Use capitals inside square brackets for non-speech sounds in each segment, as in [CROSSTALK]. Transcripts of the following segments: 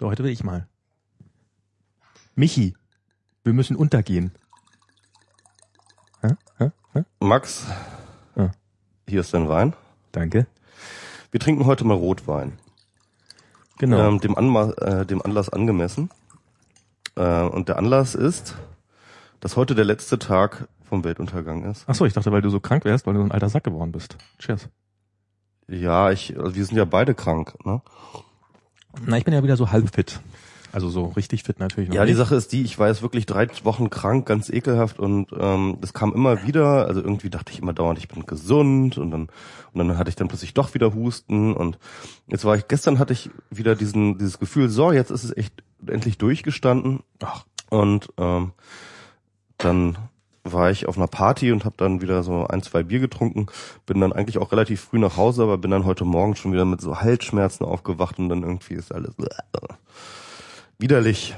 So, heute will ich mal. Michi, wir müssen untergehen. Hä? Hä? Hä? Max, Ja. hier ist dein Wein. Danke. Wir trinken heute mal Rotwein. Genau. Ähm, dem, Anma äh, dem Anlass angemessen. Äh, und der Anlass ist, dass heute der letzte Tag vom Weltuntergang ist. Ach so, ich dachte, weil du so krank wärst, weil du so ein alter Sack geworden bist. Cheers. Ja, ich, also wir sind ja beide krank. Ne? Na, ich bin ja wieder so halb fit. Also so richtig fit natürlich noch Ja, die nicht. Sache ist die, ich war jetzt wirklich drei Wochen krank, ganz ekelhaft und ähm, das kam immer wieder. Also irgendwie dachte ich immer dauernd, ich bin gesund und dann und dann hatte ich dann plötzlich doch wieder Husten und jetzt war ich gestern hatte ich wieder diesen dieses Gefühl, so jetzt ist es echt endlich durchgestanden. Ach. Und ähm, dann war ich auf einer Party und habe dann wieder so ein, zwei Bier getrunken, bin dann eigentlich auch relativ früh nach Hause, aber bin dann heute Morgen schon wieder mit so Halsschmerzen aufgewacht und dann irgendwie ist alles widerlich.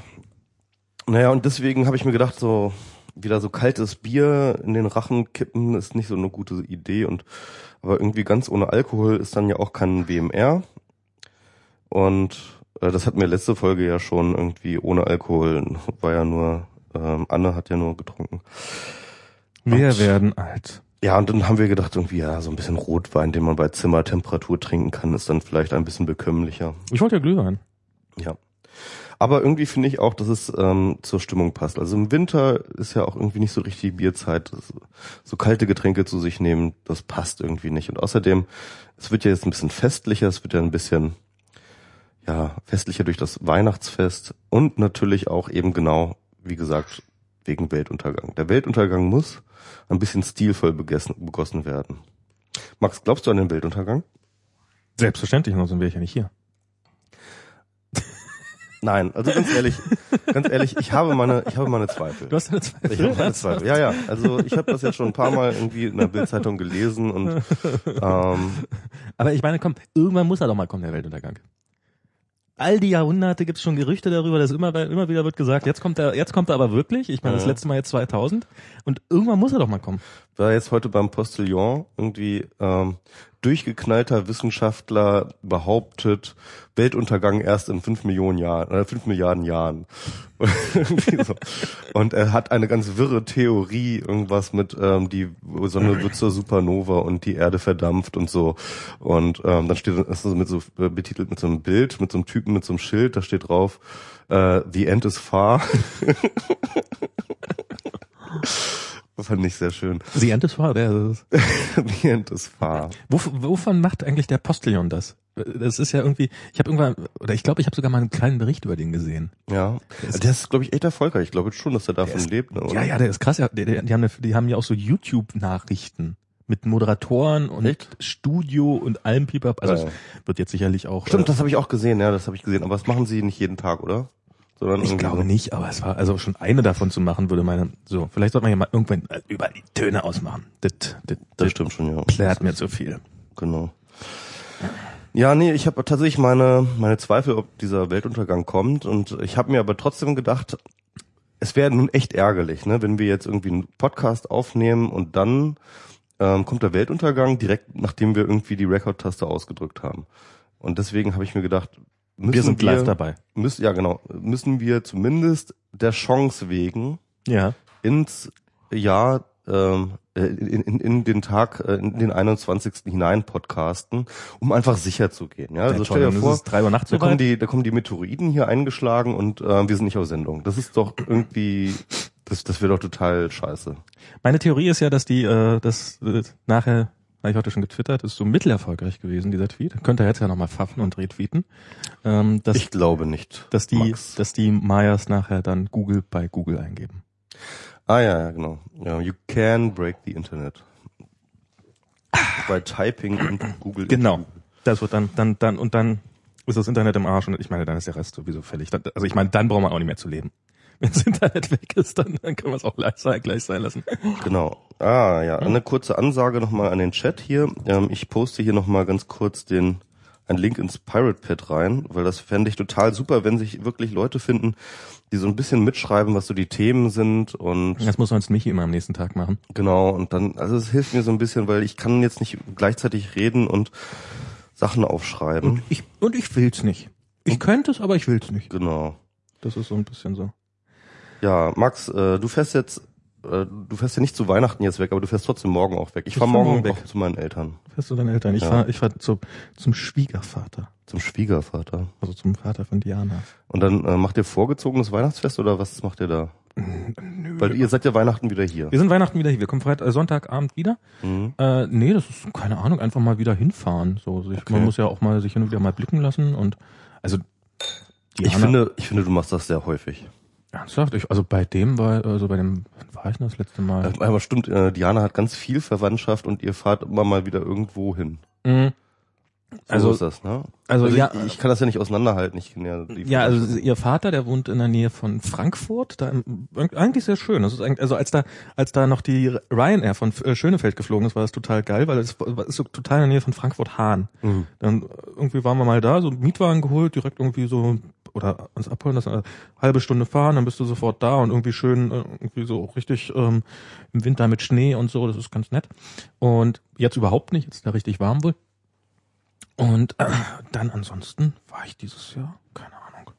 Naja, und deswegen habe ich mir gedacht, so wieder so kaltes Bier in den Rachen kippen ist nicht so eine gute Idee und aber irgendwie ganz ohne Alkohol ist dann ja auch kein WMR. Und äh, das hat mir letzte Folge ja schon irgendwie ohne Alkohol, war ja nur, ähm, Anne hat ja nur getrunken. Wir Und- werden alt. Ja, und dann haben wir gedacht, irgendwie, ja, so ein bisschen Rotwein, den man bei Zimmertemperatur trinken kann, ist dann vielleicht ein bisschen bekömmlicher. Ich wollte ja Glühwein. Ja. Aber irgendwie finde ich auch, dass es ähm, zur Stimmung passt. Also im Winter ist ja auch irgendwie nicht so richtig Bierzeit. So kalte Getränke zu sich nehmen, das passt irgendwie nicht. Und außerdem, es wird ja jetzt ein bisschen festlicher, es wird ja ein bisschen ja festlicher durch das Weihnachtsfest und natürlich auch eben genau, wie gesagt, wegen Weltuntergang. Der Weltuntergang muss ein bisschen stilvoll begessen, begossen werden. Max, glaubst du an den Weltuntergang? Selbstverständlich, sonst wäre ich ja nicht hier. Nein, also ganz ehrlich, ganz ehrlich, ich habe meine, ich habe meine Zweifel. Du hast deine Zweifel. Ich habe meine Zweifel. Ja, ja. Also ich habe das jetzt schon ein paar Mal irgendwie in der Bildzeitung gelesen und ähm, Aber ich meine, komm, irgendwann muss er doch mal kommen, der Weltuntergang. All die Jahrhunderte gibt's schon Gerüchte darüber, dass immer, immer wieder wird gesagt, jetzt kommt er, jetzt kommt er aber wirklich. Ich meine, das letzte Mal jetzt 2000. Und irgendwann muss er doch mal kommen. war jetzt heute beim Postillon irgendwie ähm, durchgeknallter Wissenschaftler behauptet, Weltuntergang erst in fünf Millionen Jahren, oder fünf Milliarden Jahren. [LAUGHS] So. Und er hat eine ganz wirre Theorie, irgendwas mit ähm, die Sonne wird zur Supernova und die Erde verdampft und so. Und ähm, dann steht das ist mit so äh, betitelt mit so einem Bild, mit so einem Typen mit so einem Schild, da steht drauf, äh, The End is far. [LAUGHS] das fand ich sehr schön. War, wer ist es? The End is far. [LAUGHS] Wof- Wovon macht eigentlich der Postillon das? Das ist ja irgendwie, ich habe irgendwann, oder ich glaube, ich habe sogar mal einen kleinen Bericht über den gesehen. Ja, der ist, glaube ich, echt erfolgreich. Ich glaube schon, dass er davon ist- lebt. Ne, oder? Ja, ja, der ist krass. Ja, die, die, haben, die haben ja auch so YouTube-Nachrichten mit Moderatoren und Echt? Studio und allem Pipapo. Also Ja. wird jetzt sicherlich auch. Stimmt, äh, das habe ich auch gesehen. Ja, das habe ich gesehen. Aber das machen sie nicht jeden Tag, oder? Sondern Ich glaube so. nicht, aber es war also schon eine davon zu machen, würde meine so. Vielleicht sollte man ja mal irgendwann äh, über die Töne ausmachen. Das, das, Das stimmt schon, ja. klärt mir zu viel. Genau. Ja, nee, ich habe tatsächlich meine meine Zweifel, ob dieser Weltuntergang kommt. Und ich habe mir aber trotzdem gedacht, es wäre nun echt ärgerlich, ne, wenn wir jetzt irgendwie einen Podcast aufnehmen und dann ähm, kommt der Weltuntergang direkt, nachdem wir irgendwie die Rekordtaste ausgedrückt haben. Und deswegen habe ich mir gedacht, müssen Wir sind live dabei. Müssen, ja, genau. Müssen wir zumindest der Chance wegen Ja. ins Jahr, ähm, äh, in, in, in den Tag, äh, in den 21. hinein podcasten, um einfach sicher zu gehen. Ja, also Ja, stell dir vor, drei Uhr nachts da kommen die, da kommen die Meteoriten hier eingeschlagen und äh, wir sind nicht auf Sendung. Das ist doch irgendwie, das, das wäre doch total scheiße. Meine Theorie ist ja, dass die, äh, das äh, nachher, habe ich heute schon getwittert, ist so mittelerfolgreich gewesen, dieser Tweet. Könnt ihr jetzt ja nochmal pfaffen und retweeten. Ähm, dass, ich glaube nicht. dass die, Max. dass die Mayas nachher dann Google bei Google eingeben. Ah ja, ja, genau. Ja, you can break the Internet. By typing [CLEARS THROAT] into Google. Genau. Das wird dann, dann, dann, und dann ist das Internet im Arsch und ich meine, dann ist der Rest sowieso fällig. Also ich meine, dann brauchen wir auch nicht mehr zu leben. Wenn das Internet weg ist, dann, dann können wir es auch gleich sein, gleich sein lassen. Genau. Ah ja, eine kurze Ansage nochmal an den Chat hier. Ähm, ich poste hier nochmal ganz kurz den einen Link ins Pirate Pad rein, weil das fände ich total super, wenn sich wirklich Leute finden, die so ein bisschen mitschreiben, was so die Themen sind und Das muss sonst Michi immer am nächsten Tag machen. genau und dann, also es hilft mir so ein bisschen, weil ich kann jetzt nicht gleichzeitig reden und Sachen aufschreiben. Und ich, und ich will's nicht. Ich könnte es, aber ich will es nicht. Genau. Das ist so ein bisschen so. Ja, Max, äh, du fährst jetzt, äh, du fährst ja nicht zu Weihnachten jetzt weg, aber du fährst trotzdem morgen auch weg. Ich, Ich fahr fahr morgen morgen weg zu meinen Eltern, Fährst du deine Eltern? Ich Ja. fahr, ich fahr zu, zum Schwiegervater. zum Schwiegervater. Also zum Vater von Diana. Und dann äh, macht ihr vorgezogenes Weihnachtsfest oder was macht ihr da? Weil ihr seid ja Weihnachten wieder hier. Wir sind Weihnachten wieder hier. Wir kommen Freitag, äh, Sonntagabend wieder. Mhm. Äh, nee, das ist keine Ahnung, einfach mal wieder hinfahren. So, sich, Okay. Man muss ja auch mal sich hin und wieder mal blicken lassen und also Ich Diana- finde, ich finde, du machst das sehr häufig. Ernsthaft, ich, also bei dem war, also bei dem, wann war ich denn das letzte Mal? Aber stimmt, äh, Diana hat ganz viel Verwandtschaft und ihr fahrt immer mal wieder irgendwo hin. Mhm. So Also- ist das, ne? Also, ja, ich, ich kann das ja nicht auseinanderhalten. Ich kenne ja die ja, also ihr Vater, der wohnt in der Nähe von Frankfurt, da im, eigentlich sehr schön. Das ist eigentlich, also als da als da noch die Ryanair von äh, Schönefeld geflogen ist, war das total geil, weil es ist so total in der Nähe von Frankfurt Hahn. Mhm. Dann irgendwie waren wir mal da, so einen Mietwagen geholt, direkt irgendwie so oder uns abholen, ist eine halbe Stunde fahren, dann bist du sofort da und irgendwie schön, äh, irgendwie so richtig ähm, im Winter mit Schnee und so, das ist ganz nett. Und jetzt überhaupt nicht, jetzt ist da richtig warm wohl. Und äh, dann ansonsten war ich dieses Jahr, keine Ahnung.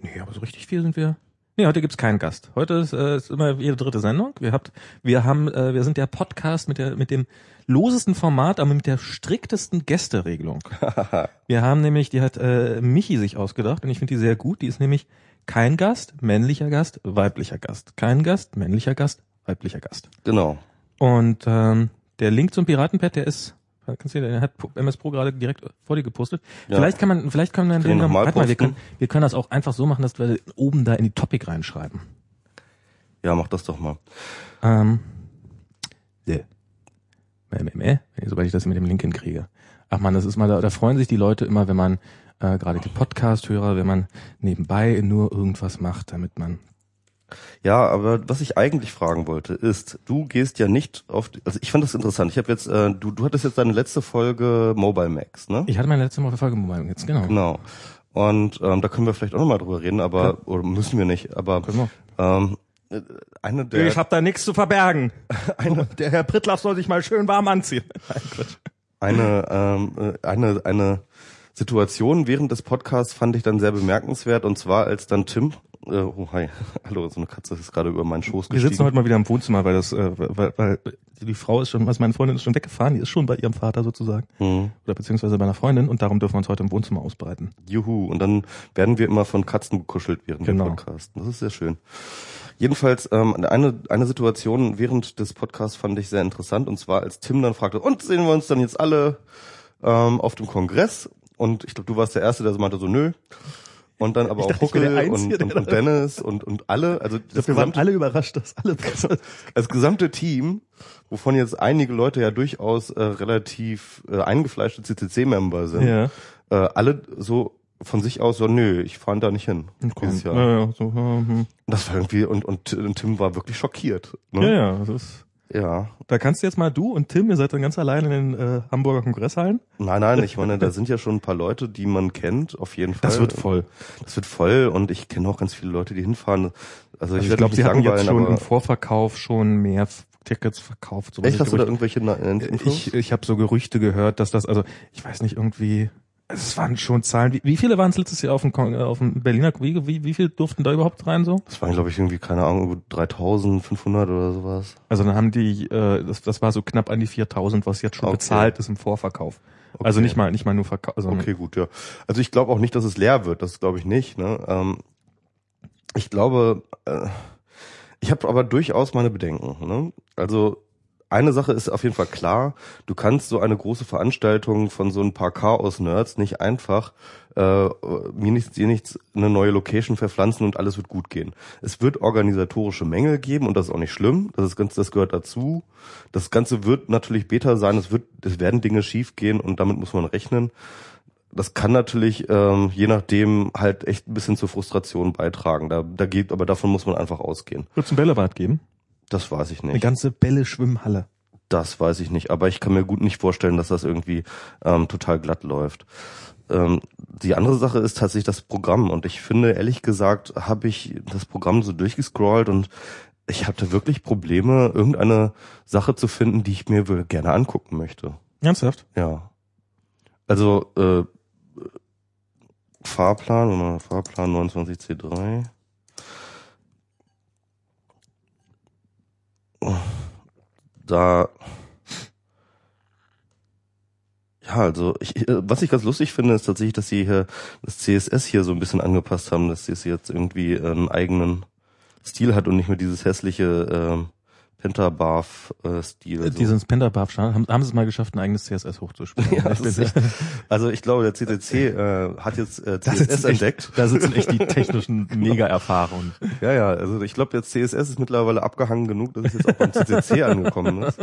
Nee, aber so richtig viel sind wir. Nee, heute gibt's keinen Gast. Heute ist, äh, ist immer jede dritte Sendung. Wir habt, wir haben, äh, wir sind der Podcast mit der mit dem losesten Format, aber mit der striktesten Gästeregelung. [LAUGHS] wir haben nämlich, die hat äh, Michi sich ausgedacht und ich finde die sehr gut. Die ist nämlich kein Gast, männlicher Gast, weiblicher Gast. Kein Gast, männlicher Gast, weiblicher Gast. Genau. Und ähm, der Link zum Piratenpad, der ist, kannst du, hat MS Pro gerade direkt vor dir gepostet. Ja. Vielleicht kann man, vielleicht können wir den noch mal warte mal, wir können, wir können das auch einfach so machen, dass wir oben da in die Topic reinschreiben. Ja, mach das doch mal. Ähm, yeah. Sobald ich das mit dem Link hinkriege. Ach man, das ist mal, da, da freuen sich die Leute immer, wenn man äh, gerade die Podcast-Hörer, wenn man nebenbei nur irgendwas macht, damit man Ja, aber was ich eigentlich fragen wollte, ist, du gehst ja nicht auf, die, also ich fand das interessant. Ich habe jetzt, äh, du, du hattest jetzt deine letzte Folge Mobile Max, ne? Ich hatte meine letzte Folge Mobile jetzt, genau. Genau. Und ähm, da können wir vielleicht auch nochmal drüber reden, aber oder müssen wir nicht. Aber ähm, äh, eine der Ich habe da nichts zu verbergen. [LAUGHS] der Herr Prittlaff soll sich mal schön warm anziehen. Nein, eine ähm, äh, eine eine Situation während des Podcasts fand ich dann sehr bemerkenswert und zwar als dann Tim äh, oh hi [LAUGHS] hallo so eine Katze ist gerade über meinen Schoß Wir gestiegen. sitzen heute mal wieder im Wohnzimmer, weil das, äh, weil, weil die Frau ist schon, also meine Freundin ist schon weggefahren, die ist schon bei ihrem Vater sozusagen. Hm. Oder beziehungsweise bei einer Freundin und darum dürfen wir uns heute im Wohnzimmer ausbreiten. Juhu. Und dann werden wir immer von Katzen gekuschelt während Genau. der Podcasts. Das ist sehr schön. Jedenfalls ähm, eine, eine Situation während des Podcasts fand ich sehr interessant. Und zwar als Tim dann fragte, und sehen wir uns dann jetzt alle ähm, auf dem Kongress? Und ich glaube, du warst der Erste, der so meinte, so nö. Und dann aber Ich auch Huckel und, und, und Dennis und, und alle. Also das wir waren gesamte, alle überrascht, dass alle [LAUGHS] das gesamte Team, wovon jetzt einige Leute ja durchaus äh, relativ äh, eingefleischte CCC-Member sind, Ja. äh, alle so von sich aus so, nö, ich fahre da nicht hin dieses Jahr. Ja, ja, so, hm. Das war irgendwie, und, und, und Tim war wirklich schockiert. ja, Ne? ja, das ist, ja. da kannst du jetzt mal du und Tim, ihr seid dann ganz allein in den äh, Hamburger Kongresshallen. Nein, nein, ich meine, da sind ja schon ein paar Leute, die man kennt, auf jeden Fall. Das wird voll. Das wird voll und ich kenne auch ganz viele Leute, die hinfahren. Also ich, Also ich werde glaube, sie hatten jetzt schon im Vorverkauf schon mehr Tickets verkauft. So echt, ich hast du da irgendwelche Infos? Ich, ich habe so Gerüchte gehört, dass das, also ich weiß nicht, irgendwie, also es waren schon Zahlen. Wie, wie viele waren es letztes Jahr auf dem, äh, auf dem Berliner wie, wie, wie viel durften da überhaupt rein so? das waren, glaube ich, irgendwie, keine Ahnung, über 3500 oder sowas. Also dann haben die, äh, das, das war so knapp an die 4000, was jetzt schon Okay. bezahlt ist im Vorverkauf. Also Okay. nicht mal, nicht mal nur Verkauf, sondern Okay, gut, ja. Also ich glaube auch nicht, dass es leer wird. Das glaube ich nicht. Ne? Ähm, ich glaube, äh, ich habe aber durchaus meine Bedenken. Ne? Also eine Sache ist auf jeden Fall klar, du kannst so eine große Veranstaltung von so ein paar Chaos-Nerds nicht einfach äh, mir nichts, dir nichts eine neue Location verpflanzen und alles wird gut gehen. Es wird organisatorische Mängel geben und das ist auch nicht schlimm. Das ist ganz, das gehört dazu. Das Ganze wird natürlich Beta sein. Es wird, es werden Dinge schief gehen und damit muss man rechnen. Das kann natürlich ähm, je nachdem halt echt ein bisschen zur Frustration beitragen. Da, da geht, aber davon muss man einfach ausgehen. wird es ein Bällebad geben? Das weiß ich Eine nicht. ganze Bälle-Schwimmhalle. Das weiß ich nicht, aber ich kann mir gut nicht vorstellen, dass das irgendwie ähm, total glatt läuft. Ähm, die andere Sache ist tatsächlich das Programm und ich finde, ehrlich gesagt, habe ich das Programm so durchgescrollt und ich hatte wirklich Probleme, irgendeine Sache zu finden, die ich mir gerne angucken möchte. Ernsthaft? Ja. Also, äh, Fahrplan, oder Fahrplan 29C3. Da ja, also ich, äh, was ich ganz lustig finde, ist tatsächlich, dass sie hier das CSS hier so ein bisschen angepasst haben, dass es jetzt irgendwie einen eigenen Stil hat und nicht mehr dieses hässliche ähm, Pentabarf-Stil. Äh, so. Diesen Pentabarf haben, haben sie es mal geschafft, ein eigenes CSS hochzuspielen. [LAUGHS] ja, ich also ich glaube, der CCC äh, hat jetzt äh, CSS entdeckt. Echt, da sitzen echt die technischen [LAUGHS] Mega-Erfahrungen. Ja, ja, also ich glaube, der CSS ist mittlerweile abgehangen genug, dass es jetzt auch beim CCC [LAUGHS] angekommen ist.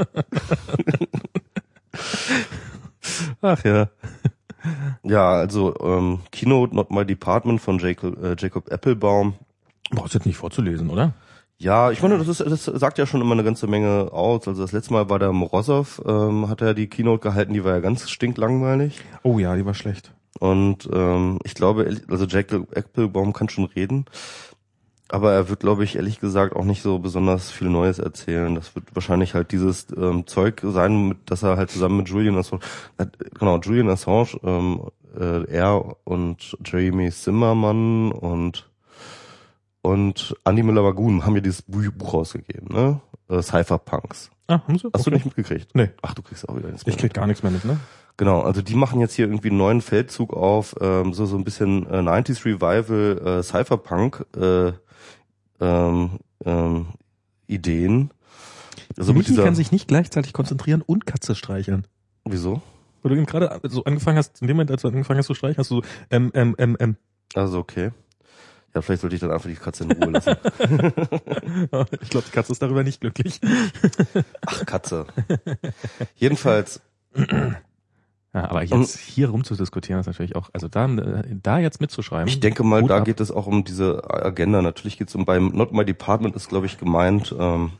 Ach ja. Ja, also ähm, Keynote Not My Department von Jacob, äh, Jacob Applebaum. Brauchst jetzt nicht vorzulesen, oder? Ja, ich meine, das, ist, das sagt ja schon immer eine ganze Menge aus. Also das letzte Mal war der Morozov, ähm, hat er die Keynote gehalten, die war ja ganz stinklangweilig. Oh ja, die war schlecht. Und ähm, ich glaube, also Jacob Applebaum kann schon reden. Aber er wird, glaube ich, ehrlich gesagt auch nicht so besonders viel Neues erzählen. Das wird wahrscheinlich halt dieses ähm, Zeug sein, mit, dass er halt zusammen mit Julian Assange, äh, genau, Julian Assange, ähm, äh, er und Jeremy Zimmermann und und Andy Müller-Wagun haben ja dieses Buch rausgegeben, ne? Äh, Cypherpunks. Ah, haben sie? Hast okay. du nicht mitgekriegt? Nee. Ach, du kriegst auch wieder nichts mehr. Ich krieg gar nichts mehr mit, ne? Genau, also die machen jetzt hier irgendwie einen neuen Feldzug auf, ähm, so so ein bisschen äh, 90s Revival äh, Cypherpunk äh, ähm, ähm, Ideen. Also Michi kann sich nicht gleichzeitig konzentrieren und Katze streicheln. Wieso? Weil du eben gerade so angefangen hast, in dem Moment, als du angefangen hast zu streichen, hast du so, ähm, ähm, ähm, ähm. Also okay. Ja, vielleicht sollte ich dann einfach die Katze in Ruhe lassen. [LAUGHS] ich glaube, die Katze ist darüber nicht glücklich. Ach, Katze. Jedenfalls ja, aber jetzt hier rumzudiskutieren ist natürlich auch, also da, da jetzt mitzuschreiben. Ich denke mal, da ab. geht es auch um diese Agenda. Natürlich geht es um beim Not My Department ist, glaube ich, gemeint, ähm,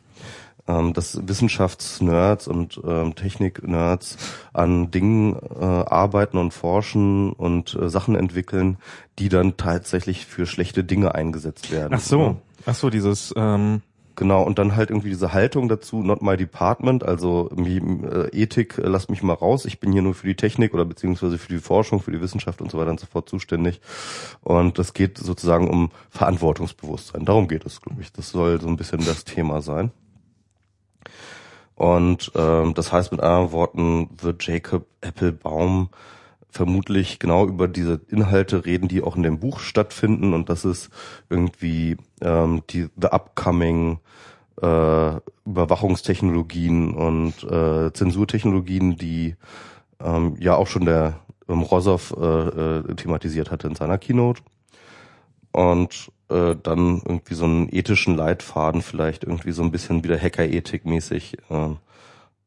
ähm, dass Wissenschaftsnerds und ähm, Technik-Nerds an Dingen äh, arbeiten und forschen und äh, Sachen entwickeln, die dann tatsächlich für schlechte Dinge eingesetzt werden. Ach so, ach so, dieses ähm Genau, und dann halt irgendwie diese Haltung dazu, not my department, also äh, Ethik, äh, lasst mich mal raus, ich bin hier nur für die Technik oder beziehungsweise für die Forschung, für die Wissenschaft und so weiter und so fort zuständig. Und das geht sozusagen um Verantwortungsbewusstsein. Darum geht es, glaube ich. Das soll so ein bisschen das Thema sein. Und ähm, das heißt mit anderen Worten, wird Jacob Applebaum vermutlich genau über diese Inhalte reden, die auch in dem Buch stattfinden und das ist irgendwie ähm, die The Upcoming äh, Überwachungstechnologien und äh, Zensurtechnologien, die ähm, ja auch schon der ähm, Rossow äh, äh, thematisiert hatte in seiner Keynote. Und äh, dann irgendwie so einen ethischen Leitfaden, vielleicht irgendwie so ein bisschen wieder Hackerethik-mäßig äh,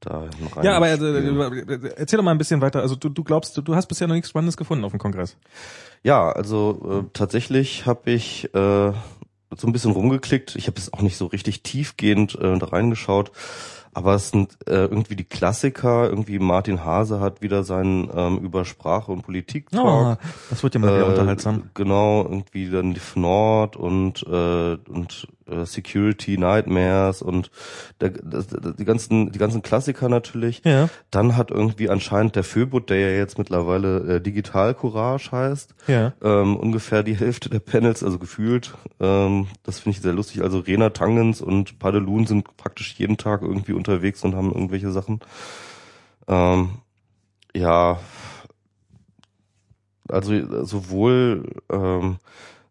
da rein. Ja, aber also, erzähl doch mal ein bisschen weiter. Also du, du glaubst, du, du hast bisher noch nichts Spannendes gefunden auf dem Kongress. Ja, also äh, tatsächlich habe ich äh, so ein bisschen rumgeklickt. Ich habe jetzt auch nicht so richtig tiefgehend äh, da reingeschaut. Aber es sind äh, irgendwie die Klassiker, irgendwie Martin Hase hat wieder seinen ähm, über Sprache und Politik Talk. Oh, das wird ja mal wieder äh, unterhaltsam. Genau, irgendwie dann die Fnord und äh, und äh, Security Nightmares und der, das, die ganzen die ganzen Klassiker natürlich. Ja. Dann hat irgendwie anscheinend der Föbut, der ja jetzt mittlerweile äh, Digital Courage heißt, ja. ähm, ungefähr die [LAUGHS] Hälfte der Panels, also gefühlt. Ähm, das finde ich sehr lustig. Also Rena Tangens und Padelun sind praktisch jeden Tag irgendwie unterwegs und haben irgendwelche Sachen. Ähm, ja, also sowohl ähm,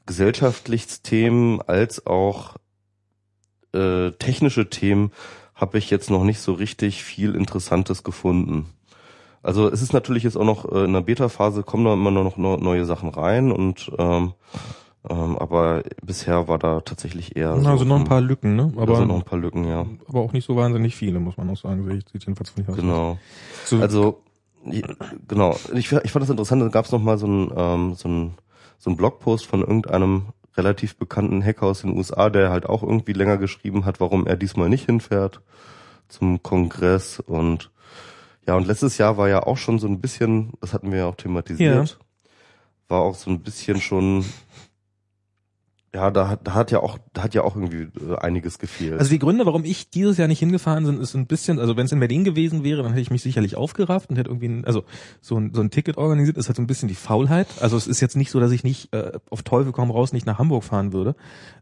gesellschaftliches Themen als auch äh, technische Themen habe ich jetzt noch nicht so richtig viel Interessantes gefunden. Also es ist natürlich jetzt auch noch äh, in der Beta-Phase kommen da immer noch neue Sachen rein und ähm, ähm, aber bisher war da tatsächlich eher. So also noch ein paar Lücken, ne? Aber also noch ein paar Lücken, ja. Aber auch nicht so wahnsinnig viele, muss man auch sagen. Sieht jedenfalls von aus. Genau. So. Also genau. Ich, ich fand das interessant. Da gab es noch mal so ein ähm, so ein so ein Blogpost von irgendeinem relativ bekannten Hacker aus den USA, der halt auch irgendwie länger geschrieben hat, warum er diesmal nicht hinfährt zum Kongress und ja, und letztes Jahr war ja auch schon so ein bisschen, das hatten wir ja auch thematisiert, ja. war auch so ein bisschen schon Ja, da hat, da hat ja auch, da hat ja auch irgendwie äh, einiges gefehlt. Also die Gründe, warum ich dieses Jahr nicht hingefahren bin, ist ein bisschen, also wenn es in Berlin gewesen wäre, dann hätte ich mich sicherlich aufgerafft und hätte irgendwie, ein, also so ein, so ein Ticket organisiert, ist halt so ein bisschen die Faulheit. Also es ist jetzt nicht so, dass ich nicht äh, auf Teufel komm raus nicht nach Hamburg fahren würde.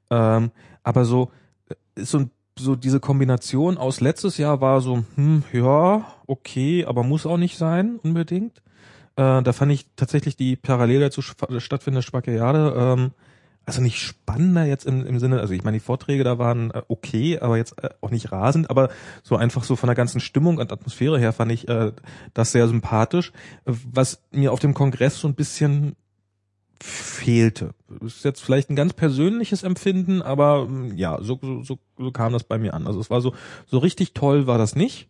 Ähm, aber so äh, ist so ein so diese Kombination aus letztes Jahr war so, hm, ja, okay, aber muss auch nicht sein, unbedingt. Äh, da fand ich tatsächlich die parallel dazu stattfindende Spackeade, ähm, also nicht spannender jetzt im, im Sinne, also ich meine, die Vorträge da waren äh, okay, aber jetzt äh, auch nicht rasend, aber so einfach so von der ganzen Stimmung und Atmosphäre her fand ich äh, das sehr sympathisch. Was mir auf dem Kongress so ein bisschen fehlte. Das ist jetzt vielleicht ein ganz persönliches Empfinden, aber mm, ja, so, so, so, so kam das bei mir an. Also es war so, so richtig toll war das nicht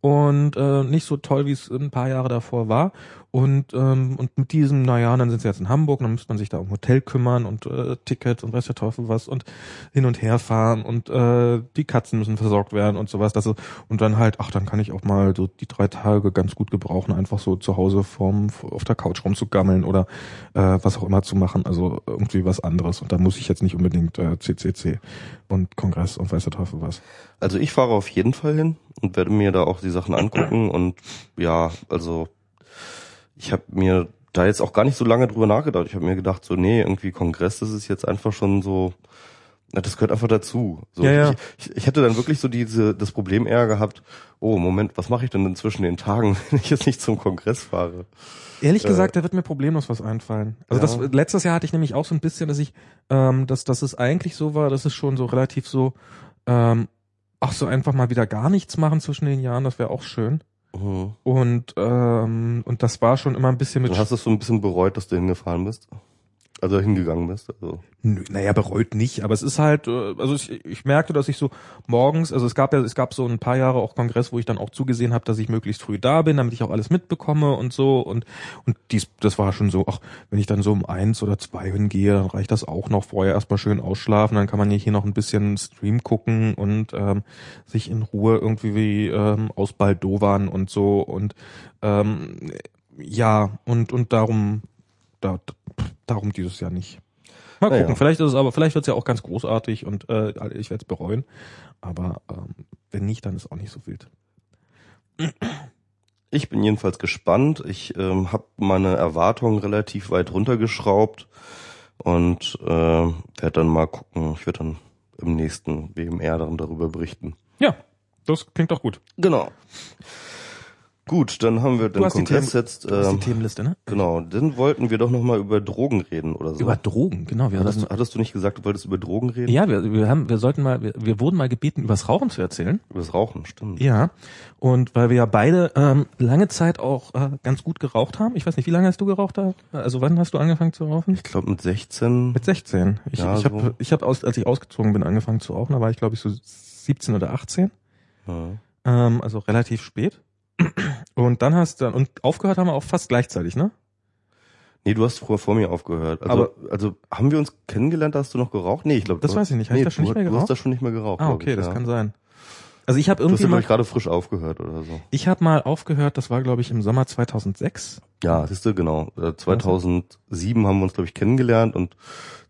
und äh, nicht so toll, wie es ein paar Jahre davor war. Und, ähm, und mit diesem, naja, dann sind sie jetzt in Hamburg, dann müsste man sich da um Hotel kümmern und äh, Ticket und weiß der Teufel was und hin und her fahren und äh, die Katzen müssen versorgt werden und sowas. Das ist, und dann halt, ach, dann kann ich auch mal so die drei Tage ganz gut gebrauchen, einfach so zu Hause vorm, auf der Couch rumzugammeln oder äh, was auch immer zu machen, also irgendwie was anderes. Und da muss ich jetzt nicht unbedingt äh, CCC und Kongress und weiß der Teufel was. Also ich fahre auf jeden Fall hin und werde mir da auch die Sachen angucken und ja, also ich habe mir da jetzt auch gar nicht so lange drüber nachgedacht. Ich habe mir gedacht, so, nee, irgendwie Kongress, das ist jetzt einfach schon so, na, das gehört einfach dazu. So, ja, ja. Ich, ich, hätte dann wirklich so diese das Problem eher gehabt, oh Moment, was mache ich denn, denn zwischen den Tagen, [LAUGHS] wenn ich jetzt nicht zum Kongress fahre? Ehrlich äh, gesagt, da wird mir problemlos was einfallen. Also ja. das letztes Jahr hatte ich nämlich auch so ein bisschen, dass ich, ähm, dass, dass es eigentlich so war, dass es schon so relativ so, ähm, ach so einfach mal wieder gar nichts machen zwischen den Jahren, das wäre auch schön. Mhm. Und, ähm, und das war schon immer ein bisschen mit. Du hast es so ein bisschen bereut, dass du hingefahren bist? Also hingegangen bist. Also. Naja, bereut nicht, aber es ist halt, äh, also ich, ich merkte, dass ich so morgens, also es gab ja, es gab so ein paar Jahre auch Kongress, wo ich dann auch zugesehen habe, dass ich möglichst früh da bin, damit ich auch alles mitbekomme und so und und dies, das war schon so, ach, wenn ich dann so um eins oder zwei hingehe, dann reicht das auch noch vorher erstmal schön ausschlafen, dann kann man hier noch ein bisschen Stream gucken und ähm, sich in Ruhe irgendwie wie ähm, ausbaldowern und so und ähm, ja und und darum da, darum dieses Jahr nicht. Mal gucken, ja. vielleicht ist es aber, vielleicht wird es ja auch ganz großartig und äh, ich werde es bereuen. Aber ähm, wenn nicht, dann ist auch nicht so wild. Ich bin jedenfalls gespannt. Ich ähm, habe meine Erwartungen relativ weit runtergeschraubt und äh, werde dann mal gucken. Ich werde dann im nächsten BMR dann darüber berichten. Ja, das klingt doch gut. Genau. Gut, dann haben wir den Kongress jetzt. Ähm, die Themenliste, ne? Genau, dann wollten wir doch nochmal über Drogen reden oder so. Über Drogen, genau. Wir hattest, hattest du nicht gesagt, du wolltest über Drogen reden? Ja, wir, wir haben, wir sollten mal, wir, wir wurden mal gebeten, übers Rauchen zu erzählen. Übers Rauchen, stimmt. Ja, und weil wir ja beide ähm, lange Zeit auch äh, ganz gut geraucht haben. Ich weiß nicht, wie lange hast du geraucht? Da? Also wann hast du angefangen zu rauchen? Ich glaube mit 16. Mit 16. Ich, ja, ich habe, so. ich hab aus, als ich ausgezogen bin, angefangen zu rauchen. Da war ich glaube ich so 17 oder 18. Ja. Ähm, also relativ spät. Und dann hast du, und aufgehört haben wir auch fast gleichzeitig, ne? Nee, du hast früher vor mir aufgehört. Also, aber, also haben wir uns kennengelernt, hast du noch geraucht? Nee, ich glaube, das weiß ich nicht. Hast nee, du da schon nicht mehr geraucht? Du hast da schon nicht mehr geraucht. Ah, okay, ich, das ja. kann sein. Also ich habe irgendwie du hast ja, mal, gerade frisch aufgehört oder so. Ich habe mal aufgehört, das war glaube ich im Sommer 2006. Ja, siehst du, genau. 2007 äh, haben wir uns glaube ich kennengelernt und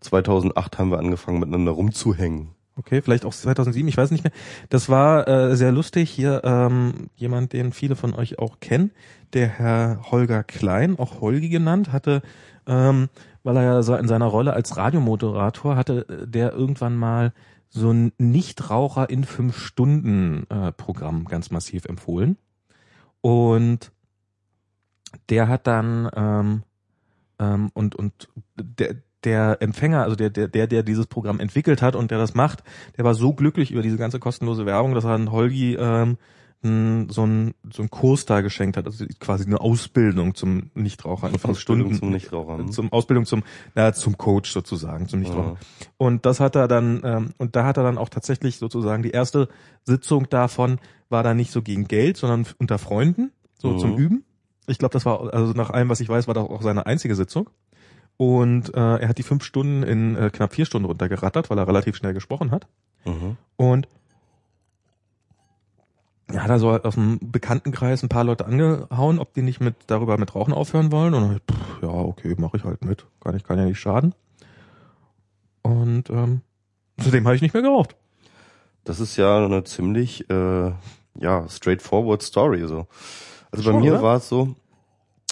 2008 haben wir angefangen miteinander rumzuhängen. Okay, vielleicht auch 2007, ich weiß nicht mehr. Das war äh, sehr lustig. Hier ähm, jemand, den viele von euch auch kennen, der Herr Holger Klein, auch Holgi genannt, hatte, ähm, weil er ja so in seiner Rolle als Radiomoderator hatte, äh, der irgendwann mal so ein Nichtraucher in fünf Stunden äh, Programm ganz massiv empfohlen. Und der hat dann ähm, ähm, und und der der Empfänger, also der, der, der, der dieses Programm entwickelt hat und der das macht, der war so glücklich über diese ganze kostenlose Werbung, dass er an Holgi ähm, so ein so ein Kurs da geschenkt hat, also quasi eine Ausbildung zum Nichtraucher in fünf Stunden zum Nichtraucher, ne? zum Ausbildung zum na, zum Coach sozusagen zum Nichtraucher. Ja. Und das hat er dann ähm, und da hat er dann auch tatsächlich sozusagen die erste Sitzung davon war da nicht so gegen Geld, sondern unter Freunden so mhm. zum Üben. Ich glaube, das war also nach allem, was ich weiß, war das auch seine einzige Sitzung. Und äh, er hat die fünf Stunden in äh, knapp vier Stunden runtergerattert, weil er relativ schnell gesprochen hat. Mhm. Und ja, hat er so aus dem Bekanntenkreis ein paar Leute angehauen, ob die nicht mit darüber mit Rauchen aufhören wollen. Und dann, pff, ja, okay, mache ich halt mit. Kann ich, kann ja nicht schaden. Und ähm, zudem habe ich nicht mehr geraucht. Das ist ja eine ziemlich äh, ja straightforward Story so. Also Schon, bei mir war es so,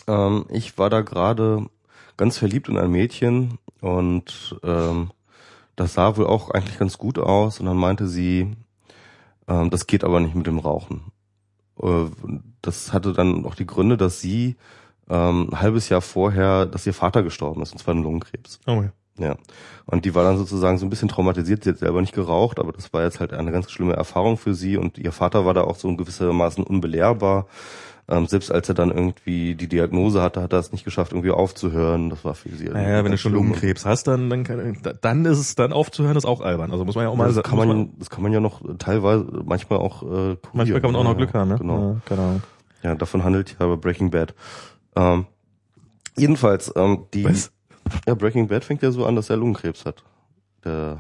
ähm, ich war da gerade ganz verliebt in ein Mädchen und ähm, das sah wohl auch eigentlich ganz gut aus und dann meinte sie, ähm, das geht aber nicht mit dem Rauchen. Äh, das hatte dann auch die Gründe, dass sie ähm, ein halbes Jahr vorher, dass ihr Vater gestorben ist, und zwar an Lungenkrebs. Oh ja. Ja. Und die war dann sozusagen so ein bisschen traumatisiert. Sie hat selber nicht geraucht, aber das war jetzt halt eine ganz schlimme Erfahrung für sie. Und ihr Vater war da auch so in gewissermaßen unbelehrbar. Ähm, selbst als er dann irgendwie die Diagnose hatte, hat er es nicht geschafft, irgendwie aufzuhören. Das war für sie. Naja, wenn du schon. Lungenkrebs hast, dann, dann, kann, dann ist es dann aufzuhören, ist auch albern. Also muss man ja auch mal Das kann muss man, das kann man ja noch teilweise, manchmal auch äh, kurieren. manchmal kann man auch noch Ja, Glück haben, ne? Genau. Ja, keine Ahnung. Ja, davon handelt ja Breaking Bad. Ähm, jedenfalls, ähm, die Was? ja, Breaking Bad fängt ja so an, dass er Lungenkrebs hat. Der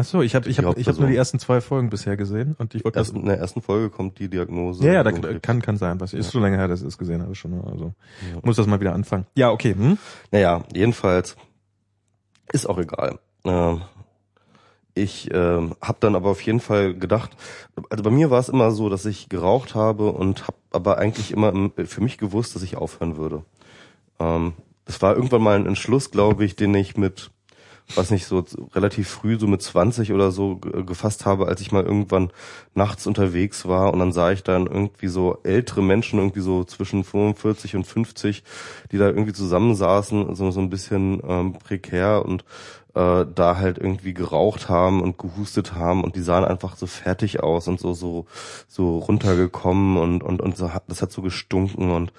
Ach so, ich habe ich hab, ich hab nur Hauptperson. die ersten zwei Folgen bisher gesehen und ich wollte in der ersten Folge kommt die Diagnose. Ja, ja, da kann kann sein. Was ist Ja. schon länger her, dass ich es gesehen habe schon. Also Ja. muss das mal wieder anfangen. Ja, okay. Hm? Naja, jedenfalls ist auch egal. Ähm, ich ähm, habe dann aber auf jeden Fall gedacht, also bei mir war es immer so, dass ich geraucht habe und habe aber eigentlich immer im- für mich gewusst, dass ich aufhören würde. Ähm, das war irgendwann mal ein Entschluss, glaube ich, den ich mit, was nicht so relativ früh, so mit 20 oder so ge- gefasst habe, als ich mal irgendwann nachts unterwegs war. Und dann sah ich dann irgendwie so ältere Menschen, irgendwie so zwischen 45 und 50, die da irgendwie zusammensaßen, so, so ein bisschen ähm, prekär. Und äh, da halt irgendwie geraucht haben und gehustet haben und die sahen einfach so fertig aus und so so so runtergekommen und und und so hat, das hat so gestunken und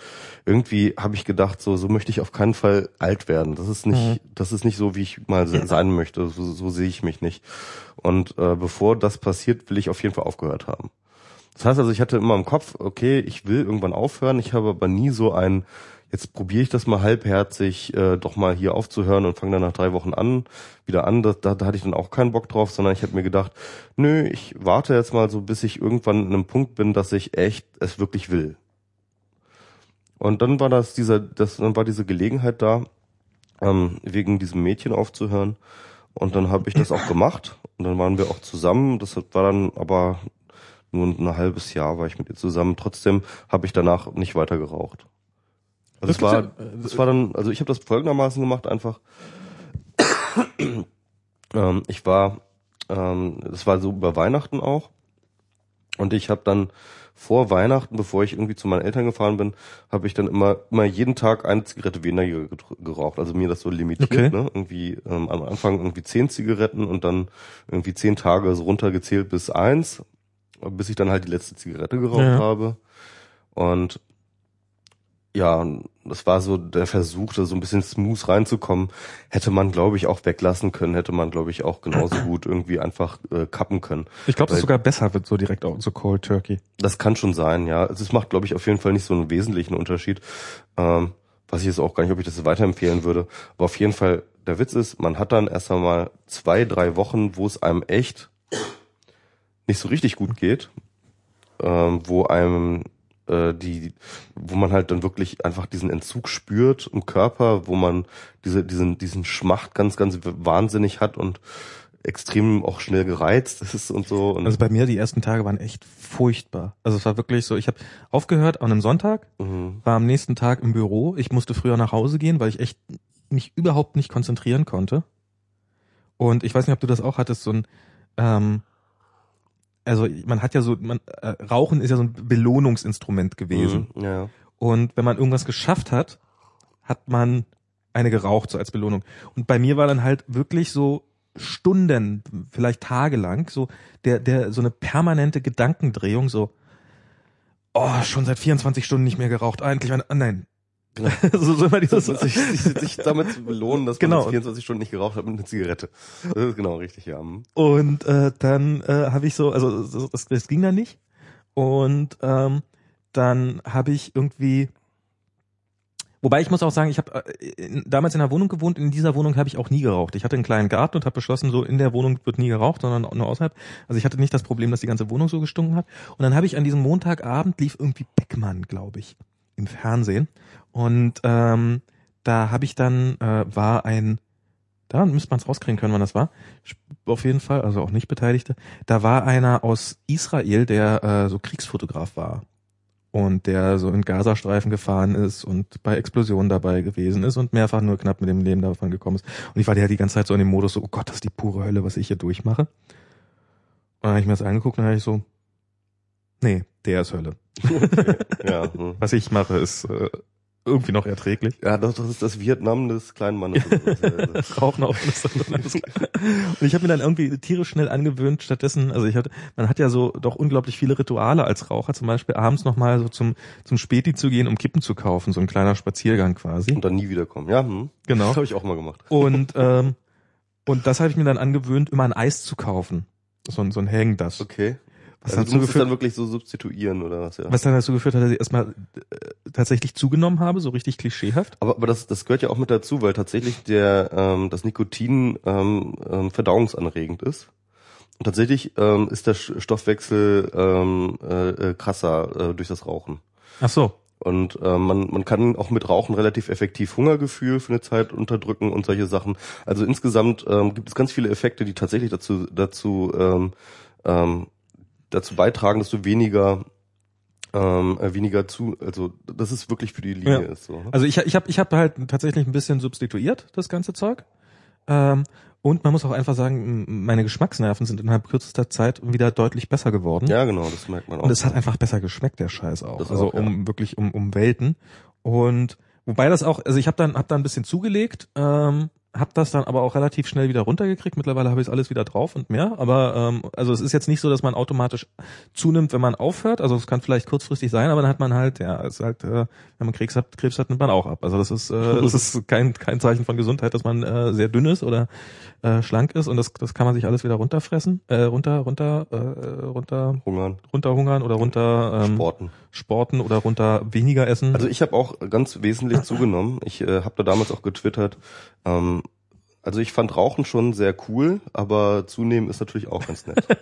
irgendwie habe ich gedacht so so möchte ich auf keinen Fall alt werden. Das ist nicht das ist nicht so wie ich mal se- sein möchte. So, so sehe ich mich nicht. Und äh, bevor das passiert will ich auf jeden Fall aufgehört haben. Das heißt also ich hatte immer im Kopf okay ich will irgendwann aufhören. Ich habe aber nie so ein jetzt probiere ich das mal halbherzig, äh, doch mal hier aufzuhören und fange dann nach drei Wochen an, wieder an. Das, da, da hatte ich dann auch keinen Bock drauf, sondern ich habe mir gedacht, nö, ich warte jetzt mal so, bis ich irgendwann an einem Punkt bin, dass ich echt es wirklich will. Und dann war das dieser, das, dann war diese Gelegenheit da, ähm, wegen diesem Mädchen aufzuhören. Und dann habe ich das auch gemacht. Und dann waren wir auch zusammen. Das war dann aber nur ein halbes Jahr war ich mit ihr zusammen. Trotzdem habe ich danach nicht weiter geraucht. Also Das war, das war dann, also ich habe das folgendermaßen gemacht, einfach. [COUGHS] ähm, ich war, ähm, das war so über Weihnachten auch. Und ich habe dann vor Weihnachten, bevor ich irgendwie zu meinen Eltern gefahren bin, habe ich dann immer immer jeden Tag eine Zigarette weniger geraucht. Also mir das so limitiert, Okay. ne? Irgendwie ähm, am Anfang irgendwie zehn Zigaretten und dann irgendwie zehn Tage so runtergezählt bis eins, bis ich dann halt die letzte Zigarette geraucht Ja. habe. Und ja, das war so der Versuch, da so ein bisschen smooth reinzukommen. Hätte man, glaube ich, auch weglassen können, hätte man, glaube ich, auch genauso [CLEARS THROAT] gut irgendwie einfach äh, kappen können. Ich glaube, es sogar besser wird so direkt auch so Cold Turkey. Das kann schon sein, ja. Also es macht, glaube ich, auf jeden Fall nicht so einen wesentlichen Unterschied. Ähm, weiß ich jetzt auch gar nicht, ob ich das weiterempfehlen würde. Aber auf jeden Fall, der Witz ist, man hat dann erst einmal zwei, drei Wochen, wo es einem echt nicht so richtig gut geht, ähm, wo einem äh, die, wo man halt dann wirklich einfach diesen Entzug spürt im Körper, wo man diese, diesen, diesen Schmacht ganz, ganz wahnsinnig hat und extrem auch schnell gereizt [LAUGHS] ist und so. Und Also bei mir die ersten Tage waren echt furchtbar. Also es war wirklich so, ich habe aufgehört an einem Sonntag, mhm. war am nächsten Tag im Büro. Ich musste früher nach Hause gehen, weil ich echt mich überhaupt nicht konzentrieren konnte. Und ich weiß nicht, ob du das auch hattest, so ein, ähm, also man hat ja so, man, äh, Rauchen ist ja so ein Belohnungsinstrument gewesen. Mhm. Ja. Und wenn man irgendwas geschafft hat, hat man eine geraucht, so als Belohnung. Und bei mir war dann halt wirklich so Stunden, vielleicht tagelang, so der, der, so eine permanente Gedankendrehung, so, oh, schon seit 24 Stunden nicht mehr geraucht, eigentlich, ah, nein. Genau. [LAUGHS] so, so immer dieses, [LAUGHS] sich, sich, sich damit zu belohnen, dass man Genau. jetzt 24 Stunden nicht geraucht hat mit einer Zigarette. Das ist genau richtig, ja. Mhm. Und äh, dann äh, habe ich so, also so, das, das ging dann nicht. Und ähm, dann habe ich irgendwie, wobei ich muss auch sagen, ich habe äh, damals in einer Wohnung gewohnt. In dieser Wohnung habe ich auch nie geraucht. Ich hatte einen kleinen Garten und habe beschlossen, so in der Wohnung wird nie geraucht, sondern nur außerhalb. Also ich hatte nicht das Problem, dass die ganze Wohnung so gestunken hat. Und dann habe ich an diesem Montagabend lief irgendwie Beckmann, glaube ich, im Fernsehen. Und ähm, da habe ich dann äh, war ein da müsste man es rauskriegen können, wann das war. Auf jeden Fall, also auch nicht Beteiligte. Da war einer aus Israel, der äh, so Kriegsfotograf war und der so in Gazastreifen gefahren ist und bei Explosionen dabei gewesen ist und mehrfach nur knapp mit dem Leben davon gekommen ist. Und ich war ja die ganze Zeit so in dem Modus so, oh Gott, das ist die pure Hölle, was ich hier durchmache. Und dann habe ich mir das angeguckt und dann habe ich so, nee, der ist Hölle. Okay. [LAUGHS] ja, hm. Was ich mache, ist äh, irgendwie noch erträglich. Ja, das, das ist das Vietnam des kleinen Mannes. [LAUGHS] Rauchen auf Und ich habe mir dann irgendwie tierisch schnell angewöhnt, stattdessen, also ich hatte, man hat ja so doch unglaublich viele Rituale als Raucher, zum Beispiel abends nochmal so zum, zum Späti zu gehen, um Kippen zu kaufen, so ein kleiner Spaziergang quasi. Und dann nie wiederkommen, ja. Hm. Genau. Das habe ich auch mal gemacht. Und, ähm, und das habe ich mir dann angewöhnt, immer ein Eis zu kaufen. So ein, so ein Hang das. Okay. Was also dazu geführt, dann wirklich so substituieren oder was? Ja. Was dann dazu geführt hat, dass ich erstmal äh, tatsächlich zugenommen habe, so richtig klischeehaft. Aber, aber das, das gehört ja auch mit dazu, weil tatsächlich der ähm, das Nikotin ähm, ähm, verdauungsanregend ist. Und tatsächlich ähm, ist der Stoffwechsel ähm, äh, äh, krasser äh, durch das Rauchen. Ach so. Und äh, man, man kann auch mit Rauchen relativ effektiv Hungergefühl für eine Zeit unterdrücken und solche Sachen. Also insgesamt ähm, gibt es ganz viele Effekte, die tatsächlich dazu, dazu ähm, ähm, dazu beitragen, dass du weniger ähm, äh, weniger zu, also das ist wirklich für die Linie ja. ist so. Ne? Also ich ich habe ich hab halt tatsächlich ein bisschen substituiert das ganze Zeug. Ähm, und man muss auch einfach sagen, meine Geschmacksnerven sind innerhalb kürzester Zeit wieder deutlich besser geworden. Ja, genau, das merkt man auch. Und es hat einfach besser geschmeckt, der Scheiß auch. Das also auch, um ja. wirklich um, um Welten. Und wobei das auch, also ich habe dann hab da ein bisschen zugelegt, ähm, hab das dann aber auch relativ schnell wieder runtergekriegt. Mittlerweile habe ich alles wieder drauf und mehr. Aber ähm, also es ist jetzt nicht so, dass man automatisch zunimmt, wenn man aufhört. Also es kann vielleicht kurzfristig sein, aber dann hat man halt, ja, es ist halt, äh, wenn man Krebs hat, Krebs hat, nimmt man auch ab. Also das ist, äh, das ist [LAUGHS] kein kein Zeichen von Gesundheit, dass man äh, sehr dünn ist oder äh, schlank ist und das das kann man sich alles wieder runterfressen, äh, runter runter äh, runter hungern, runterhungern oder runter ähm, sporten, sporten oder runter weniger essen. Also ich habe auch ganz wesentlich zugenommen. Ich äh, habe da damals auch getwittert. Ähm, also ich fand Rauchen schon sehr cool, aber zunehmen ist natürlich auch ganz nett. [LAUGHS]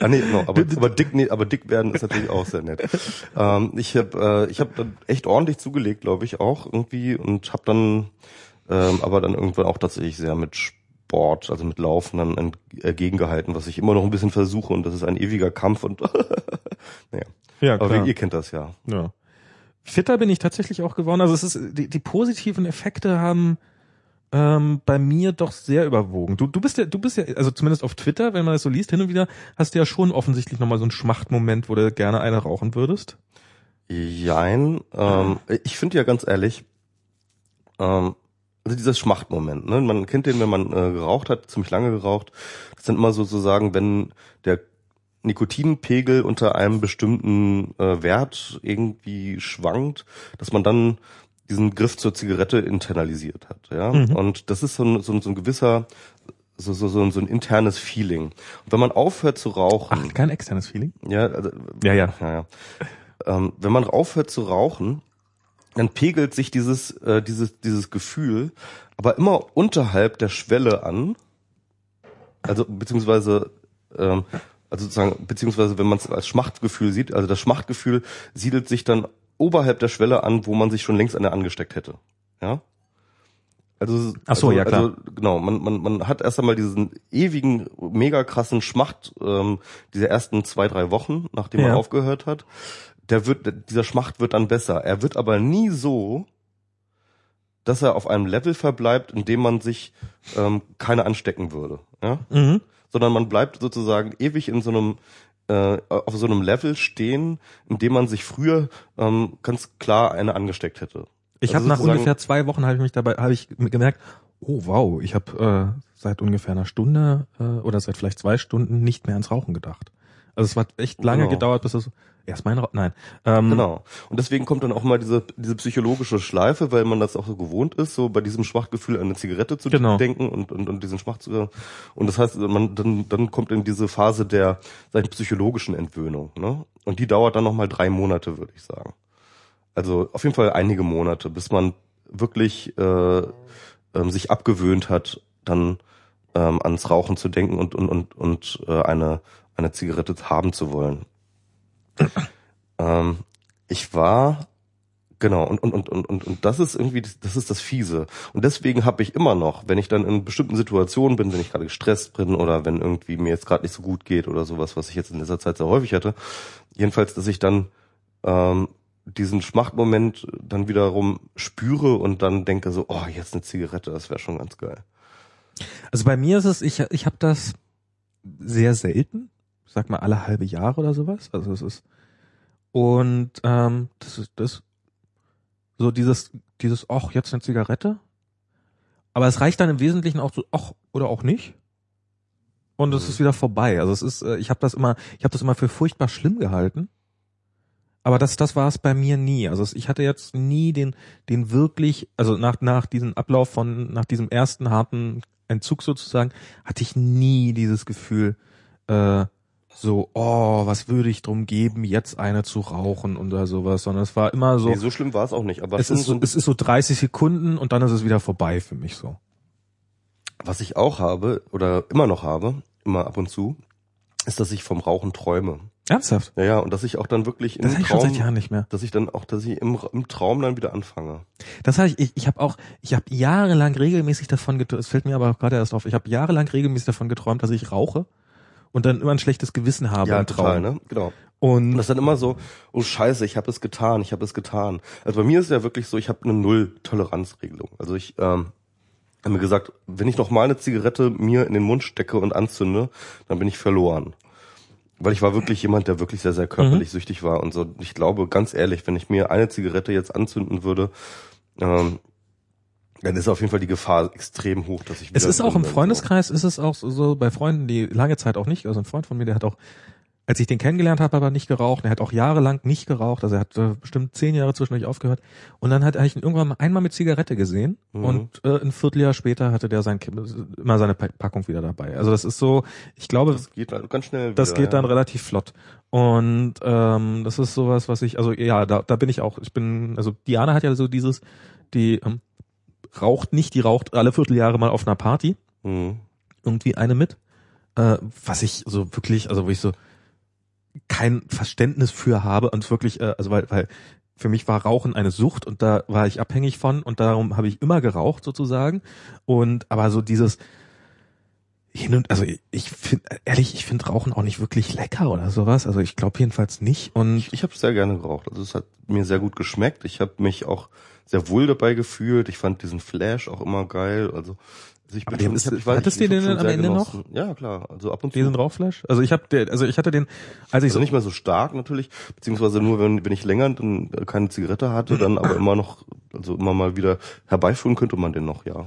Ah nee, no, aber, aber dick, nee, aber dick werden ist natürlich auch sehr nett. Ähm, ich habe äh, ich habe dann echt ordentlich zugelegt, glaube ich auch irgendwie und habe dann ähm, aber dann irgendwann auch tatsächlich sehr mit Sport, also mit Laufen dann entgegengehalten, was ich immer noch ein bisschen versuche und das ist ein ewiger Kampf und [LAUGHS] naja. Ja, klar. Aber ihr kennt das ja. Ja. Fitter bin ich tatsächlich auch geworden. Also es ist die, die positiven Effekte haben ähm, bei mir doch sehr überwogen. Du, du bist ja, du bist ja, also zumindest auf Twitter, wenn man das so liest, hin und wieder, hast du ja schon offensichtlich nochmal so einen Schmachtmoment, wo du gerne eine rauchen würdest. Jein. Ähm, ich finde ja ganz ehrlich, ähm, also dieser Schmachtmoment, ne? Man kennt den, wenn man äh, geraucht hat, ziemlich lange geraucht. Das sind immer sozusagen, wenn der Nikotinpegel unter einem bestimmten äh, Wert irgendwie schwankt, dass man dann diesen Griff zur Zigarette internalisiert hat. Ja? Mhm. Und das ist so ein, so ein, so ein gewisser, so, so, so, ein, so ein internes Feeling. Und wenn man aufhört zu rauchen. Ach, kein externes Feeling? Ja, also, ja, ja. ja, ja. Ähm, wenn man aufhört zu rauchen, dann pegelt sich dieses, äh, dieses, dieses Gefühl aber immer unterhalb der Schwelle an. Also, beziehungsweise, ähm, also sozusagen, beziehungsweise wenn man es als Schmachtgefühl sieht, also das Schmachtgefühl siedelt sich dann oberhalb der Schwelle an, wo man sich schon längst eine angesteckt hätte. Ja? Also, Ach so, also, ja klar. Also, genau, man, man, man hat erst einmal diesen ewigen, mega krassen Schmacht, ähm, diese ersten zwei, drei Wochen, nachdem ja. man aufgehört hat. Der wird, dieser Schmacht wird dann besser. Er wird aber nie so, dass er auf einem Level verbleibt, in dem man sich ähm, keine anstecken würde. Ja? Mhm. Sondern man bleibt sozusagen ewig in so einem äh, auf so einem Level stehen, in dem man sich früher ähm, ganz klar eine angesteckt hätte. Ich also habe nach ungefähr zwei Wochen habe ich mich dabei habe ich gemerkt, oh wow, ich habe äh, seit ungefähr einer Stunde äh, oder seit vielleicht zwei Stunden nicht mehr ans Rauchen gedacht. Also es hat echt lange genau. gedauert, bis es erst mein Ra nein. Ähm, genau. Und deswegen kommt dann auch mal diese diese psychologische Schleife, weil man das auch so gewohnt ist, so bei diesem Schwachgefühl an eine Zigarette zu genau. denken und, und und diesen Schwach zu und das heißt, man dann dann kommt in diese Phase der seiner psychologischen Entwöhnung, ne? Und die dauert dann noch mal drei Monate, würde ich sagen. Also auf jeden Fall einige Monate, bis man wirklich äh, ähm, sich abgewöhnt hat, dann ähm, ans Rauchen zu denken und und und und äh, eine eine Zigarette haben zu wollen. [LAUGHS] ähm, ich war Genau, und, und, und, und, und, und das ist irgendwie, das ist das Fiese. Und deswegen habe ich immer noch, wenn ich dann in bestimmten Situationen bin, wenn ich gerade gestresst bin oder wenn irgendwie mir jetzt gerade nicht so gut geht oder sowas, was ich jetzt in dieser Zeit sehr häufig hatte, jedenfalls, dass ich dann ähm, diesen Schmachtmoment dann wiederum spüre und dann denke so, oh, jetzt eine Zigarette, das wäre schon ganz geil. Also bei mir ist es, ich, ich habe das sehr selten, sag mal alle halbe Jahre oder sowas. Also es ist und ähm, das ist das so dieses, dieses, ach, jetzt eine Zigarette. Aber es reicht dann im Wesentlichen auch so, ach, oder auch nicht. Und es mhm. ist wieder vorbei. Also es ist, äh, ich habe das immer, ich habe das immer für furchtbar schlimm gehalten. Aber das, das war es bei mir nie. Also ich hatte jetzt nie den, den wirklich, also nach, nach diesem Ablauf von, nach diesem ersten harten Entzug sozusagen, hatte ich nie dieses Gefühl, äh, so, oh, was würde ich drum geben, jetzt eine zu rauchen oder sowas, sondern es war immer so. Nee, so schlimm war es auch nicht, aber es ist so, es ist so 30 Sekunden und dann ist es wieder vorbei für mich so. Was ich auch habe oder immer noch habe, immer ab und zu, ist, dass ich vom Rauchen träume. Ernsthaft? Ja, ja, und dass ich auch dann wirklich im das Traum, ich schon seit Jahren nicht mehr. dass ich dann auch, dass ich im, im Traum dann wieder anfange. Das habe ich, ich, ich habe auch, ich habe jahrelang regelmäßig davon geträumt, es fällt mir aber auch gerade erst auf, ich habe jahrelang regelmäßig davon geträumt, dass ich rauche und dann immer ein schlechtes Gewissen habe ja, im Traum. Total, ne? Genau. Und, und das ist dann immer so, oh Scheiße, ich habe es getan, ich habe es getan. Also bei mir ist es ja wirklich so, ich habe eine Null-Toleranzregelung. Also ich ähm, habe mir gesagt, wenn ich noch mal eine Zigarette mir in den Mund stecke und anzünde, dann bin ich verloren. Weil ich war wirklich jemand, der wirklich sehr, sehr körperlich mhm. süchtig war und so. Ich glaube, ganz ehrlich, wenn ich mir eine Zigarette jetzt anzünden würde, ähm, dann ist auf jeden Fall die Gefahr extrem hoch, dass ich Es ist auch im Freundeskreis, ist es auch so bei Freunden, die lange Zeit auch nicht, also ein Freund von mir, der hat auch, als ich den kennengelernt habe, aber nicht geraucht. Er hat auch jahrelang nicht geraucht, also er hat äh, bestimmt zehn Jahre zwischendurch aufgehört. Und dann hat er ihn irgendwann mal einmal mit Zigarette gesehen mhm. und äh, ein Vierteljahr später hatte der sein immer seine Packung wieder dabei. Also das ist so, ich glaube, das geht ganz schnell. Wieder, das geht dann relativ flott. Und ähm, das ist sowas, was ich, also ja, da, da bin ich auch. Ich bin, also Diana hat ja so dieses, die ähm, raucht nicht, die raucht alle Vierteljahre mal auf einer Party. Mhm. Irgendwie eine mit. Äh, was ich so wirklich, also wo ich so kein Verständnis für habe und wirklich, äh, also weil, weil für mich war Rauchen eine Sucht und da war ich abhängig von und darum habe ich immer geraucht sozusagen. Und aber so dieses hin und also ich finde ehrlich, ich finde Rauchen auch nicht wirklich lecker oder sowas. Also ich glaube jedenfalls nicht. Und ich, ich habe sehr gerne geraucht. Also es hat mir sehr gut geschmeckt. Ich habe mich auch sehr wohl dabei gefühlt. Ich fand diesen Flash auch immer geil. Also, also ich bin schon, ist, ich, weiß, hattest du den am Ende genossen. noch? Ja, klar. Also ab und zu. Diesen Rauchflash? Also ich habe, also ich hatte den, als ich also so nicht mehr so stark natürlich, beziehungsweise nur wenn, wenn ich länger dann keine Zigarette hatte, dann aber immer noch, also immer mal wieder herbeiführen könnte man den noch, ja.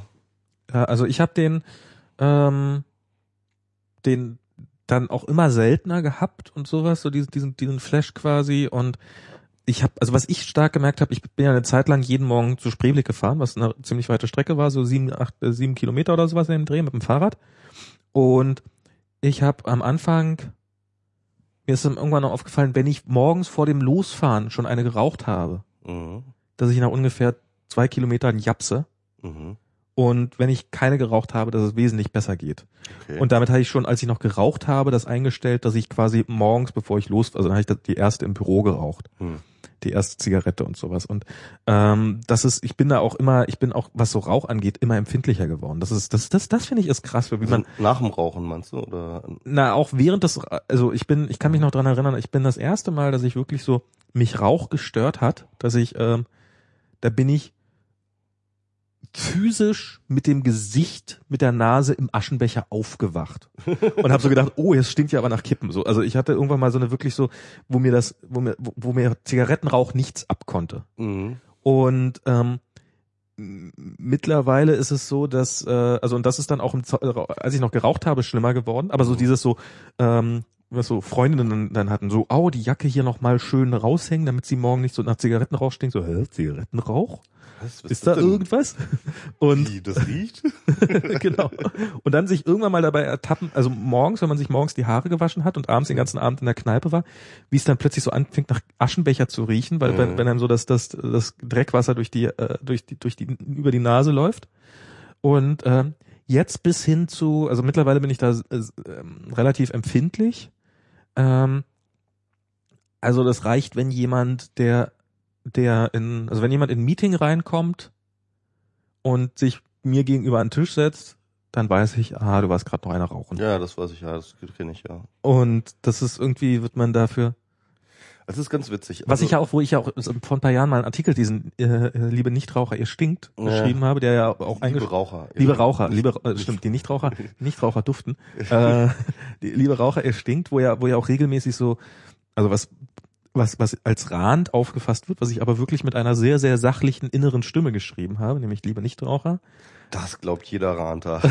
Ja, also ich habe den, ähm, den dann auch immer seltener gehabt und sowas, so diesen, diesen, diesen Flash quasi und ich habe, also was ich stark gemerkt habe, ich bin ja eine Zeit lang jeden Morgen zu Spreeblick gefahren, was eine ziemlich weite Strecke war, so sieben, acht, äh, sieben Kilometer oder sowas in dem Dreh mit dem Fahrrad. Und ich habe am Anfang, mir ist dann irgendwann noch aufgefallen, wenn ich morgens vor dem Losfahren schon eine geraucht habe, mhm. dass ich nach ungefähr zwei Kilometern japse. Mhm. Und wenn ich keine geraucht habe, dass es wesentlich besser geht. Okay. Und damit hatte ich schon, als ich noch geraucht habe, das eingestellt, dass ich quasi morgens, bevor ich los, also dann habe ich die erste im Büro geraucht. Mhm die erste Zigarette und sowas. Und ähm, das ist, ich bin da auch immer, ich bin auch, was so Rauch angeht, immer empfindlicher geworden. Das ist, das, das, das finde ich ist krass, wie also man. Nach dem Rauchen meinst du? Oder? Na, auch während des, also ich bin, ich kann mich noch dran erinnern, ich bin das erste Mal, dass ich wirklich so mich Rauch gestört hat, dass ich, ähm, da bin ich physisch mit dem Gesicht, mit der Nase im Aschenbecher aufgewacht und habe so gedacht, oh, jetzt stinkt ja aber nach Kippen. So, also ich hatte irgendwann mal so eine wirklich so, wo mir das, wo mir, wo mir Zigarettenrauch nichts abkonnte. Mhm. Und ähm, mittlerweile ist es so, dass, äh, also und das ist dann auch, im, als ich noch geraucht habe, schlimmer geworden. Aber so mhm. dieses so, ähm, was so Freundinnen dann hatten, so, oh, die Jacke hier nochmal schön raushängen, damit sie morgen nicht so nach Zigarettenrauch stinkt. So, hä, Zigarettenrauch? Was, was ist da denn? irgendwas? [LAUGHS] Und Wie, das riecht? [LAUGHS] genau. Und dann sich irgendwann mal dabei ertappen, also morgens, wenn man sich morgens die Haare gewaschen hat und abends den ganzen Abend in der Kneipe war, wie es dann plötzlich so anfängt nach Aschenbecher zu riechen, weil mhm. wenn, wenn einem so das, das, das Dreckwasser durch die, äh, durch die, durch die, über die Nase läuft. Und ähm, jetzt bis hin zu, also mittlerweile bin ich da äh, relativ empfindlich. Ähm, also das reicht, wenn jemand, der der in, also wenn jemand in ein Meeting reinkommt und sich mir gegenüber an den Tisch setzt, dann weiß ich, ah, du warst gerade noch einer rauchen. Ja, das weiß ich, ja, das kenne ich, ja. Und das ist irgendwie, wird man dafür. Das ist ganz witzig. Was Also- ich ja auch, wo ich ja auch vor ein paar Jahren mal einen Artikel, diesen äh, äh, Liebe Nichtraucher, ihr stinkt, Ja. geschrieben habe, der ja auch liebe Raucher. Liebe Raucher, liebe, äh, stimmt, die Nichtraucher, [LAUGHS] Nichtraucher duften. Äh, die, liebe Raucher, ihr stinkt, wo ja, wo ja auch regelmäßig so, also was, was, was als Rand aufgefasst wird, was ich aber wirklich mit einer sehr, sehr sachlichen inneren Stimme geschrieben habe, nämlich liebe Nichtraucher. Das glaubt jeder Ranter.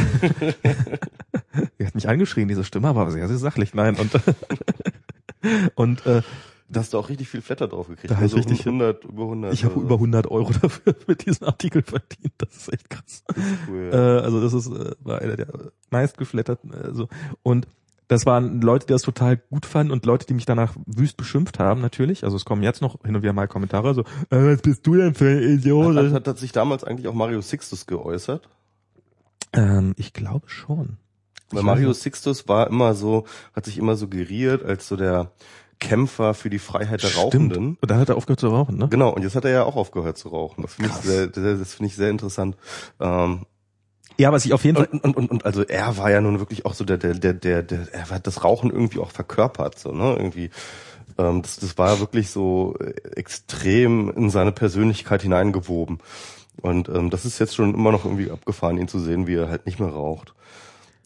Die [LAUGHS] [LAUGHS] hat mich angeschrien, diese Stimme, aber sehr, sehr sachlich, nein, und, [LAUGHS] und, äh, Da hast du auch richtig viel Flatter drauf gekriegt. Da hab ich Also richtig- 100, über 100. ich habe also, über 100 Euro dafür mit diesem Artikel verdient, das ist echt krass. cool, Äh, ja. also das ist äh, war einer der meistgeflatterten. Äh, so. Und das waren Leute, die das total gut fanden und Leute, die mich danach wüst beschimpft haben, natürlich. Also es kommen jetzt noch hin und wieder mal Kommentare so, äh, was bist du denn für ein Idiot? Hat, hat, hat sich damals eigentlich auch Mario Sixtus geäußert? ähm, ich glaube schon. Weil Mario Sixtus war immer so, hat sich immer suggeriert als so der Kämpfer für die Freiheit der Stimmt. Rauchenden. Und dann hat er aufgehört zu rauchen, ne? Genau, und jetzt hat er ja auch aufgehört zu rauchen. Das finde ich sehr, sehr, das finde ich sehr interessant. Ähm, Ja, was ich auf jeden Fall. und, und, und, und also er war ja nun wirklich auch so der, der, der, der, der er hat das Rauchen irgendwie auch verkörpert, so, ne? Irgendwie. Ähm, das, das war wirklich so äh, extrem in seine Persönlichkeit hineingewoben. Und ähm, das ist jetzt schon immer noch irgendwie abgefahren, ihn zu sehen, wie er halt nicht mehr raucht.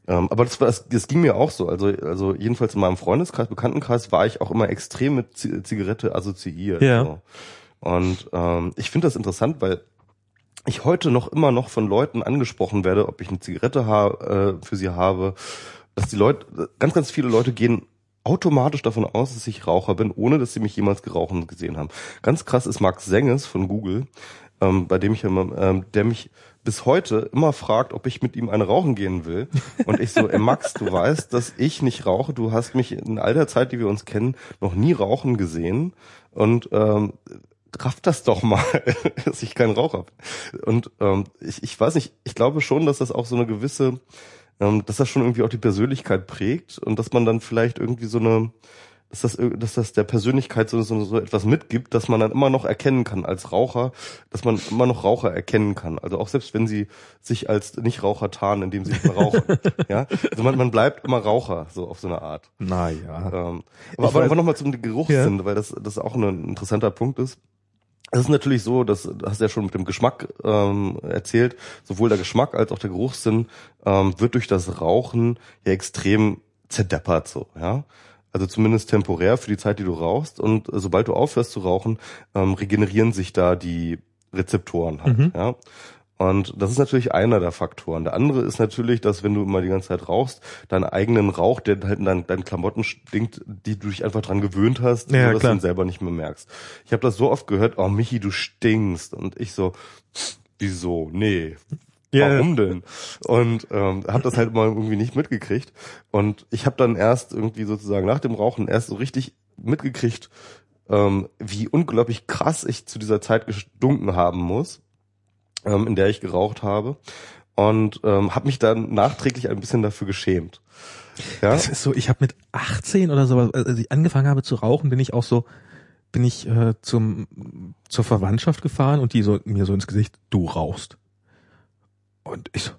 Ähm, aber das, war, das, das ging mir auch so. Also, also jedenfalls in meinem Freundeskreis, Bekanntenkreis war ich auch immer extrem mit Z Zigarette assoziiert. Ja. So. Und ähm, ich finde das interessant, weil ich heute noch immer noch von Leuten angesprochen werde, ob ich eine Zigarette ha äh, für sie habe, dass die Leute, ganz, ganz viele Leute gehen automatisch davon aus, dass ich Raucher bin, ohne dass sie mich jemals gerauchen gesehen haben. Ganz krass ist Max Senges von Google, ähm, bei dem ich immer, ähm, der mich bis heute immer fragt, ob ich mit ihm eine rauchen gehen will. Und ich so, ey Max, du weißt, dass ich nicht rauche. Du hast mich in all der Zeit, die wir uns kennen, noch nie rauchen gesehen. Und ähm, raff das doch mal, [LAUGHS] dass ich kein Raucher bin. Und ähm, ich, ich weiß nicht, ich glaube schon, dass das auch so eine gewisse, ähm, dass das schon irgendwie auch die Persönlichkeit prägt und dass man dann vielleicht irgendwie so eine, dass das, dass das der Persönlichkeit so, so, so etwas mitgibt, dass man dann immer noch erkennen kann als Raucher, dass man immer noch Raucher erkennen kann. Also auch selbst wenn sie sich als Nichtraucher tarnen, indem sie nicht mehr rauchen. [LAUGHS] ja, also man, man bleibt immer Raucher, so auf so eine Art. Naja. Ähm, Ich aber aber, nochmal zum Geruchssinn, weil das, das auch ein interessanter Punkt ist. Es ist natürlich so, dass du hast ja schon mit dem Geschmack ähm, erzählt, sowohl der Geschmack als auch der Geruchssinn ähm, wird durch das Rauchen ja extrem zerdeppert so, ja. Also zumindest temporär für die Zeit, die du rauchst. Und sobald du aufhörst zu rauchen, ähm, regenerieren sich da die Rezeptoren halt, Mhm. ja. Und das ist natürlich einer der Faktoren. Der andere ist natürlich, dass wenn du immer die ganze Zeit rauchst, deinen eigenen Rauch, der halt in deinen, deinen Klamotten stinkt, die du dich einfach dran gewöhnt hast, Ja, dass klar. du ihn selber nicht mehr merkst. Ich habe das so oft gehört, oh Michi, du stinkst. Und ich so, wieso? Nee. Ja, Warum denn? Und ähm, habe das halt mal irgendwie nicht mitgekriegt. Und ich habe dann erst irgendwie sozusagen nach dem Rauchen erst so richtig mitgekriegt, ähm, wie unglaublich krass ich zu dieser Zeit gestunken haben muss, ähm, in der ich geraucht habe. Und ähm, habe mich dann nachträglich ein bisschen dafür geschämt. Ja, Das ist so, ich habe mit 18 oder so, als ich angefangen habe zu rauchen, bin ich auch so, bin ich äh, zum zur Verwandtschaft gefahren und die so mir so ins Gesicht, du rauchst. Und ich so,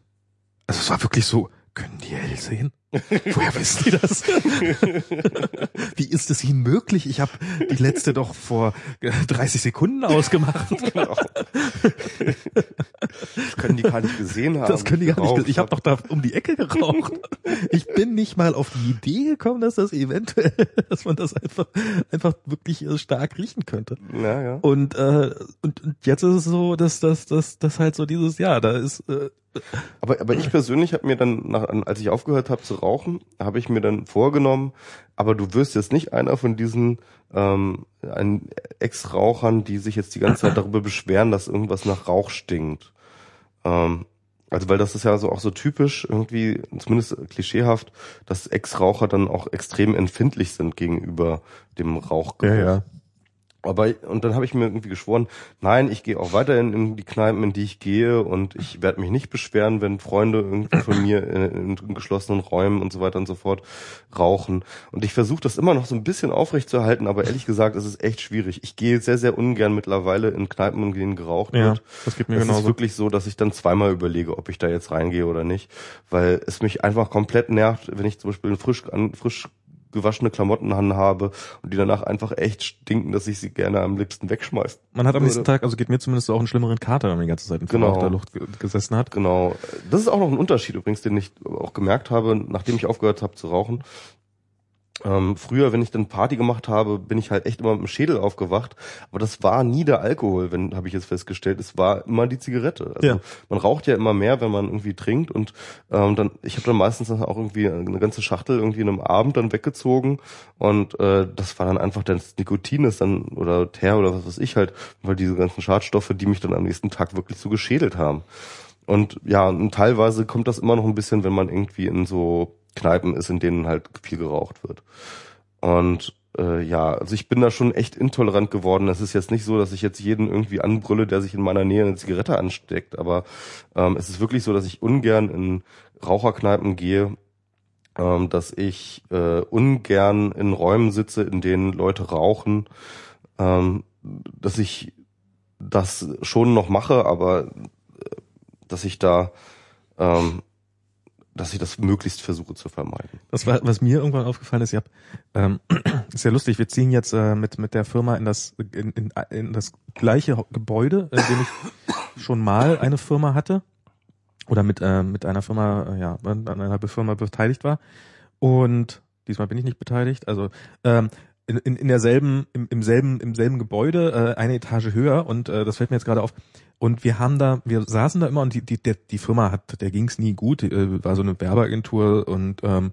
also es war wirklich so, können die hell sehen? Woher wissen die das? [LAUGHS] Wie ist es ihnen möglich? Ich habe die letzte doch vor äh, 30 Sekunden ausgemacht. [LAUGHS] das können die gar nicht gesehen haben. Das können die gar nicht. geraucht Ich habe doch da um die Ecke geraucht. Ich bin nicht mal auf die Idee gekommen, dass das eventuell, [LAUGHS] dass man das einfach, einfach wirklich äh, stark riechen könnte. Ja, ja. Und, äh, und, und jetzt ist es so, dass das, das, das halt so dieses Jahr, da ist, äh, Aber, aber ich persönlich habe mir dann, nach, als ich aufgehört habe zu rauchen, habe ich mir dann vorgenommen, aber du wirst jetzt nicht einer von diesen ähm, Ex-Rauchern, die sich jetzt die ganze Zeit darüber beschweren, dass irgendwas nach Rauch stinkt. Ähm, also weil das ist ja so auch so typisch irgendwie, zumindest klischeehaft, dass Ex-Raucher dann auch extrem empfindlich sind gegenüber dem Rauchgeruch. Aber und dann habe ich mir irgendwie geschworen, nein, ich gehe auch weiterhin in die Kneipen, in die ich gehe und ich werde mich nicht beschweren, wenn Freunde irgendwie von mir in, in geschlossenen Räumen und so weiter und so fort rauchen. Und ich versuche das immer noch so ein bisschen aufrechtzuerhalten, aber ehrlich gesagt, es ist echt schwierig. Ich gehe sehr, sehr ungern mittlerweile in Kneipen, in denen geraucht Ja, wird. das geht mir Es genauso. ist wirklich so, dass ich dann zweimal überlege, ob ich da jetzt reingehe oder nicht, weil es mich einfach komplett nervt, wenn ich zum Beispiel frisch, an, frisch gewaschene Klamotten anhabe und die danach einfach echt stinken, dass ich sie gerne am liebsten wegschmeiße. Man hat am nächsten. Tag, also geht mir zumindest auch einen schlimmeren Kater, wenn man die ganze Zeit in Genau. verrauchter Luft ge- gesessen hat. Genau. Das ist auch noch ein Unterschied übrigens, den ich auch gemerkt habe, nachdem ich aufgehört habe zu rauchen. Ähm, früher, wenn ich dann Party gemacht habe, bin ich halt echt immer mit dem Schädel aufgewacht. Aber das war nie der Alkohol, wenn habe ich jetzt festgestellt. Es war immer die Zigarette. Also Ja. man raucht ja immer mehr, wenn man irgendwie trinkt. Und ähm, dann, ich habe dann meistens dann auch irgendwie eine ganze Schachtel irgendwie in einem Abend dann weggezogen. Und äh, das war dann einfach das Nikotin ist dann oder Teer oder was weiß ich halt, weil diese ganzen Schadstoffe, die mich dann am nächsten Tag wirklich so geschädelt haben. Und ja, und teilweise kommt das immer noch ein bisschen, wenn man irgendwie in so Kneipen ist, in denen halt viel geraucht wird. Und äh, ja, also ich bin da schon echt intolerant geworden. Es ist jetzt nicht so, dass ich jetzt jeden irgendwie anbrülle, der sich in meiner Nähe eine Zigarette ansteckt, aber ähm, es ist wirklich so, dass ich ungern in Raucherkneipen gehe, ähm, dass ich äh, ungern in Räumen sitze, in denen Leute rauchen, ähm, dass ich das schon noch mache, aber äh, dass ich da, ähm, dass ich das möglichst versuche zu vermeiden. Das war, was mir irgendwann aufgefallen ist, ich hab, ähm, [CLEARS THROAT] ist ja lustig, wir ziehen jetzt äh, mit, mit der Firma in das, in, in, in das gleiche Gebäude, in dem ich [COUGHS] schon mal eine Firma hatte. Oder mit, äh, mit einer Firma, äh, ja, an einer Firma beteiligt war. Und diesmal bin ich nicht beteiligt. Also ähm, in, in, in derselben, im, im selben, im selben Gebäude, äh, eine Etage höher und äh, das fällt mir jetzt gerade auf. Und wir haben da, wir saßen da immer und die, die, die Firma hat, der ging's nie gut, äh, war so eine Werbeagentur und ähm,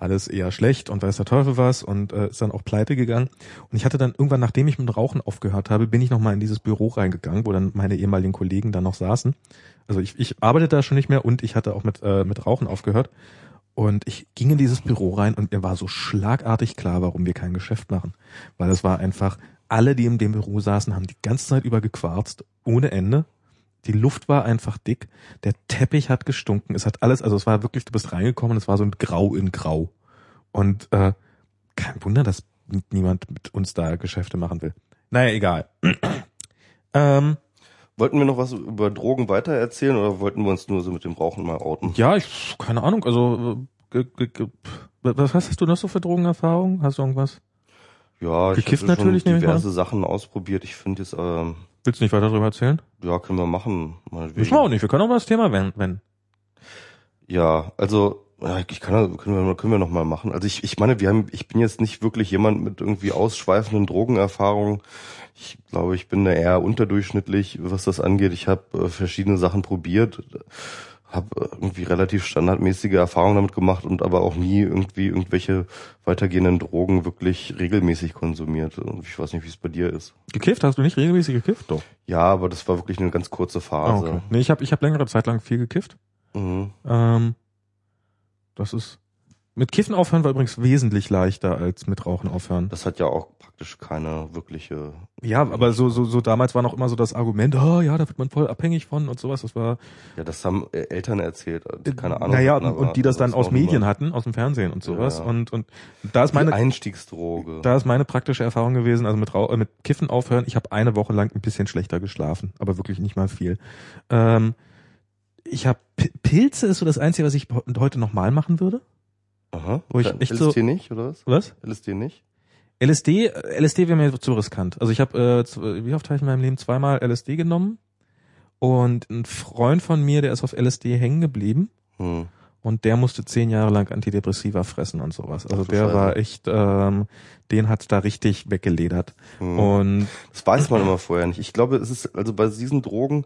alles eher schlecht und weiß der Teufel was und äh, ist dann auch pleite gegangen. Und ich hatte dann irgendwann, nachdem ich mit Rauchen aufgehört habe, bin ich nochmal in dieses Büro reingegangen, wo dann meine ehemaligen Kollegen da noch saßen. Also ich, ich arbeitete da schon nicht mehr und ich hatte auch mit, äh, mit Rauchen aufgehört. Und ich ging in dieses Büro rein und mir war so schlagartig klar, warum wir kein Geschäft machen. Weil es war einfach, alle, die in dem Büro saßen, haben die ganze Zeit über gequarzt, ohne Ende. Die Luft war einfach dick, der Teppich hat gestunken, es hat alles, also es war wirklich, du bist reingekommen, es war so ein Grau in Grau. Und äh, kein Wunder, dass niemand mit uns da Geschäfte machen will. Naja, egal. [CLEARS THROAT] ähm, Wollten wir noch was über Drogen weiter erzählen oder wollten wir uns nur so mit dem Rauchen mal outen? ja, ich, keine Ahnung, also äh, was hast du noch so für Drogenerfahrungen? Hast du irgendwas? Ja, Gekifft ich habe natürlich, schon ich diverse Sachen ausprobiert. Ich finde jetzt, ähm, Willst du nicht weiter darüber erzählen? ja, können wir machen. Müssen wir auch nicht, wir können auch mal das Thema wenden. Ja, also ich kann, können wir, können wir noch mal machen. Also ich, ich meine, wir haben, ich bin jetzt nicht wirklich jemand mit irgendwie ausschweifenden Drogenerfahrungen. Ich glaube, ich bin da eher unterdurchschnittlich, was das angeht. Ich habe äh, verschiedene Sachen probiert, habe irgendwie relativ standardmäßige Erfahrungen damit gemacht und aber auch nie irgendwie irgendwelche weitergehenden Drogen wirklich regelmäßig konsumiert. Und ich weiß nicht, wie es bei dir ist. Gekifft? Hast du nicht regelmäßig gekifft? Doch. Ja, aber das war wirklich eine ganz kurze Ah, Phase. okay. Nee, ich habe ich hab längere Zeit lang viel gekifft. Mhm. Ähm, das ist. Mit Kiffen aufhören war übrigens wesentlich leichter als mit Rauchen aufhören. Das hat ja auch praktisch keine wirkliche Ja, aber so, so, so damals war noch immer so das Argument, oh ja, da wird man voll abhängig von und sowas. Das war. Ja, das haben äh, Eltern erzählt, die keine Ahnung. Naja, hatten, und, und die das dann aus Medien immer hatten, aus dem Fernsehen und sowas. Ja. Und, und da ist die meine, Einstiegsdroge. da ist meine praktische Erfahrung gewesen, also mit, Rau äh, mit Kiffen aufhören. Ich habe eine Woche lang ein bisschen schlechter geschlafen, aber wirklich nicht mal viel. Ähm, ich habe Pilze ist so das Einzige, was ich heute nochmal machen würde. Aha. wo ich echt LSD so- nicht, oder was? Was? LSD nicht? LSD, äh, LSD wäre mir zu riskant. Also ich habe, äh, z- wie oft habe ich in meinem Leben zweimal LSD genommen und ein Freund von mir, der ist auf LSD hängen geblieben Hm. und der musste zehn Jahre lang Antidepressiva fressen und sowas. Also Ach der Scheiße. war echt, ähm, den hat's da richtig weggeledert. Hm. Und Das weiß man immer vorher nicht. Ich glaube, es ist, also bei diesen Drogen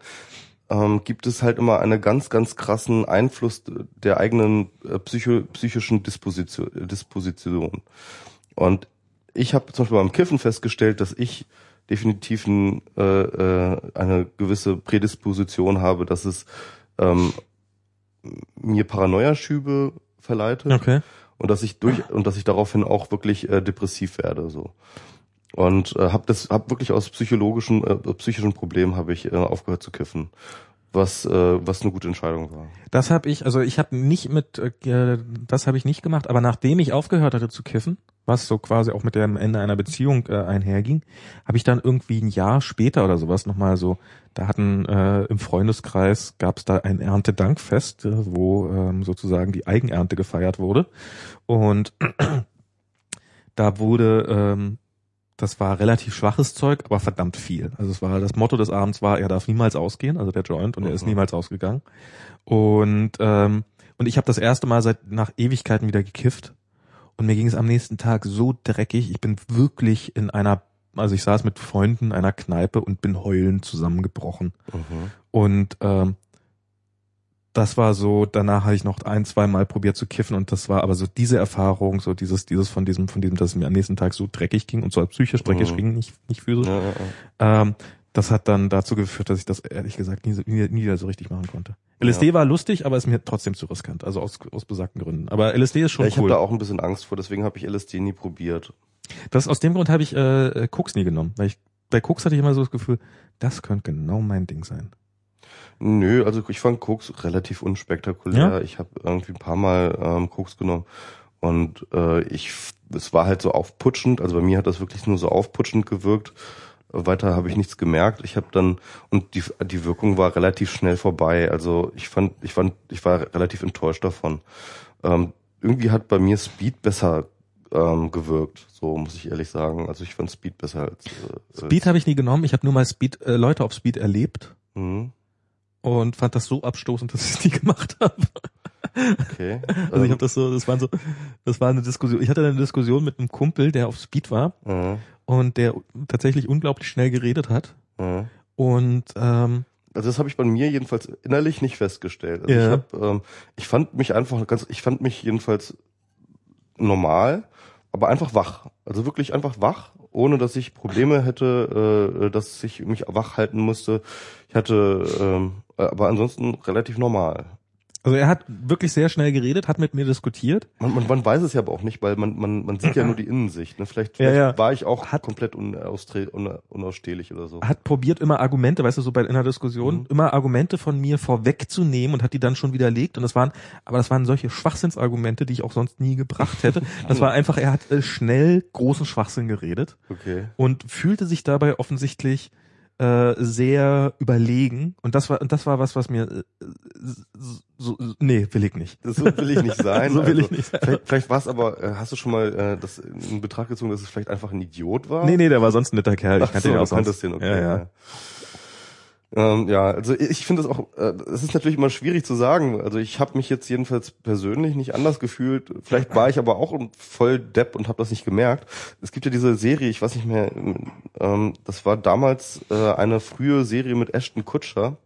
ähm, gibt es halt immer einen ganz, ganz krassen Einfluss der eigenen äh, psycho, psychischen Disposition, Disposition. Und ich habe zum Beispiel beim Kiffen festgestellt, dass ich definitiv ein, äh, äh, eine gewisse Prädisposition habe, dass es ähm, mir Paranoia-Schübe verleitet okay. und dass ich durch und dass ich daraufhin auch wirklich äh, depressiv werde so Und äh, habe das hab wirklich aus psychologischen äh, psychischen Problemen habe ich äh, aufgehört zu kiffen was äh, was eine gute Entscheidung war. Das habe ich, also ich habe nicht mit, äh, das habe ich nicht gemacht, aber nachdem ich aufgehört hatte zu kiffen, was so quasi auch mit dem Ende einer Beziehung äh, einherging, habe ich dann irgendwie ein Jahr später oder sowas nochmal so, da hatten äh, im Freundeskreis gab es da ein Erntedankfest, äh, wo ähm, sozusagen die Eigenernte gefeiert wurde und [CLEARS THROAT] da wurde ähm, das war relativ schwaches Zeug, aber verdammt viel. Also es war das Motto des Abends war, er darf niemals ausgehen, also der Joint, und er ist mhm. niemals ausgegangen. Und ähm, und ich habe das erste Mal seit nach Ewigkeiten wieder gekifft und mir ging es am nächsten Tag so dreckig. Ich bin wirklich in einer, also ich saß mit Freunden in einer Kneipe und bin heulend zusammengebrochen. Mhm. Und ähm, das war so, danach habe ich noch ein, zwei Mal probiert zu kiffen und das war aber so diese Erfahrung, so dieses, dieses von diesem, von diesem, dass es mir am nächsten Tag so dreckig ging und so psychisch dreckig mhm. ging, nicht, nicht physisch. Ja, ja, ja. Ähm, das hat dann dazu geführt, dass ich das ehrlich gesagt nie, nie, nie wieder so richtig machen konnte. LSD war lustig, aber ist mir trotzdem zu riskant, also aus, aus besagten Gründen. Aber LSD ist schon ja, ich cool. Ich habe da auch ein bisschen Angst vor, deswegen habe ich LSD nie probiert. Das aus dem Grund habe ich äh, Koks nie genommen, weil ich bei Koks hatte ich immer so das Gefühl, das könnte genau mein Ding sein. Nö, also ich fand Koks relativ unspektakulär. Ja? Ich habe irgendwie ein paar Mal ähm, Koks genommen und äh, ich, es war halt so aufputschend. Also bei mir hat das wirklich nur so aufputschend gewirkt. Weiter habe ich nichts gemerkt. Ich habe dann und die die Wirkung war relativ schnell vorbei. Also ich fand, ich fand, ich war relativ enttäuscht davon. Ähm, irgendwie hat bei mir Speed besser ähm, gewirkt. So muss ich ehrlich sagen. Also ich fand Speed besser als äh, Speed habe ich nie genommen. Ich habe nur mal Speed äh, Leute auf Speed erlebt. Mhm und fand das so abstoßend, dass ich es [LAUGHS] nie gemacht habe. Okay. Also ich habe das so, das waren so, das war eine Diskussion. Ich hatte eine Diskussion mit einem Kumpel, der auf Speed war mhm. und der tatsächlich unglaublich schnell geredet hat. Mhm. Und ähm, also das habe ich bei mir jedenfalls innerlich nicht festgestellt. Also ja. ich hab, ähm, ich fand mich einfach ganz, ich fand mich jedenfalls normal, aber einfach wach. Also wirklich einfach wach, ohne dass ich Probleme hätte, äh, dass ich mich wach halten musste. Ich hatte ähm, äh, aber ansonsten relativ normal. Also er hat wirklich sehr schnell geredet, hat mit mir diskutiert. Man, man, man weiß es ja aber auch nicht, weil man, man, man sieht ja nur die Innensicht. Ne? Vielleicht, vielleicht ja, ja. war ich auch hat, komplett unausstehlich oder so. Hat probiert immer Argumente, weißt du, so bei einer Diskussion, mhm. immer Argumente von mir vorwegzunehmen und hat die dann schon widerlegt. Und das waren, aber das waren solche Schwachsinnsargumente, die ich auch sonst nie gebracht hätte. Das war einfach, er hat äh, schnell großen Schwachsinn geredet. Okay. Und fühlte sich dabei offensichtlich äh, sehr überlegen und das war und das war was was mir äh, so, nee will ich nicht so will ich nicht sein [LAUGHS] so will also, ich nicht sein. vielleicht, vielleicht war es aber äh, hast du schon mal äh, das in Betracht gezogen dass es vielleicht einfach ein Idiot war nee nee der war sonst ein netter Kerl ich kannte so, den auch sonst den, okay, ja, ja. ja. Ähm, ja, also ich finde es auch, äh, es ist natürlich immer schwierig zu sagen. Also ich habe mich jetzt jedenfalls persönlich nicht anders gefühlt. Vielleicht war ich aber auch voll Depp und habe das nicht gemerkt. Es gibt ja diese Serie, ich weiß nicht mehr, ähm, das war damals äh, eine frühe Serie mit Ashton Kutscher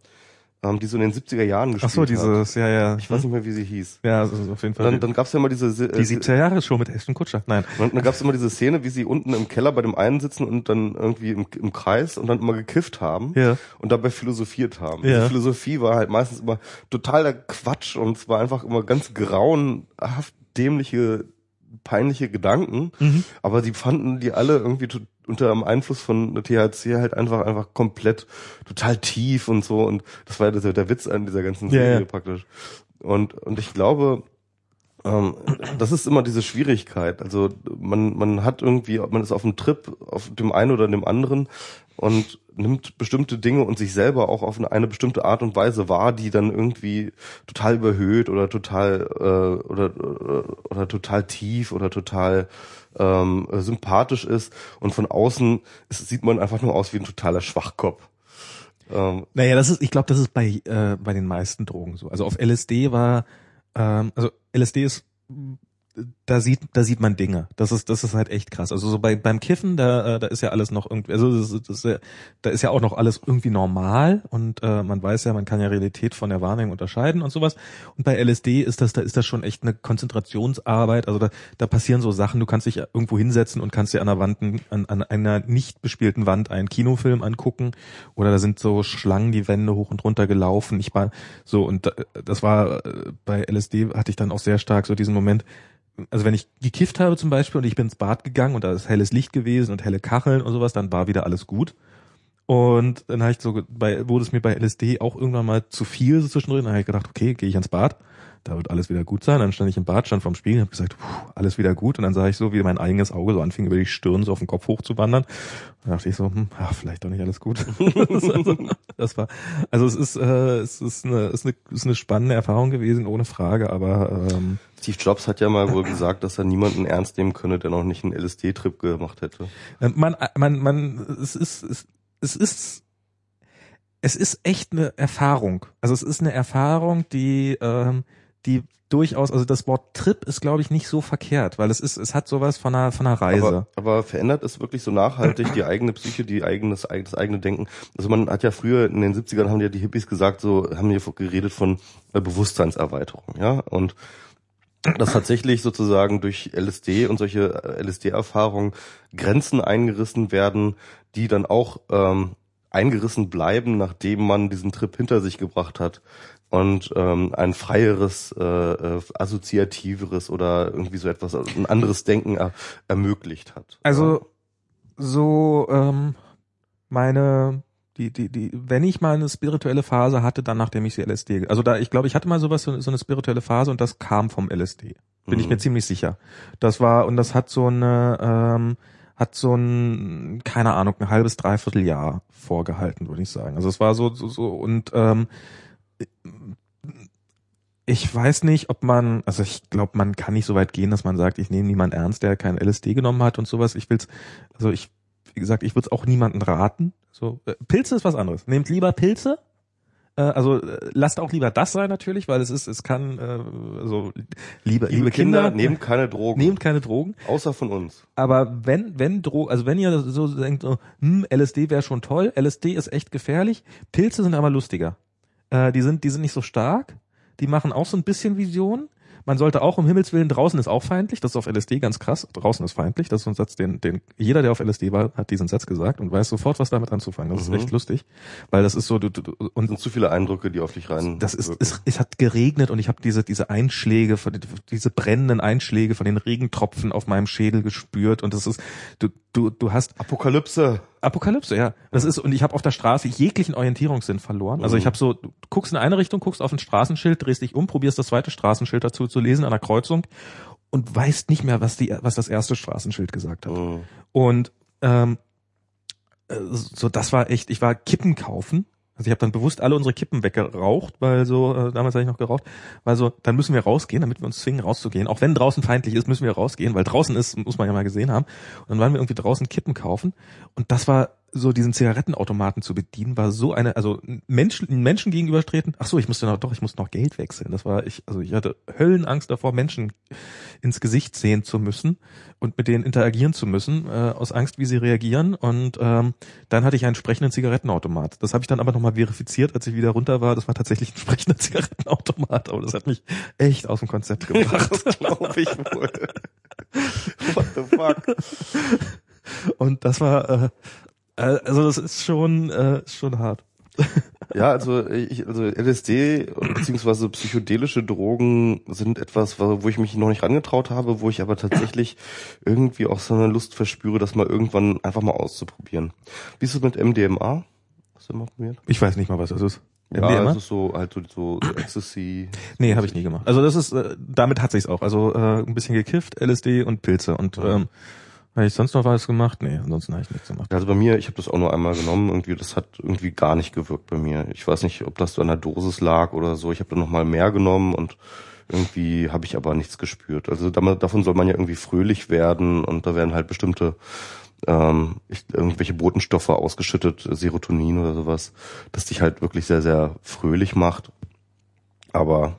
ähm, die so in den 70er Jahren gespielt Ach so, dieses, hat. ja, ja. Ich weiß nicht mehr, wie sie hieß. Ja, also auf jeden Fall. Dann, dann gab's ja mal diese... Äh, die 70er Jahre Show mit Ashton Kutscher, nein. Und dann gab's immer diese Szene, wie sie unten im Keller bei dem einen sitzen und dann irgendwie im, im Kreis und dann immer gekifft haben ja. und dabei philosophiert haben. Ja. Die Philosophie war halt meistens immer totaler Quatsch und es war einfach immer ganz grauenhaft dämliche peinliche Gedanken, mhm. aber sie fanden die alle irgendwie unter dem Einfluss von THC halt einfach einfach komplett total tief und so und das war der, der Witz an dieser ganzen Serie yeah. praktisch. Und und ich glaube, ähm, das ist immer diese Schwierigkeit. Also man man hat irgendwie, man ist auf dem Trip auf dem einen oder dem anderen und nimmt bestimmte Dinge und sich selber auch auf eine, eine bestimmte Art und Weise wahr, die dann irgendwie total überhöht oder total äh, oder, oder oder total tief oder total ähm, sympathisch ist und von außen ist, sieht man einfach nur aus wie ein totaler Schwachkopf. Ähm, naja, das ist, ich glaube, das ist bei äh, bei den meisten Drogen so. Also auf LSD war, ähm, also LSD ist da sieht, da sieht man Dinge. Das ist, das ist halt echt krass. Also so bei, beim Kiffen, da, äh, da ist ja alles noch irgendwie, also das, das ist ja, da ist ja auch noch alles irgendwie normal und äh, man weiß ja, man kann ja Realität von der Wahrnehmung unterscheiden und sowas. Und bei LSD ist das, da ist das schon echt eine Konzentrationsarbeit. Also da, da passieren so Sachen. Du kannst dich irgendwo hinsetzen und kannst dir an der Wand, an, an einer nicht bespielten Wand einen Kinofilm angucken. Oder da sind so Schlangen die Wände hoch und runter gelaufen. Ich war so und das war äh, bei LSD hatte ich dann auch sehr stark so diesen Moment also wenn ich gekifft habe zum Beispiel und ich bin ins Bad gegangen und da ist helles Licht gewesen und helle Kacheln und sowas, dann war wieder alles gut. Und dann habe ich so bei, wurde es mir bei LSD auch irgendwann mal zu viel so zwischendrin. Dann habe ich gedacht, okay, gehe ich ans Bad da wird alles wieder gut sein. Dann stand ich im Bad, stand vorm Spiegel und habe gesagt, puh, alles wieder gut. Und dann sah ich so, wie mein eigenes Auge so anfing, über die Stirn so auf den Kopf hochzuwandern. Da dachte ich so, hm, ach, vielleicht doch nicht alles gut. [LAUGHS] das war, also es ist, äh, es ist eine, ist eine, ist eine spannende Erfahrung gewesen, ohne Frage, aber ähm, Steve Jobs hat ja mal wohl gesagt, dass er niemanden ernst nehmen könne, der noch nicht einen LSD-Trip gemacht hätte. Äh, man, man, man, es ist, es, es ist es ist echt eine Erfahrung. Also es ist eine Erfahrung, die ähm, die durchaus, also das Wort Trip ist, glaube ich, nicht so verkehrt, weil es ist, es hat sowas von einer, von einer Reise. Aber, aber verändert es wirklich so nachhaltig die eigene Psyche, die eigenes, das eigene Denken? Also man hat ja früher in den 70ern haben ja die Hippies gesagt, so haben hier geredet von äh, Bewusstseinserweiterung, ja, und dass tatsächlich sozusagen durch LSD und solche äh, LSD-Erfahrungen Grenzen eingerissen werden, die dann auch ähm, eingerissen bleiben, nachdem man diesen Trip hinter sich gebracht hat und ähm, ein freieres, äh, äh, assoziativeres oder irgendwie so etwas, ein anderes Denken er, ermöglicht hat. Also so ähm, meine die, die, die, wenn ich mal eine spirituelle Phase hatte, dann nachdem ich sie LSD, also da, ich glaube, ich hatte mal sowas, so, so eine spirituelle Phase und das kam vom LSD. Bin mhm. ich mir ziemlich sicher. Das war, und das hat so eine, ähm, hat so ein, keine Ahnung, ein halbes, dreiviertel Jahr vorgehalten, würde ich sagen. Also es war so, so, so, und ähm, ich weiß nicht, ob man, also ich glaube, man kann nicht so weit gehen, dass man sagt, ich nehme niemanden ernst, der kein LSD genommen hat und sowas. Ich will's, also ich, wie gesagt, ich würde es auch niemanden raten. So, äh, Pilze ist was anderes. Nehmt lieber Pilze. Äh, also äh, lasst auch lieber das sein natürlich, weil es ist, es kann, äh, also liebe, liebe, liebe Kinder, Kinder, nehmt keine Drogen. Nehmt keine Drogen. Außer von uns. Aber wenn, wenn Dro also wenn ihr so denkt, so, hm, LSD wäre schon toll, LSD ist echt gefährlich, Pilze sind aber lustiger. Äh, die sind, die sind nicht so stark. Die machen auch so ein bisschen Vision. Man sollte auch um Himmels Willen, draußen ist auch feindlich, das ist auf LSD ganz krass, draußen ist feindlich, das ist so ein Satz, den, den jeder, der auf LSD war, hat diesen Satz gesagt und weiß sofort, was damit anzufangen. Das mhm. ist echt lustig, weil das ist so, du, du und sind zu viele Eindrücke, die auf dich rein. Das ist, es, es hat geregnet und ich habe diese diese Einschläge, diese brennenden Einschläge von den Regentropfen auf meinem Schädel gespürt und das ist, du, du, du hast Apokalypse. Apokalypse, ja. Das ist und ich habe auf der Straße jeglichen Orientierungssinn verloren. Also ich mhm. habe so, du guckst in eine Richtung, guckst auf ein Straßenschild, drehst dich um, probierst das zweite Straßenschild dazu zu lesen an der Kreuzung und weißt nicht mehr, was die, was das erste Straßenschild gesagt hat. Mhm. Und ähm, äh, so, das war echt. Ich war Kippen kaufen also ich habe dann bewusst alle unsere Kippen weggeraucht, weil so, äh, damals habe ich noch geraucht, weil so, dann müssen wir rausgehen, damit wir uns zwingen rauszugehen. Auch wenn draußen feindlich ist, müssen wir rausgehen, weil draußen ist, muss man ja mal gesehen haben. Und dann waren wir irgendwie draußen Kippen kaufen. Und das war so diesen Zigarettenautomaten zu bedienen, war so eine, also Menschen, Menschen gegenübertreten. Ach so, ich musste noch, doch, ich musste noch Geld wechseln. Das war ich, also ich hatte Höllenangst davor, Menschen ins Gesicht sehen zu müssen und mit denen interagieren zu müssen, äh, aus Angst, wie sie reagieren. Und ähm, dann hatte ich einen sprechenden Zigarettenautomat. Das habe ich dann aber nochmal verifiziert, als ich wieder runter war. Das war tatsächlich ein sprechender [LAUGHS] Zigarettenautomat, aber das hat mich echt aus dem Konzept [LAUGHS] gebracht. das glaube ich wohl. [LAUGHS] What the fuck? Und das war, äh, also das ist schon, äh, schon hart. [LAUGHS] Ja, also ich, also LSD beziehungsweise psychedelische Drogen sind etwas, wo ich mich noch nicht rangetraut habe, wo ich aber tatsächlich irgendwie auch so eine Lust verspüre, das mal irgendwann einfach mal auszuprobieren. Wie ist es mit MDMA? Hast du mal probiert? Ich weiß nicht mal, was das ist. MDMA? Ja, das ist so halt so, so, so Ecstasy. Nee, habe ich nie gemacht. Also das ist, äh, damit hat sich's auch. Also äh, ein bisschen gekifft, LSD und Pilze und ähm, habe ich sonst noch was gemacht? Nee, ansonsten habe ich nichts gemacht. Also bei mir, ich habe das auch nur einmal genommen, irgendwie, das hat irgendwie gar nicht gewirkt bei mir. Ich weiß nicht, ob das so an der Dosis lag oder so. Ich habe dann noch mal mehr genommen und irgendwie habe ich aber nichts gespürt. Also davon soll man ja irgendwie fröhlich werden und da werden halt bestimmte ähm, ich, irgendwelche Botenstoffe ausgeschüttet, Serotonin oder sowas, das dich halt wirklich sehr, sehr fröhlich macht. Aber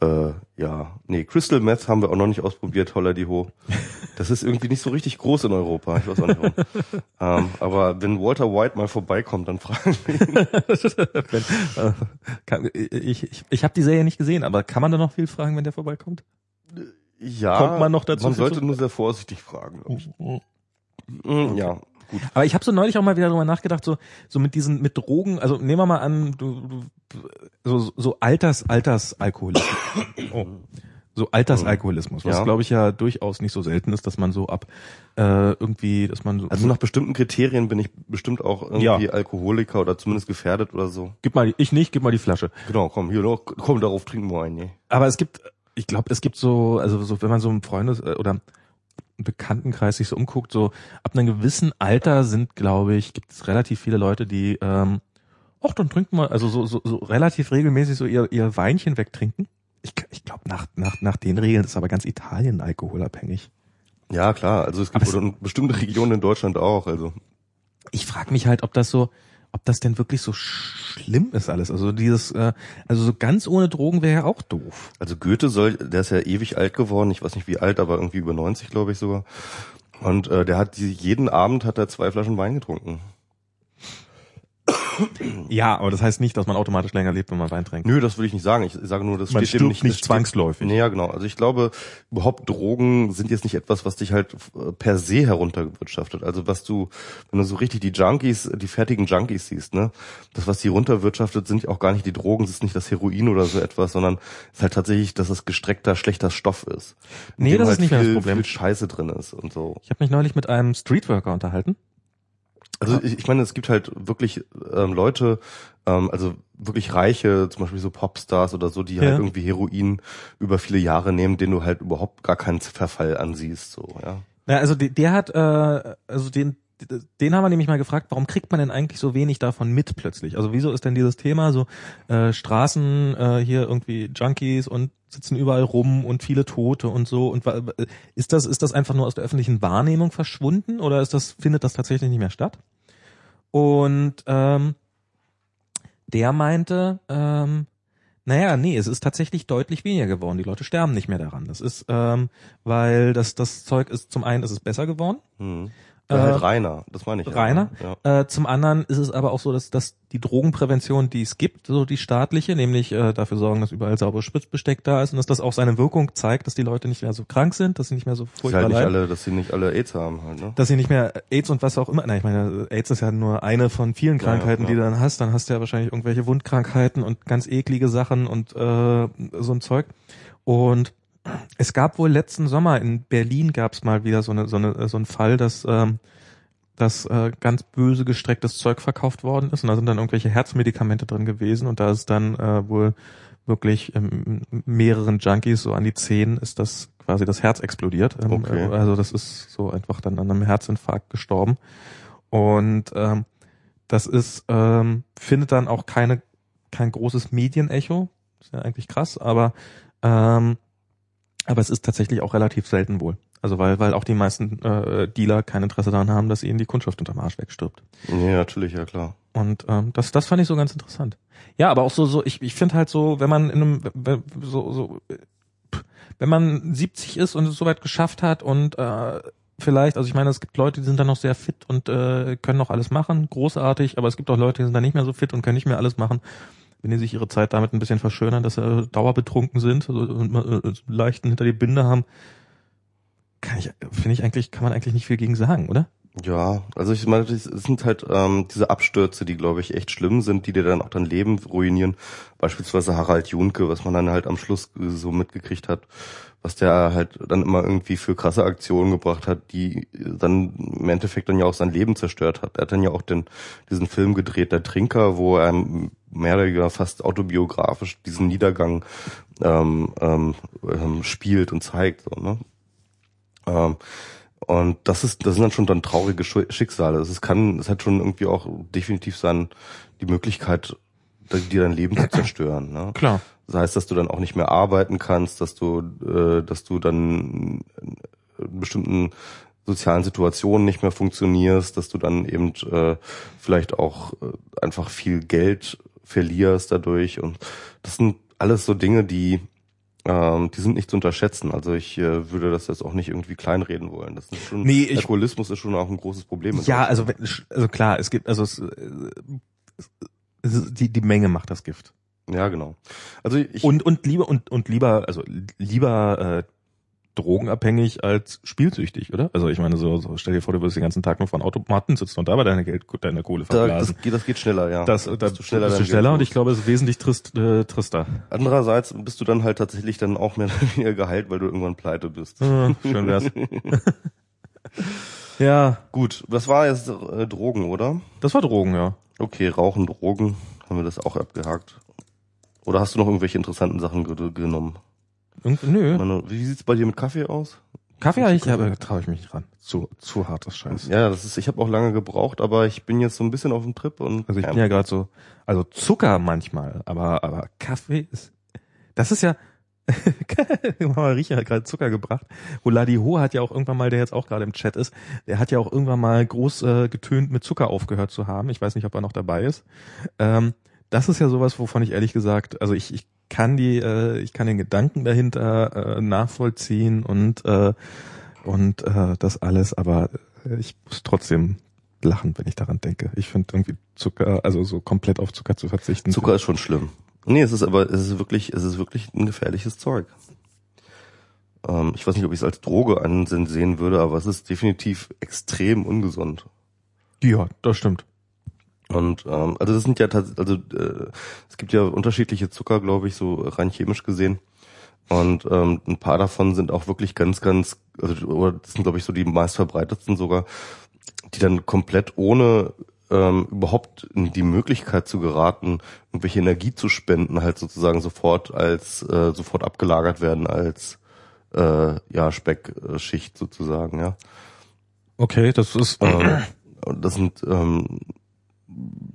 äh, ja, nee, Crystal Meth haben wir auch noch nicht ausprobiert, holla die ho. Das ist irgendwie nicht so richtig groß in Europa, ich weiß auch nicht warum. ähm, aber wenn Walter White mal vorbeikommt, dann fragen wir ihn. [LAUGHS] äh, ich ich, ich habe die Serie nicht gesehen, aber kann man da noch viel fragen, wenn der vorbeikommt? Ja, Kommt man noch dazu? Man sollte nur sehr vorsichtig fragen, glaube ich. Mhm. Mhm, ja, Gut. Aber ich habe so neulich auch mal wieder darüber nachgedacht, so so mit diesen mit Drogen, also nehmen wir mal an, du, du so so Alters Altersalkoholismus. [COUGHS] oh. So Altersalkoholismus, was Ja. glaube ich ja durchaus nicht so selten ist, dass man so ab äh, irgendwie, dass man so Also nach bestimmten Kriterien bin ich bestimmt auch irgendwie Ja. Alkoholiker oder zumindest gefährdet oder so. gib mal, ich nicht, gib mal die Flasche. Genau, komm, hier noch, komm, darauf trinken wir einen, nee. Aber es gibt, ich glaube, es gibt so, also so, wenn man so im Freundes- äh, oder Bekanntenkreis sich so umguckt, so ab einem gewissen Alter sind, glaube ich, gibt es relativ viele Leute, die, ähm, ach, dann trinken wir, also so, so, so relativ regelmäßig so ihr, ihr Weinchen wegtrinken. Ich, ich glaube, nach, nach, nach den Regeln ist aber ganz Italien alkoholabhängig. Ja, klar, also es gibt es- bestimmte Regionen in Deutschland auch, also. Ich frage mich halt, ob das so, ob das denn wirklich so schlimm ist alles. Also dieses, äh, also so ganz ohne Drogen wäre ja auch doof. Also Goethe soll, der ist ja ewig alt geworden, ich weiß nicht wie alt, aber irgendwie über 90, glaube ich sogar. Und äh, der hat die, jeden Abend hat er zwei Flaschen Wein getrunken. Ja, aber das heißt nicht, dass man automatisch länger lebt, wenn man Wein trinkt. Nö, das würde ich nicht sagen. Ich sage nur, das Man steht stirbt nicht, nicht steht- zwangsläufig. Nee, ja, genau. Also ich glaube, überhaupt Drogen sind jetzt nicht etwas, was dich halt äh, per se herunterwirtschaftet. Also was du, wenn du so richtig die Junkies, die fertigen Junkies siehst, ne, das, was die runterwirtschaftet, sind auch gar nicht die Drogen, es ist nicht das Heroin oder so etwas, sondern es ist halt tatsächlich, dass es gestreckter, schlechter Stoff ist. Nee, das ist halt nicht mehr das viel, Problem. Viel Scheiße drin ist und so. Ich habe mich neulich mit einem Streetworker unterhalten. Also ich, ich meine, es gibt halt wirklich ähm, Leute, ähm, also wirklich reiche, zum Beispiel so Popstars oder so, die Ja. halt irgendwie Heroin über viele Jahre nehmen, denen du halt überhaupt gar keinen Verfall ansiehst, so, ja. Ja, also der, der hat, äh, also den, den haben wir nämlich mal gefragt, warum kriegt man denn eigentlich so wenig davon mit plötzlich? Also wieso ist denn dieses Thema so äh, Straßen äh, hier irgendwie Junkies und sitzen überall rum und viele Tote und so und ist das ist das einfach nur aus der öffentlichen Wahrnehmung verschwunden oder ist das findet das tatsächlich nicht mehr statt? Und ähm, der meinte, ähm, naja, nee, es ist tatsächlich deutlich weniger geworden. Die Leute sterben nicht mehr daran. Das ist, ähm, weil das, das Zeug ist, zum einen ist es besser geworden, Hm. Äh, Ja, halt Rainer, das meine ich. ja. reiner. Ja. Äh, zum anderen ist es aber auch so, dass, dass die Drogenprävention, die es gibt, so die staatliche, nämlich äh, dafür sorgen, dass überall sauberes Spritzbesteck da ist und dass das auch seine Wirkung zeigt, dass die Leute nicht mehr so krank sind, dass sie nicht mehr so furchtbar halt nicht leiden. alle, dass sie nicht alle AIDS haben halt, ne? dass sie nicht mehr AIDS und was auch immer, nein, ich meine, AIDS ist ja nur eine von vielen Ja, Krankheiten, ja, die du ja. dann hast. Dann hast du ja wahrscheinlich irgendwelche Wundkrankheiten und ganz eklige Sachen und äh, so ein Zeug. Und es gab wohl letzten Sommer in Berlin gab es mal wieder so eine so eine so ein Fall, dass ähm, dass äh, ganz böse gestrecktes Zeug verkauft worden ist und da sind dann irgendwelche Herzmedikamente drin gewesen und da ist dann äh, wohl wirklich ähm, mehreren Junkies so an die zehn ist das quasi das Herz explodiert. Ähm, Okay. äh, Also das ist so einfach dann an einem Herzinfarkt gestorben und ähm, das ist ähm, findet dann auch keine kein großes Medienecho, ist ja eigentlich krass, aber ähm, aber es ist tatsächlich auch relativ selten wohl. Also weil weil auch die meisten äh, Dealer kein Interesse daran haben, dass ihnen die Kundschaft unterm Arsch wegstirbt. Nee, natürlich, ja klar. Und ähm, das, das fand ich so ganz interessant. Ja, aber auch so, so ich, ich finde halt so, wenn man in einem, wenn- so, so, wenn man 70 ist und es soweit geschafft hat und äh, vielleicht, also ich meine, es gibt Leute, die sind dann noch sehr fit und äh, können noch alles machen, großartig, aber es gibt auch Leute, die sind dann nicht mehr so fit und können nicht mehr alles machen. Wenn die sich ihre Zeit damit ein bisschen verschönern, dass sie dauerbetrunken sind und äh, so leichten hinter die Binde haben, kann ich, finde ich eigentlich, kann man eigentlich nicht viel gegen sagen, oder? Ja, also ich meine, es sind halt ähm, diese Abstürze, die glaube ich echt schlimm sind, die dir dann auch dein Leben ruinieren. Beispielsweise Harald Junke, was man dann halt am Schluss äh, so mitgekriegt hat, was der halt dann immer irgendwie für krasse Aktionen gebracht hat, die dann im Endeffekt dann ja auch sein Leben zerstört hat. Er hat dann ja auch den, diesen Film gedreht, Der Trinker, wo er mehr oder weniger fast autobiografisch diesen Niedergang ähm, ähm, ähm, spielt und zeigt. So, ne? Ähm, und das ist, das sind dann schon dann traurige Schicksale. Es kann, es hat schon irgendwie auch definitiv sein, die Möglichkeit, dir dein Leben zu zerstören. Ne? Klar. Das heißt, dass du dann auch nicht mehr arbeiten kannst, dass du, äh, dass du dann in bestimmten sozialen Situationen nicht mehr funktionierst, dass du dann eben äh, vielleicht auch äh, einfach viel Geld verlierst dadurch. Und das sind alles so Dinge, die ähm, die sind nicht zu unterschätzen. Also ich äh, würde das jetzt auch nicht irgendwie kleinreden wollen. Das ist schon Nee, ich- Alkoholismus ist schon auch ein großes Problem. Ja, also, also klar, es gibt, also es, es, es, die, die Menge macht das Gift. Ja genau. Also ich Und, und lieber, und, und lieber, also lieber äh, drogenabhängig als spielsüchtig, oder? Also ich meine, so, so stell dir vor, du wirst den ganzen Tag nur von Automaten sitzen und dabei deine Geld, deine Kohle Da, verblasen. das, geht, das geht schneller, ja. das, das, bist du schneller bist du schneller und ich glaube, es ist wesentlich trist, äh, trister. Andererseits bist du dann halt tatsächlich dann auch mehr weniger geheilt, weil du irgendwann pleite bist. Äh, schön wär's. [LAUGHS] ja, Gut, das war jetzt äh, Drogen, oder? das war Drogen, ja. Okay, Rauchen, Drogen, haben wir das auch abgehakt. Oder hast du noch irgendwelche interessanten Sachen ge genommen? Irgend, nö. Meine, wie sieht's bei dir mit Kaffee aus? Kaffee habe ich, aber traue ich mich nicht ran. Zu, zu hartes Scheiß. Ja, das ist, ich habe auch lange gebraucht, aber ich bin jetzt so ein bisschen auf dem Trip und Also ich bin ja gerade so, also Zucker manchmal, aber aber Kaffee ist, das ist ja, [LAUGHS] Mama Riecher hat gerade Zucker gebracht. Ho hat ja auch irgendwann mal, der jetzt auch gerade im Chat ist, der hat ja auch irgendwann mal groß äh, getönt mit Zucker aufgehört zu haben. Ich weiß nicht, ob er noch dabei ist. Ähm, das ist ja sowas, wovon ich ehrlich gesagt, also ich, ich kann die, äh, ich kann den Gedanken dahinter äh, nachvollziehen und äh, und äh, das alles, aber ich muss trotzdem lachen, wenn ich daran denke. Ich finde irgendwie Zucker, also so komplett auf Zucker zu verzichten. Zucker ist schon schlimm. Nee, es ist aber, es ist wirklich, es ist wirklich ein gefährliches Zeug. Ähm, ich weiß nicht, ob ich es als Droge ansehen würde, aber es ist definitiv extrem ungesund. Ja, das stimmt. Und ähm, also das sind ja tatsächlich, also äh, es gibt ja unterschiedliche Zucker, glaube ich, so rein chemisch gesehen. Und ähm, ein paar davon sind auch wirklich ganz, ganz, also oder das sind glaube ich so die meistverbreitetsten sogar, die dann komplett ohne ähm, überhaupt in die Möglichkeit zu geraten, irgendwelche Energie zu spenden, halt sozusagen sofort als äh, sofort abgelagert werden als äh, ja Speckschicht sozusagen, ja. Okay, das ist Ähm, das sind ähm,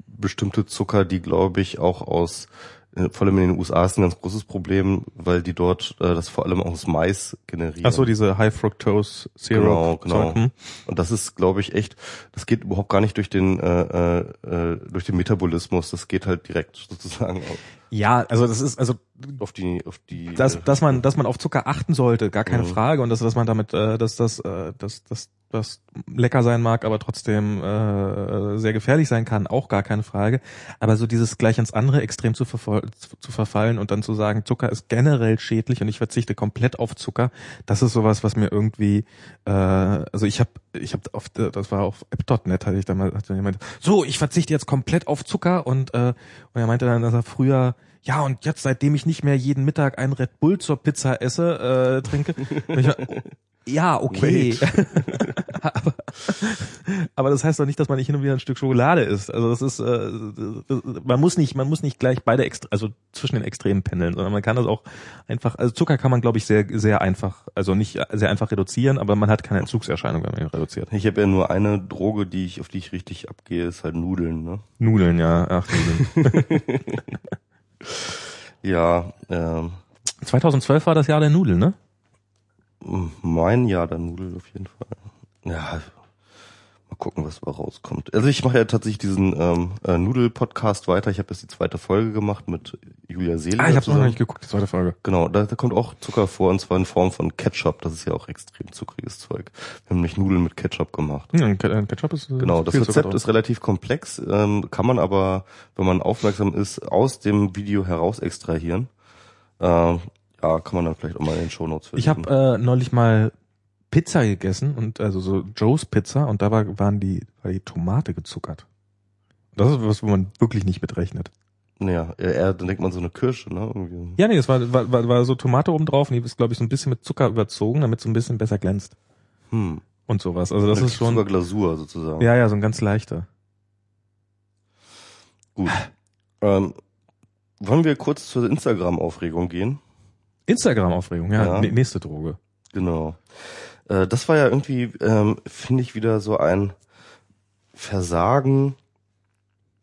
bestimmte Zucker, die glaube ich auch aus äh, vor allem in den USA ist ein ganz großes Problem, weil die dort äh, das vor allem aus Mais generieren. Ach so, diese High Fructose Genau, Syrup. genau. Zeug, hm? Und das ist, glaube ich, echt, das geht überhaupt gar nicht durch den äh, äh, durch den Metabolismus, das geht halt direkt [LAUGHS] sozusagen auf, Ja, also das ist also auf die auf die dass, dass man dass man auf Zucker achten sollte, gar keine Mhm. Frage und dass dass man damit äh, dass das äh, dass das das lecker sein mag, aber trotzdem äh, sehr gefährlich sein kann, auch gar keine Frage. Aber so dieses gleich ins andere Extrem zu, verfol- zu, zu verfallen und dann zu sagen, Zucker ist generell schädlich und ich verzichte komplett auf Zucker, das ist sowas, was mir irgendwie, äh, also ich habe, ich habe auf, das war auf app.net, hatte ich da mal, hatte jemand, so, ich verzichte jetzt komplett auf Zucker und äh, und er meinte dann, dass er früher ja, und jetzt, seitdem ich nicht mehr jeden Mittag ein Red Bull zur Pizza esse, äh, trinke, [LAUGHS] ja, okay. [LAUGHS] aber, aber das heißt doch nicht, dass man nicht hin und wieder ein Stück Schokolade isst. Also das ist, äh, man muss nicht, man muss nicht gleich beide, Extre also zwischen den Extremen pendeln, sondern man kann das auch einfach, also Zucker kann man, glaube ich, sehr, sehr einfach, also nicht sehr einfach reduzieren, aber man hat keine Entzugserscheinung, wenn man ihn reduziert. ich habe ja nur eine Droge, die ich auf die ich richtig abgehe, ist halt Nudeln, ne? Nudeln, ja, ach, Nudeln. [LAUGHS] Ja, ähm, 2012 war das Jahr der Nudeln, ne? mein Jahr der Nudel auf jeden Fall. Ja, mal gucken, was da rauskommt. Also ich mache ja tatsächlich diesen ähm, äh, Nudel-Podcast weiter. Ich habe jetzt die zweite Folge gemacht mit Julia Seele. Ah, ich habe noch nicht geguckt, die zweite Folge. Genau, da, da kommt auch Zucker vor und zwar in Form von Ketchup. Das ist ja auch extrem zuckriges Zeug. Wir haben nämlich Nudeln mit Ketchup gemacht. Ja, äh, Ketchup ist äh, Genau, das Rezept drauf. ist relativ komplex, ähm, kann man aber, wenn man aufmerksam ist, aus dem Video heraus extrahieren. Ähm, ja, kann man dann vielleicht auch mal in den Shownotes Ich habe äh, neulich mal Pizza gegessen und also so Joe's Pizza und da war, waren die, war die Tomate gezuckert. Das ist was, wo man wirklich nicht mitrechnet. Naja, eher, dann denkt man so eine Kirsche, ne? Irgendwie. Ja, nee, es war, war, war, war so Tomate oben drauf und die ist, glaube ich, so ein bisschen mit Zucker überzogen, damit es so ein bisschen besser glänzt. Hm. Und sowas. Also das Eine ist schon. Zuckerglasur sozusagen. Ja, ja, so ein ganz leichter. Gut. Ähm, wollen wir kurz zur Instagram-Aufregung gehen? Instagram-Aufregung, ja, Ja. nä- nächste Droge. Genau. Äh, das war ja irgendwie, ähm, finde ich, wieder so ein Versagen,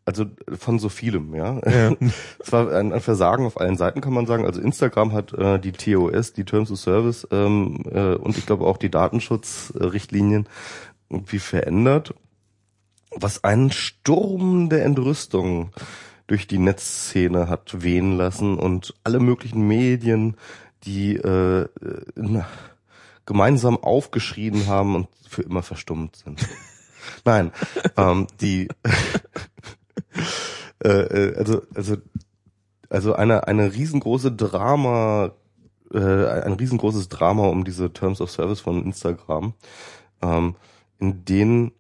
also von so vielem, ja. Ja. [LAUGHS] Es war ein, ein Versagen auf allen Seiten, kann man sagen. Also Instagram hat äh, die TOS, die Terms of Service ähm, äh, und ich glaube auch die Datenschutzrichtlinien irgendwie verändert, was einen Sturm der Entrüstung durch die Netzszene hat wehen lassen und alle möglichen Medien, die äh, äh, gemeinsam aufgeschrien haben und für immer verstummt sind. [LAUGHS] Nein, ähm, die [LAUGHS] äh, äh, also also also eine eine riesengroße Drama äh, ein riesengroßes Drama um diese Terms of Service von Instagram, ähm, in denen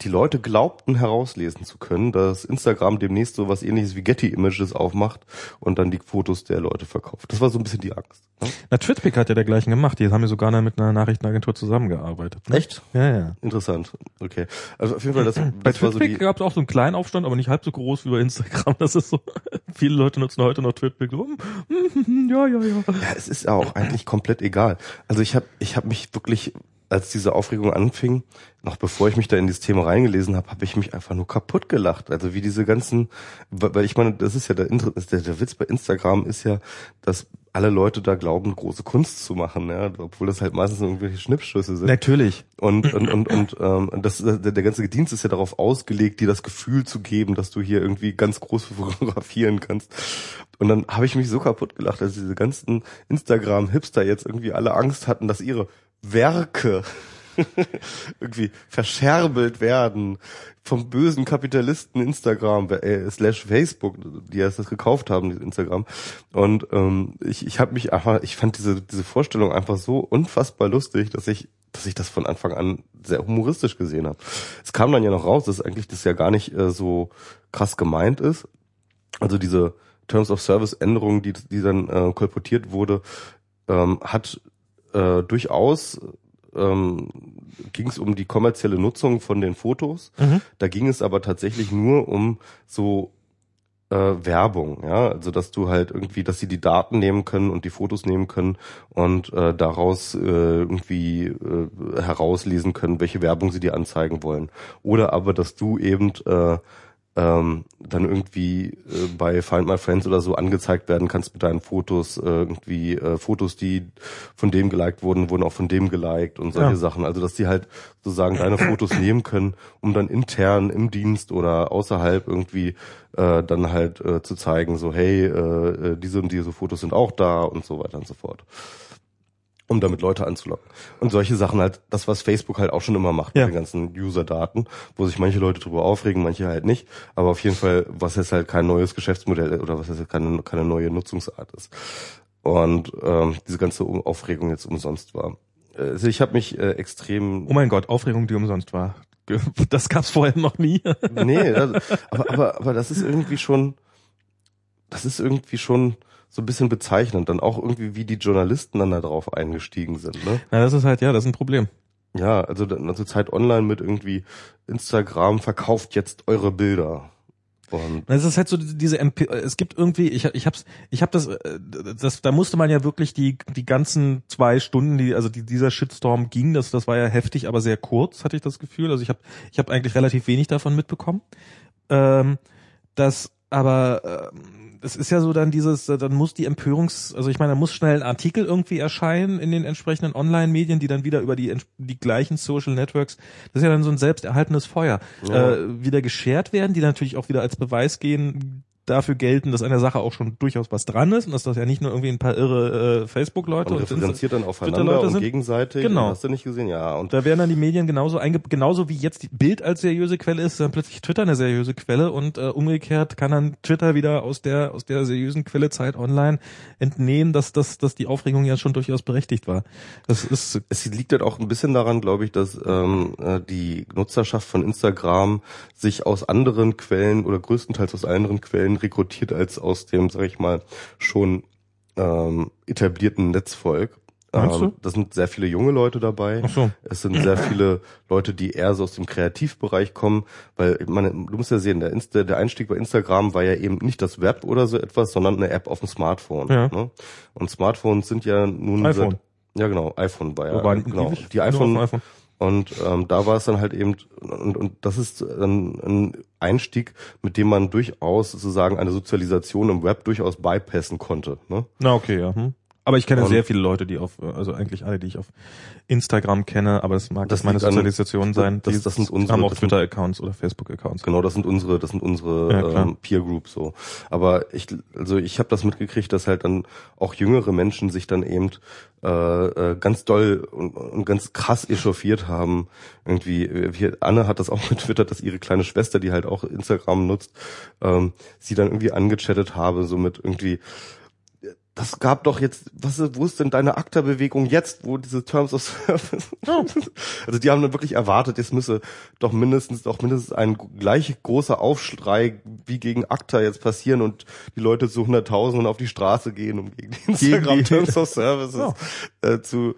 die Leute glaubten herauslesen zu können, dass Instagram demnächst so was ähnliches wie Getty Images aufmacht und dann die Fotos der Leute verkauft. Das war so ein bisschen die Angst. Ne? Na, Twitpic hat ja dergleichen gemacht. Die haben ja sogar mit einer Nachrichtenagentur zusammengearbeitet. Ne? Echt? Ja, ja. Interessant. Okay. Also auf jeden Fall, das, Bei das so Twitpic die, gab es auch so einen kleinen Aufstand, aber nicht halb so groß wie bei Instagram. Das ist so, [LAUGHS] viele Leute nutzen heute noch Twitpic. So, hm, hm, hm, ja, ja, ja. Ja, es ist ja auch eigentlich komplett egal. Also ich habe ich hab mich wirklich, als diese Aufregung anfing, noch bevor ich mich da in dieses Thema reingelesen habe, habe ich mich einfach nur kaputt gelacht. Also wie diese ganzen, weil ich meine, das ist ja der, der, der Witz bei Instagram ist ja, dass alle Leute da glauben, große Kunst zu machen, ja, obwohl das halt meistens irgendwelche Schnippschüsse sind. Natürlich. Und, und, und, und ähm, das, der, der ganze Dienst ist ja darauf ausgelegt, dir das Gefühl zu geben, dass du hier irgendwie ganz groß [LAUGHS] fotografieren kannst. Und dann habe ich mich so kaputt gelacht, dass diese ganzen Instagram-Hipster jetzt irgendwie alle Angst hatten, dass ihre Werke [LAUGHS] irgendwie verscherbelt werden vom bösen Kapitalisten Instagram äh, slash Facebook, die erst das gekauft haben, dieses Instagram. Und ähm, ich, ich habe mich einfach, ich fand diese diese Vorstellung einfach so unfassbar lustig, dass ich dass ich das von Anfang an sehr humoristisch gesehen habe. Es kam dann ja noch raus, dass eigentlich das ja gar nicht äh, so krass gemeint ist. Also diese Terms of Service Änderung, die die dann äh, kolportiert wurde, ähm, hat äh, durchaus ähm, ging es um die kommerzielle Nutzung von den Fotos. Mhm. Da ging es aber tatsächlich nur um so äh, Werbung, ja, also dass du halt irgendwie, dass sie die Daten nehmen können und die Fotos nehmen können und äh, daraus äh, irgendwie äh, herauslesen können, welche Werbung sie dir anzeigen wollen. Oder aber, dass du eben äh, ähm, dann irgendwie äh, bei Find My Friends oder so angezeigt werden kannst mit deinen Fotos, äh, irgendwie äh, Fotos, die von dem geliked wurden, wurden auch von dem geliked und solche Ja. Sachen. Also dass die halt sozusagen deine Fotos [COUGHS] nehmen können, um dann intern im Dienst oder außerhalb irgendwie äh, dann halt äh, zu zeigen, so hey, äh, äh, diese und diese Fotos sind auch da und so weiter und so fort um damit Leute anzulocken. Und solche Sachen halt, das, was Facebook halt auch schon immer macht Ja. mit den ganzen User-Daten, wo sich manche Leute drüber aufregen, manche halt nicht. Aber auf jeden Fall, was jetzt halt kein neues Geschäftsmodell oder was jetzt keine, keine neue Nutzungsart ist. Und ähm, diese ganze Aufregung jetzt umsonst war. Also ich habe mich äh, extrem Oh mein Gott, Aufregung, die umsonst war. [LAUGHS] Das gab's vorher noch nie. nee, das, aber, aber, aber das ist irgendwie schon, das ist irgendwie schon so ein bisschen bezeichnend, dann auch irgendwie, wie die Journalisten dann da drauf eingestiegen sind, ne? Na, das ist halt, ja, das ist ein Problem. Ja, also, dann- also Zeit Online mit irgendwie Instagram verkauft jetzt eure Bilder. Und Es ist halt so diese MP es gibt irgendwie ich ich hab's ich hab das äh, das da musste man ja wirklich die die ganzen zwei Stunden die also die, dieser Shitstorm ging das das war ja heftig aber sehr kurz hatte ich das Gefühl also ich habe ich habe eigentlich relativ wenig davon mitbekommen ähm, das aber ähm, es ist ja so dann dieses, äh, dann muss die Empörungs, also ich meine, da muss schnell ein Artikel irgendwie erscheinen in den entsprechenden Online-Medien, die dann wieder über die, die gleichen Social Networks, das ist ja dann so ein selbsterhaltenes Feuer, Ja. äh, wieder geshared werden, die natürlich auch wieder als Beweis gehen, dafür gelten, dass an der Sache auch schon durchaus was dran ist und dass das ja nicht nur irgendwie ein paar irre äh, Facebook-Leute und und referenziert dann aufeinander und gegenseitig. Genau. Hast du nicht gesehen? Ja. Und Da werden dann die Medien genauso einge genauso wie jetzt die Bild als seriöse Quelle ist, dann plötzlich Twitter eine seriöse Quelle und äh, umgekehrt kann dann Twitter wieder aus der aus der seriösen Quelle Zeit Online entnehmen, dass dass dass die Aufregung ja schon durchaus berechtigt war. Das ist es liegt halt auch ein bisschen daran, glaube ich, dass ähm, äh, die Nutzerschaft von Instagram sich aus anderen Quellen oder größtenteils aus anderen Quellen rekrutiert als aus dem, sag ich mal, schon ähm, etablierten Netzvolk. Meinst du? Ähm, da sind sehr viele junge Leute dabei. Ach so. Es sind sehr viele Leute, die eher so aus dem Kreativbereich kommen, weil meine, du musst ja sehen, der, Insta, der Einstieg bei Instagram war ja eben nicht das Web oder so etwas, sondern eine App auf dem Smartphone. Ja. Ne? Und Smartphones sind ja nun iPhone. Seit, ja genau, iPhone war ja Wobei, genau die iPhone, iPhone. Und ähm, da war es dann halt eben und, und das ist ein, ein Einstieg, mit dem man durchaus sozusagen eine Sozialisation im Web durchaus bypassen konnte. Ne? Na okay, ja. Hm. Aber ich kenne Und- sehr viele Leute, die auf, also eigentlich alle, die ich auf Instagram kenne, aber es mag Das das meine liegt an- Sozialisation sein. das- das sind unsere- haben auch das Twitter-Accounts oder Facebook-Accounts. Genau, das sind unsere, das sind unsere Ja, ähm, Peer Groups so. Aber ich, also ich habe das mitgekriegt, dass halt dann auch jüngere Menschen sich dann eben äh, äh, ganz doll und, und ganz krass echauffiert haben. Irgendwie, wie, Anne hat das auch [LAUGHS] getwittert, dass ihre kleine Schwester, die halt auch Instagram nutzt, ähm, sie dann irgendwie angechattet habe, so mit irgendwie das gab doch jetzt, was, wo ist denn deine ACTA-Bewegung jetzt, wo diese Terms of Service, Oh. [LAUGHS] also die haben dann wirklich erwartet, jetzt müsse doch mindestens, doch mindestens ein gleich großer Aufschrei wie gegen ACTA jetzt passieren und die Leute zu Hunderttausenden auf die Straße gehen, um gegen die Instagram Terms of Services [LAUGHS] Ja. äh, zu,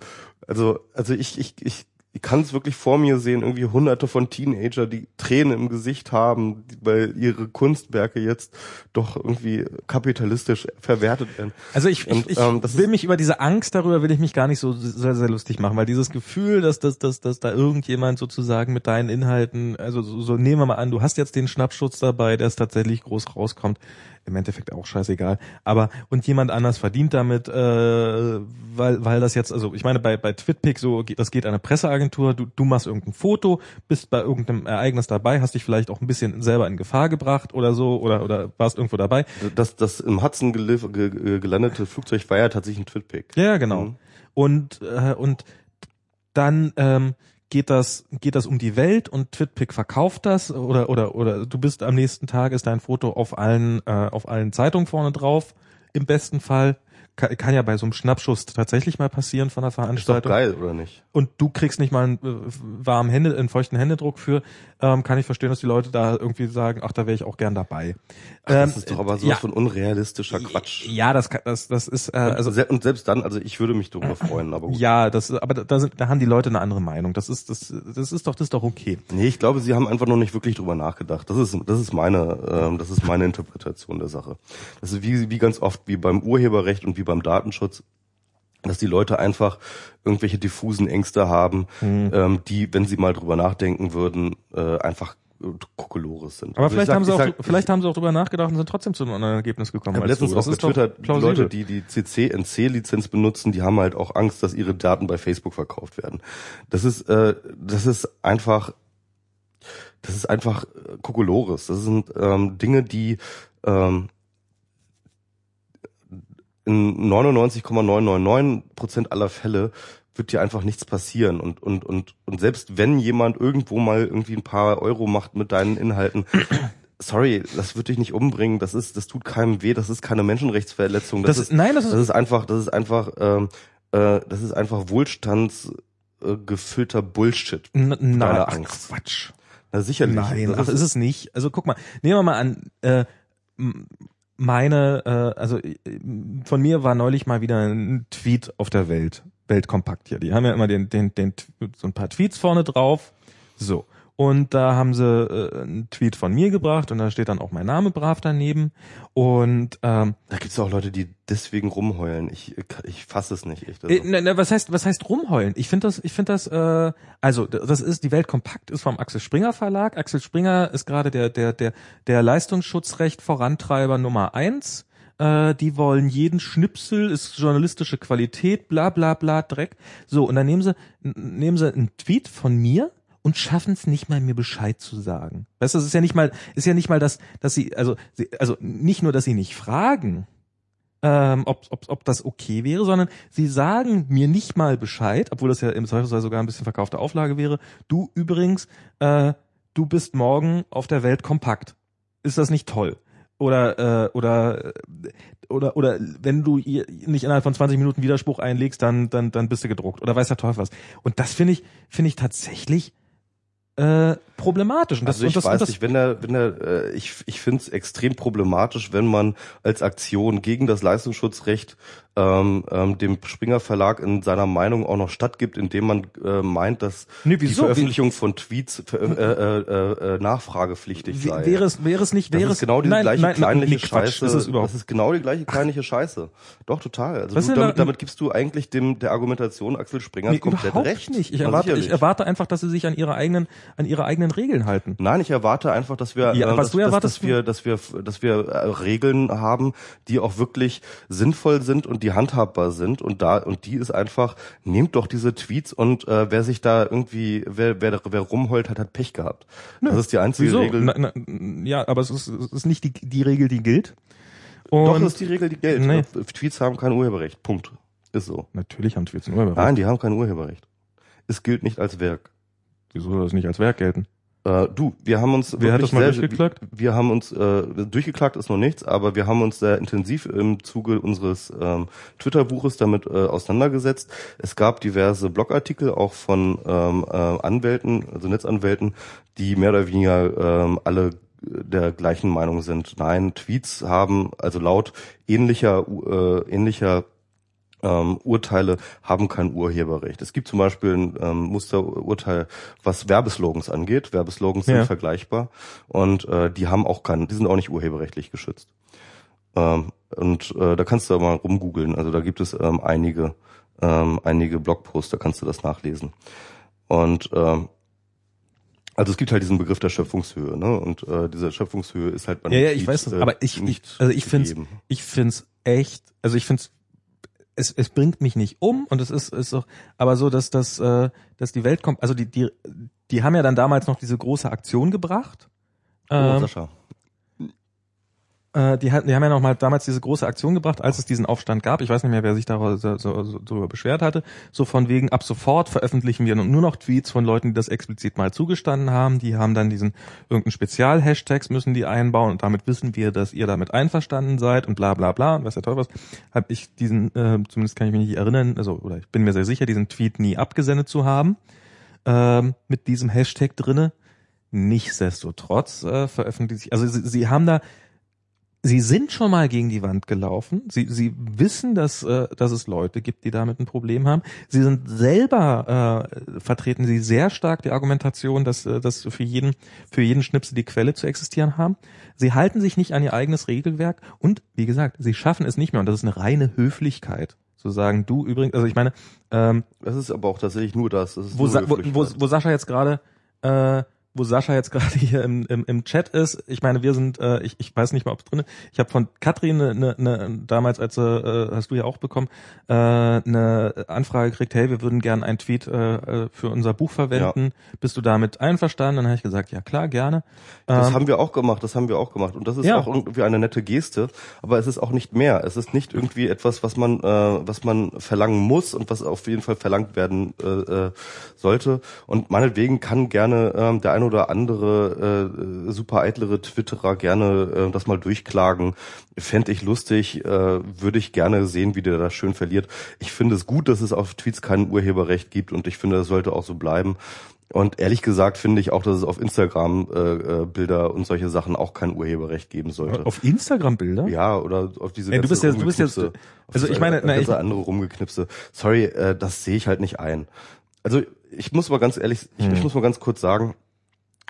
also, also ich, ich, ich, ich kann es wirklich vor mir sehen, irgendwie hunderte von Teenager, die Tränen im Gesicht haben, weil ihre Kunstwerke jetzt doch irgendwie kapitalistisch verwertet werden. Also ich, Und, ich, ich ähm, das will mich über diese Angst darüber will ich mich gar nicht so sehr, sehr lustig machen, weil dieses Gefühl, dass, dass, dass, dass da irgendjemand sozusagen mit deinen Inhalten, also so, so nehmen wir mal an, du hast jetzt den Schnappschutz dabei, der es tatsächlich groß rauskommt, im Endeffekt auch scheißegal, aber und jemand anders verdient damit, äh, weil, weil das jetzt, also ich meine bei, bei Twitpic so, das geht an eine Presseagentur, du, du machst irgendein Foto, bist bei irgendeinem Ereignis dabei, hast dich vielleicht auch ein bisschen selber in Gefahr gebracht oder so oder, oder warst irgendwo dabei, Das, das im Hudson gelif- ge, ge, gelandete Flugzeug war ja tatsächlich ein Twitpic. Ja, ja, genau. Mhm. Und äh, und dann ähm, geht das geht das um die Welt und Twitpic verkauft das? Oder oder oder du bist am nächsten Tag ist dein Foto auf allen äh, auf allen Zeitungen vorne drauf? Im besten Fall kann, kann ja bei so einem Schnappschuss tatsächlich mal passieren von der Ist doch Veranstaltung geil, oder nicht? und du kriegst nicht mal einen äh, warmen Hände, einen feuchten Händedruck für, ähm, kann ich verstehen, dass die Leute da irgendwie sagen, ach, da wäre ich auch gern dabei. Ach, das Ähm, ist doch aber sowas ja, von unrealistischer Quatsch. Ja, das kann- das das ist äh, Also und selbst dann, also ich würde mich darüber freuen, aber gut. Ja, das, aber da, da, sind, da haben die Leute eine andere Meinung. Das ist, das, das ist doch, das ist doch okay. Nee, ich glaube, sie haben einfach noch nicht wirklich drüber nachgedacht. Das ist, das ist meine, ähm, das ist meine Interpretation der Sache. Das ist wie, wie ganz oft wie beim Urheberrecht und wie beim Datenschutz, dass die Leute einfach irgendwelche diffusen Ängste haben, Hm. ähm, die, wenn sie mal drüber nachdenken würden, äh, einfach Kokolores sind. Aber Also ich vielleicht sag- haben sie auch, sag- vielleicht haben sie auch drüber nachgedacht und sind trotzdem zu einem anderen Ergebnis gekommen. Ich habe als du. letztens auch getwittert. Leute, die die CC-NC-Lizenz benutzen, die haben halt auch Angst, dass ihre Daten bei Facebook verkauft werden. Das ist, äh, das ist einfach, das ist einfach äh, Kokolores. Das sind ähm, Dinge, die ähm, in 99,999 Prozent aller Fälle wird dir einfach nichts passieren und und und und selbst wenn jemand irgendwo mal irgendwie ein paar Euro macht mit deinen Inhalten, [CLEARS THROAT] sorry, das wird dich nicht umbringen, das ist, das tut keinem weh, das ist keine Menschenrechtsverletzung, das, Das- ist, nein, das ist- das ist einfach, das ist einfach, ähm, äh, das ist einfach wohlstandsgefüllter äh, Bullshit. Nein, Angst. Quatsch. Na sicherlich. Nein, das ach, ist es nicht. Also guck mal, nehmen wir mal an, äh, meine, äh, also äh, von mir war neulich mal wieder ein Tweet auf der Welt, Weltkompakt hier. Die haben ja immer den, den, den, so ein paar Tweets vorne drauf. So. Und da haben sie äh, einen Tweet von mir gebracht und da steht dann auch mein Name brav daneben. Und ähm, Da gibt's auch Leute, die deswegen rumheulen. Ich, ich fasse es nicht. Also, Äh, ne, ne, was heißt, was heißt rumheulen? Ich finde das, ich finde das, äh, also das ist die Welt kompakt ist vom Axel Springer Verlag. Axel Springer ist gerade der der der der Leistungsschutzrecht Vorantreiber Nummer eins. Äh, die wollen jeden Schnipsel, ist journalistische Qualität, bla bla bla Dreck. So und dann nehmen sie nehmen sie einen Tweet von mir und schaffen es nicht mal mir Bescheid zu sagen. Weißt du, es ist ja nicht mal ist ja nicht mal das, dass sie also sie, also nicht nur, dass sie nicht fragen, ähm, ob, ob, ob das okay wäre, sondern sie sagen mir nicht mal Bescheid, obwohl das ja im Zweifelsfall sogar ein bisschen verkaufte Auflage wäre. Du übrigens, äh, du bist morgen auf der Welt kompakt. Ist das nicht toll? Oder äh, oder äh, oder oder wenn du ihr nicht innerhalb von 20 Minuten Widerspruch einlegst, dann dann dann bist du gedruckt oder weiß der Teufel was. Und das finde ich finde ich tatsächlich äh, problematisch. Und das, also ich und das, und weiß das, nicht, wenn der, wenn der, äh, ich, ich finde es extrem problematisch, wenn man als Aktion gegen das Leistungsschutzrecht ähm, ähm, dem Springer Verlag in seiner Meinung auch noch stattgibt, indem man äh, meint, dass Nee, die? Veröffentlichung von Tweets ver- äh, äh, äh, nachfragepflichtig sei. wäre es wäre es nicht das wäre ist es genau die nein, gleiche nein, kleinliche Quatsch, Scheiße. Ist es überhaupt das ist genau die gleiche kleinliche Scheiße. Doch total. Also du, sind da- damit, damit gibst du eigentlich dem der Argumentation Axel Springer Nee, komplett überhaupt recht. nicht. Ich erwarte, ich erwarte einfach, dass sie sich an ihre eigenen, an ihre eigenen Regeln halten. Nein, ich erwarte einfach, dass wir, Ja, äh, was dass, du dass, erwartest, dass wir, dass wir, dass wir äh, Regeln haben, die auch wirklich sinnvoll sind und die handhabbar sind. Und da und die ist einfach, nehmt doch diese Tweets und äh, wer sich da irgendwie, wer, wer, wer rumheult, hat, hat Pech gehabt. Das ist die einzige Wieso? Regel. Na, na, ja, aber es ist, es ist nicht die, die Regel, die gilt. Und doch, das ist die Regel, die gilt. Nee. Tweets haben kein Urheberrecht. Punkt. Ist so. natürlich haben Tweets ein Urheberrecht. Nein, die haben kein Urheberrecht. Es gilt nicht als Werk. Wieso soll das nicht als Werk gelten? Äh, du, wir haben uns hat wirklich sehr, durchgeklagt? Wir haben uns äh, durchgeklagt ist noch nichts, aber wir haben uns sehr intensiv im Zuge unseres ähm, Twitter-Buches damit äh, auseinandergesetzt. Es gab diverse Blogartikel auch von ähm, äh, Anwälten, also Netzanwälten, die mehr oder weniger ähm, alle der gleichen Meinung sind. Nein, Tweets haben also laut ähnlicher äh, ähnlicher ähm, Urteile haben kein Urheberrecht. Es gibt zum Beispiel ein ähm, Musterurteil, was Werbeslogans angeht. Werbeslogans Ja. sind vergleichbar und äh, die haben auch keinen, die sind auch nicht urheberrechtlich geschützt. Ähm, und äh, da kannst du mal rumgoogeln. Also da gibt es ähm, einige, ähm, einige Blogposts, da kannst du das nachlesen. Und ähm, also es gibt halt diesen Begriff der Schöpfungshöhe, ne? Und äh, diese Schöpfungshöhe ist halt bei Ja, ja, ich weiß das, äh, aber ich, ich also ich finde gegeben. ich find's echt, also ich find's es, es bringt mich nicht um und es ist ist auch aber so, dass das äh, dass die Welt kommt, also die die die haben ja dann damals noch diese große Aktion gebracht. Oh, Ähm, Sascha. Äh, die, hatten, die haben ja noch mal damals diese große Aktion gebracht, als es diesen Aufstand gab. Ich weiß nicht mehr, wer sich darüber so, so, so, beschwert hatte. So von wegen, ab sofort veröffentlichen wir nur noch Tweets von Leuten, die das explizit mal zugestanden haben. Die haben dann diesen irgendeinen Spezial-Hashtags müssen die einbauen und damit wissen wir, dass ihr damit einverstanden seid und bla bla bla und was der Teufel was. Habe ich diesen, äh, zumindest kann ich mich nicht erinnern, also oder ich bin mir sehr sicher, diesen Tweet nie abgesendet zu haben ähm, mit diesem Hashtag drinne. Nichtsdestotrotz äh, veröffentlicht sich, also sie, sie haben da Sie sind schon mal gegen die Wand gelaufen. Sie, sie wissen, dass, äh, dass es Leute gibt, die damit ein Problem haben. Sie sind selber, äh, vertreten sie sehr stark die Argumentation, dass, äh, dass für jeden, für jeden Schnipsel die Quelle zu existieren haben. Sie halten sich nicht an ihr eigenes Regelwerk und, wie gesagt, sie schaffen es nicht mehr. Und das ist eine reine Höflichkeit. Zu sagen, du übrigens, also ich meine, ähm, Das ist aber auch tatsächlich nur das. das wo, wo, wo, wo Sascha jetzt gerade äh, wo Sascha jetzt [LAUGHS] gerade hier im, im, im Chat ist, ich meine, wir sind, äh, ich, ich weiß nicht mal, ob es drin ist. Ich habe von Katrin eine, eine, eine, damals, als äh, hast du ja auch bekommen, äh, eine Anfrage gekriegt, hey, wir würden gerne einen Tweet äh, äh, für unser Buch verwenden. Bist du damit einverstanden? Dann habe ich gesagt, ja klar, gerne. Das Ähm, haben wir auch gemacht, das haben wir auch gemacht. Und das ist Ja. auch irgendwie eine nette Geste, aber es ist auch nicht mehr. Es ist nicht irgendwie etwas, was man, äh, was man verlangen muss und was auf jeden Fall verlangt werden äh, äh, sollte. Und meinetwegen kann gerne ähm, der ein oder andere äh, super eitlere Twitterer gerne äh, das mal durchklagen. Fände ich lustig, äh, würde ich gerne sehen, wie der das schön verliert. Ich finde es gut, dass es auf Tweets kein Urheberrecht gibt und ich finde, das sollte auch so bleiben. Und ehrlich gesagt finde ich auch, dass es auf Instagram äh, äh, Bilder und solche Sachen auch kein Urheberrecht geben sollte. auf Instagram Bilder? ja, oder auf diese Ey, du bist jetzt- du bist jetzt- also ich meine, na, ich- andere rumgeknipse. Sorry, äh, das sehe ich halt nicht ein. Also ich muss mal ganz ehrlich, ich, Hm. ich muss mal ganz kurz sagen,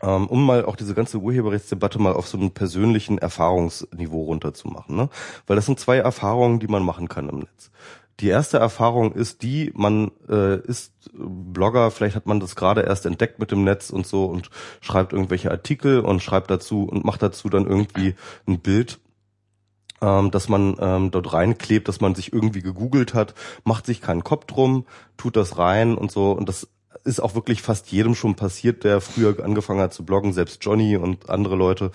um mal auch diese ganze Urheberrechtsdebatte mal auf so einem persönlichen Erfahrungsniveau runterzumachen, ne? Weil das sind zwei Erfahrungen, die man machen kann im Netz. Die erste Erfahrung ist die, man äh, ist Blogger, vielleicht hat man das gerade erst entdeckt mit dem Netz und so und schreibt irgendwelche Artikel und schreibt dazu und macht dazu dann irgendwie ein Bild ähm, dass man ähm, dort reinklebt, dass man sich irgendwie gegoogelt hat, macht sich keinen Kopf drum, tut das rein und so. Und das ist auch wirklich fast jedem schon passiert, der früher angefangen hat zu bloggen, selbst Johnny und andere Leute,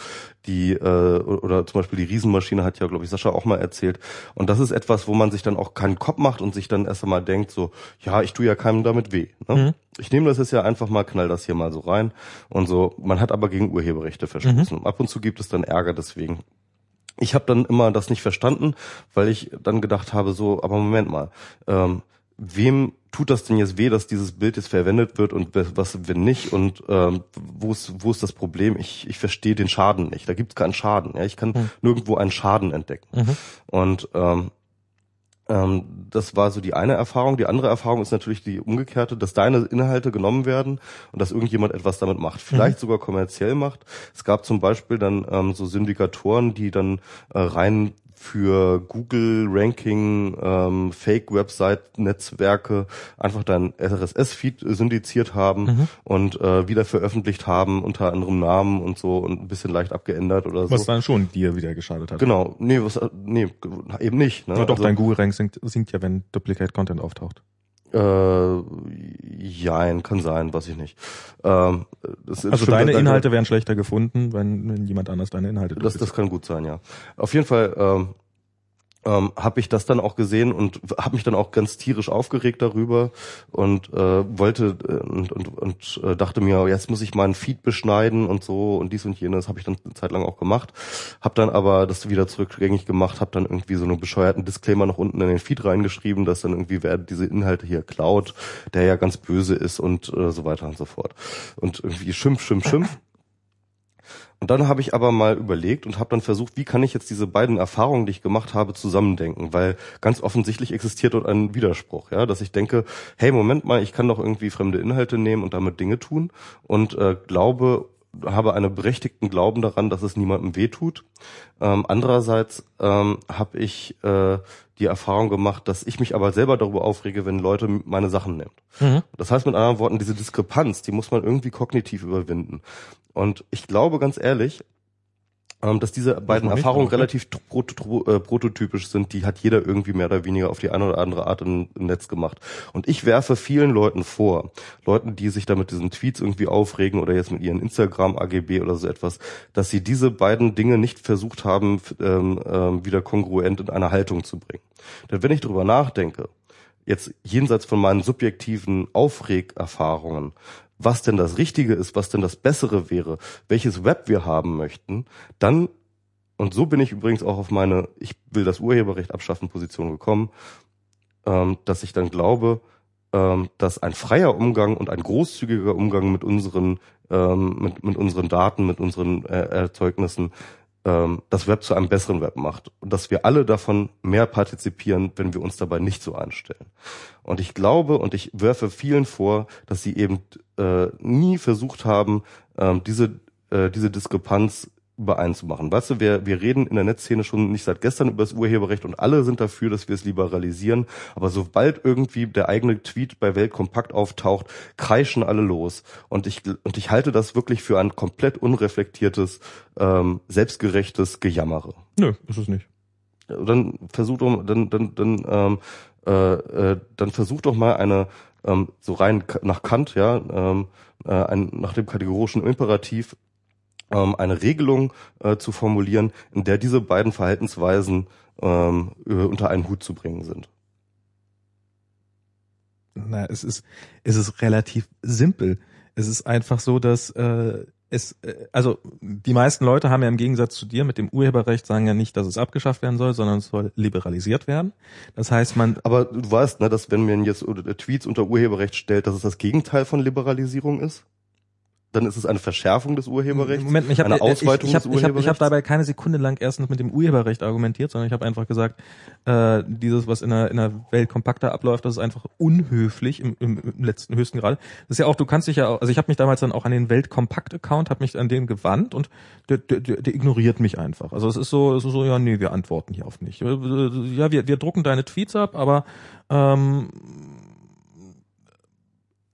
die äh, oder zum Beispiel die Riesenmaschine hat ja, glaube ich, Sascha auch mal erzählt. Und das ist etwas, wo man sich dann auch keinen Kopf macht und sich dann erst einmal denkt, so, ja, ich tue ja keinem damit weh. Ne? Mhm. Ich nehme das jetzt ja einfach mal, knall das hier mal so rein und so. Man hat aber gegen Urheberrechte verstoßen. Ab und zu gibt es dann Ärger deswegen. Ich habe dann immer das nicht verstanden, weil ich dann gedacht habe, so, aber Moment mal, ähm, wem tut das denn jetzt weh, dass dieses Bild jetzt verwendet wird und was, wenn nicht und ähm, wo ist wo ist das Problem? Ich, ich verstehe den Schaden nicht. Da gibt es keinen Schaden. Ja, ich kann nirgendwo einen Schaden entdecken. Mhm. Und ähm, ähm, das war so die eine Erfahrung. Die andere Erfahrung ist natürlich die umgekehrte, dass deine Inhalte genommen werden und dass irgendjemand etwas damit macht. Vielleicht sogar kommerziell macht. Es gab zum Beispiel dann ähm, so Syndikatoren, die dann äh, rein für Google Ranking ähm, Fake Website Netzwerke einfach dein RSS Feed syndiziert haben und äh, wieder veröffentlicht haben unter anderem Namen und so und ein bisschen leicht abgeändert oder so. Was dann schon dir wieder geschadet hat. Genau, nee, was, nee, eben nicht. Ne? Doch, Also- dein Google-Rank sinkt, sinkt ja, wenn Duplicate Content auftaucht. Äh, jein, kann sein, weiß ich nicht. Ähm, Also deine Inhalte werden schlechter gefunden, wenn, wenn jemand anders deine Inhalte Das, das kann gut sein, ja. Auf jeden Fall ähm, ähm, habe ich das dann auch gesehen und habe mich dann auch ganz tierisch aufgeregt darüber und äh, wollte äh, und, und, und äh, dachte mir, jetzt muss ich mal einen Feed beschneiden und so und dies und jenes habe ich dann eine Zeit lang auch gemacht, habe dann aber das wieder zurückgängig gemacht, habe dann irgendwie so einen bescheuerten Disclaimer noch unten in den Feed reingeschrieben, dass dann irgendwie wer diese Inhalte hier klaut, der ja ganz böse ist und äh, so weiter und so fort und irgendwie schimpf, schimpf, schimpf. Und dann habe ich aber mal überlegt und habe dann versucht, wie kann ich jetzt diese beiden Erfahrungen, die ich gemacht habe, zusammendenken, weil ganz offensichtlich existiert dort ein Widerspruch, ja, dass ich denke, hey, Moment mal, ich kann doch irgendwie fremde Inhalte nehmen und damit Dinge tun. Und äh, glaube habe einen berechtigten Glauben daran, dass es niemandem wehtut. Ähm, andererseits ähm, habe ich äh, die Erfahrung gemacht, dass ich mich aber selber darüber aufrege, wenn Leute meine Sachen nehmen. Mhm. Das heißt mit anderen Worten, diese Diskrepanz, die muss man irgendwie kognitiv überwinden. Und ich glaube ganz ehrlich, dass diese beiden Erfahrungen okay. relativ äh, prototypisch sind. Die hat jeder irgendwie mehr oder weniger auf die eine oder andere Art im, im, Netz gemacht. Und ich werfe vielen Leuten vor, Leuten, die sich da mit diesen Tweets irgendwie aufregen oder jetzt mit ihren Instagram-AGB oder so etwas, dass sie diese beiden Dinge nicht versucht haben, ähm, ähm, wieder kongruent in eine Haltung zu bringen. Denn wenn ich darüber nachdenke, jetzt jenseits von meinen subjektiven Aufregerfahrungen, was denn das Richtige ist, was denn das Bessere wäre, welches Web wir haben möchten, dann, und so bin ich übrigens auch auf meine, ich will das Urheberrecht abschaffen Position gekommen, ähm, dass ich dann glaube, ähm, dass ein freier Umgang und ein großzügiger Umgang mit unseren, ähm, mit, mit unseren Daten, mit unseren äh, Erzeugnissen ähm, das Web zu einem besseren Web macht und dass wir alle davon mehr partizipieren, wenn wir uns dabei nicht so anstellen. Und ich glaube und ich werfe vielen vor, dass sie eben äh, nie versucht haben, ähm, diese äh, diese Diskrepanz übereinzumachen. Weißt du, wir, wir reden in der Netzszene schon nicht seit gestern über das Urheberrecht und alle sind dafür, dass wir es liberalisieren. Aber sobald irgendwie der eigene Tweet bei Weltkompakt auftaucht, kreischen alle los. Und ich, und ich halte das wirklich für ein komplett unreflektiertes, ähm, selbstgerechtes Gejammere. Nö, ist es nicht. Dann versuch doch, dann, dann, dann, ähm, äh, äh, dann versuch doch mal eine, ähm, so rein nach Kant, ja, ähm, äh, ein, nach dem kategorischen Imperativ ähm, eine Regelung äh, zu formulieren, in der diese beiden Verhaltensweisen ähm, äh, unter einen Hut zu bringen sind. Na, es ist, es ist relativ simpel. Es ist einfach so, dass äh, es, äh, also die meisten Leute haben ja im Gegensatz zu dir mit dem Urheberrecht sagen ja nicht, dass es abgeschafft werden soll, sondern es soll liberalisiert werden. Das heißt, man. Aber du weißt, ne, dass wenn man jetzt Tweets unter Urheberrecht stellt, dass es das Gegenteil von Liberalisierung ist? Dann ist es eine Verschärfung des Urheberrechts, Moment, ich hab, eine Ausweitung ich, ich hab. Ich habe ich hab dabei keine Sekunde lang erstens mit dem Urheberrecht argumentiert, sondern ich habe einfach gesagt, äh, dieses, was in der, in der Welt kompakter abläuft, das ist einfach unhöflich im, im, im letzten höchsten Grad. Das ist ja auch, du kannst dich ja, auch, also ich habe mich damals dann auch an den Weltkompakt-Account, habe mich an den gewandt und der, der, der, ignoriert mich einfach. Also es ist so, es ist so, ja, nee, wir antworten hier auf nicht. Ja, wir, wir drucken deine Tweets ab, aber ähm,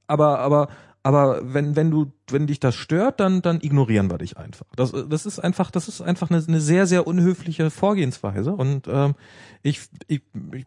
aber, aber aber wenn, wenn du, wenn dich das stört, dann, dann ignorieren wir dich einfach. Das, das ist einfach, das ist einfach eine, eine sehr, sehr unhöfliche Vorgehensweise. Und ähm, ich, ich, ich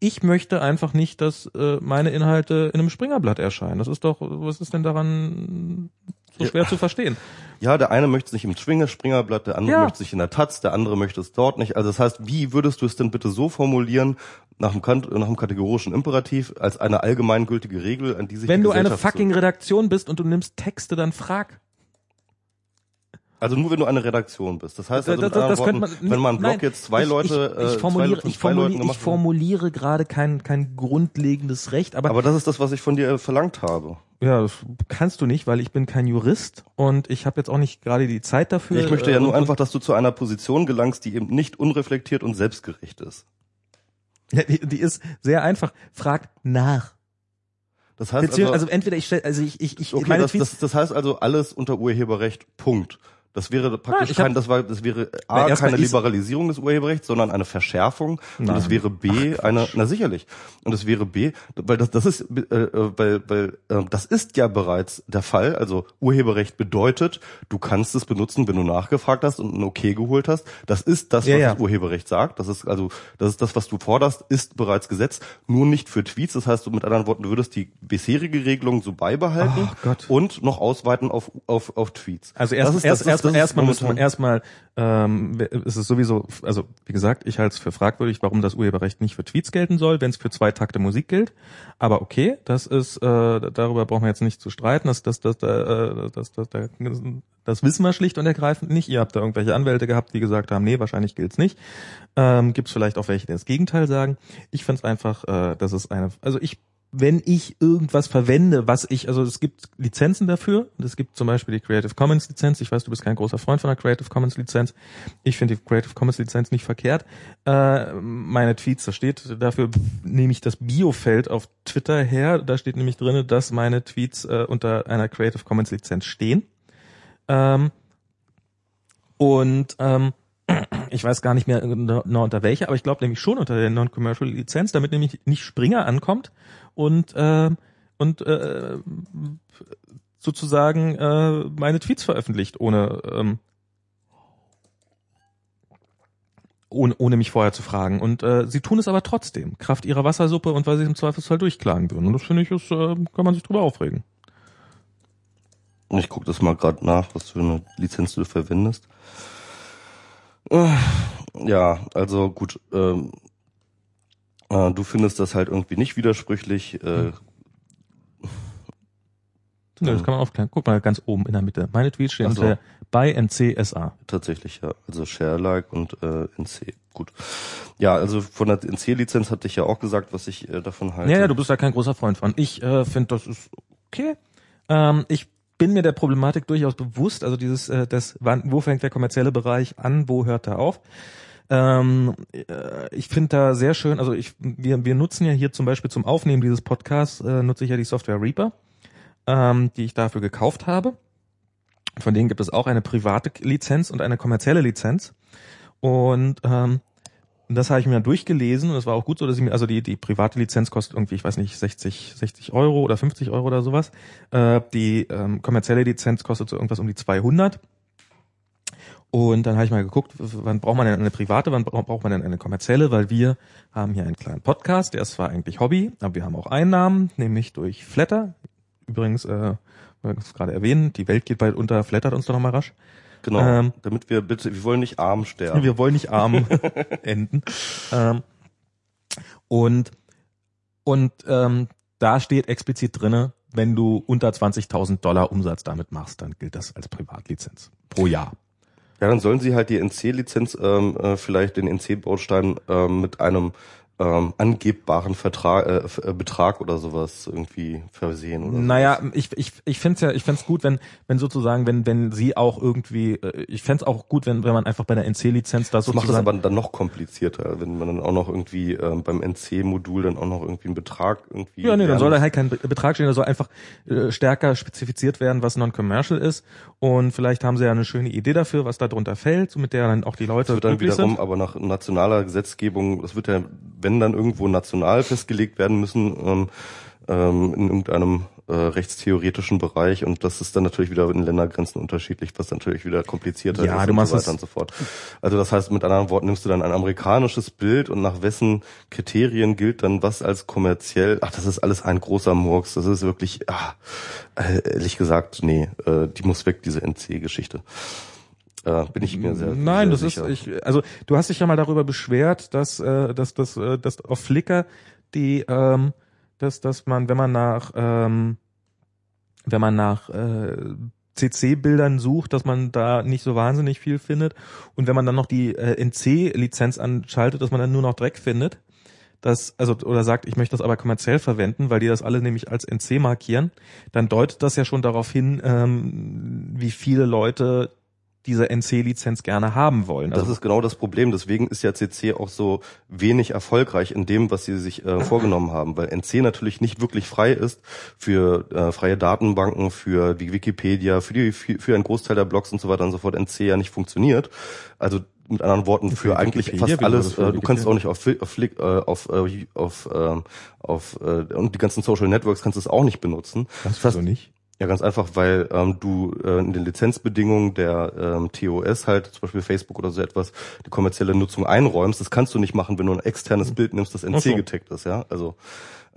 ich möchte einfach nicht, dass äh, meine Inhalte in einem Springerblatt erscheinen. Das ist doch, was ist denn daran so schwer ja. zu verstehen? Ja, der eine möchte sich im Springer Springerblatt, der andere ja. möchte sich in der Taz, der andere möchte es dort nicht. Also das heißt, wie würdest du es denn bitte so formulieren, nach dem, nach dem kategorischen Imperativ, als eine allgemeingültige Regel, an die sich Wenn du eine fucking Redaktion bist und du nimmst Texte, dann frag. Also nur wenn du eine Redaktion bist. Das heißt, also das, das, das Worten, man, wenn man einen Blog nein, jetzt zwei ich, Leute, ich, ich, äh, formuliere, ich formuliere, ich formuliere gerade kein kein grundlegendes Recht, aber aber das ist das, was ich von dir verlangt habe. Ja, das kannst du nicht, weil ich bin kein Jurist und ich habe jetzt auch nicht gerade die Zeit dafür. Ich möchte ja nur einfach, dass du zu einer Position gelangst, die eben nicht unreflektiert und selbstgerecht ist. Ja, die, die ist sehr einfach. Frag nach. Das heißt also, also entweder ich stelle, also ich ich ich okay, meine das, das, das heißt also alles unter Urheberrecht. Punkt. Das wäre praktisch Nein, kein, das war, das wäre A, keine Liberalisierung des Urheberrechts, sondern eine Verschärfung. Nein. Und es wäre B, Ach, eine, na sicherlich. Und es wäre B, weil das, das ist, äh, weil, weil, äh, das ist ja bereits der Fall. Also Urheberrecht bedeutet, du kannst es benutzen, wenn du nachgefragt hast und ein Okay geholt hast. Das ist das, was ja, ja. das Urheberrecht sagt. Das ist also, das ist das, was du forderst, ist bereits Gesetz. Nur nicht für Tweets. Das heißt, du mit anderen Worten, du würdest die bisherige Regelung so beibehalten oh, und noch ausweiten auf, auf, auf Tweets. Also erst, erst, erst erstmal das ist erstmal müsste man momentan- erstmal ähm, ist es sowieso, also wie gesagt, ich halte es für fragwürdig, warum das Urheberrecht nicht für Tweets gelten soll, wenn es für zwei Takte Musik gilt. Aber okay, das ist äh, darüber brauchen wir jetzt nicht zu streiten. Das das das das, das, das, das, das wissen wir schlicht und ergreifend nicht. Ihr habt da irgendwelche Anwälte gehabt, die gesagt haben, nee, wahrscheinlich gilt's nicht. Ähm, Gibt es vielleicht auch welche, die das Gegenteil sagen. Ich finde es einfach, äh, das ist eine, also ich wenn ich irgendwas verwende, was ich, also es gibt Lizenzen dafür, es gibt zum Beispiel die Creative Commons Lizenz. Ich weiß, du bist kein großer Freund von der Creative Commons Lizenz. Ich finde die Creative Commons Lizenz nicht verkehrt. Äh, meine Tweets, da steht, dafür nehme ich das Biofeld auf Twitter her. Da steht nämlich drinne, dass meine Tweets äh, unter einer Creative Commons Lizenz stehen. Ähm, und ähm, [CLEARS THROAT] ich weiß gar nicht mehr genau unter welcher, aber ich glaube nämlich schon unter der Non-Commercial Lizenz, damit nämlich nicht Springer ankommt und äh, und äh, sozusagen äh, meine Tweets veröffentlicht, ohne ähm, ohne, ohne mich vorher zu fragen. Und äh, sie tun es aber trotzdem, Kraft ihrer Wassersuppe und weil sie es im Zweifelsfall durchklagen würden. Und das finde ich, ist, äh, kann man sich drüber aufregen. Ich gucke das mal gerade nach, was für eine Lizenz du verwendest. Äh, Ja, also gut. Ähm, äh, du findest das halt irgendwie nicht widersprüchlich. Äh, Ja, das kann man aufklären. Guck mal ganz oben in der Mitte. Meine Tweets stehen so. unter bei NCSA. Tatsächlich, ja. Also Share, Like und äh, NC. Gut. Ja, also von der NC-Lizenz hatte ich ja auch gesagt, was ich äh, davon halte. Ja, ja, du bist da kein großer Freund von. Ich äh, finde, das ist okay. Ähm, ich bin mir der Problematik durchaus bewusst. Also dieses, äh, das, wann, wo fängt der kommerzielle Bereich an, wo hört er auf? Ähm, äh, ich finde da sehr schön, also ich, wir, wir nutzen ja hier zum Beispiel zum Aufnehmen dieses Podcasts, äh, nutze ich ja die Software Reaper, ähm, die ich dafür gekauft habe. Von denen gibt es auch eine private Lizenz und eine kommerzielle Lizenz. Und ähm, das habe ich mir dann durchgelesen und es war auch gut so, dass ich mir, also die, die private Lizenz kostet irgendwie, ich weiß nicht, 60, 60 Euro oder 50 Euro oder sowas. Äh, die ähm, kommerzielle Lizenz kostet so irgendwas um die 200. Und dann habe ich mal geguckt, wann braucht man denn eine private, wann bra- braucht man denn eine kommerzielle, weil wir haben hier einen kleinen Podcast, der ist zwar eigentlich Hobby, aber wir haben auch Einnahmen, nämlich durch Flatter. Übrigens, äh, wir es gerade erwähnen, die Welt geht bald unter, flattert uns doch nochmal rasch. Genau. Ähm, damit wir bitte, wir wollen nicht arm sterben. Wir wollen nicht arm [LAUGHS] enden. Ähm, und und ähm, da steht explizit drinne, wenn du unter 20.000 Dollar Umsatz damit machst, dann gilt das als Privatlizenz pro Jahr. Ja, dann sollen sie halt die NC-Lizenz ähm, äh, vielleicht den NC-Baustein ähm, mit einem ähm, angebbaren Vertrag, äh, äh, Betrag oder sowas irgendwie versehen oder Naja, ich ich ich find's ja, ich find's gut, wenn wenn sozusagen, wenn wenn sie auch irgendwie, äh, ich fänd's auch gut, wenn wenn man einfach bei der NC-Lizenz da Das macht sozusagen es aber dann noch komplizierter, wenn man dann auch noch irgendwie ähm, beim NC-Modul dann auch noch irgendwie einen Betrag irgendwie. Ja, nee, dann soll da halt kein Be- Betrag stehen, da soll einfach äh, stärker spezifiziert werden, was non-commercial ist. Und vielleicht haben sie ja eine schöne Idee dafür, was da drunter fällt, so mit der dann auch die Leute Das wird dann wiederum sind. aber nach nationaler Gesetzgebung, das wird ja, wenn dann irgendwo national festgelegt werden müssen, ähm, ähm, in irgendeinem äh, rechtstheoretischen Bereich und das ist dann natürlich wieder in Ländergrenzen unterschiedlich, was natürlich wieder komplizierter Ja, ist du und machst so es- weiter und so fort. Also das heißt, mit anderen Worten nimmst du dann ein amerikanisches Bild und nach wessen Kriterien gilt dann was als kommerziell. Ach, das ist alles ein großer Murks. Das ist wirklich, ah, äh, ehrlich gesagt, nee, äh, die muss weg, diese NC-Geschichte. Äh, bin ich mir sehr Nein, sehr das sicher. ist, ich, also du hast dich ja mal darüber beschwert, dass, äh, dass, dass, äh, dass auf Flickr die, ähm, dass, dass man, wenn man nach, ähm, wenn man nach äh, CC-Bildern sucht, dass man da nicht so wahnsinnig viel findet. Und wenn man dann noch die äh, NC-Lizenz anschaltet, dass man dann nur noch Dreck findet. Das, also, oder sagt, ich möchte das aber kommerziell verwenden, weil die das alle nämlich als NC markieren, dann deutet das ja schon darauf hin, ähm, wie viele Leute diese NC-Lizenz gerne haben wollen. Das Also, ist genau das Problem. Deswegen ist ja CC auch so wenig erfolgreich in dem, was sie sich äh, [LAUGHS] vorgenommen haben, weil NC natürlich nicht wirklich frei ist für äh, freie Datenbanken, für die Wikipedia, für die für, für einen Großteil der Blogs und so weiter und so fort. NC ja nicht funktioniert. Also mit anderen Worten für, Für eigentlich Wikipedia? fast Wieso alles. das für Äh, du kannst auch nicht auf auf Flick, äh, auf äh, auf ähm, auf äh, und die ganzen Social Networks kannst du es auch nicht benutzen. das fast- so nicht. Ja, ganz einfach, weil ähm, du äh, in den Lizenzbedingungen der ähm, TOS halt, zum Beispiel Facebook oder so etwas, die kommerzielle Nutzung einräumst. Das kannst du nicht machen, wenn du ein externes Bild nimmst, das NC getaggt ist, ja. Also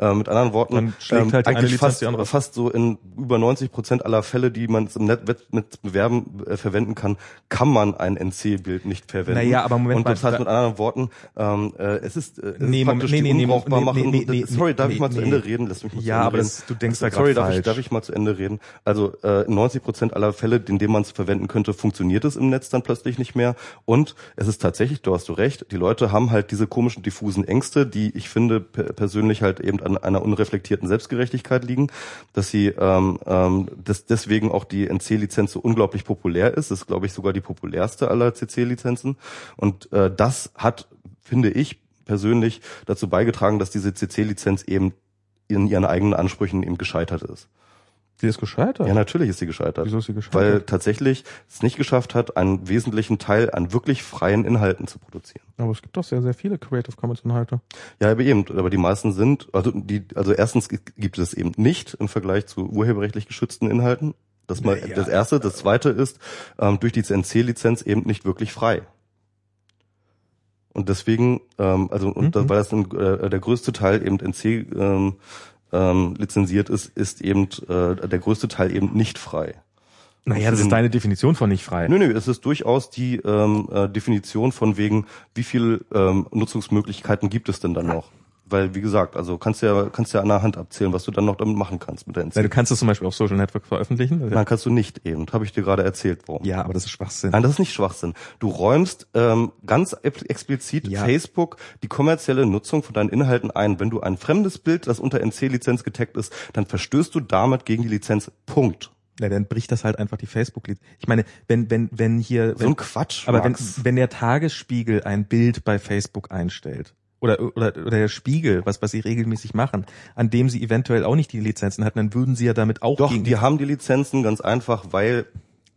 Äh, mit anderen Worten, Dann schlägt halt eigentlich fast, fast so in über 90 Prozent aller Fälle, die man im Net mit Bewerben äh, verwenden kann, kann man ein NC-Bild nicht verwenden. Naja, aber Moment Und das heißt mit anderen Worten, ähm, äh, es ist, äh, Nee, praktisch nee, nee, nee, unbrauchbar nee, machen. nee, Sorry, darf nee, ich mal zu nee. Ende reden? Lass mich mal zu Ja, Ende aber reden. das- du denkst da Sorry, darf ich, falsch. darf ich mal zu Ende reden? Also äh, in 90 Prozent aller Fälle, in denen man es verwenden könnte, funktioniert es im Netz dann plötzlich nicht mehr. Und es ist tatsächlich, du hast du recht, die Leute haben halt diese komischen diffusen Ängste, die ich finde per persönlich halt eben an einer unreflektierten Selbstgerechtigkeit liegen, dass sie ähm, ähm, dass deswegen auch die NC-Lizenz so unglaublich populär ist. Das ist, glaube ich, sogar die populärste aller CC-Lizenzen. Und äh, das hat, finde ich persönlich, dazu beigetragen, dass diese CC-Lizenz eben in ihren eigenen Ansprüchen eben gescheitert ist. Die ist gescheitert. Ja, natürlich ist sie gescheitert. Wieso ist sie gescheitert? Weil tatsächlich es nicht geschafft hat, einen wesentlichen Teil an wirklich freien Inhalten zu produzieren. aber es gibt doch sehr, sehr viele Creative Commons Inhalte. Ja, aber eben, aber die meisten sind, also die, also erstens gibt es eben nicht im Vergleich zu urheberrechtlich geschützten Inhalten. Das mal Naja. das erste. Das zweite ist, ähm, durch die NC-Lizenz eben nicht wirklich frei. Und deswegen, ähm, also und Mhm. da, weil das ein, äh, der größte Teil eben NC ähm, ähm, lizenziert ist, ist eben äh, der größte Teil eben nicht frei. Naja, das ist deine Definition von nicht frei. Nö, nö, es ist durchaus die ähm, äh, Definition von wegen, wie viel ähm, Nutzungsmöglichkeiten gibt es denn dann noch? Weil, wie gesagt, also kannst ja, kannst ja an der Hand abzählen, was du dann noch damit machen kannst mit der Weil du NC. kannst es zum Beispiel auf Social Network veröffentlichen. Nein, kannst du nicht eben. Habe ich dir gerade erzählt, warum. Ja, aber das ist Schwachsinn. Nein, das ist nicht Schwachsinn. Du räumst ähm, ganz ex- explizit Ja. Facebook die kommerzielle Nutzung von deinen Inhalten ein. Wenn du ein fremdes Bild, das unter NC-Lizenz getaggt ist, dann verstößt du damit gegen die Lizenz. Punkt. Ja, dann bricht das halt einfach die facebook -Lizenz. Ich meine, wenn, wenn, wenn hier, So wenn, ein Quatsch. aber wenn, Max. wenn der Tagesspiegel ein Bild bei Facebook einstellt, oder, oder, oder der Spiegel, was, was sie regelmäßig machen, an dem sie eventuell auch nicht die Lizenzen hatten, dann würden sie ja damit auch Doch, die haben die Lizenzen ganz einfach, weil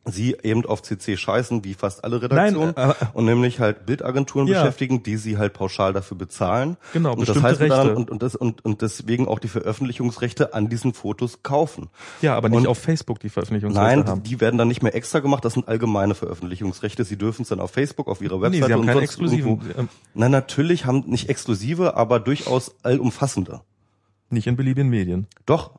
sie eben auf CC scheißen, wie fast alle Redaktionen, Nein, äh, und nämlich halt Bildagenturen Ja. beschäftigen, die sie halt pauschal dafür bezahlen. Genau, und das heißt dann, und, und, das, und, und deswegen auch die Veröffentlichungsrechte an diesen Fotos kaufen. Ja, aber nicht Und- auf Facebook die Veröffentlichungsrechte Nein, haben. die werden dann nicht mehr extra gemacht, das sind allgemeine Veröffentlichungsrechte. Sie dürfen es dann auf Facebook, auf ihrer nee, Webseite sie haben und keine sonst exklusiven, irgendwo. ähm, Na, natürlich haben nicht exklusive, aber durchaus allumfassende. nicht in beliebigen Medien. Doch,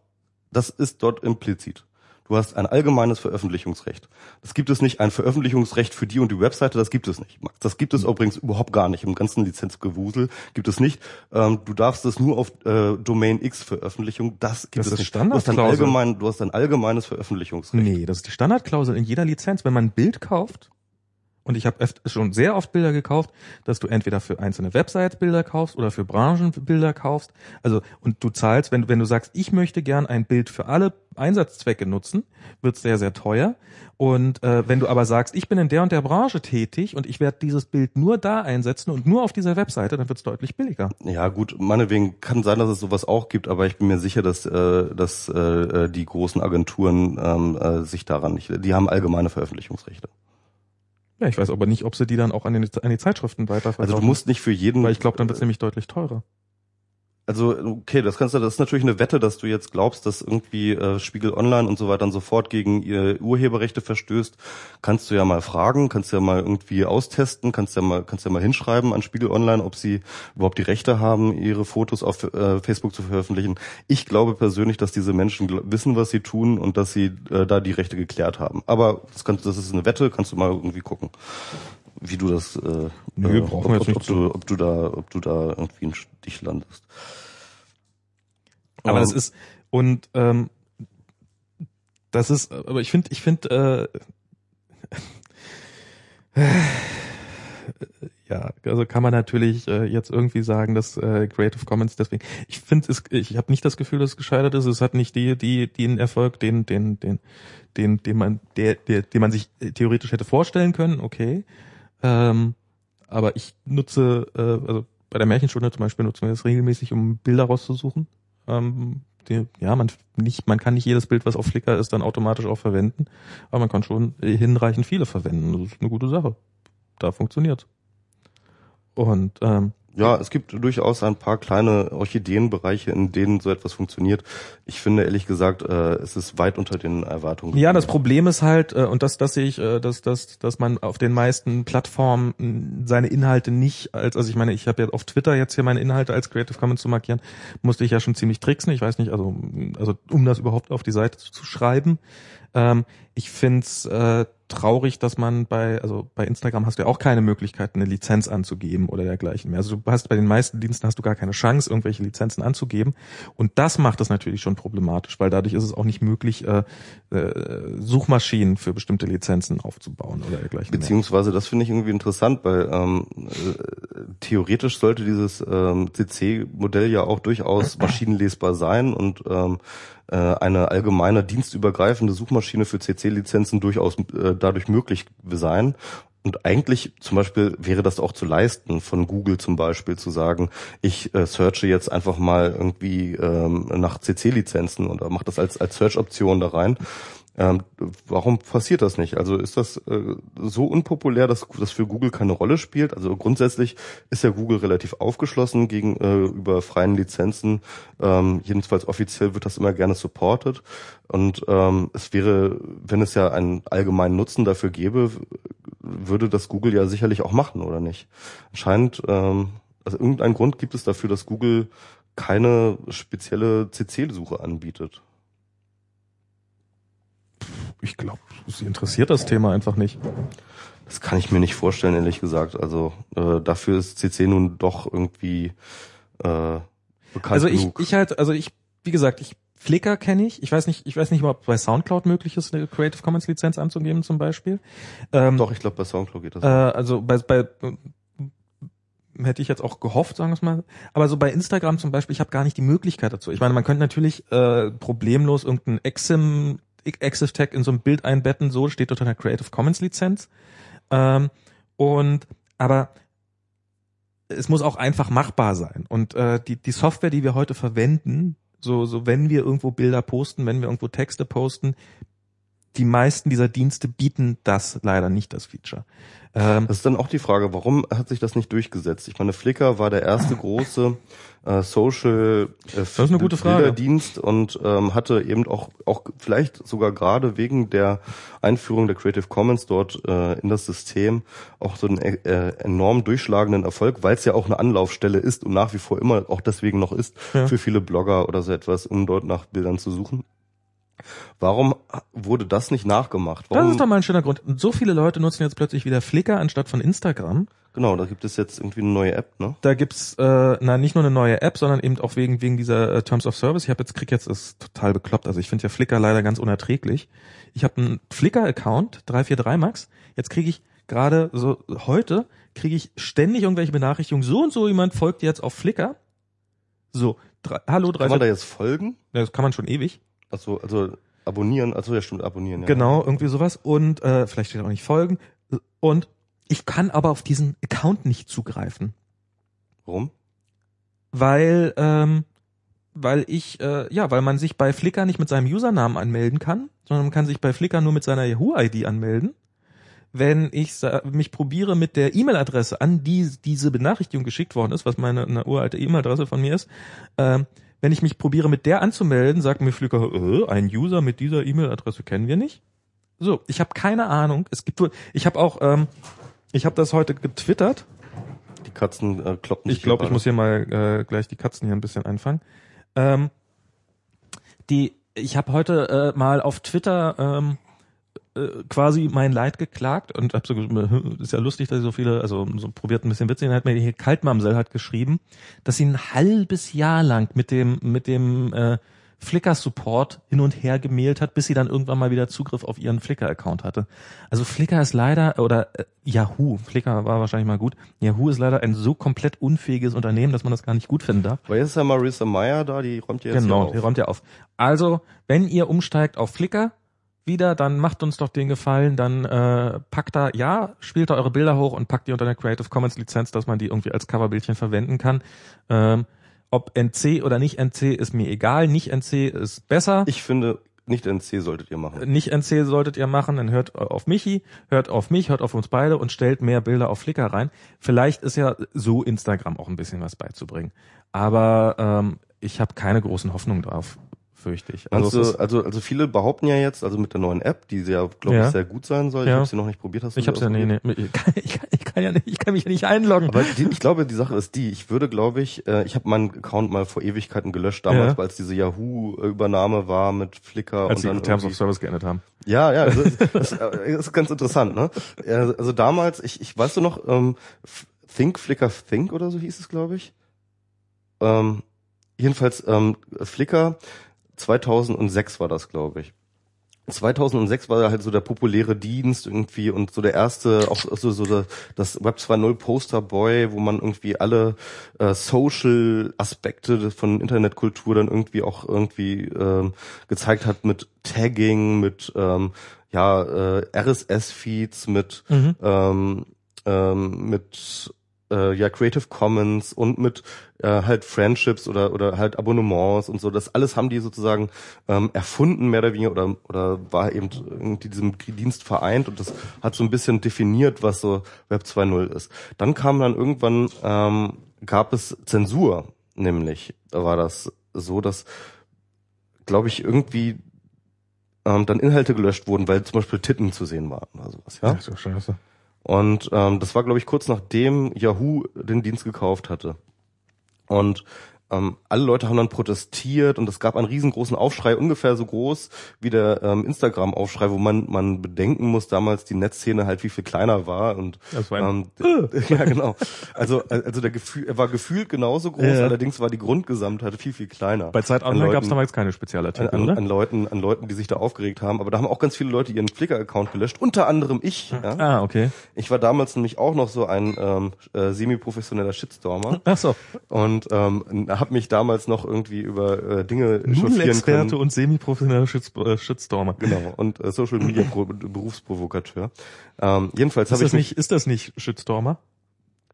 das ist dort implizit. Du hast ein allgemeines Veröffentlichungsrecht. Das gibt es nicht, ein Veröffentlichungsrecht für die und die Webseite, das gibt es nicht. Das gibt es Hm. übrigens überhaupt gar nicht. Im ganzen Lizenzgewusel gibt es nicht. Ähm, du darfst es nur auf äh, Domain X Veröffentlichung, das gibt Das es ist nicht. Du hast, ein allgemein, du hast ein allgemeines Veröffentlichungsrecht. Nee, das ist die Standardklausel in jeder Lizenz. Wenn man ein Bild kauft, und ich habe schon sehr oft Bilder gekauft, dass du entweder für einzelne Websites Bilder kaufst oder für Branchenbilder kaufst. Also und du zahlst, wenn, wenn du sagst, ich möchte gern ein Bild für alle Einsatzzwecke nutzen, wird sehr, sehr teuer. Und äh, wenn du aber sagst, ich bin in der und der Branche tätig und ich werde dieses Bild nur da einsetzen und nur auf dieser Webseite, dann wird es deutlich billiger. Ja gut, meinetwegen kann sein, dass es sowas auch gibt, aber ich bin mir sicher, dass, äh, dass äh, die großen Agenturen ähm, äh, sich daran nicht, die haben allgemeine Veröffentlichungsrechte. Ja, ich weiß aber nicht, ob sie die dann auch an die, an die Zeitschriften weiterverkaufen. Also du musst nicht für jeden, weil ich glaube, dann wird es nämlich deutlich teurer. Also okay, das kannst du, das ist natürlich eine Wette, dass du jetzt glaubst, dass irgendwie äh, Spiegel Online und so weiter und so fort gegen ihr Urheberrechte verstößt. Kannst du ja mal fragen, kannst ja mal irgendwie austesten, kannst ja mal, kannst ja mal hinschreiben an Spiegel Online, ob sie überhaupt die Rechte haben, ihre Fotos auf äh, Facebook zu veröffentlichen. Ich glaube persönlich, dass diese Menschen wissen, was sie tun und dass sie äh, da die Rechte geklärt haben. Aber das, kannst, das ist eine Wette, kannst du mal irgendwie gucken, wie du das. Äh, Nö, äh, ob, ob, nicht ob, du, ob du da, ob du da irgendwie einen Stich landest. Aber Ähm, das ist und ähm, das ist, aber ich finde, ich finde, äh, [LAUGHS] ja, also kann man natürlich äh, jetzt irgendwie sagen, dass äh, Creative Commons deswegen. Ich finde, es, ich habe nicht das Gefühl, dass es gescheitert ist. Es hat nicht die, die, den Erfolg, den, den, den, den, den man, der, der, den man sich äh, theoretisch hätte vorstellen können. Okay, ähm, aber ich nutze, äh, also bei der Märchenstunde zum Beispiel nutzen wir das regelmäßig, um Bilder rauszusuchen. Ähm, die, ja, man nicht, man kann nicht jedes Bild, was auf Flickr ist, dann automatisch auch verwenden, aber man kann schon hinreichend viele verwenden. Das ist eine gute Sache. Da funktioniert's. Und ähm, Ja, es gibt durchaus ein paar kleine Orchideenbereiche, in denen so etwas funktioniert. Ich finde ehrlich gesagt, äh, es ist weit unter den Erwartungen. Ja, das Problem ist halt, äh, und das, das sehe ich, äh, dass, dass, dass man auf den meisten Plattformen mh, seine Inhalte nicht als, also ich meine, ich habe ja auf Twitter jetzt hier meine Inhalte als Creative Commons zu markieren, musste ich ja schon ziemlich tricksen. Ich weiß nicht, also, also um das überhaupt auf die Seite zu, schreiben. Ähm, ich find's äh, traurig, dass man bei, also bei Instagram hast du ja auch keine Möglichkeit, eine Lizenz anzugeben oder dergleichen mehr. Also du hast bei den meisten Diensten hast du gar keine Chance, irgendwelche Lizenzen anzugeben. Und das macht es natürlich schon problematisch, weil dadurch ist es auch nicht möglich, äh, äh, Suchmaschinen für bestimmte Lizenzen aufzubauen oder dergleichen. Beziehungsweise, das finde ich irgendwie interessant, weil ähm, äh, theoretisch sollte dieses ähm, CC-Modell ja auch durchaus [CLEARS THROAT] maschinenlesbar sein und ähm, äh, eine allgemeine dienstübergreifende Suchmaschine für CC-Lizenzen durchaus äh, dadurch möglich sein. Und eigentlich zum Beispiel wäre das auch zu leisten, von Google zum Beispiel zu sagen, ich äh, searche jetzt einfach mal irgendwie ähm, nach CC-Lizenzen oder mache das als, als Search-Option da rein. Ähm, warum passiert das nicht? Also ist das äh, so unpopulär, dass das für Google keine Rolle spielt? Also grundsätzlich ist ja Google relativ aufgeschlossen gegenüber äh, freien Lizenzen. Ähm, jedenfalls offiziell wird das immer gerne supported. Und ähm, es wäre, wenn es ja einen allgemeinen Nutzen dafür gäbe, würde das Google ja sicherlich auch machen, oder nicht? Scheint, ähm, also irgendeinen Grund gibt es dafür, dass Google keine spezielle CC-Suche anbietet ich glaube, sie interessiert das Thema einfach nicht. Das kann ich mir nicht vorstellen, ehrlich gesagt. Also äh, dafür ist CC nun doch irgendwie äh, bekannt Also ich, genug. ich halt, also ich, wie gesagt, ich Flickr kenne ich. Ich weiß nicht, ich weiß nicht, ob bei SoundCloud möglich ist, eine Creative Commons Lizenz anzugeben zum Beispiel. Ähm, Doch, ich glaube bei SoundCloud geht das. Äh, also bei, bei hätte ich jetzt auch gehofft, sagen wir es mal. Aber so bei Instagram zum Beispiel, ich habe gar nicht die Möglichkeit dazu. Ich meine, man könnte natürlich äh, problemlos irgendein Exim Access Tag in so ein Bild einbetten, so steht unter einer Creative Commons Lizenz. Ähm, und aber es muss auch einfach machbar sein. Und äh, die, die Software, die wir heute verwenden, so, so wenn wir irgendwo Bilder posten, wenn wir irgendwo Texte posten, die meisten dieser Dienste bieten das leider nicht, das Feature. Ähm, das ist dann auch die Frage, warum hat sich das nicht durchgesetzt? Ich meine, Flickr war der erste [LAUGHS] große äh, Social äh, das ist eine gute Frage. Dienst und ähm, hatte eben auch auch vielleicht sogar gerade wegen der Einführung der Creative Commons dort äh, in das System auch so einen äh, enorm durchschlagenden Erfolg, weil es ja auch eine Anlaufstelle ist und nach wie vor immer auch deswegen noch ist ja. für viele Blogger oder so etwas, um dort nach Bildern zu suchen. Warum wurde das nicht nachgemacht? Warum? Das ist doch mal ein schöner Grund. So viele Leute nutzen jetzt plötzlich wieder Flickr anstatt von Instagram. Genau, da gibt es jetzt irgendwie eine neue App, ne? Da gibt's äh, na nicht nur eine neue App, sondern eben auch wegen wegen dieser äh, Terms of Service. Ich habe jetzt krieg jetzt ist total bekloppt. Also ich finde ja Flickr leider ganz unerträglich. Ich habe einen Flickr-Account 343 Max. Jetzt kriege ich gerade so heute kriege ich ständig irgendwelche Benachrichtigungen. So und so jemand folgt jetzt auf Flickr. So, drei, hallo drei. Kann man da jetzt folgen? Ja, das kann man schon ewig. Achso, also abonnieren, also ja stimmt, abonnieren. Ja. Genau, irgendwie sowas. Und äh, vielleicht steht auch nicht folgen. Und ich kann aber auf diesen Account nicht zugreifen. Warum? Weil, ähm, weil ich, äh, ja, weil man sich bei Flickr nicht mit seinem Usernamen anmelden kann, sondern man kann sich bei Flickr nur mit seiner Yahoo-ID anmelden. Wenn ich mich probiere mit der E-Mail-Adresse, an die diese Benachrichtigung geschickt worden ist, was meine eine uralte E-Mail-Adresse von mir ist, äh, wenn ich mich probiere mit der anzumelden, sagt mir Flickr, äh, ein User mit dieser E-Mail-Adresse kennen wir nicht. So, ich habe keine Ahnung. Es gibt wohl, ich habe auch, ähm, ich habe das heute getwittert. Die Katzen äh, kloppen. Ich glaube, ich muss hier mal äh, gleich die Katzen hier ein bisschen einfangen. Ähm, die, ich habe heute äh, mal auf Twitter ähm, äh, quasi mein Leid geklagt und hab so ist ja lustig, dass ich so viele, also so probiert ein bisschen witzig, dann hat mir hier Kaltmamsel hat geschrieben, dass sie ein halbes Jahr lang mit dem mit dem äh, Flickr-Support hin und her gemailt hat, bis sie dann irgendwann mal wieder Zugriff auf ihren Flickr-Account hatte. Also Flickr ist leider, oder äh, Yahoo, Flickr war wahrscheinlich mal gut, Yahoo ist leider ein so komplett unfähiges Unternehmen, dass man das gar nicht gut finden darf. Weil jetzt ist ja Marissa Meyer da, die räumt ja jetzt Genau, auf. die räumt ja auf. Also, wenn ihr umsteigt auf Flickr, wieder, dann macht uns doch den Gefallen, dann äh, packt da, ja, spielt da eure Bilder hoch und packt die unter der Creative Commons Lizenz, dass man die irgendwie als Coverbildchen verwenden kann. Ähm, ob NC oder nicht NC ist mir egal, nicht NC ist besser. Ich finde nicht NC solltet ihr machen. Nicht NC solltet ihr machen, dann hört auf Michi, hört auf mich, hört auf uns beide und stellt mehr Bilder auf Flickr rein. Vielleicht ist ja so Instagram auch ein bisschen was beizubringen. Aber ähm, ich habe keine großen Hoffnungen drauf fürchte ich. Also, also, also, also viele behaupten ja jetzt, also mit der neuen App, die ja, glaube ja. ich, sehr gut sein soll. Ich ja. habe sie noch nicht probiert. Hast du ich habe ja, nee, nee. Ich kann, ich, kann, ich kann ja nicht, ich kann mich ja nicht einloggen. Aber die, ich glaube, die Sache ist die, ich würde, glaube ich, äh, ich habe meinen Account mal vor Ewigkeiten gelöscht, damals, ja. als diese Yahoo-Übernahme war mit Flickr. Als und dann Terms of Service geändert haben. Ja, ja, also, das, das ist ganz interessant, ne? Also damals, ich, ich weißt du noch, ähm, Think, Flickr Think oder so hieß es, glaube ich. Ähm, jedenfalls ähm, Flickr 2006 war das, glaube ich. 2006 war halt so der populäre Dienst irgendwie und so der erste, auch so, so das Web 2.0 Posterboy, wo man irgendwie alle äh, Social Aspekte von Internetkultur dann irgendwie auch irgendwie ähm, gezeigt hat mit Tagging, mit ähm, ja äh, RSS-Feeds, mit mhm. ähm, ähm, mit äh, ja Creative Commons und mit äh, halt Friendships oder oder halt Abonnements und so. Das alles haben die sozusagen ähm, erfunden mehr oder weniger oder oder war eben in diesem Dienst vereint und das hat so ein bisschen definiert, was so Web 2.0 ist. Dann kam dann irgendwann ähm, gab es Zensur, nämlich da war das so, dass glaube ich irgendwie ähm, dann Inhalte gelöscht wurden, weil zum Beispiel Titten zu sehen waren oder sowas. Ja, Ach so scheiße. Und ähm, das war, glaube ich, kurz nachdem Yahoo den Dienst gekauft hatte. Und ähm, alle Leute haben dann protestiert und es gab einen riesengroßen Aufschrei, ungefähr so groß wie der ähm, Instagram-Aufschrei, wo man man bedenken muss, damals die Netzszene halt wie viel kleiner war und ähm, [LAUGHS] ja genau. Also also der Gefühl, er war gefühlt genauso groß, ja. allerdings war die Grundgesamtheit viel viel kleiner. Bei Zeit Online gab es damals keine Spezialartikel, an, an, an, Leuten an Leuten, die sich da aufgeregt haben, aber da haben auch ganz viele Leute ihren Flickr-Account gelöscht, unter anderem ich. Ja? Ah okay. Ich war damals nämlich auch noch so ein ähm, äh, semi-professioneller Shitstormer. Ach so. Und ähm, habe mich damals noch irgendwie über äh, Dinge chauffieren können. und semi-professioneller äh, Shitstormer. Genau, und äh, Social Media Pro Berufsprovokateur. Ähm, jedenfalls habe ich nicht, ist das nicht Shitstormer?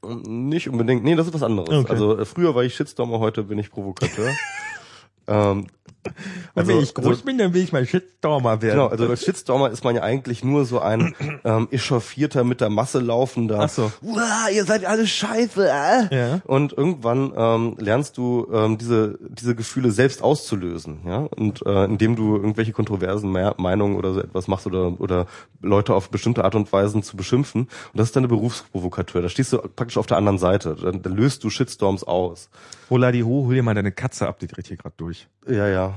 Nicht unbedingt. Nee, das ist was anderes. Okay. Also äh, früher war ich Shitstormer, heute bin ich Provokateur. [LAUGHS] ähm, [LAUGHS] also, wenn ich groß also, bin, dann will ich mal Shitstormer werden. Genau, also als Shitstormer ist man ja eigentlich nur so ein [CLEARS THROAT] ähm, echauffierter, mit der Masse laufender. Ach so. Uah, ihr seid alle scheiße. Äh? Ja. Und irgendwann ähm, lernst du ähm, diese diese Gefühle selbst auszulösen, ja. Und äh, indem du irgendwelche kontroversen Meinungen oder so etwas machst oder oder Leute auf bestimmte Art und Weisen zu beschimpfen. Und das ist deine Berufsprovokateur. Da stehst du praktisch auf der anderen Seite. Dann, dann löst du Shitstorms aus. Hola die ho, hol dir mal deine Katze ab, die dreht hier gerade durch. Ja, ja.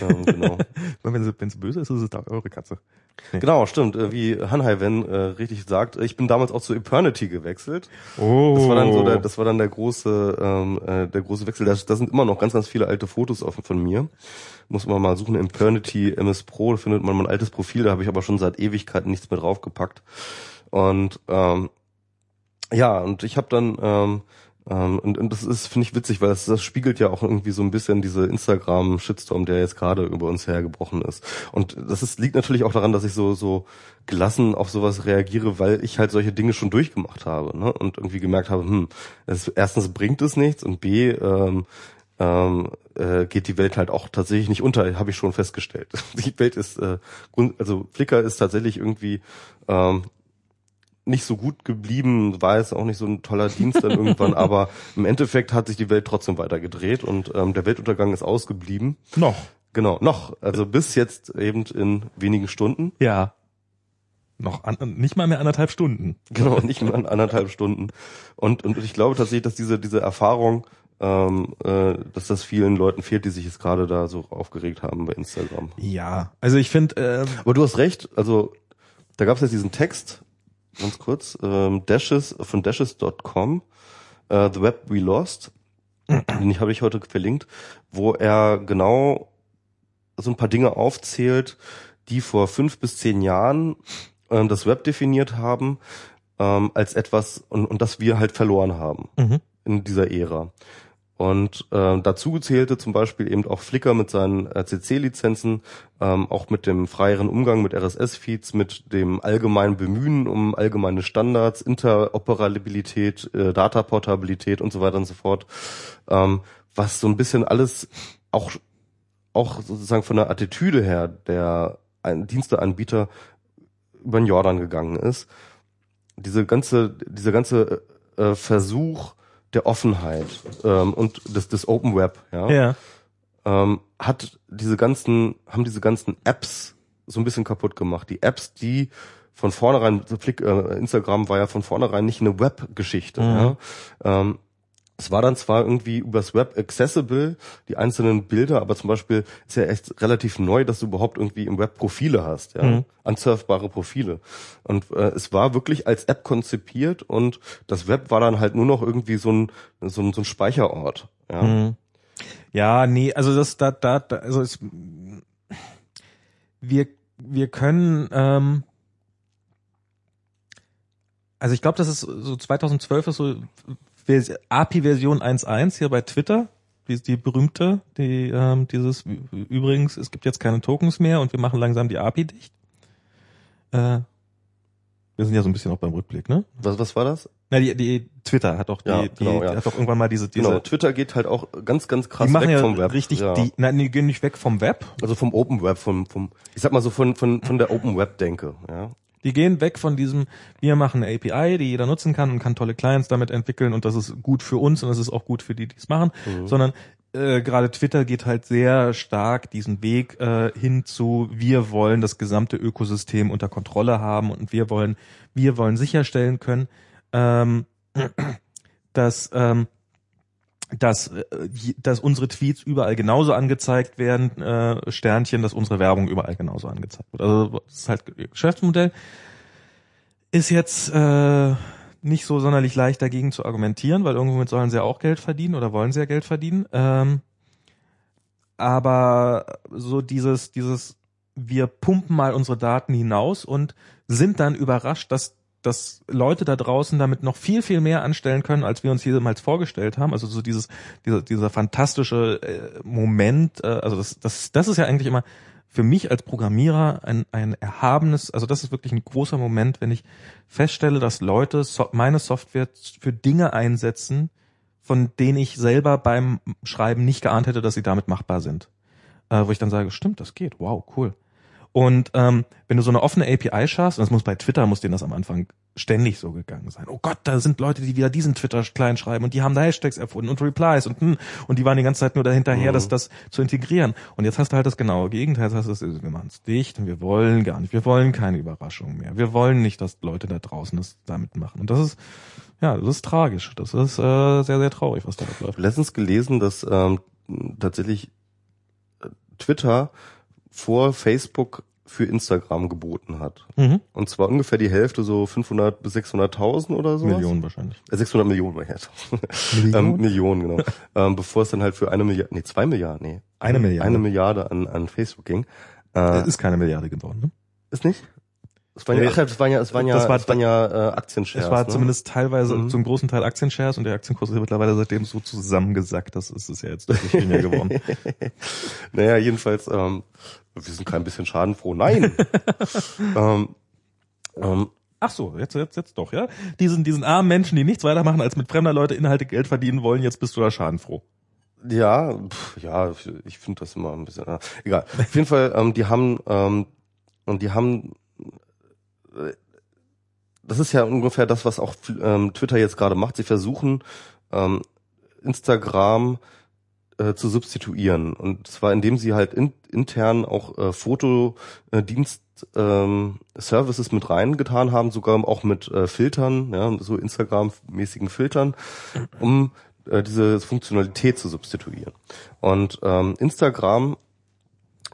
Ähm, genau. [LAUGHS] wenn sie wenn sie böse ist, ist es eure Katze. Nee. Genau, stimmt. Äh, wie Hanhai Wen äh, richtig sagt, ich bin damals auch zu Eternity gewechselt. Oh. Das war dann so der, das war dann der große, ähm, äh, der große Wechsel. Da, da sind immer noch ganz, ganz viele alte Fotos offen von mir. Muss man mal suchen. Eternity MS Pro, da findet man mein altes Profil. Da habe ich aber schon seit Ewigkeiten nichts mehr draufgepackt. Und ähm, ja, und ich habe dann ähm, ähm, und, und das ist, finde ich, witzig, weil das, das spiegelt ja auch irgendwie so ein bisschen diese Instagram-Shitstorm, der jetzt gerade über uns hergebrochen ist. Und das ist, liegt natürlich auch daran, dass ich so, so gelassen auf sowas reagiere, weil ich halt solche Dinge schon durchgemacht habe, ne? Und irgendwie gemerkt habe, hm, es, erstens bringt es nichts und B, ähm, ähm, äh, geht die Welt halt auch tatsächlich nicht unter, habe ich schon festgestellt. [LAUGHS] Die Welt ist, äh, also Flickr ist tatsächlich irgendwie ähm, nicht so gut geblieben, war es auch nicht so ein toller Dienst dann irgendwann, [LAUGHS] aber im Endeffekt hat sich die Welt trotzdem weiter gedreht und ähm, der Weltuntergang ist ausgeblieben. Noch. Genau, noch. Also bis jetzt eben in wenigen Stunden. Ja. Noch an, nicht mal mehr anderthalb Stunden. [LAUGHS] Genau, nicht mal anderthalb Stunden. Und, und ich glaube tatsächlich, dass diese, diese Erfahrung, ähm, äh, dass das vielen Leuten fehlt, die sich jetzt gerade da so aufgeregt haben bei Instagram. Ja, also ich finde. Äh, Aber du hast recht, also da gab es jetzt diesen Text, ganz kurz, ähm, Dashes von Dashes.com, äh, The Web We Lost, [CLEARS THROAT] den habe ich heute verlinkt, wo er genau so ein paar Dinge aufzählt, die vor fünf bis zehn Jahren ähm, das Web definiert haben ähm, als etwas und, und das wir halt verloren haben mhm. in dieser Ära. Und äh, dazu zählte zum Beispiel eben auch Flickr mit seinen RCC-Lizenzen, ähm, auch mit dem freieren Umgang mit RSS-Feeds, mit dem allgemeinen Bemühen um allgemeine Standards, Interoperabilität, äh, Dataportabilität und so weiter und so fort, ähm, was so ein bisschen alles auch auch sozusagen von der Attitüde her der ein Diensteanbieter über den Jordan gegangen ist. Diese ganze, dieser ganze äh, Versuch der Offenheit ähm, und des, des Open Web, ja, Ja. ähm, hat diese ganzen, haben diese ganzen Apps so ein bisschen kaputt gemacht. Die Apps, die von vornherein, äh, Instagram war ja von vornherein nicht eine Web-Geschichte. Mhm. Ja? Ähm, es war dann zwar irgendwie übers Web accessible, die einzelnen Bilder, aber zum Beispiel ist ja echt relativ neu, dass du überhaupt irgendwie im Web Profile hast, ja, Mhm. unsurfbare Profile. Und äh, es war wirklich als App konzipiert und das Web war dann halt nur noch irgendwie so ein so ein, so ein Speicherort. Ja. Mhm. Ja, nee, also das da da, da also es wir wir können ähm, also ich glaube, das ist so 2012 ist so API-Version 1.1 hier bei Twitter, die, die berühmte, die ähm, dieses übrigens, es gibt jetzt keine Tokens mehr und wir machen langsam die API dicht. Äh, wir sind ja so ein bisschen auch beim Rückblick, ne? Was, was war das? Na, die, die Twitter hat doch die, Ja, die, genau, ja. die hat doch irgendwann mal diese, diese Genau, Twitter geht halt auch ganz, ganz krass die machen weg ja vom Web. richtig ja. die, nein, die gehen nicht weg vom Web. also vom Open Web, vom, vom, ich sag mal so von, von, von der Open Web Denke, ja. Die gehen weg von diesem, wir machen eine API, die jeder nutzen kann und kann tolle Clients damit entwickeln und das ist gut für uns und das ist auch gut für die, die es machen, sondern äh, gerade Twitter geht halt sehr stark diesen Weg äh, hin zu, wir wollen das gesamte Ökosystem unter Kontrolle haben und wir wollen, wir wollen sicherstellen können, ähm, [CLEARS THROAT] dass ähm, dass, äh, dass unsere Tweets überall genauso angezeigt werden, äh, Sternchen, dass unsere Werbung überall genauso angezeigt wird. Also das ist halt Geschäftsmodell. Ist jetzt äh, nicht so sonderlich leicht dagegen zu argumentieren, weil irgendwo mit sollen sie ja auch Geld verdienen oder wollen sie ja Geld verdienen. Ähm, aber so dieses, dieses, wir pumpen mal unsere Daten hinaus und sind dann überrascht, dass dass Leute da draußen damit noch viel, viel mehr anstellen können, als wir uns jemals vorgestellt haben. Also so dieses, dieser, dieser fantastische äh, Moment, äh, also das, das, das ist ja eigentlich immer für mich als Programmierer ein, ein erhabenes, also das ist wirklich ein großer Moment, wenn ich feststelle, dass Leute so, meine Software für Dinge einsetzen, von denen ich selber beim Schreiben nicht geahnt hätte, dass sie damit machbar sind. Äh, wo ich dann sage, stimmt, das geht, wow, cool. Und ähm, wenn du so eine offene API schaffst, und das muss bei Twitter, muss denen das am Anfang ständig so gegangen sein. Oh Gott, da sind Leute, die wieder diesen Twitter-Client schreiben und die haben da Hashtags erfunden und Replies und hm, und die waren die ganze Zeit nur dahinterher, Mhm. das, das zu integrieren. Und jetzt hast du halt das genaue Gegenteil. Das heißt, wir machen es dicht und wir wollen gar nicht, wir wollen keine Überraschung mehr. Wir wollen nicht, dass Leute da draußen das damit machen. Und das ist, ja, das ist tragisch. Das ist äh, sehr, sehr traurig, was da läuft. letztens gelesen, dass ähm, tatsächlich äh, Twitter vor Facebook für Instagram geboten hat. Mhm. Und zwar ungefähr die Hälfte, so 500 bis 600.000 oder so. Millionen wahrscheinlich. Äh, 600 Millionen war jetzt. Millionen? [LAUGHS] ähm, Millionen, genau. [LAUGHS] ähm, bevor es dann halt für eine Milliarde, nee, zwei Milliarden, nee. Eine Milliarde. Eine Milliarde an, an Facebook ging. Äh, Es ist keine Milliarde geworden, ne? ist nicht? Es waren ja, es waren ja, es waren ja, Das war- es waren ja äh, Aktienshares. Es war ne? zumindest teilweise Mhm. zum großen Teil Aktienshares und der Aktienkurs ist ja mittlerweile seitdem so zusammengesackt, das ist es ja jetzt deutlich weniger geworden. [LAUGHS] Naja, jedenfalls, ähm, wir sind kein bisschen schadenfroh. Nein. [LAUGHS] ähm, ähm, Ach so, jetzt, jetzt, jetzt doch, ja? Diesen, diesen armen Menschen, die nichts weitermachen, als mit fremder Leute Inhalte Geld verdienen wollen, jetzt bist du da schadenfroh. Ja, pf, ja, ich finde das immer ein bisschen. Äh, egal. Auf jeden Fall, ähm, die haben ähm, und die haben. Das ist ja ungefähr das, was auch ähm, Twitter jetzt gerade macht. Sie versuchen ähm, Instagram äh, zu substituieren und zwar indem sie halt in, intern auch äh, Fotodienst ähm, mit reingetan haben, sogar auch mit äh, Filtern, ja, so Instagram-mäßigen Filtern, um äh, diese Funktionalität zu substituieren. Und ähm, Instagram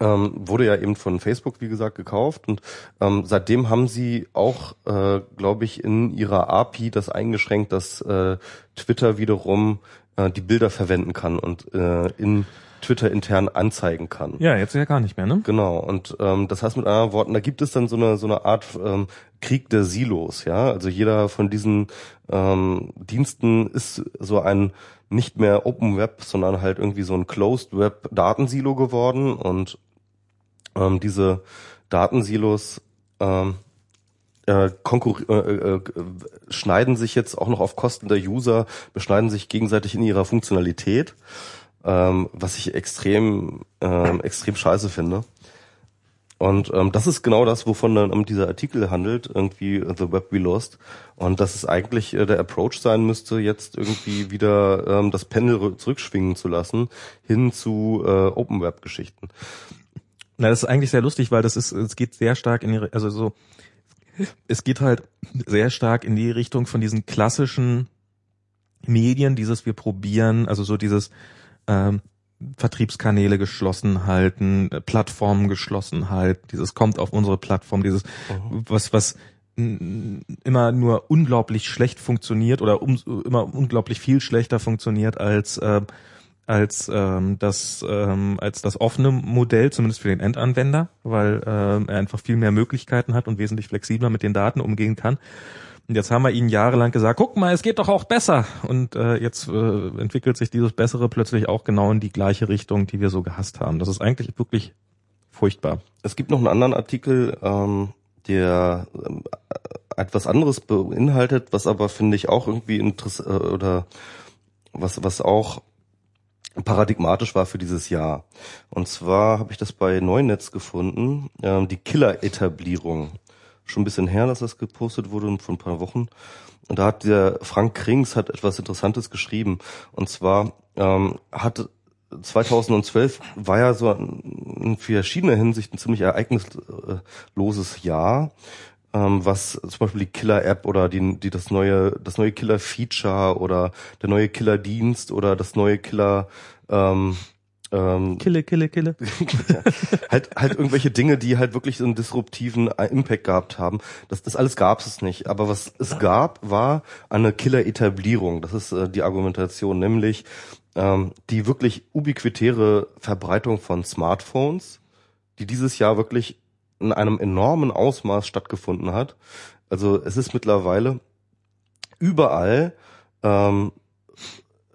ähm, wurde ja eben von Facebook, wie gesagt, gekauft und ähm, seitdem haben sie auch, äh, glaube ich, in ihrer API das eingeschränkt, dass äh, Twitter wiederum äh, die Bilder verwenden kann und äh, in Twitter intern anzeigen kann. Ja, jetzt ja gar nicht mehr, ne? Genau, und ähm, das heißt mit anderen Worten, da gibt es dann so eine so eine Art ähm, Krieg der Silos, ja. Also jeder von diesen ähm, Diensten ist so ein nicht mehr Open Web, sondern halt irgendwie so ein Closed Web Datensilo geworden und ähm, diese Datensilos ähm, äh, äh, äh, schneiden sich jetzt auch noch auf Kosten der User, beschneiden sich gegenseitig in ihrer Funktionalität. ähm, was ich extrem, ähm, extrem scheiße finde. Und ähm, das ist genau das, wovon dann dieser Artikel handelt, irgendwie The Web We Lost. Und dass es eigentlich äh, der Approach sein müsste, jetzt irgendwie wieder ähm, das Pendel zurückschwingen zu lassen, hin zu äh, Open Web Geschichten. Na, das ist eigentlich sehr lustig, weil das ist, es geht sehr stark in die, also so, es geht halt sehr stark in die Richtung von diesen klassischen Medien, dieses wir probieren, also so dieses ähm, Vertriebskanäle geschlossen halten, äh, Plattformen geschlossen halten, dieses kommt auf unsere Plattform, dieses mhm. was was immer nur unglaublich schlecht funktioniert oder um, immer unglaublich viel schlechter funktioniert als äh, als ähm, das ähm, als das offene Modell zumindest für den Endanwender, weil ähm, er einfach viel mehr Möglichkeiten hat und wesentlich flexibler mit den Daten umgehen kann. Und jetzt haben wir ihnen jahrelang gesagt, guck mal, es geht doch auch besser. Und äh, jetzt äh, entwickelt sich dieses Bessere plötzlich auch genau in die gleiche Richtung, die wir so gehasst haben. Das ist eigentlich wirklich furchtbar. Es gibt noch einen anderen Artikel, ähm, der ähm, etwas anderes beinhaltet, was aber finde ich auch irgendwie interessant äh, oder was was auch paradigmatisch war für dieses Jahr. Und zwar habe ich das bei Neunetz gefunden, ähm, die Killer-Etablierung schon ein bisschen her, dass das gepostet wurde, vor ein paar Wochen. Und da hat der Frank Krings hat etwas Interessantes geschrieben. Und zwar ähm, hat 2012 war ja so in verschiedener Hinsicht ein ziemlich ereignisloses Jahr, ähm, was zum Beispiel die Killer-App oder die, die das neue das neue Killer-Feature oder der neue Killer-Dienst oder das neue Killer ähm, ähm, kille, kille, kille. [LAUGHS] halt, halt irgendwelche Dinge, die halt wirklich so einen disruptiven äh, Impact gehabt haben. Das, das alles gab es nicht. Aber was es gab, war eine Killer-Etablierung. Das ist äh, die Argumentation, nämlich ähm, die wirklich ubiquitäre Verbreitung von Smartphones, die dieses Jahr wirklich in einem enormen Ausmaß stattgefunden hat. Also es ist mittlerweile überall ähm,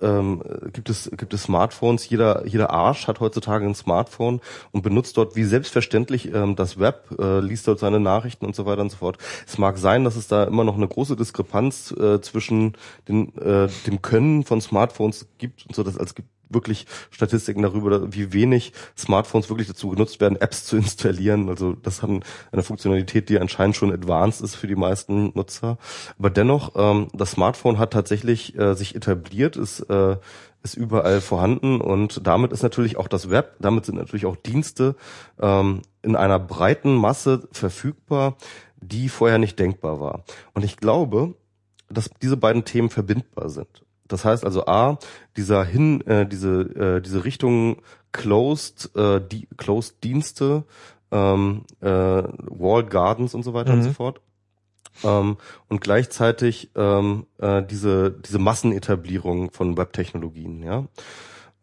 ähm, gibt es gibt es Smartphones. Jeder jeder Arsch hat heutzutage ein Smartphone und benutzt dort wie selbstverständlich ähm, das Web, äh, liest dort seine Nachrichten und so weiter und so fort. Es mag sein, dass es da immer noch eine große Diskrepanz äh, zwischen den, äh, dem Können von Smartphones gibt und so, dass als gibt wirklich Statistiken darüber, wie wenig Smartphones wirklich dazu genutzt werden, Apps zu installieren. Also das hat eine Funktionalität, die anscheinend schon advanced ist für die meisten Nutzer. Aber dennoch, ähm, das Smartphone hat tatsächlich äh, sich etabliert, ist äh, ist überall vorhanden und damit ist natürlich auch das Web, damit sind natürlich auch Dienste ähm, in einer breiten Masse verfügbar, die vorher nicht denkbar war. Und ich glaube, dass diese beiden Themen verbindbar sind. Das heißt also A, dieser hin, äh, diese, äh, diese Richtung Closed, äh, die, Closed Dienste, ähm, äh, Walled Gardens und so weiter mhm. und so fort. Ähm, und gleichzeitig ähm, äh, diese, diese Massenetablierung von Webtechnologien, ja.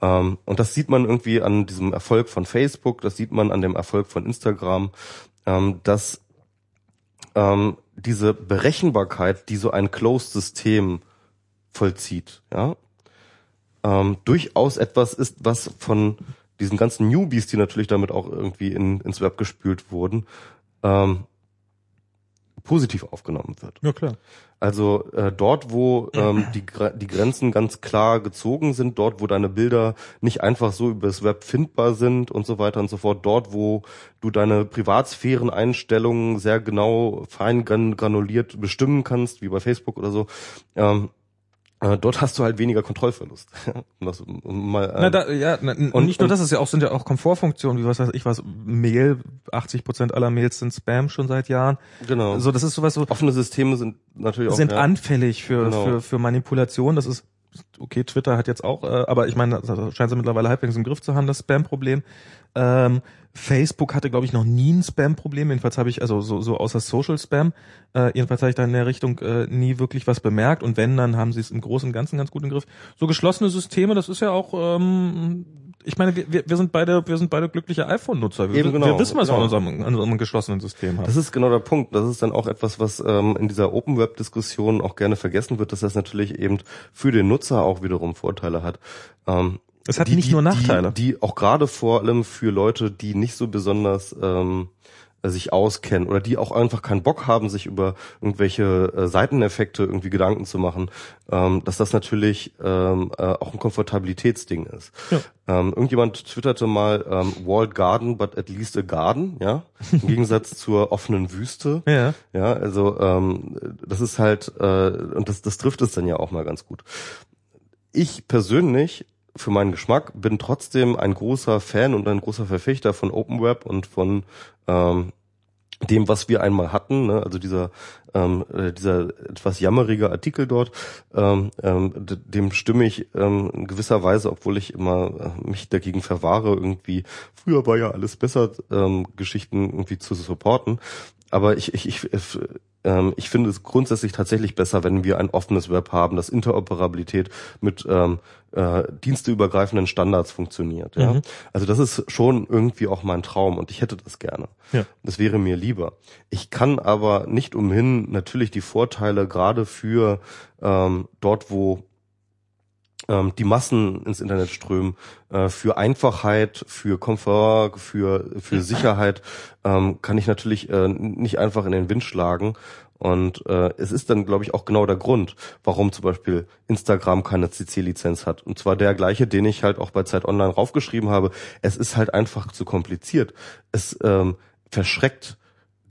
Ähm, und das sieht man irgendwie an diesem Erfolg von Facebook, das sieht man an dem Erfolg von Instagram, ähm, dass ähm, diese Berechenbarkeit, die so ein Closed-System vollzieht, ja, ähm, durchaus etwas ist, was von diesen ganzen Newbies, die natürlich damit auch irgendwie in, ins Web gespült wurden, ähm, positiv aufgenommen wird. Ja, klar. Also äh, dort, wo ähm, die, die Grenzen ganz klar gezogen sind, dort, wo deine Bilder nicht einfach so übers Web findbar sind und so weiter und so fort, dort, wo du deine Privatsphären-Einstellungen sehr genau fein granuliert bestimmen kannst, wie bei Facebook oder so, ähm, äh, dort hast du halt weniger Kontrollverlust. [LAUGHS] das, mal, na, da, ja, na, und nicht nur das, ist ja auch, sind ja auch Komfortfunktionen, wie was weiß ich was, Mail, 80 Prozent aller Mails sind Spam schon seit Jahren. Genau. So, das ist sowas so. Offene Systeme sind natürlich auch. Sind ja, anfällig für, genau. für, für Manipulation. Das ist, okay, Twitter hat jetzt auch, äh, aber ich meine, das scheint sie mittlerweile halbwegs im Griff zu haben, das Spam-Problem. Ähm, Facebook hatte, glaube ich, noch nie ein Spam-Problem. Jedenfalls habe ich, also so, so außer Social Spam, äh, jedenfalls habe ich da in der Richtung äh, nie wirklich was bemerkt. Und wenn, dann haben sie es im Großen und Ganzen ganz gut im Griff. So geschlossene Systeme, das ist ja auch, ähm, ich meine, wir, wir sind beide, wir sind beide glückliche iPhone-Nutzer. Wir, genau, wir wissen, was genau. wir an unserem, an unserem geschlossenen System haben. Das ist genau der Punkt. Das ist dann auch etwas, was ähm, in dieser Open Web-Diskussion auch gerne vergessen wird, dass das natürlich eben für den Nutzer auch wiederum Vorteile hat. Ähm, es hat die, nicht nur Nachteile. Die, die auch gerade vor allem für Leute, die nicht so besonders ähm, äh, sich auskennen oder die auch einfach keinen Bock haben, sich über irgendwelche äh, Seiteneffekte irgendwie Gedanken zu machen, ähm, dass das natürlich ähm, äh, auch ein Komfortabilitätsding ist. Ja. Ähm, irgendjemand twitterte mal ähm, Walled Garden, but at least a garden, ja, im [LAUGHS] Gegensatz zur offenen Wüste. Ja. Ja, also ähm, das ist halt äh, und das das trifft es dann ja auch mal ganz gut. Ich persönlich für meinen Geschmack bin trotzdem ein großer Fan und ein großer Verfechter von Open Web und von ähm, dem, was wir einmal hatten, ne? also dieser ähm, äh, dieser etwas jammerige Artikel dort, ähm, ähm, dem stimme ich ähm, in gewisser Weise, obwohl ich immer äh, mich dagegen verwahre, irgendwie früher war ja alles besser, ähm, Geschichten irgendwie zu supporten. Aber ich, ich, ich, ähm, ich finde es grundsätzlich tatsächlich besser, wenn wir ein offenes Web haben, das Interoperabilität mit ähm, äh, diensteübergreifenden Standards funktioniert. Ja? Mhm. Also das ist schon irgendwie auch mein Traum und ich hätte das gerne. Ja. Das wäre mir lieber. Ich kann aber nicht umhin natürlich die Vorteile gerade für ähm, dort, wo ähm, die Massen ins Internet strömen, äh, für Einfachheit, für Komfort, für, für Sicherheit, ähm, kann ich natürlich äh, nicht einfach in den Wind schlagen. Und äh, es ist dann, glaube ich, auch genau der Grund, warum zum Beispiel Instagram keine CC-Lizenz hat. Und zwar der gleiche, den ich halt auch bei Zeit Online raufgeschrieben habe. Es ist halt einfach zu kompliziert. Es ähm, verschreckt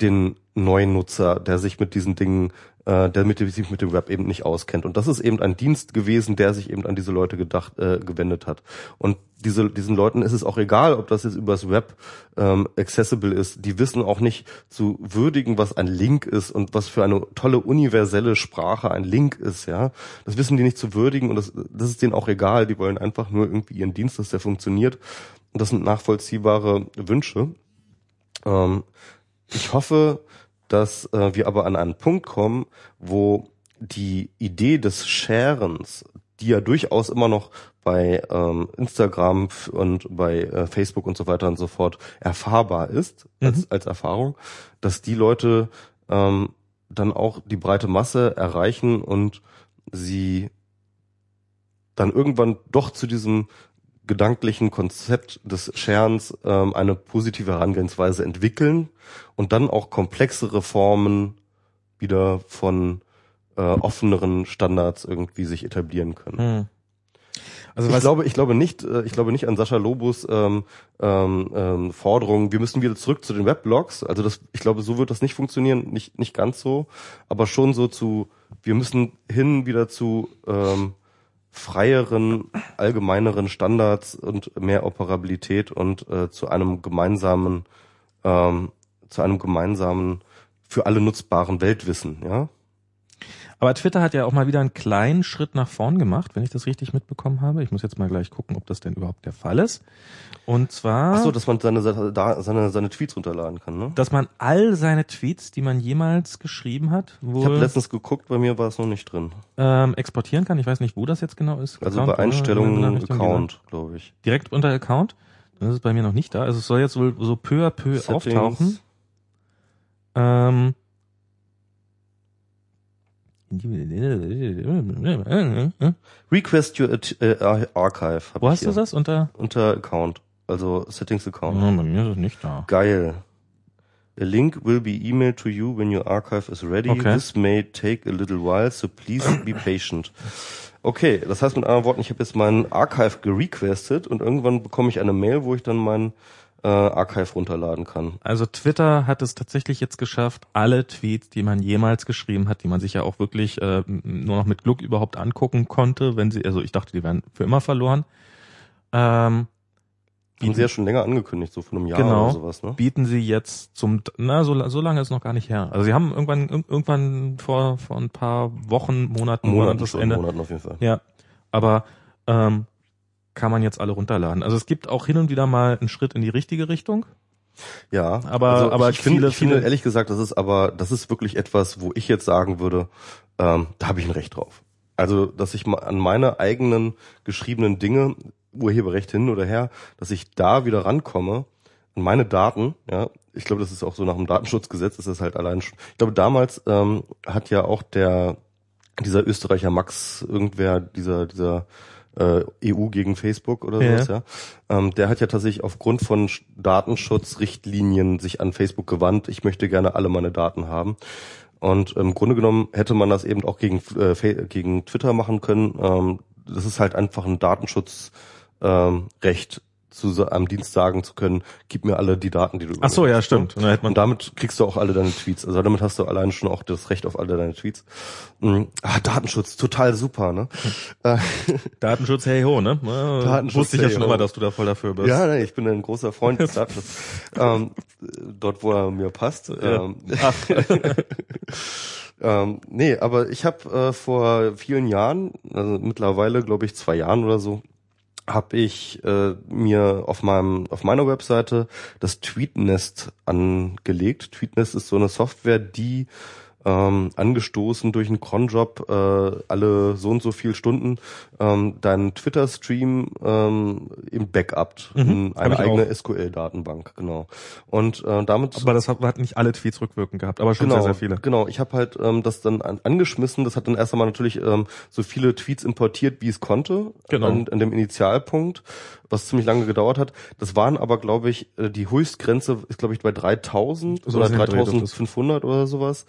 den neuen Nutzer, der sich mit diesen Dingen äh, der mit, sich mit dem Web eben nicht auskennt. Und das ist eben ein Dienst gewesen, der sich eben an diese Leute gedacht, äh, gewendet hat. Und diese, diesen Leuten ist es auch egal, ob das jetzt übers Web ähm, accessible ist. Die wissen auch nicht zu würdigen, was ein Link ist und was für eine tolle universelle Sprache ein Link ist. Ja, das wissen die nicht zu würdigen und das, das ist denen auch egal. Die wollen einfach nur irgendwie ihren Dienst, dass der funktioniert. Und das sind nachvollziehbare Wünsche. Ähm, ich hoffe, dass äh, wir aber an einen Punkt kommen, wo die Idee des Sharens, die ja durchaus immer noch bei ähm, Instagram und bei äh, Facebook und so weiter und so fort erfahrbar ist als, mhm. als Erfahrung, dass die Leute ähm, dann auch die breite Masse erreichen und sie dann irgendwann doch zu diesem gedanklichen Konzept des Scherens ähm, eine positive Herangehensweise entwickeln und dann auch komplexere Formen wieder von äh, offeneren Standards irgendwie sich etablieren können. Hm. Also ich glaube, ich glaube nicht, äh, ich glaube nicht an Sascha Lobos ähm, ähm, ähm, Forderung. Wir müssen wieder zurück zu den Weblogs. Also das, ich glaube, so wird das nicht funktionieren, nicht nicht ganz so, aber schon so zu. Wir müssen hin wieder zu ähm, freieren, allgemeineren Standards und mehr Operabilität und äh, zu einem gemeinsamen, ähm, zu einem gemeinsamen, für alle nutzbaren Weltwissen, ja. Aber Twitter hat ja auch mal wieder einen kleinen Schritt nach vorn gemacht, wenn ich das richtig mitbekommen habe. Ich muss jetzt mal gleich gucken, ob das denn überhaupt der Fall ist. Und zwar. Ach so, dass man seine, seine, seine Tweets runterladen kann, ne? Dass man all seine Tweets, die man jemals geschrieben hat, wohl, Ich habe letztens geguckt, bei mir war es noch nicht drin. Ähm, exportieren kann. Ich weiß nicht, wo das jetzt genau ist. Also Account bei Einstellungen Account, glaube ich. Direkt unter Account? Das ist bei mir noch nicht da. Also es soll jetzt wohl so peu à peu Settings. auftauchen. Ähm, Request your uh, archive. Wo hast du das? Unter? Unter Account. Also Settings Account. Ja, bei mir ist es nicht da. Geil. A link will be emailed to you when your archive is ready. Okay. This may take a little while, so please be patient. Okay, das heißt mit anderen Worten, ich habe jetzt meinen Archive gerequestet und irgendwann bekomme ich eine Mail, wo ich dann meinen äh, Archive runterladen kann. Also Twitter hat es tatsächlich jetzt geschafft, alle Tweets, die man jemals geschrieben hat, die man sich ja auch wirklich äh, nur noch mit Glück überhaupt angucken konnte, wenn sie, also ich dachte, die wären für immer verloren. Ähm, Bieten sie ja schon länger angekündigt, so von einem Jahr genau, oder sowas, ne? Bieten sie jetzt zum, na, so, so lange ist noch gar nicht her. Also sie haben irgendwann, irgendwann vor, vor ein paar Wochen, Monaten, Monaten das Ende. Monaten auf jeden Fall. Ja. Aber ähm, kann man jetzt alle runterladen. Also es gibt auch hin und wieder mal einen Schritt in die richtige Richtung. Ja, aber also aber ich finde, ich finde ehrlich gesagt, das ist aber das ist wirklich etwas, wo ich jetzt sagen würde, ähm, da habe ich ein Recht drauf. Also, dass ich mal an meine eigenen geschriebenen Dinge, Urheberrecht hin oder her, dass ich da wieder rankomme an meine Daten, ja, ich glaube, das ist auch so nach dem Datenschutzgesetz, ist das halt allein schon. Ich glaube, damals ähm, hat ja auch der dieser Österreicher Max irgendwer, dieser dieser äh, EU gegen Facebook oder Ja. sowas, ja. Ähm, der hat ja tatsächlich aufgrund von Sch- Datenschutzrichtlinien sich an Facebook gewandt. Ich möchte gerne alle meine Daten haben. Und im Grunde genommen hätte man das eben auch gegen, äh, gegen Twitter machen können. Ähm, das ist halt einfach ein Datenschutzrecht, ähm, Recht, zu, am Dienst sagen zu können, gib mir alle die Daten, die du Ach so, ja, stimmt. Und Und damit kriegst du auch alle deine Tweets. Also damit hast du allein schon auch das Recht auf alle deine Tweets. Mhm. Ah, Datenschutz, total super, ne? [LAUGHS] Datenschutz, hey ho, ne? Ja, Datenschutz, Wusste ich ja hey schon ho. immer, dass du da voll dafür bist. ja, nee, ich bin ein großer Freund des [LAUGHS] Datenschutzes. ähm, dort, wo er mir passt. Ähm, Ach, [LAUGHS] ähm, nee, aber ich habe äh, vor vielen Jahren, also mittlerweile glaube ich zwei Jahren oder so, habe ich äh, mir auf meinem auf meiner Webseite das Tweetnest angelegt. Tweetnest ist so eine Software, die ähm, angestoßen durch einen Cronjob äh, alle so und so viel Stunden ähm, deinen Twitter-Stream ähm, im Backupt Mhm, in eine eigene. SQL-Datenbank, genau. Und äh, damit aber das hat, hat nicht alle Tweets rückwirkend gehabt, aber schon genau, sehr, sehr viele. Genau, ich habe halt ähm, das dann an, angeschmissen. Das hat dann erst einmal natürlich ähm, so viele Tweets importiert, wie es konnte, Genau. an, an dem Initialpunkt, was ziemlich lange gedauert hat. Das waren aber, glaube ich, äh, die Höchstgrenze ist, glaube ich, bei 3000 So oder was in den Dreh dürfte es. 3500 oder sowas.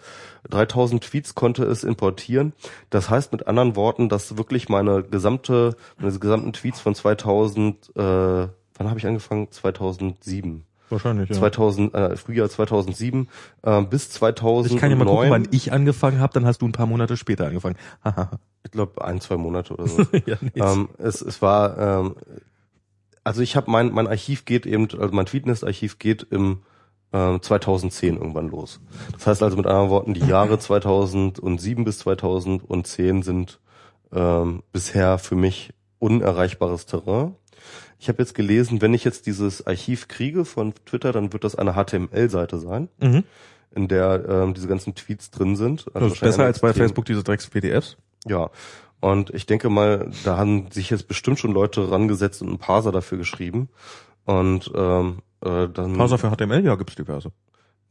3000 Tweets konnte es importieren. Das heißt mit anderen Worten, dass wirklich meine gesamte, meine gesamten Tweets von 2000, äh, wann habe ich angefangen? 2007. Wahrscheinlich, ja. 2000, äh, Frühjahr 2007 äh, bis 2009. ich kann ja mal gucken, wann ich angefangen habe, dann hast du ein paar Monate später angefangen. Haha. [LAUGHS] Ich glaube ein, zwei Monate oder so. [LAUGHS] ja, ähm, es, es war, ähm, also ich habe mein, mein Archiv geht eben, also mein Tweetnest-Archiv geht im äh, 2010 irgendwann los. Das heißt also mit anderen Worten, die Jahre [LAUGHS] 2007 bis 2010 sind ähm, bisher für mich unerreichbares Terrain. Ich habe jetzt gelesen, wenn ich jetzt dieses Archiv kriege von Twitter, dann wird das eine HTML-Seite sein, mhm. in der ähm, diese ganzen Tweets drin sind. Also Das ist besser als bei Facebook diese Drecks-PDFs. ja, und ich denke mal, da haben sich jetzt bestimmt schon Leute rangesetzt und einen Parser dafür geschrieben. Und ähm, äh, dann. Parser für HTML, ja, gibt's diverse.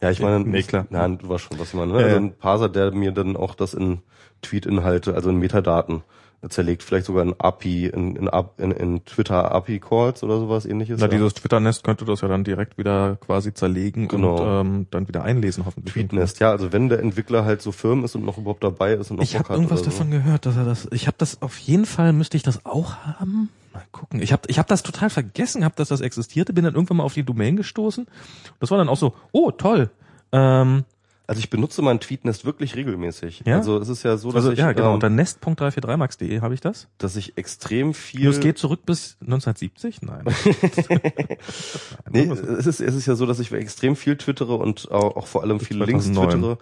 Ja, ich meine, Nee, klar. Nein, du weißt schon, was ich meine. Ne? Ja, also ein Parser, der mir dann auch das in Tweet-Inhalte, also in Metadaten zerlegt, vielleicht sogar in API, in, in, in, in Twitter API-Calls oder sowas ähnliches. Na, ja. dieses Twitter-Nest könnte das ja dann direkt wieder quasi zerlegen Genau. und ähm, dann wieder einlesen, hoffentlich. Tweetnest, ja, also wenn der Entwickler halt so firm ist und noch überhaupt dabei ist und noch Ich habe irgendwas oder so. davon gehört, dass er das. Ich habe das auf jeden Fall müsste ich das auch haben. Mal gucken. Ich habe ich hab das total vergessen, habe, dass das existierte. Bin dann irgendwann mal auf die Domain gestoßen. Das war dann auch so. Oh toll. Ähm, Also ich benutze mein Tweetnest wirklich regelmäßig. Ja? Also es ist ja so, dass also ich, ja genau. ähm, Unter nest.343max.de habe ich das. dass ich extrem viel. Das geht zurück bis 1970? [LAUGHS] Nein. Nee, Nein, es ist, es ist ja so, dass ich extrem viel twittere und auch, auch vor allem viele Links 2009. twittere.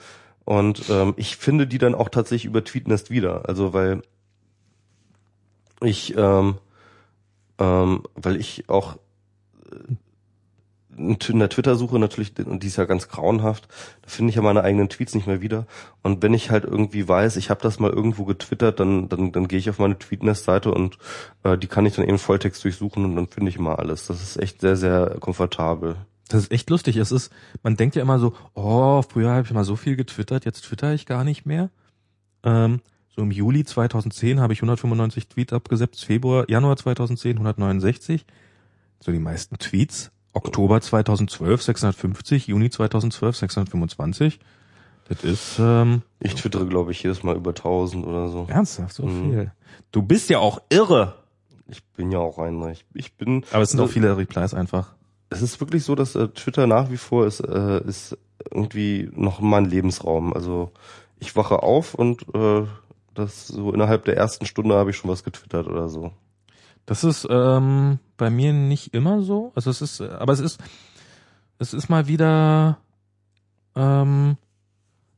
Und ähm, ich finde die dann auch tatsächlich über Tweetnest wieder. Also weil ich, ähm, ähm, weil ich auch äh, in der Twitter-Suche natürlich, und die ist ja ganz grauenhaft, da finde ich ja meine eigenen Tweets nicht mehr wieder. Und wenn ich halt irgendwie weiß, ich habe das mal irgendwo getwittert, dann, dann, dann gehe ich auf meine Tweetnest-Seite und äh, die kann ich dann eben Volltext durchsuchen und dann finde ich immer alles. Das ist echt sehr, sehr komfortabel. Das ist echt lustig. Es ist, man denkt ja immer so, oh, früher habe ich mal so viel getwittert, jetzt twitter ich gar nicht mehr. Ähm, so im Juli 2010 habe ich 195 Tweets abgesetzt, Februar, Januar 2010 169. So die meisten Tweets. Oktober 2012 650, Juni 2012 625. Das ist ähm, Ich twittere, glaube ich, jedes Mal über 1000 oder so. ernsthaft so Mhm. viel. Du bist ja auch irre. Ich bin ja auch einer. Ich, ich bin. Aber es sind also, auch viele Replies einfach. Es ist wirklich so, dass äh, Twitter nach wie vor ist, äh, ist irgendwie noch mein Lebensraum. Also ich wache auf und äh, das so innerhalb der ersten Stunde habe ich schon was getwittert oder so. Das ist ähm, bei mir nicht immer so. Also es ist, äh, aber es ist, es ist mal wieder, ähm,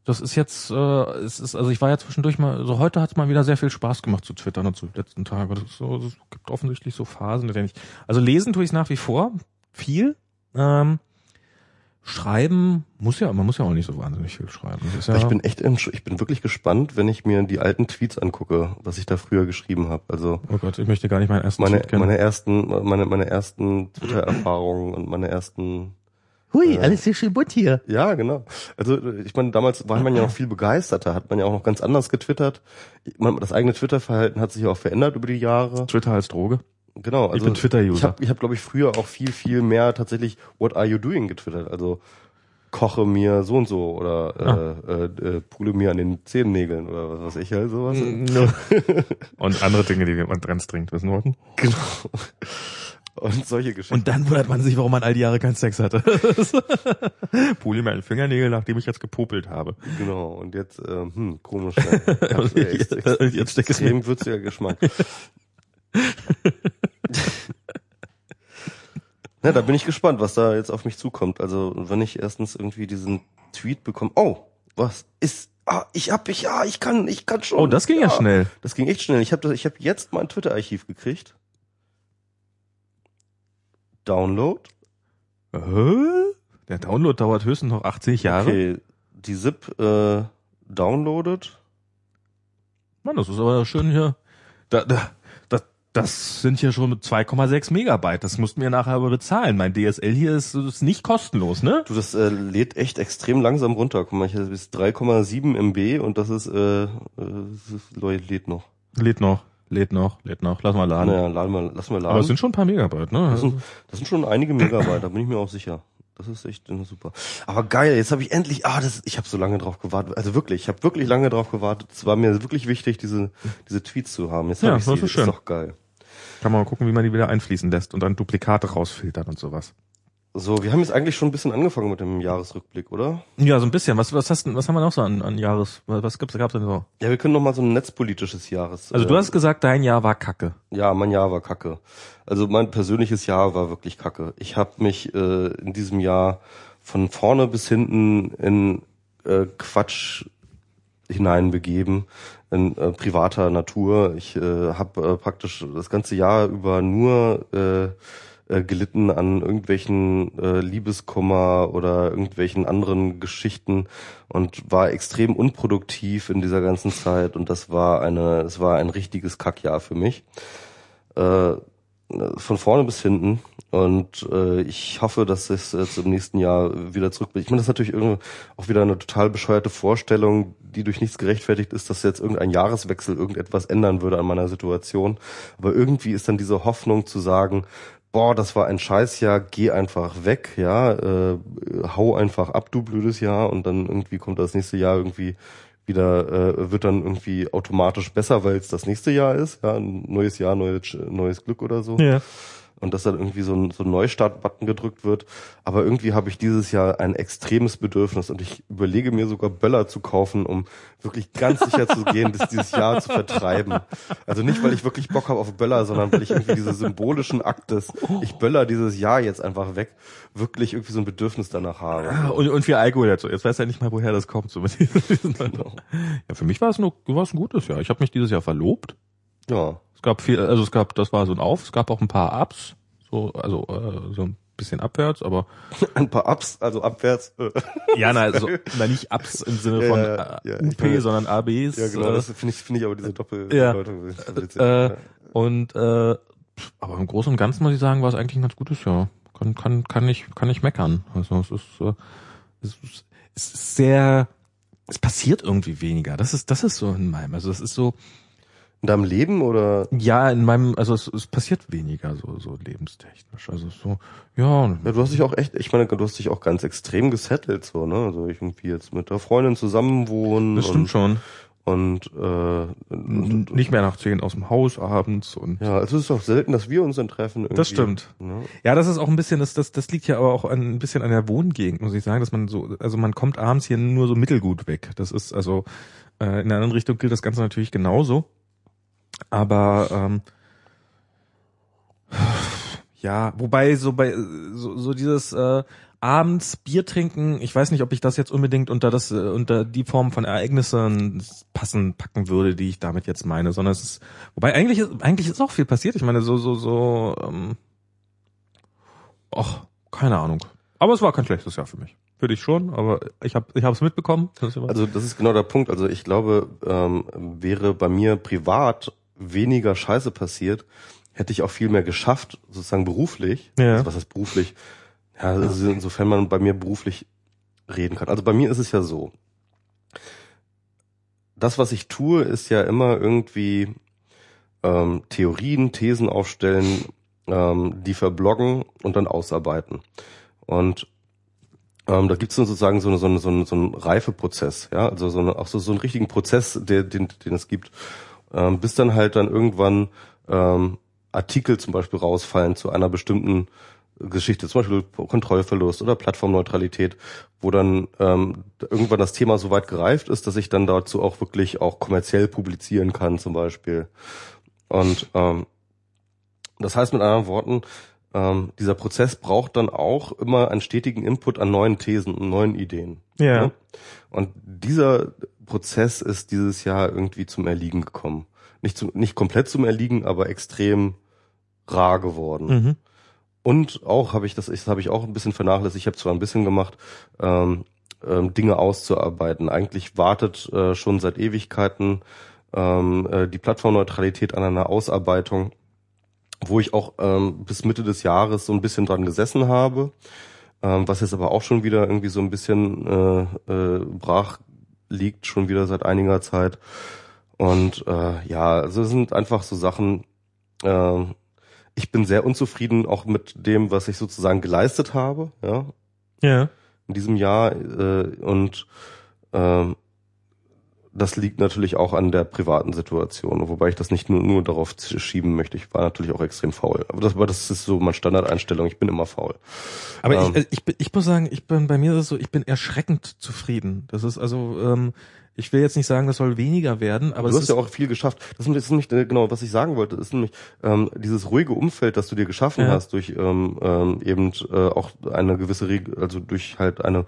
das ist jetzt, äh, es ist, also ich war ja zwischendurch mal, so heute hat es mal wieder sehr viel Spaß gemacht zu twittern und zu letzten Tagen. Ist so, es gibt offensichtlich so Phasen, in denen ich, also lesen tue ich nach wie vor viel. Ähm, schreiben muss ja, man muss ja auch nicht so wahnsinnig viel schreiben. Ja, Ich bin echt, ich bin wirklich gespannt, wenn ich mir die alten Tweets angucke, was ich da früher geschrieben habe. Also oh Gott, ich möchte gar nicht meinen ersten meine, Tweet kennen. meine ersten, meine, meine ersten Twitter-Erfahrungen und meine ersten Hui, alles sehr schön bunt hier. Ja, genau. Also ich meine, damals war man ja noch viel begeisterter, hat man ja auch noch ganz anders getwittert. Man, das eigene Twitter-Verhalten hat sich ja auch verändert über die Jahre. Twitter als Droge. Genau. Also ich bin Twitter-User. Ich habe, ich hab, glaube ich, früher auch viel, viel mehr tatsächlich What are you doing getwittert. Also koche mir so und so oder ah. äh, äh, pule mir an den Zehennägeln oder was weiß ich halt sowas. No. [LAUGHS] und andere Dinge, die man ganz dringend wissen wollten. Genau. Und solche Geschichten. Und dann wundert man sich, warum man all die Jahre keinen Sex hatte. [LAUGHS] Pule mir einen Fingernägel, nachdem ich jetzt gepopelt habe. Genau, und jetzt, äh, hm, komisch. Ja, [LAUGHS] jetzt, jetzt steckt es extrem würziger Geschmack. [LAUGHS] Na, da bin ich gespannt, was da jetzt auf mich zukommt. Also, wenn ich erstens irgendwie diesen Tweet bekomme, oh, was ist Ah, ich hab ich ja, ich kann, ich kann schon. Oh, das ging ja, ja schnell. Das ging echt schnell. Ich habe ich hab jetzt mein Twitter Archiv gekriegt. Download. Äh? Der Download dauert höchstens noch 80 Jahre. Okay, die ZIP äh, downloaded. Mann, das ist aber schön hier. Da, da, das, sind hier schon 2,6 Megabyte. Das mussten wir nachher aber bezahlen. Mein DSL hier ist, ist nicht kostenlos, ne? Du, das äh, lädt echt extrem langsam runter. Guck mal, ich habe bis 3,7 MB und das ist, äh, äh, lädt noch. Lädt noch. Lädt noch, lädt noch. Lass mal laden. Naja, laden wir, lass mal laden. Aber es sind schon ein paar Megabyte, ne? Das sind, das sind schon einige Megabyte, da bin ich mir auch sicher. Das ist echt super. Aber geil, jetzt habe ich endlich, ah, das, ich habe so lange drauf gewartet. Also wirklich, ich habe wirklich lange drauf gewartet. Es war mir wirklich wichtig, diese diese Tweets zu haben. Jetzt ja, habe ich sie. Schön. ist doch geil. Kann man mal gucken, wie man die wieder einfließen lässt und dann Duplikate rausfiltern und sowas. So, wir haben jetzt eigentlich schon ein bisschen angefangen mit dem Jahresrückblick, oder? Ja, so ein bisschen. Was, was hast du, was haben wir noch so an, an Jahres, was gibt's, gab's denn so? Ja, wir können noch mal so ein netzpolitisches Jahres. Also du äh, hast gesagt, dein Jahr war Kacke. Ja, mein Jahr war Kacke. Also mein persönliches Jahr war wirklich Kacke. Ich habe mich äh, in diesem Jahr von vorne bis hinten in äh, Quatsch hineinbegeben in äh, privater Natur. Ich äh, habe äh, praktisch das ganze Jahr über nur äh, äh, gelitten an irgendwelchen äh, Liebeskummer oder irgendwelchen anderen Geschichten und war extrem unproduktiv in dieser ganzen Zeit und das war eine, es war ein richtiges Kackjahr für mich. Äh, von vorne bis hinten und äh, ich hoffe, dass es jetzt im nächsten Jahr wieder zurückblickt. Ich meine, das ist natürlich irgendwie auch wieder eine total bescheuerte Vorstellung, die durch nichts gerechtfertigt ist, dass jetzt irgendein Jahreswechsel irgendetwas ändern würde an meiner Situation. Aber irgendwie ist dann diese Hoffnung zu sagen, boah, das war ein Scheißjahr, geh einfach weg, ja, äh, hau einfach ab, du blödes Jahr, und dann irgendwie kommt das nächste Jahr irgendwie wieder, äh, wird dann irgendwie automatisch besser, weil es das nächste Jahr ist, ja, ein neues Jahr, neues, neues Glück oder so. Ja und dass dann irgendwie so ein, so ein Neustart-Button gedrückt wird. Aber irgendwie habe ich dieses Jahr ein extremes Bedürfnis und ich überlege mir sogar Böller zu kaufen, um wirklich ganz sicher zu gehen, dass dieses Jahr zu vertreiben. Also nicht, weil ich wirklich Bock habe auf Böller, sondern weil ich irgendwie diese symbolischen Aktes, ich böller dieses Jahr jetzt einfach weg, wirklich irgendwie so ein Bedürfnis danach habe. Ja, und, und viel Alkohol dazu. Jetzt weiß er nicht mal, woher das kommt. So mit diesen, genau. Ja, für mich war es nur, war es ein gutes Jahr. Ich habe mich dieses Jahr verlobt. Ja. Es gab viel, also es gab, das war so ein Auf, es gab auch ein paar Ups, so, also äh, so ein bisschen abwärts, aber [LAUGHS] ein paar Ups, also abwärts. ja, na, also [LAUGHS] na, nicht Ups im Sinne von ja, ja, UP, ja, sondern ABs. Ja, genau, äh, das finde ich, finde ich aber diese Doppel ja, äh, und äh, aber im Großen und Ganzen muss ich sagen, war es eigentlich ein ganz gutes Jahr. Kann kann kann ich kann ich meckern. Also es ist äh, es ist, es ist sehr es passiert irgendwie weniger. Das ist das ist so in meinem, also es ist so in deinem Leben oder? Ja, in meinem, also es, es passiert weniger so, so lebenstechnisch. Also so, ja. ja. Du hast dich auch echt, ich meine, du hast dich auch ganz extrem gesettelt, so, ne? Also irgendwie jetzt mit der Freundin zusammenwohnen. Das stimmt und, schon. Und, äh, und, nicht mehr nach zehn aus dem Haus abends und. Ja, also es ist auch selten, dass wir uns dann treffen. Irgendwie, das stimmt. Ne? Ja, das ist auch ein bisschen, das, das, das liegt ja aber auch ein bisschen an der Wohngegend, muss ich sagen, dass man so, also man kommt abends hier nur so mittelgut weg. Das ist also, äh, in der anderen Richtung gilt das Ganze natürlich genauso. Aber ähm, ja, wobei so bei so, so dieses äh, abends Bier trinken, ich weiß nicht, ob ich das jetzt unbedingt unter das äh, unter die Form von Ereignissen passen packen würde, die ich damit jetzt meine, sondern es ist wobei eigentlich ist, eigentlich ist auch viel passiert. Ich meine so so so ähm, ach, keine Ahnung. Aber es war kein schlechtes Jahr für mich. Für dich schon, aber ich habe ich es mitbekommen. Also das ist genau der Punkt. Also ich glaube, ähm, wäre bei mir privat weniger Scheiße passiert, hätte ich auch viel mehr geschafft, sozusagen beruflich. Ja. Also was heißt beruflich? Ja, also insofern man bei mir beruflich reden kann. Also bei mir ist es ja so. Das, was ich tue, ist ja immer irgendwie ähm, Theorien, Thesen aufstellen, ähm, die verbloggen und dann ausarbeiten. Und ähm, da gibt es sozusagen so, eine, so, eine, so, eine, so einen Reifeprozess, ja, also so eine, auch so, so einen richtigen Prozess, der, den, den es gibt, ähm, bis dann halt dann irgendwann ähm, Artikel zum Beispiel rausfallen zu einer bestimmten Geschichte, zum Beispiel Kontrollverlust oder Plattformneutralität, wo dann ähm, irgendwann das Thema so weit gereift ist, dass ich dann dazu auch wirklich auch kommerziell publizieren kann, zum Beispiel. Und ähm, das heißt mit anderen Worten, ähm, dieser Prozess braucht dann auch immer einen stetigen Input an neuen Thesen und neuen Ideen. Ja. Ne? Und dieser Prozess ist dieses Jahr irgendwie zum Erliegen gekommen. Nicht, zum, nicht komplett zum Erliegen, aber extrem rar geworden. Mhm. Und auch habe ich das, das habe ich auch ein bisschen vernachlässigt. Ich habe zwar ein bisschen gemacht, ähm, ähm, Dinge auszuarbeiten. Eigentlich wartet äh, schon seit Ewigkeiten ähm, äh, die Plattformneutralität an einer Ausarbeitung, wo ich auch ähm, bis Mitte des Jahres so ein bisschen dran gesessen habe, ähm, was jetzt aber auch schon wieder irgendwie so ein bisschen äh, äh, brach liegt, schon wieder seit einiger Zeit. Und äh, ja, also es sind einfach so Sachen, äh, ich bin sehr unzufrieden auch mit dem, was ich sozusagen geleistet habe, ja, Ja. in diesem Jahr. Äh, und ähm, das liegt natürlich auch an der privaten Situation, wobei ich das nicht nur, nur darauf schieben möchte. Ich war natürlich auch extrem faul. Aber das, aber das ist so meine Standardeinstellung. Ich bin immer faul. Aber Ähm. ich, ich, bin- ich muss sagen, ich bin bei mir ist es so, ich bin erschreckend zufrieden. Das ist also, ähm, ich will jetzt nicht sagen, das soll weniger werden, aber du es hast ist ja auch viel geschafft. Das ist nämlich äh, genau, was ich sagen wollte. Ist nämlich ähm, dieses ruhige Umfeld, das du dir geschaffen Ja. hast durch ähm, ähm, eben äh, auch eine gewisse, Reg also durch halt eine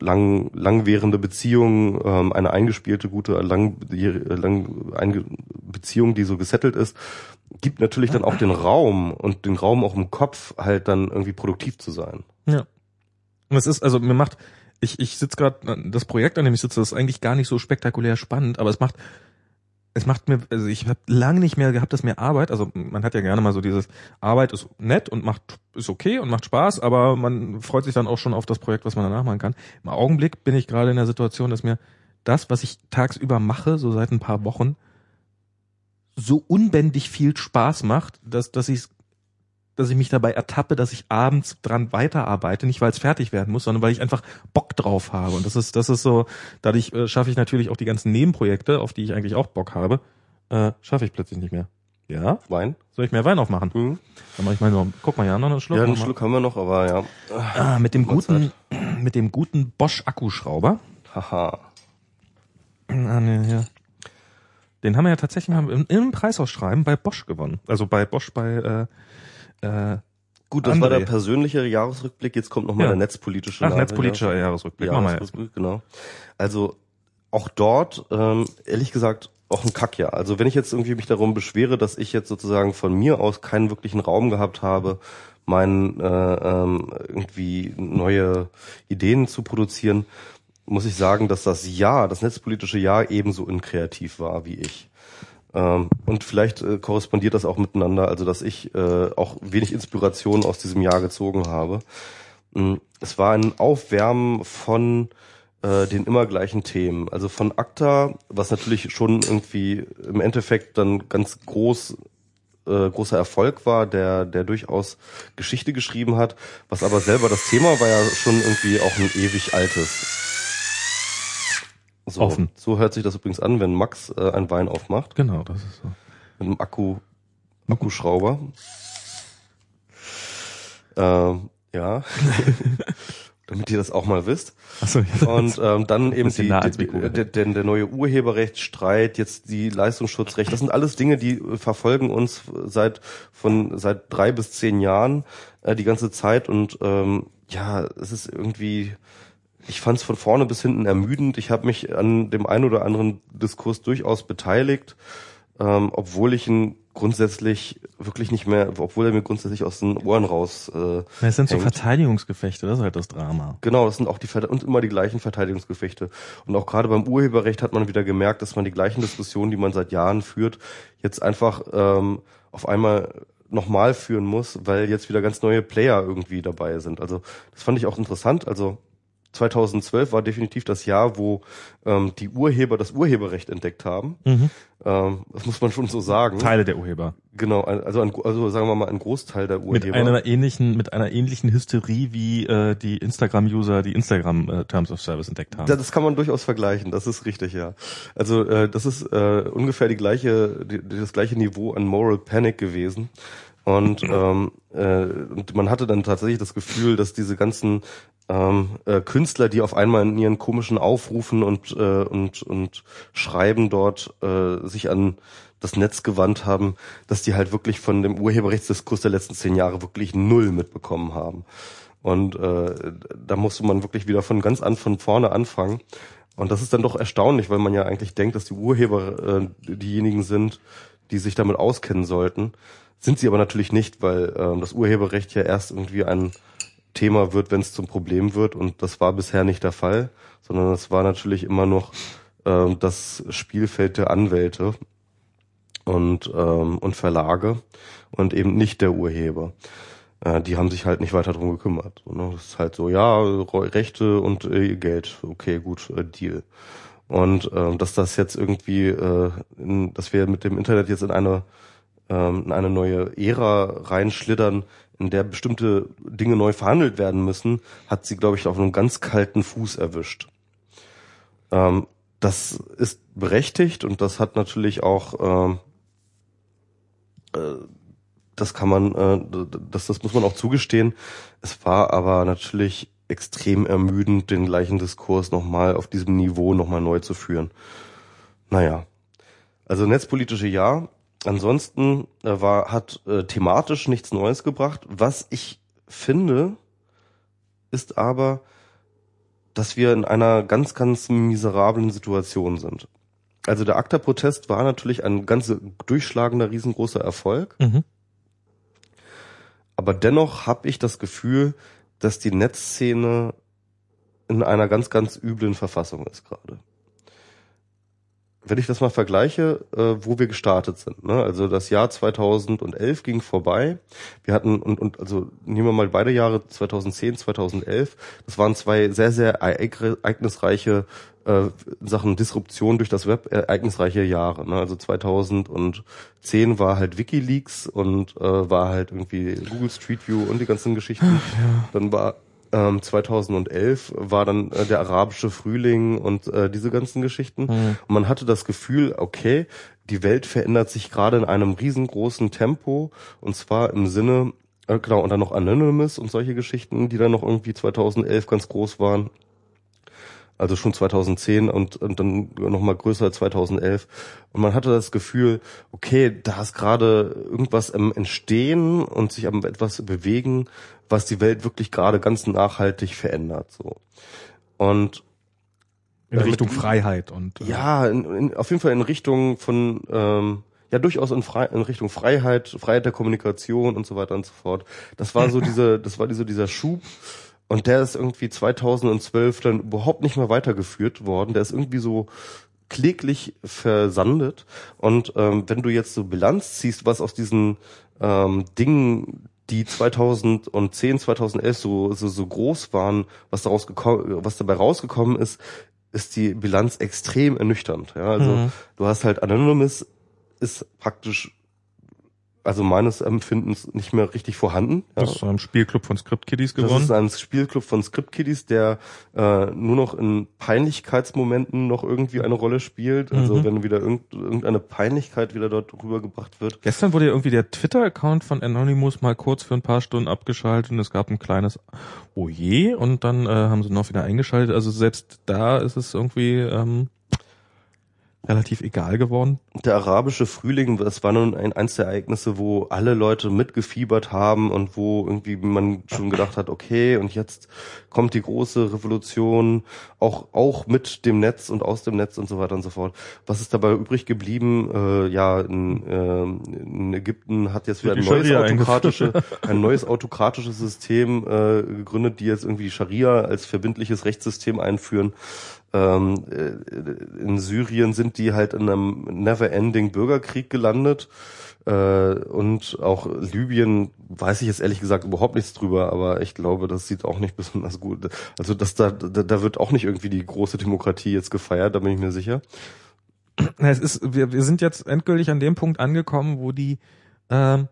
lang langwährende Beziehung, ähm, eine eingespielte gute lang, lang eine Beziehung, die so gesettelt ist, gibt natürlich dann auch den Raum und den Raum auch im Kopf halt dann irgendwie produktiv zu sein. Ja. Und es ist, also mir macht, ich, ich sitze gerade, das Projekt, an dem ich sitze, ist eigentlich gar nicht so spektakulär spannend, aber es macht, es macht mir, also ich habe lange nicht mehr gehabt, dass mir Arbeit, also man hat ja gerne mal so dieses, Arbeit ist nett und macht, ist okay und macht Spaß, aber man freut sich dann auch schon auf das Projekt, was man danach machen kann. Im Augenblick bin ich gerade in der Situation, dass mir das, was ich tagsüber mache, so seit ein paar Wochen, so unbändig viel Spaß macht, dass, dass ich dass ich mich dabei ertappe, dass ich abends dran weiterarbeite, nicht weil es fertig werden muss, sondern weil ich einfach Bock drauf habe. Und das ist, das ist so, dadurch äh, schaffe ich natürlich auch die ganzen Nebenprojekte, auf die ich eigentlich auch Bock habe, äh, schaffe ich plötzlich nicht mehr. Ja? Wein? Soll ich mehr Wein aufmachen? Hm? Dann mach ich mal noch, guck mal, ja, noch einen Schluck. Ja, einen. Schluck haben wir noch, aber ja. Ah, mit dem guten, mit dem guten Bosch Akkuschrauber. Haha. Ah, nee, ja. Den haben wir ja tatsächlich mal im, im Preisausschreiben bei Bosch gewonnen. Also bei Bosch bei äh, äh, Gut, das war André. der persönliche Jahresrückblick. Jetzt kommt noch mal Ja. der netzpolitische. ach, Lage- netzpolitischer Jahresrückblick. Jahresrückblick, genau. Also auch dort, ähm, ehrlich gesagt, auch ein Kackjahr. Also wenn ich jetzt irgendwie mich darum beschwere, dass ich jetzt sozusagen von mir aus keinen wirklichen Raum gehabt habe, meinen äh, ähm, irgendwie neue Ideen zu produzieren, muss ich sagen, dass das Jahr, das netzpolitische Jahr ebenso unkreativ war wie ich. Ähm, und vielleicht äh, korrespondiert das auch miteinander, also dass ich äh, auch wenig Inspiration aus diesem Jahr gezogen habe. Mm, Es war ein Aufwärmen von äh, den immer gleichen Themen. Also von ACTA, was natürlich schon irgendwie im Endeffekt dann ganz groß äh, großer Erfolg war, der der durchaus Geschichte geschrieben hat, was aber selber das Thema war ja schon irgendwie auch ein ewig altes. So, Offen. so hört sich das übrigens an, wenn Max äh, ein Wein aufmacht Genau, das ist so. mit einem Akku Akkuschrauber. Ähm, ja. [LAUGHS] Damit ihr das auch mal wisst. Achso, ja. Und ähm, dann eben die, nah die, der, der, der neue Urheberrechtsstreit, jetzt die Leistungsschutzrecht, das sind alles Dinge, die äh, verfolgen uns seit von seit drei bis zehn Jahren äh, die ganze Zeit und ähm, ja, es ist irgendwie, ich fand es von vorne bis hinten ermüdend. Ich habe mich an dem einen oder anderen Diskurs durchaus beteiligt, ähm, obwohl ich ihn grundsätzlich wirklich nicht mehr, obwohl er mir grundsätzlich aus den Ohren raus äh, Es sind so hängt. Verteidigungsgefechte, das ist halt das Drama. Genau, das sind auch die und immer die gleichen Verteidigungsgefechte. Und auch gerade beim Urheberrecht hat man wieder gemerkt, dass man die gleichen Diskussionen, die man seit Jahren führt, jetzt einfach ähm, auf einmal nochmal führen muss, weil jetzt wieder ganz neue Player irgendwie dabei sind. Also das fand ich auch interessant. Also 2012 war definitiv das Jahr, wo ähm, die Urheber das Urheberrecht entdeckt haben. Mhm. Ähm, das muss man schon so sagen. Teile der Urheber. Genau, also, ein, also sagen wir mal ein Großteil der Urheber. Mit einer ähnlichen, mit einer ähnlichen Hysterie wie äh, die Instagram-User die Instagram äh, Terms of Service entdeckt haben. Das kann man durchaus vergleichen. Das ist richtig, ja. Also äh, das ist äh, ungefähr die gleiche, die, das gleiche Niveau an Moral Panic gewesen. Und, ähm, äh, und man hatte dann tatsächlich das Gefühl, dass diese ganzen ähm, äh, Künstler, die auf einmal in ihren komischen Aufrufen und, äh, und, und Schreiben dort äh, sich an das Netz gewandt haben, dass die halt wirklich von dem Urheberrechtsdiskurs der letzten zehn Jahre wirklich null mitbekommen haben. Und äh, da musste man wirklich wieder von ganz an von vorne anfangen. Und das ist dann doch erstaunlich, weil man ja eigentlich denkt, dass die Urheber äh, diejenigen sind, die sich damit auskennen sollten. Sind sie aber natürlich nicht, weil äh, das Urheberrecht ja erst irgendwie ein Thema wird, wenn es zum Problem wird. Und das war bisher nicht der Fall, sondern es war natürlich immer noch äh, das Spielfeld der Anwälte und, ähm, und Verlage und eben nicht der Urheber. Äh, die haben sich halt nicht weiter drum gekümmert. Ne? Das ist halt so, ja, Rechte und äh, Geld, okay, gut, äh, Deal. Und äh, dass das jetzt irgendwie, äh, in, dass wir mit dem Internet jetzt in eine ähm, in eine neue Ära reinschlittern, in der bestimmte Dinge neu verhandelt werden müssen, hat sie, glaube ich, auf einem ganz kalten Fuß erwischt. Ähm, das ist berechtigt und das hat natürlich auch, ähm, äh, das kann man, äh, das, das muss man auch zugestehen. Es war aber natürlich extrem ermüdend, den gleichen Diskurs nochmal auf diesem Niveau nochmal neu zu führen. Naja. Also netzpolitische Ja, Ansonsten äh, war, hat äh, thematisch nichts Neues gebracht. Was ich finde, ist aber, dass wir in einer ganz, ganz miserablen Situation sind. Also der ACTA-Protest war natürlich ein ganz durchschlagender, riesengroßer Erfolg. Mhm. Aber dennoch habe ich das Gefühl, dass die Netzszene in einer ganz, ganz üblen Verfassung ist gerade wenn ich das mal vergleiche, äh, wo wir gestartet sind. Ne? Also das Jahr 2011 ging vorbei. Wir hatten, und, und also nehmen wir mal beide Jahre 2010, 2011, das waren zwei sehr, sehr ereignisreiche äh, Sachen Disruption durch das Web ereignisreiche Jahre. Ne? Also 2010 war halt WikiLeaks und äh, war halt irgendwie Google Street View und die ganzen Geschichten. Ja. Dann war ähm, 2011 war dann äh, der arabische Frühling und äh, diese ganzen Geschichten. Mhm. Und man hatte das Gefühl, okay, die Welt verändert sich gerade in einem riesengroßen Tempo und zwar im Sinne, äh, genau, und dann noch Anonymous und solche Geschichten, die dann noch irgendwie 2011 ganz groß waren also schon 2010 und, und dann nochmal größer 2011. Und man hatte das Gefühl, okay, da ist gerade irgendwas im Entstehen und sich am etwas bewegen, was die Welt wirklich gerade ganz nachhaltig verändert. So Und in Richtung Freiheit und äh ja, in, in, auf jeden Fall in Richtung von ähm, ja durchaus in, Fre in Richtung Freiheit, Freiheit der Kommunikation und so weiter und so fort. Das war so [LAUGHS] diese, das war diese dieser Schub und der ist irgendwie 2012 dann überhaupt nicht mehr weitergeführt worden. Der ist irgendwie so kläglich versandet. Und ähm, wenn du jetzt so Bilanz ziehst, was aus diesen ähm, Dingen, die 2010, 2011 so, so, so groß waren, was daraus gekommen, was dabei rausgekommen ist, ist die Bilanz extrem ernüchternd. Ja, also mhm. du hast halt Anonymous ist praktisch also meines Empfindens nicht mehr richtig vorhanden. Ja. Das ist ein Spielclub von Script Kiddies geworden. Das ist ein Spielclub von Script Kiddies, der äh, nur noch in Peinlichkeitsmomenten noch irgendwie eine Rolle spielt. Also mhm. wenn wieder irgend, irgendeine Peinlichkeit wieder dort rübergebracht wird. Gestern wurde ja irgendwie der Twitter-Account von Anonymous mal kurz für ein paar Stunden abgeschaltet und es gab ein kleines Oje und dann äh, haben sie noch wieder eingeschaltet. Also selbst da ist es irgendwie ähm, relativ egal geworden. Der arabische Frühling, das war nun ein, eins der Ereignisse, wo alle Leute mitgefiebert haben und wo irgendwie man schon gedacht hat, okay, und jetzt kommt die große Revolution, auch, auch mit dem Netz und aus dem Netz und so weiter und so fort. Was ist dabei übrig geblieben? Äh, ja, in, äh, in Ägypten hat jetzt wieder ein neues, autokratische, [LAUGHS] ein neues autokratisches System äh, gegründet, die jetzt irgendwie die Scharia als verbindliches Rechtssystem einführen. Ähm, äh, in Syrien sind die halt in einem never-ending Bürgerkrieg gelandet. Äh, und auch Libyen weiß ich jetzt ehrlich gesagt überhaupt nichts drüber, aber ich glaube, das sieht auch nicht [LAUGHS] besonders gut. Also dass da, da, da wird auch nicht irgendwie die große Demokratie jetzt gefeiert, da bin ich mir sicher. Es ist, wir, wir sind jetzt endgültig an dem Punkt angekommen, wo die, ähm,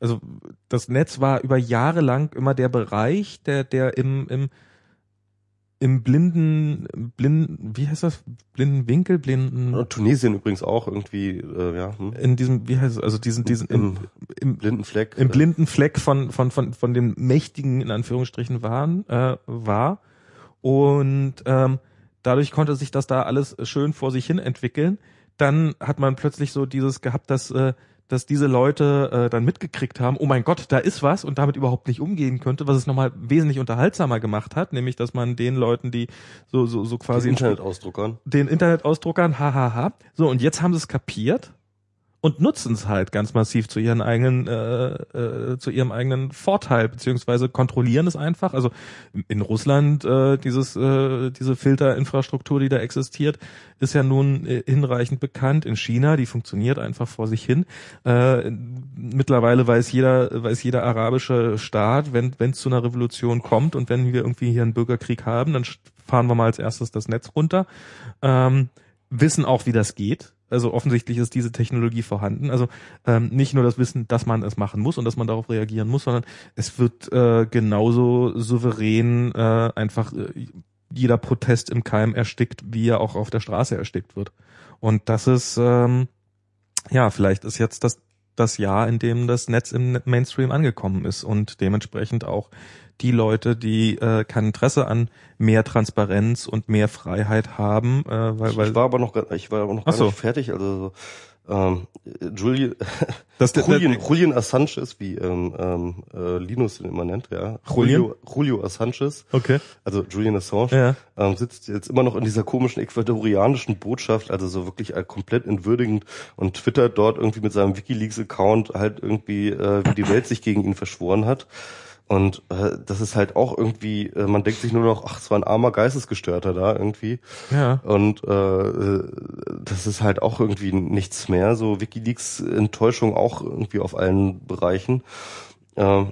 also das Netz war über Jahre lang immer der Bereich, der, der im, im im blinden, blinden, wie heißt das? Blinden Winkel, blinden. Und Tunesien übrigens auch irgendwie, äh, ja. Hm. In diesem, wie heißt es, also diesen, diesen, im, im blinden Fleck. Im blinden Fleck von, von, von, von dem mächtigen, in Anführungsstrichen, waren, äh, war. Und, ähm, dadurch konnte sich das da alles schön vor sich hin entwickeln. Dann hat man plötzlich so dieses gehabt, dass, äh, dass diese Leute äh, dann mitgekriegt haben, oh mein Gott, da ist was und damit überhaupt nicht umgehen könnte, was es nochmal wesentlich unterhaltsamer gemacht hat, nämlich dass man den Leuten, die so so so quasi den Internetausdruckern, den Internetausdruckern, hahaha, so und jetzt haben sie es kapiert und nutzen es halt ganz massiv zu ihren eigenen äh, äh, zu ihrem eigenen Vorteil beziehungsweise kontrollieren es einfach. Also in Russland äh, dieses äh, diese Filterinfrastruktur, die da existiert, ist ja nun äh, hinreichend bekannt. In China, die funktioniert einfach vor sich hin. Äh, mittlerweile weiß jeder weiß jeder arabische Staat, wenn wenn es zu einer Revolution kommt und wenn wir irgendwie hier einen Bürgerkrieg haben, dann fahren wir mal als erstes das Netz runter. Ähm, wissen auch, wie das geht also offensichtlich ist diese Technologie vorhanden. Also ähm, nicht nur das Wissen, dass man es machen muss und dass man darauf reagieren muss, sondern es wird äh, genauso souverän äh, einfach äh, jeder Protest im Keim erstickt, wie er auch auf der Straße erstickt wird. Und das ist ähm, ja vielleicht ist jetzt das das Jahr, in dem das Netz im Mainstream angekommen ist und dementsprechend auch die Leute, die äh, kein Interesse an mehr Transparenz und mehr Freiheit haben, äh, weil, weil ich war aber noch ich war aber noch gar so. nicht fertig, also ähm, Julian, das, Julian, Julian Assange wie ähm, ähm, äh, Linus ihn immer nennt, ja. Julian? Julio, Julio Assange, Okay. also Julian Assange, Ja. ähm, sitzt jetzt immer noch in dieser komischen ecuadorianischen Botschaft, also so wirklich äh, komplett entwürdigend und twittert dort irgendwie mit seinem WikiLeaks-Account halt irgendwie, äh, wie die Welt sich gegen ihn verschworen hat. Und äh, das ist halt auch irgendwie, äh, man denkt sich nur noch, ach, es war ein armer Geistesgestörter da irgendwie. Ja. Und äh, das ist halt auch irgendwie nichts mehr. So WikiLeaks Enttäuschung auch irgendwie auf allen Bereichen. Äh,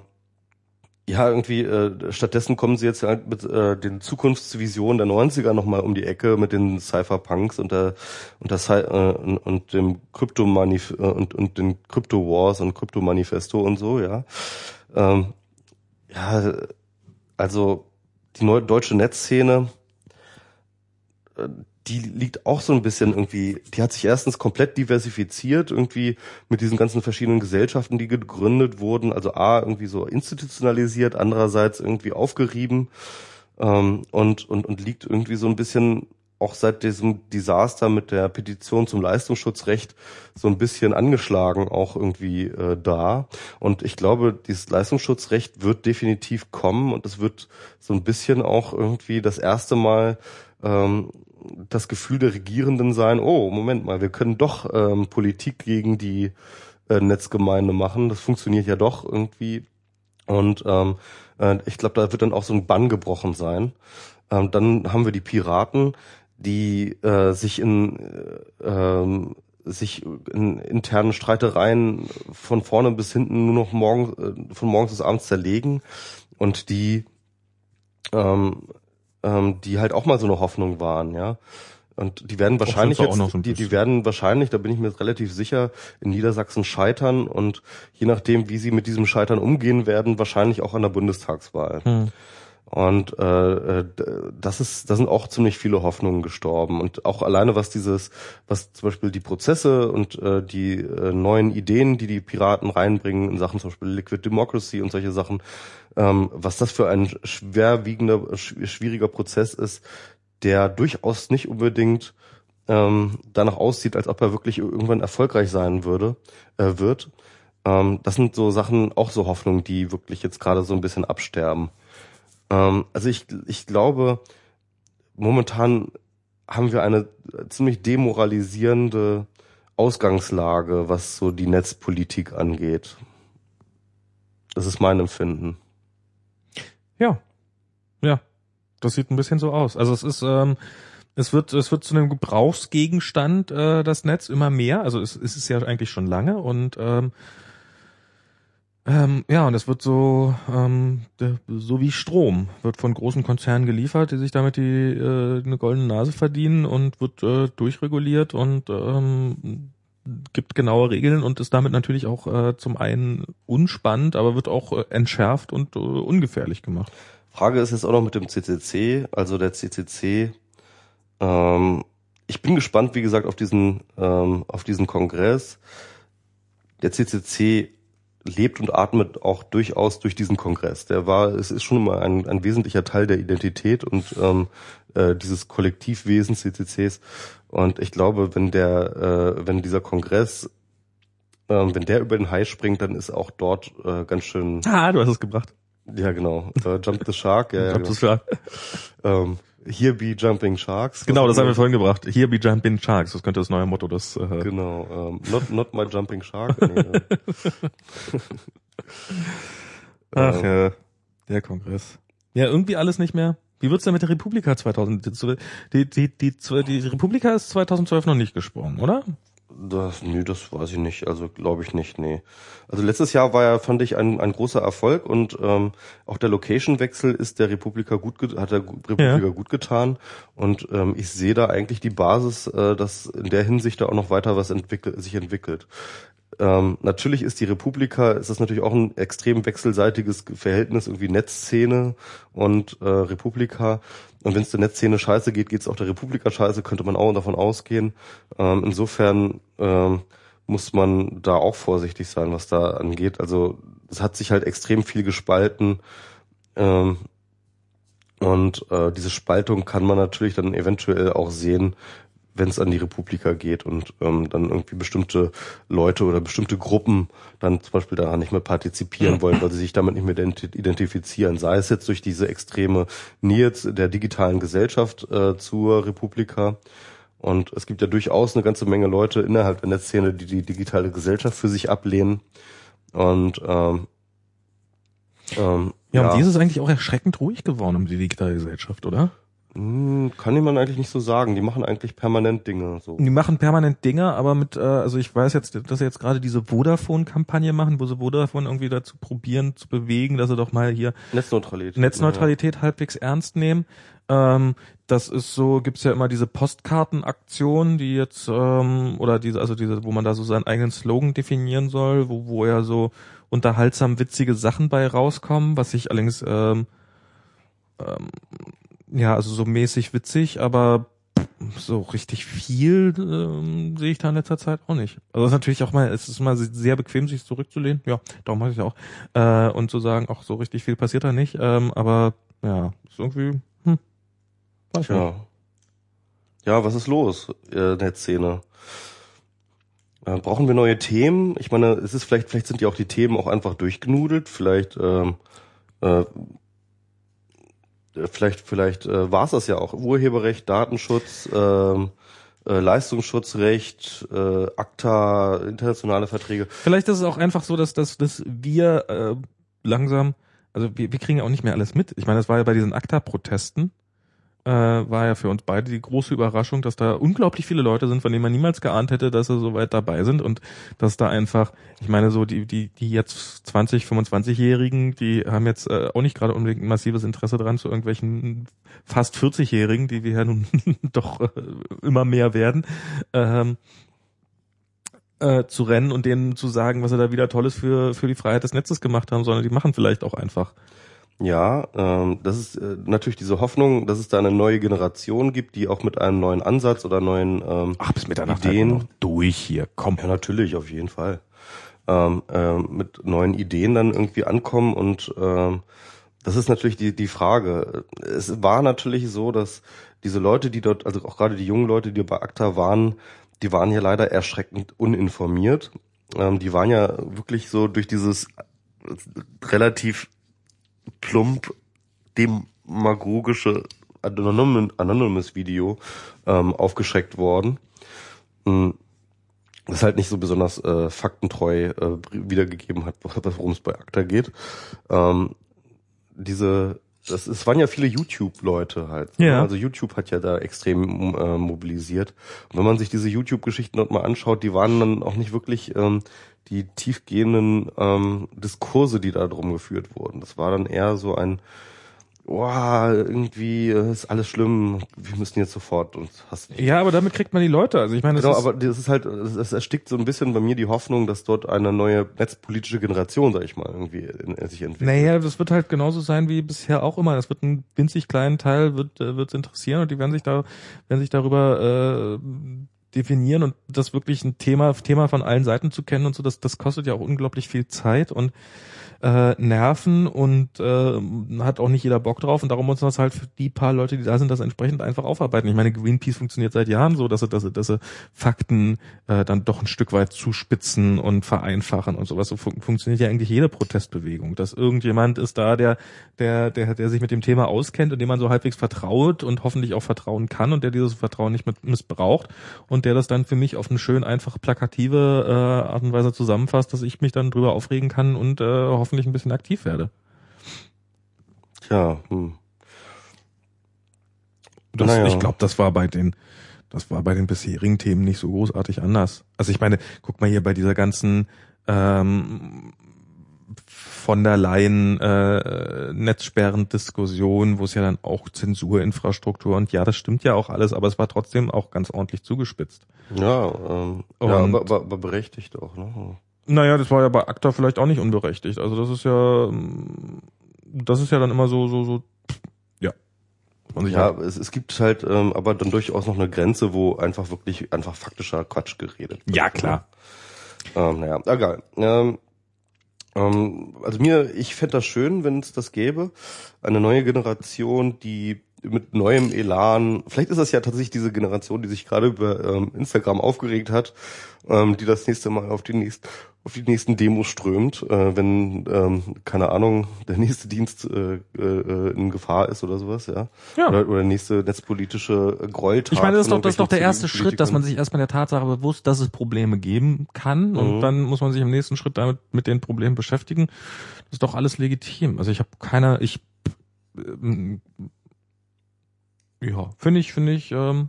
ja, irgendwie, äh, stattdessen kommen sie jetzt halt mit äh, den Zukunftsvisionen der 90er nochmal um die Ecke mit den Cypherpunks und der und der Cy äh, und, und dem Kryptomanif äh, und, und den Crypto Wars und Crypto Manifesto und so, ja. Ähm, ja, also die neue deutsche Netzszene, äh, die liegt auch so ein bisschen irgendwie, die hat sich erstens komplett diversifiziert, irgendwie mit diesen ganzen verschiedenen Gesellschaften, die gegründet wurden, also A, irgendwie so institutionalisiert, andererseits irgendwie aufgerieben ähm, und, und, und liegt irgendwie so ein bisschen auch seit diesem Desaster mit der Petition zum Leistungsschutzrecht so ein bisschen angeschlagen auch irgendwie äh, da. Und ich glaube, dieses Leistungsschutzrecht wird definitiv kommen und es wird so ein bisschen auch irgendwie das erste Mal ähm, das Gefühl der Regierenden sein, oh, Moment mal, wir können doch ähm, Politik gegen die äh, Netzgemeinde machen. Das funktioniert ja doch irgendwie. Und ähm, äh, ich glaube, da wird dann auch so ein Bann gebrochen sein. Ähm, dann haben wir die Piraten, die äh, sich in äh, ähm, sich in internen Streitereien von vorne bis hinten nur noch morgen äh, von morgens bis abends zerlegen und die ähm, ähm, die halt auch mal so eine Hoffnung waren, ja. Und die werden wahrscheinlich jetzt, so die, die werden wahrscheinlich, da bin ich mir relativ sicher, in Niedersachsen scheitern und je nachdem, wie sie mit diesem Scheitern umgehen werden, wahrscheinlich auch an der Bundestagswahl. Hm. Und äh, äh, das ist, da sind auch ziemlich viele Hoffnungen gestorben. Und auch alleine was dieses, was zum Beispiel die Prozesse und äh, die äh, neuen Ideen, die die Piraten reinbringen in Sachen zum Beispiel Liquid Democracy und solche Sachen, ähm, was das für ein schwerwiegender, sch- schwieriger Prozess ist, der durchaus nicht unbedingt ähm, danach aussieht, als ob er wirklich irgendwann erfolgreich sein würde, äh, wird. Ähm, das sind so Sachen, auch so Hoffnungen, die wirklich jetzt gerade so ein bisschen absterben. Ähm, also ich, ich glaube, momentan haben wir eine ziemlich demoralisierende Ausgangslage, was so die Netzpolitik angeht. Das ist mein Empfinden. Ja. Ja. Das sieht ein bisschen so aus. Also es ist, ähm, Es wird, es wird zu einem Gebrauchsgegenstand, äh, das Netz immer mehr. Also es, es ist ja eigentlich schon lange und ähm, ähm, ja, und es wird so, ähm, so wie Strom, wird von großen Konzernen geliefert, die sich damit die äh, eine goldene Nase verdienen und wird äh, durchreguliert und ähm, gibt genaue Regeln und ist damit natürlich auch äh, zum einen unspannend, aber wird auch äh, entschärft und äh, ungefährlich gemacht. Frage ist jetzt auch noch mit dem CCC, also der CCC ähm, ich bin gespannt, wie gesagt, auf diesen, ähm, auf diesen Kongress. Der CCC lebt und atmet auch durchaus durch diesen Kongress. Der war, es ist schon immer ein, ein wesentlicher Teil der Identität und ähm, äh, dieses Kollektivwesen CCCs. Und ich glaube, wenn der, äh, wenn dieser Kongress, ähm, wenn der über den Hai springt, dann ist auch dort äh, ganz schön. Ah, du hast es gebracht. Ja, genau. Äh, Jump the Shark. Ja, Jump ja, the genau. Shark. Ähm, Here be Jumping Sharks. Genau, das haben wir vorhin gebracht. Here be jumping sharks. Das könnte das neue Motto des. Äh, Genau, ähm, not, not my jumping shark. [LAUGHS] Ach ja, der Kongress. Ja, irgendwie alles nicht mehr. Wie wird's denn mit der Republika 2000? Die, die, die, die, die Republika ist 2012 noch nicht gesprungen, oder? Das, nee, das weiß ich nicht. Also glaube ich nicht, nee. Also letztes Jahr war ja, fand ich, ein, ein großer Erfolg und ähm, auch der Location-Wechsel ist der Republika gut, hat der Republika Ja. gut getan. Und ähm, ich sehe da eigentlich die Basis, äh, dass in der Hinsicht da auch noch weiter was entwickelt, sich entwickelt. Ähm, natürlich ist die Republika, ist das natürlich auch ein extrem wechselseitiges Verhältnis, irgendwie Netzszene und äh, Republika. Und wenn es der Netzszene scheiße geht, geht es auch der Republika scheiße, könnte man auch davon ausgehen. Ähm, insofern ähm, muss man da auch vorsichtig sein, was da angeht. Also es hat sich halt extrem viel gespalten. Ähm, und äh, diese Spaltung kann man natürlich dann eventuell auch sehen, wenn es an die Republika geht und ähm, dann irgendwie bestimmte Leute oder bestimmte Gruppen dann zum Beispiel daran nicht mehr partizipieren wollen, weil sie sich damit nicht mehr identi- identifizieren. Sei es jetzt durch diese extreme Nähe der digitalen Gesellschaft äh, zur Republika. Und es gibt ja durchaus eine ganze Menge Leute innerhalb der Netzszene, die die digitale Gesellschaft für sich ablehnen. Und ähm, ähm, Ja, und die ist es eigentlich auch erschreckend ruhig geworden um die digitale Gesellschaft, oder? Hm, Kann man eigentlich nicht so sagen. Die machen eigentlich permanent Dinge. So. Die machen permanent Dinge, aber mit, äh, also ich weiß jetzt, dass sie jetzt gerade diese Vodafone-Kampagne machen, wo sie Vodafone irgendwie dazu probieren zu bewegen, dass sie doch mal hier Netzneutralität. Netzneutralität halbwegs ernst nehmen. Ähm, das ist so, gibt's ja immer diese Postkartenaktion, die jetzt, ähm, oder diese, also diese, wo man da so seinen eigenen Slogan definieren soll, wo, wo ja so unterhaltsam witzige Sachen bei rauskommen, was ich allerdings, ähm, ähm, ja, also so mäßig witzig, aber so richtig viel ähm, sehe ich da in letzter Zeit auch nicht. Also es ist natürlich auch mal, es ist mal sehr bequem, sich zurückzulehnen. Ja, darum mache ich auch. Äh, und zu sagen, auch so richtig viel passiert da nicht. Ähm, aber ja, ist irgendwie, hm, weiß ich nicht. Ja. Ja, was ist los äh, in der Szene? Äh, brauchen wir neue Themen? Ich meine, es ist vielleicht, vielleicht sind ja auch die Themen auch einfach durchgenudelt. Vielleicht, ähm, äh, vielleicht, vielleicht äh, war es das ja auch. Urheberrecht, Datenschutz, ähm, äh, Leistungsschutzrecht, äh, ACTA, internationale Verträge. Vielleicht ist es auch einfach so, dass, dass, dass wir äh, langsam, also wir, wir kriegen ja auch nicht mehr alles mit. Ich meine, das war ja bei diesen ACTA-Protesten, äh, war ja für uns beide die große Überraschung, dass da unglaublich viele Leute sind, von denen man niemals geahnt hätte, dass sie so weit dabei sind und dass da einfach, ich meine, so die, die, die jetzt 20, 25-Jährigen, die haben jetzt äh, auch nicht gerade unbedingt ein massives Interesse dran zu irgendwelchen fast 40-Jährigen, die wir ja nun [LAUGHS] doch äh, immer mehr werden. Ähm, äh, zu rennen und denen zu sagen, was sie da wieder Tolles für, für die Freiheit des Netzes gemacht haben, sondern die machen vielleicht auch einfach. Ja, ähm, das ist äh, natürlich diese Hoffnung, dass es da eine neue Generation gibt, die auch mit einem neuen Ansatz oder neuen ähm, Ach, bis Mitternacht Ideen. wir noch durch hier, komm. Ja, natürlich, auf jeden Fall. Ähm, ähm, mit neuen Ideen dann irgendwie ankommen und ähm, das ist natürlich die, die Frage. Es war natürlich so, dass diese Leute, die dort, also auch gerade die jungen Leute, die bei ACTA waren, die waren ja leider erschreckend uninformiert. Ähm, die waren ja wirklich so durch dieses relativ plump demagogische Anonymous, Video ähm, aufgeschreckt worden. Das halt nicht so besonders äh, faktentreu äh, wiedergegeben hat, worum es bei ACTA geht. Ähm, diese das es waren ja viele YouTube-Leute halt. ne? Ja. Also YouTube hat ja da extrem äh, mobilisiert. Und wenn man sich diese YouTube-Geschichten dort mal anschaut, die waren dann auch nicht wirklich ähm, die tiefgehenden ähm, Diskurse, die da drum geführt wurden. Das war dann eher so ein Boah, irgendwie äh, ist alles schlimm, wir müssen jetzt sofort und hast. Ja, aber damit kriegt man die Leute. Also ich meine, das Genau, ist, aber das ist halt, es erstickt so ein bisschen bei mir die Hoffnung, dass dort eine neue netzpolitische Generation, sag ich mal, irgendwie in, in sich entwickelt. Naja, das wird halt genauso sein wie bisher auch immer. Das wird einen winzig kleinen Teil wird äh, wird's interessieren und die werden sich da werden sich darüber äh, definieren und das wirklich ein Thema Thema von allen Seiten zu kennen und so. Das das kostet ja auch unglaublich viel Zeit und äh, Nerven und äh, hat auch nicht jeder Bock drauf und darum muss man das halt für die paar Leute, die da sind, das entsprechend einfach aufarbeiten. Ich meine, Greenpeace funktioniert seit Jahren so, dass sie, dass sie, dass sie Fakten äh, dann doch ein Stück weit zuspitzen und vereinfachen und sowas. So fun funktioniert ja eigentlich jede Protestbewegung, dass irgendjemand ist da, der, der, der, der sich mit dem Thema auskennt und dem man so halbwegs vertraut und hoffentlich auch vertrauen kann und der dieses Vertrauen nicht mit missbraucht und der das dann für mich auf eine schön einfach plakative äh, Art und Weise zusammenfasst, dass ich mich dann drüber aufregen kann und äh, hoffentlich ein bisschen aktiv werde. Tja, hm. Das, Naja. Ich glaube, das war bei den, das war bei den bisherigen Themen nicht so großartig anders. Also ich meine, guck mal hier bei dieser ganzen ähm, von der Leyen äh, Netzsperren-Diskussion, wo es ja dann auch Zensurinfrastruktur und ja, das stimmt ja auch alles, aber es war trotzdem auch ganz ordentlich zugespitzt. ja, ähm, ja Und- aber, aber, aber berechtigt auch, ne? Naja, das war ja bei ACTA vielleicht auch nicht unberechtigt. Also das ist ja, ähm, das ist ja dann immer so, so, so, ja. Ja, es, es gibt halt ähm, aber dann durchaus noch eine Grenze, wo einfach wirklich einfach faktischer Quatsch geredet wird. Ja, klar. Ähm, naja, egal. Ähm, ähm, also mir, ich fände das schön, wenn es das gäbe. Eine neue Generation, die mit neuem Elan, vielleicht ist das ja tatsächlich diese Generation, die sich gerade über ähm, Instagram aufgeregt hat, ähm, die das nächste Mal auf die nächsten auf die nächsten Demos strömt, äh, wenn ähm, keine Ahnung [LAUGHS] der nächste Dienst äh, äh, in Gefahr ist oder sowas, ja, Ja. oder, oder nächste netzpolitische Gräueltat. Ich meine, das ist doch, das ist doch der erste Schritt, dass man sich erstmal der Tatsache bewusst, dass es Probleme geben kann und Mhm. dann muss man sich im nächsten Schritt damit mit den Problemen beschäftigen. Das ist doch alles legitim. Also ich habe keiner, ich ähm, ja, finde ich, finde ich, ähm,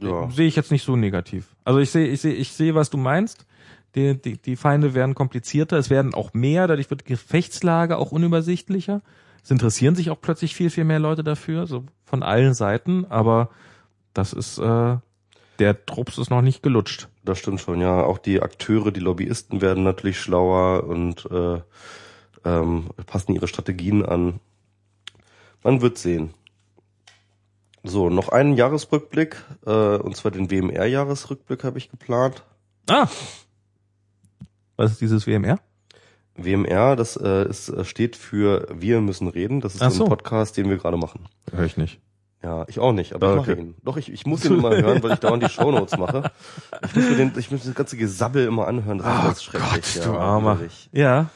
ja. sehe ich jetzt nicht so negativ. Also ich sehe, ich sehe, ich sehe, was du meinst. Die, die, die Feinde werden komplizierter, es werden auch mehr, dadurch wird die Gefechtslage auch unübersichtlicher. Es interessieren sich auch plötzlich viel, viel mehr Leute dafür, so von allen Seiten, aber das ist, äh, der Trups ist noch nicht gelutscht. Das stimmt schon, ja. Auch die Akteure, die Lobbyisten werden natürlich schlauer und äh, ähm, passen ihre Strategien an. Man wird sehen. So, noch einen Jahresrückblick, äh, und zwar den WMR-Jahresrückblick habe ich geplant. Ah! Was ist dieses WMR? WMR, das äh, ist, äh, steht für Wir müssen reden. Das ist Ach so ein Podcast, den wir gerade machen. Höre ich nicht. Ja, ich auch nicht, aber Ah, ich mache okay. ihn. Doch, ich, ich muss ihn immer hören, weil ich dauernd die Shownotes mache. Ich muss mir den, ich muss das ganze Gesabbel immer anhören. Das ist Oh ganz schrecklich. Gott, du ja, Armer. wirklich. Ja.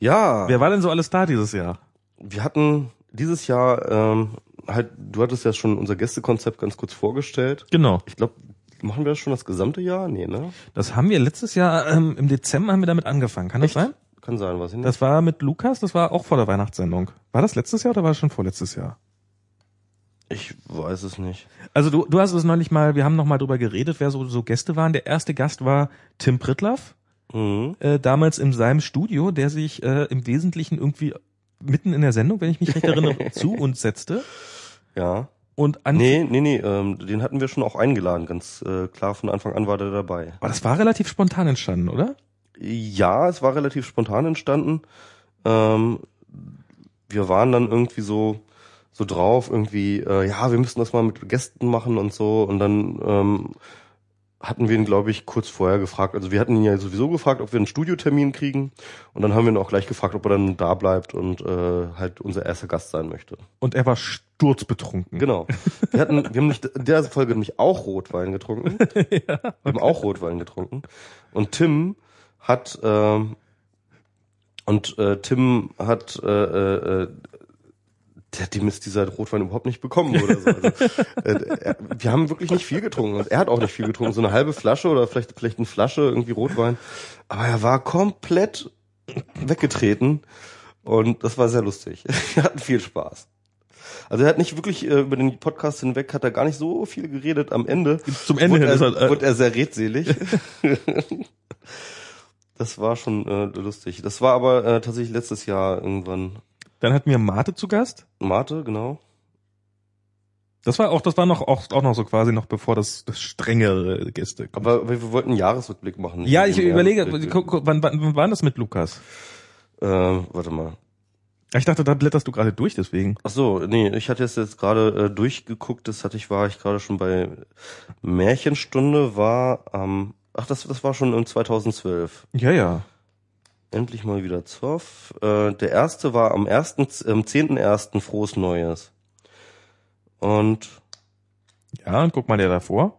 Ja, Wer war denn so alles da dieses Jahr? wir hatten dieses Jahr ähm, halt, du hattest ja schon unser Gästekonzept ganz kurz vorgestellt. Genau. Ich glaube, machen wir das schon das gesamte Jahr? Nee, ne? Das haben wir letztes Jahr, ähm, im Dezember haben wir damit angefangen. Kann das sein? Kann sein, was ich nicht. Das war mit Lukas, das war auch vor der Weihnachtssendung. War das letztes Jahr oder war das schon vorletztes Jahr? Ich weiß es nicht. Also du, du hast es neulich mal, wir haben noch mal drüber geredet, wer so, so Gäste waren. Der erste Gast war Tim Pritlaff, Mhm. äh, damals in seinem Studio, der sich äh, im Wesentlichen irgendwie mitten in der Sendung, wenn ich mich recht erinnere, [LAUGHS] zu uns setzte. Ja. Und an, Nee, nee, nee, ähm, den hatten wir schon auch eingeladen, ganz äh, klar, von Anfang an war der dabei. aber das war relativ spontan entstanden, oder? Ja, es war relativ spontan entstanden. Ähm, wir waren dann irgendwie so so drauf, irgendwie, äh, ja, wir müssen das mal mit Gästen machen und so. Und dann ähm, hatten wir ihn, glaube ich, kurz vorher gefragt. Also wir hatten ihn ja sowieso gefragt, ob wir einen Studiotermin kriegen. Und dann haben wir ihn auch gleich gefragt, ob er dann da bleibt und äh, halt unser erster Gast sein möchte. Und er war sturzbetrunken. Genau. Wir hatten, wir haben nicht in der Folge nämlich auch Rotwein getrunken. [LAUGHS] Wir haben auch Rotwein getrunken. Und Tim hat ähm, und äh, Tim hat äh, äh, äh, dem ist dieser Rotwein überhaupt nicht bekommen oder so. Also, äh, er, wir haben wirklich nicht viel getrunken. Und er hat auch nicht viel getrunken. So eine halbe Flasche oder vielleicht vielleicht eine Flasche irgendwie Rotwein. Aber er war komplett weggetreten Und das war sehr lustig. [LAUGHS] Wir hatten viel Spaß. Also er hat nicht wirklich äh, über den Podcast hinweg, hat er gar nicht so viel geredet. Am Ende Zum Ende wurde hin ist er, er, äh, wurde er sehr redselig. [LAUGHS] das war schon äh, lustig. Das war aber äh, tatsächlich letztes Jahr irgendwann. Dann hatten wir Mate zu Gast. Mate, genau. Das war auch, das war noch auch, auch noch so quasi noch bevor das, das strengere Gäste. kommt. Aber wir, wir wollten einen Jahresrückblick machen. ja, ich überlege, wann, wann, wann war das mit Lukas? Äh, warte mal. Ich dachte, da blätterst du gerade durch, deswegen. Ach so, nee, ich hatte jetzt jetzt gerade äh, durchgeguckt, das hatte ich, war ich gerade schon bei Märchenstunde, war am, ach, das, das war schon im 2012. Ja, ja. Endlich mal wieder Zoff. Äh, der erste war am ersten, am 10.1. Frohes Neues. Und Ja, und guck mal der davor.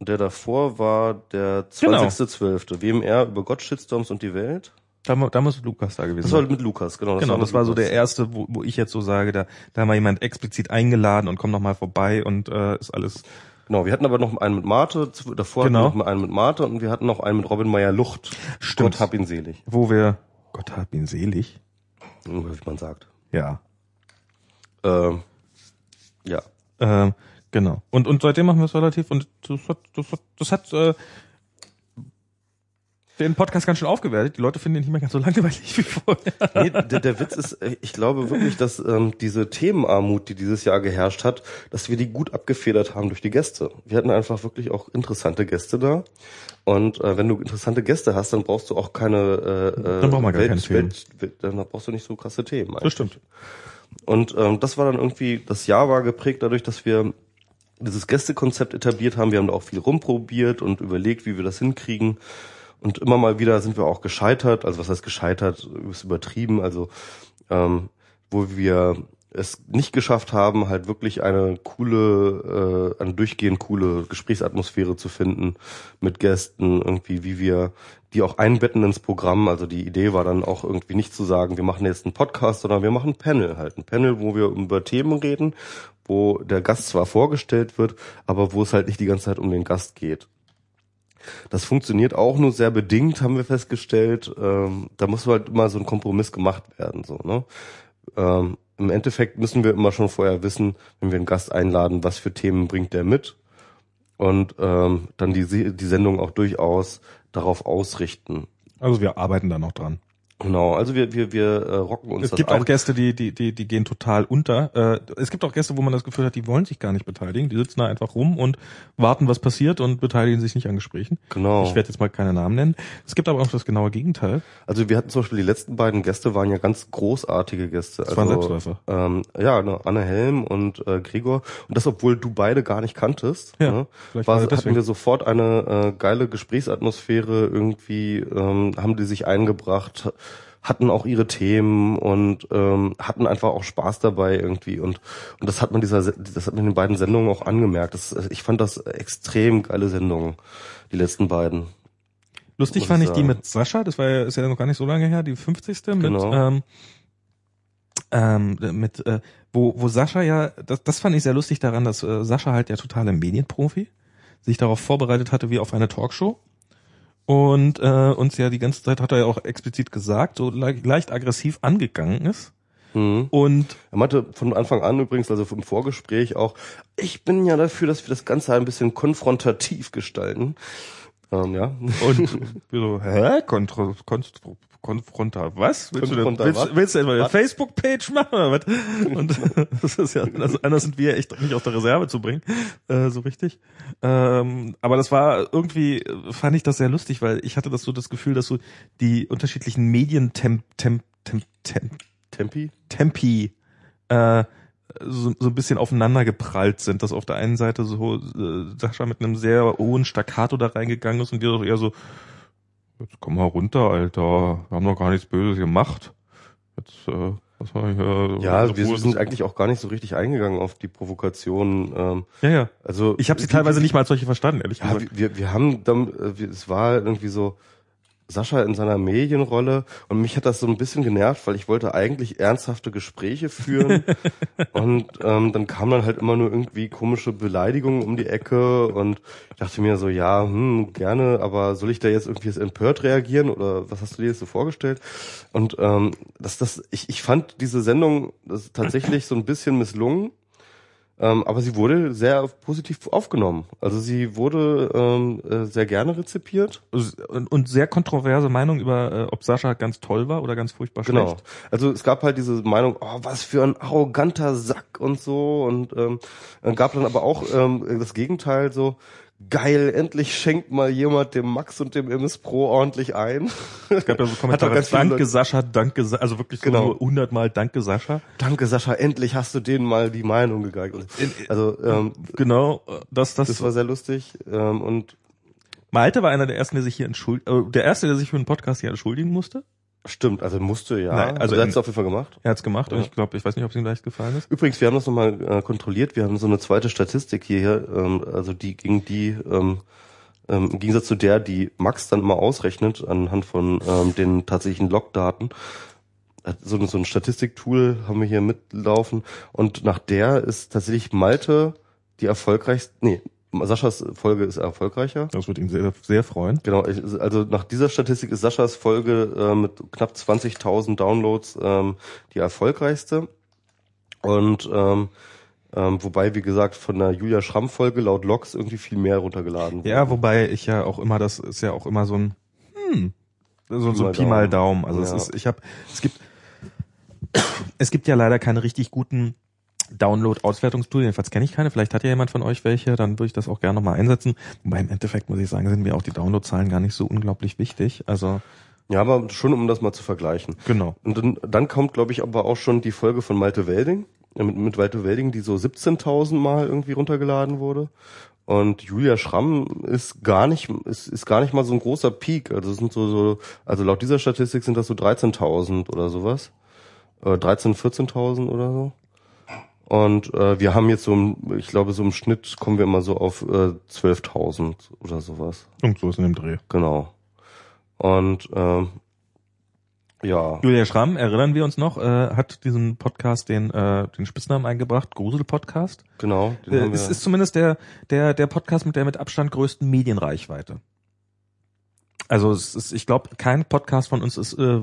der davor war der Genau. 20.12. WMR über Gott, Shitstorms und die Welt. Da, da muss Lukas da gewesen Das war sein. mit Lukas, genau. Genau, mit das war so Lukas. der erste, wo, wo ich jetzt so sage, da, da haben wir jemand explizit eingeladen und komm noch mal vorbei und äh, ist alles. Genau, wir hatten aber noch einen mit Marte, davor Genau. hatten wir noch einen mit Mate und wir hatten noch einen mit Robin Meyer Lucht. Stimmt. Gott hab ihn selig, Wo wir, Gott hab ihn selig. wie man sagt. Ja. Ähm, ja. Ähm, genau. Und, und seitdem machen wir es relativ und das hat, das hat, das hat äh, den Podcast ganz schön aufgewertet. Die Leute finden ihn nicht mehr ganz so [LAUGHS] langweilig wie vorher. Nee, der, der Witz ist, äh, ich glaube wirklich, dass ähm, diese Themenarmut, die dieses Jahr geherrscht hat, dass wir die gut abgefedert haben durch die Gäste. Wir hatten einfach wirklich auch interessante Gäste da. Und äh, wenn du interessante Gäste hast, dann brauchst du auch keine äh, äh, Dann braucht Themen. Welt, Welt, dann brauchst du nicht so krasse Themen. Das eigentlich. stimmt. Und ähm, das war dann irgendwie, das Jahr war geprägt dadurch, dass wir dieses Gästekonzept etabliert haben. Wir haben da auch viel rumprobiert und überlegt, wie wir das hinkriegen. Und immer mal wieder sind wir auch gescheitert. Also was heißt gescheitert? Ist übertrieben. Also ähm, wo wir es nicht geschafft haben, halt wirklich eine coole, äh, eine durchgehend coole Gesprächsatmosphäre zu finden mit Gästen, irgendwie, wie wir die auch einbetten ins Programm. Also die Idee war dann auch irgendwie nicht zu sagen, wir machen jetzt einen Podcast, sondern wir machen ein Panel halt. Ein Panel, wo wir über Themen reden, wo der Gast zwar vorgestellt wird, aber wo es halt nicht die ganze Zeit um den Gast geht. Das funktioniert auch nur sehr bedingt, haben wir festgestellt. Ähm, da muss halt immer so ein Kompromiss gemacht werden, so, ne? Ähm, Im Endeffekt müssen wir immer schon vorher wissen, wenn wir einen Gast einladen, was für Themen bringt der mit und ähm, dann die, die Sendung auch durchaus darauf ausrichten. Also wir arbeiten da noch dran. Genau, also wir wir wir äh, rocken uns Es gibt ein. auch Gäste, die, die, die, die gehen total unter. Äh, es gibt auch Gäste, wo man das Gefühl hat, die wollen sich gar nicht beteiligen. Die sitzen da einfach rum und warten, was passiert und beteiligen sich nicht an Gesprächen. Genau. Ich werde jetzt mal keine Namen nennen. Es gibt aber auch das genaue Gegenteil. Also wir hatten zum Beispiel die letzten beiden Gäste waren ja ganz großartige Gäste. Das waren also, Selbstläufer. Ähm, ja, ne, Anne Helm und äh, Gregor. Und das, obwohl du beide gar nicht kanntest. Ja, ne, vielleicht war, hatten deswegen. wir sofort eine äh, geile Gesprächsatmosphäre irgendwie, ähm, haben die sich eingebracht, hatten auch ihre Themen und ähm, hatten einfach auch Spaß dabei irgendwie und und das hat man dieser Se- das hat man in den beiden Sendungen auch angemerkt. Das, ich fand das extrem geile Sendungen, die letzten beiden. Lustig Muss fand ich ich die mit Sascha, das war ja, ist ja noch gar nicht so lange her, die 50. mit, Genau. ähm, ähm, mit äh, wo, wo Sascha ja, das, das fand ich sehr lustig daran, dass äh, Sascha halt der totale Medienprofi sich darauf vorbereitet hatte wie auf eine Talkshow und äh, uns ja die ganze Zeit hat er ja auch explizit gesagt, so le leicht aggressiv angegangen ist Mhm. und Er meinte von Anfang an übrigens, also im Vorgespräch auch, ich bin ja dafür, dass wir das Ganze ein bisschen konfrontativ gestalten. Ähm, ja. und [LAUGHS] wir so, hä? Kontro, Konstru, Konfronta, was? Willst du, Konfronta denn, willst, willst du etwa eine? Facebook-Page machen oder was? Und [LAUGHS] das ist ja, also anders sind wir echt nicht aus der Reserve zu bringen, äh, so richtig. Ähm, aber das war irgendwie, fand ich das sehr lustig, weil ich hatte das so das Gefühl, dass so die unterschiedlichen Medien Temp, Temp, Temp, Temp, Tempi? Tempi äh, so, so ein bisschen aufeinander geprallt sind, dass auf der einen Seite so äh, Sascha mit einem sehr hohen Staccato da reingegangen ist und wir doch eher so, jetzt komm mal runter, Alter, wir haben doch gar nichts Böses gemacht. Jetzt, äh, was war ich, äh, Ja, wir Ruhe- sind eigentlich auch gar nicht so richtig eingegangen auf die Provokation. Ähm, ja, ja. also Ich habe sie wir- teilweise nicht mal als solche verstanden, ehrlich Ja, gesagt. wir, wir haben dann, äh, wir, es war irgendwie so, Sascha in seiner Medienrolle und mich hat das so ein bisschen genervt, weil ich wollte eigentlich ernsthafte Gespräche führen [LAUGHS] und ähm, dann kam dann halt immer nur irgendwie komische Beleidigungen um die Ecke und ich dachte mir so, ja, hm, gerne, aber soll ich da jetzt irgendwie jetzt empört reagieren oder was hast du dir jetzt so vorgestellt? Und ähm, das, das, ich, ich fand diese Sendung das tatsächlich so ein bisschen misslungen ähm, aber sie wurde sehr positiv aufgenommen. Also sie wurde ähm, äh, sehr gerne rezipiert. Und, und sehr kontroverse Meinung über, äh, ob Sascha ganz toll war oder ganz furchtbar Genau. schlecht. Also es gab halt diese Meinung, oh, was für ein arroganter Sack und so. Und ähm, gab dann aber auch ähm, das Gegenteil so, geil, endlich schenkt mal jemand dem Max und dem MS Pro ordentlich ein. Es gab ja so [LAUGHS] Kommentare, danke Sascha, danke Sa also wirklich so Genau. nur hundertmal danke Sascha. Danke Sascha, endlich hast du denen mal die Meinung gegeigt. Also ähm, Genau, das, das, das war sehr lustig ähm, und Malte war einer der ersten, der sich hier entschuldigt, äh, der erste, der sich für einen Podcast hier entschuldigen musste. Stimmt, also musste ja. Nein, also also er hat es auf jeden Fall gemacht. Er hat's gemacht und Ja. ich glaube, ich weiß nicht, ob es ihm leicht gefallen ist. Übrigens, wir haben das nochmal äh, kontrolliert. Wir haben so eine zweite Statistik hier, ähm, also die gegen die ähm, ähm, im Gegensatz zu der, die Max dann immer ausrechnet anhand von ähm, den tatsächlichen Logdaten. Hat So, ein- so ein Statistiktool haben wir hier mitlaufen und nach der ist tatsächlich Malte die erfolgreichste. Nee, Saschas Folge ist erfolgreicher. Das wird ihn sehr, sehr freuen. Genau, also nach dieser Statistik ist Saschas Folge äh, mit knapp 20.000 Downloads ähm, die erfolgreichste. Und ähm, ähm, wobei, wie gesagt, von der Julia Schramm Folge laut Logs irgendwie viel mehr runtergeladen wurde. Ja, wobei ich ja auch immer, das ist ja auch immer so ein, hm, so, so Pi mal Daumen. Daumen. Also Ja. es ist, ich habe, es gibt, [COUGHS] es gibt ja leider keine richtig guten Download-Auswertungstool, jedenfalls kenne ich keine. Vielleicht hat ja jemand von euch welche, dann würde ich das auch gerne nochmal einsetzen. Wobei im Endeffekt muss ich sagen, sind mir auch die Downloadzahlen gar nicht so unglaublich wichtig. Also ja, aber schon, um das mal zu vergleichen. genau. Und dann, dann kommt, glaube ich, aber auch schon die Folge von Malte Welding, äh, mit, mit Malte Welding, die so 17.000 Mal irgendwie runtergeladen wurde. Und Julia Schramm ist gar nicht, ist, ist gar nicht mal so ein großer Peak. Also es sind so, so, also laut dieser Statistik sind das so 13.000 oder sowas. Äh, 13, 14.000 oder so. Und äh, wir haben jetzt so, im, ich glaube, so im Schnitt kommen wir immer so auf äh, 12.000 oder sowas. Und so ist in dem Dreh. Genau. Und ähm, ja. Julia Schramm, erinnern wir uns noch, äh, hat diesen Podcast den, äh, den Spitznamen eingebracht, Grusel-Podcast. Genau, den Äh, haben wir, es ist zumindest der, der, der Podcast mit der mit Abstand größten Medienreichweite. Also es ist, ich glaube, kein Podcast von uns ist äh,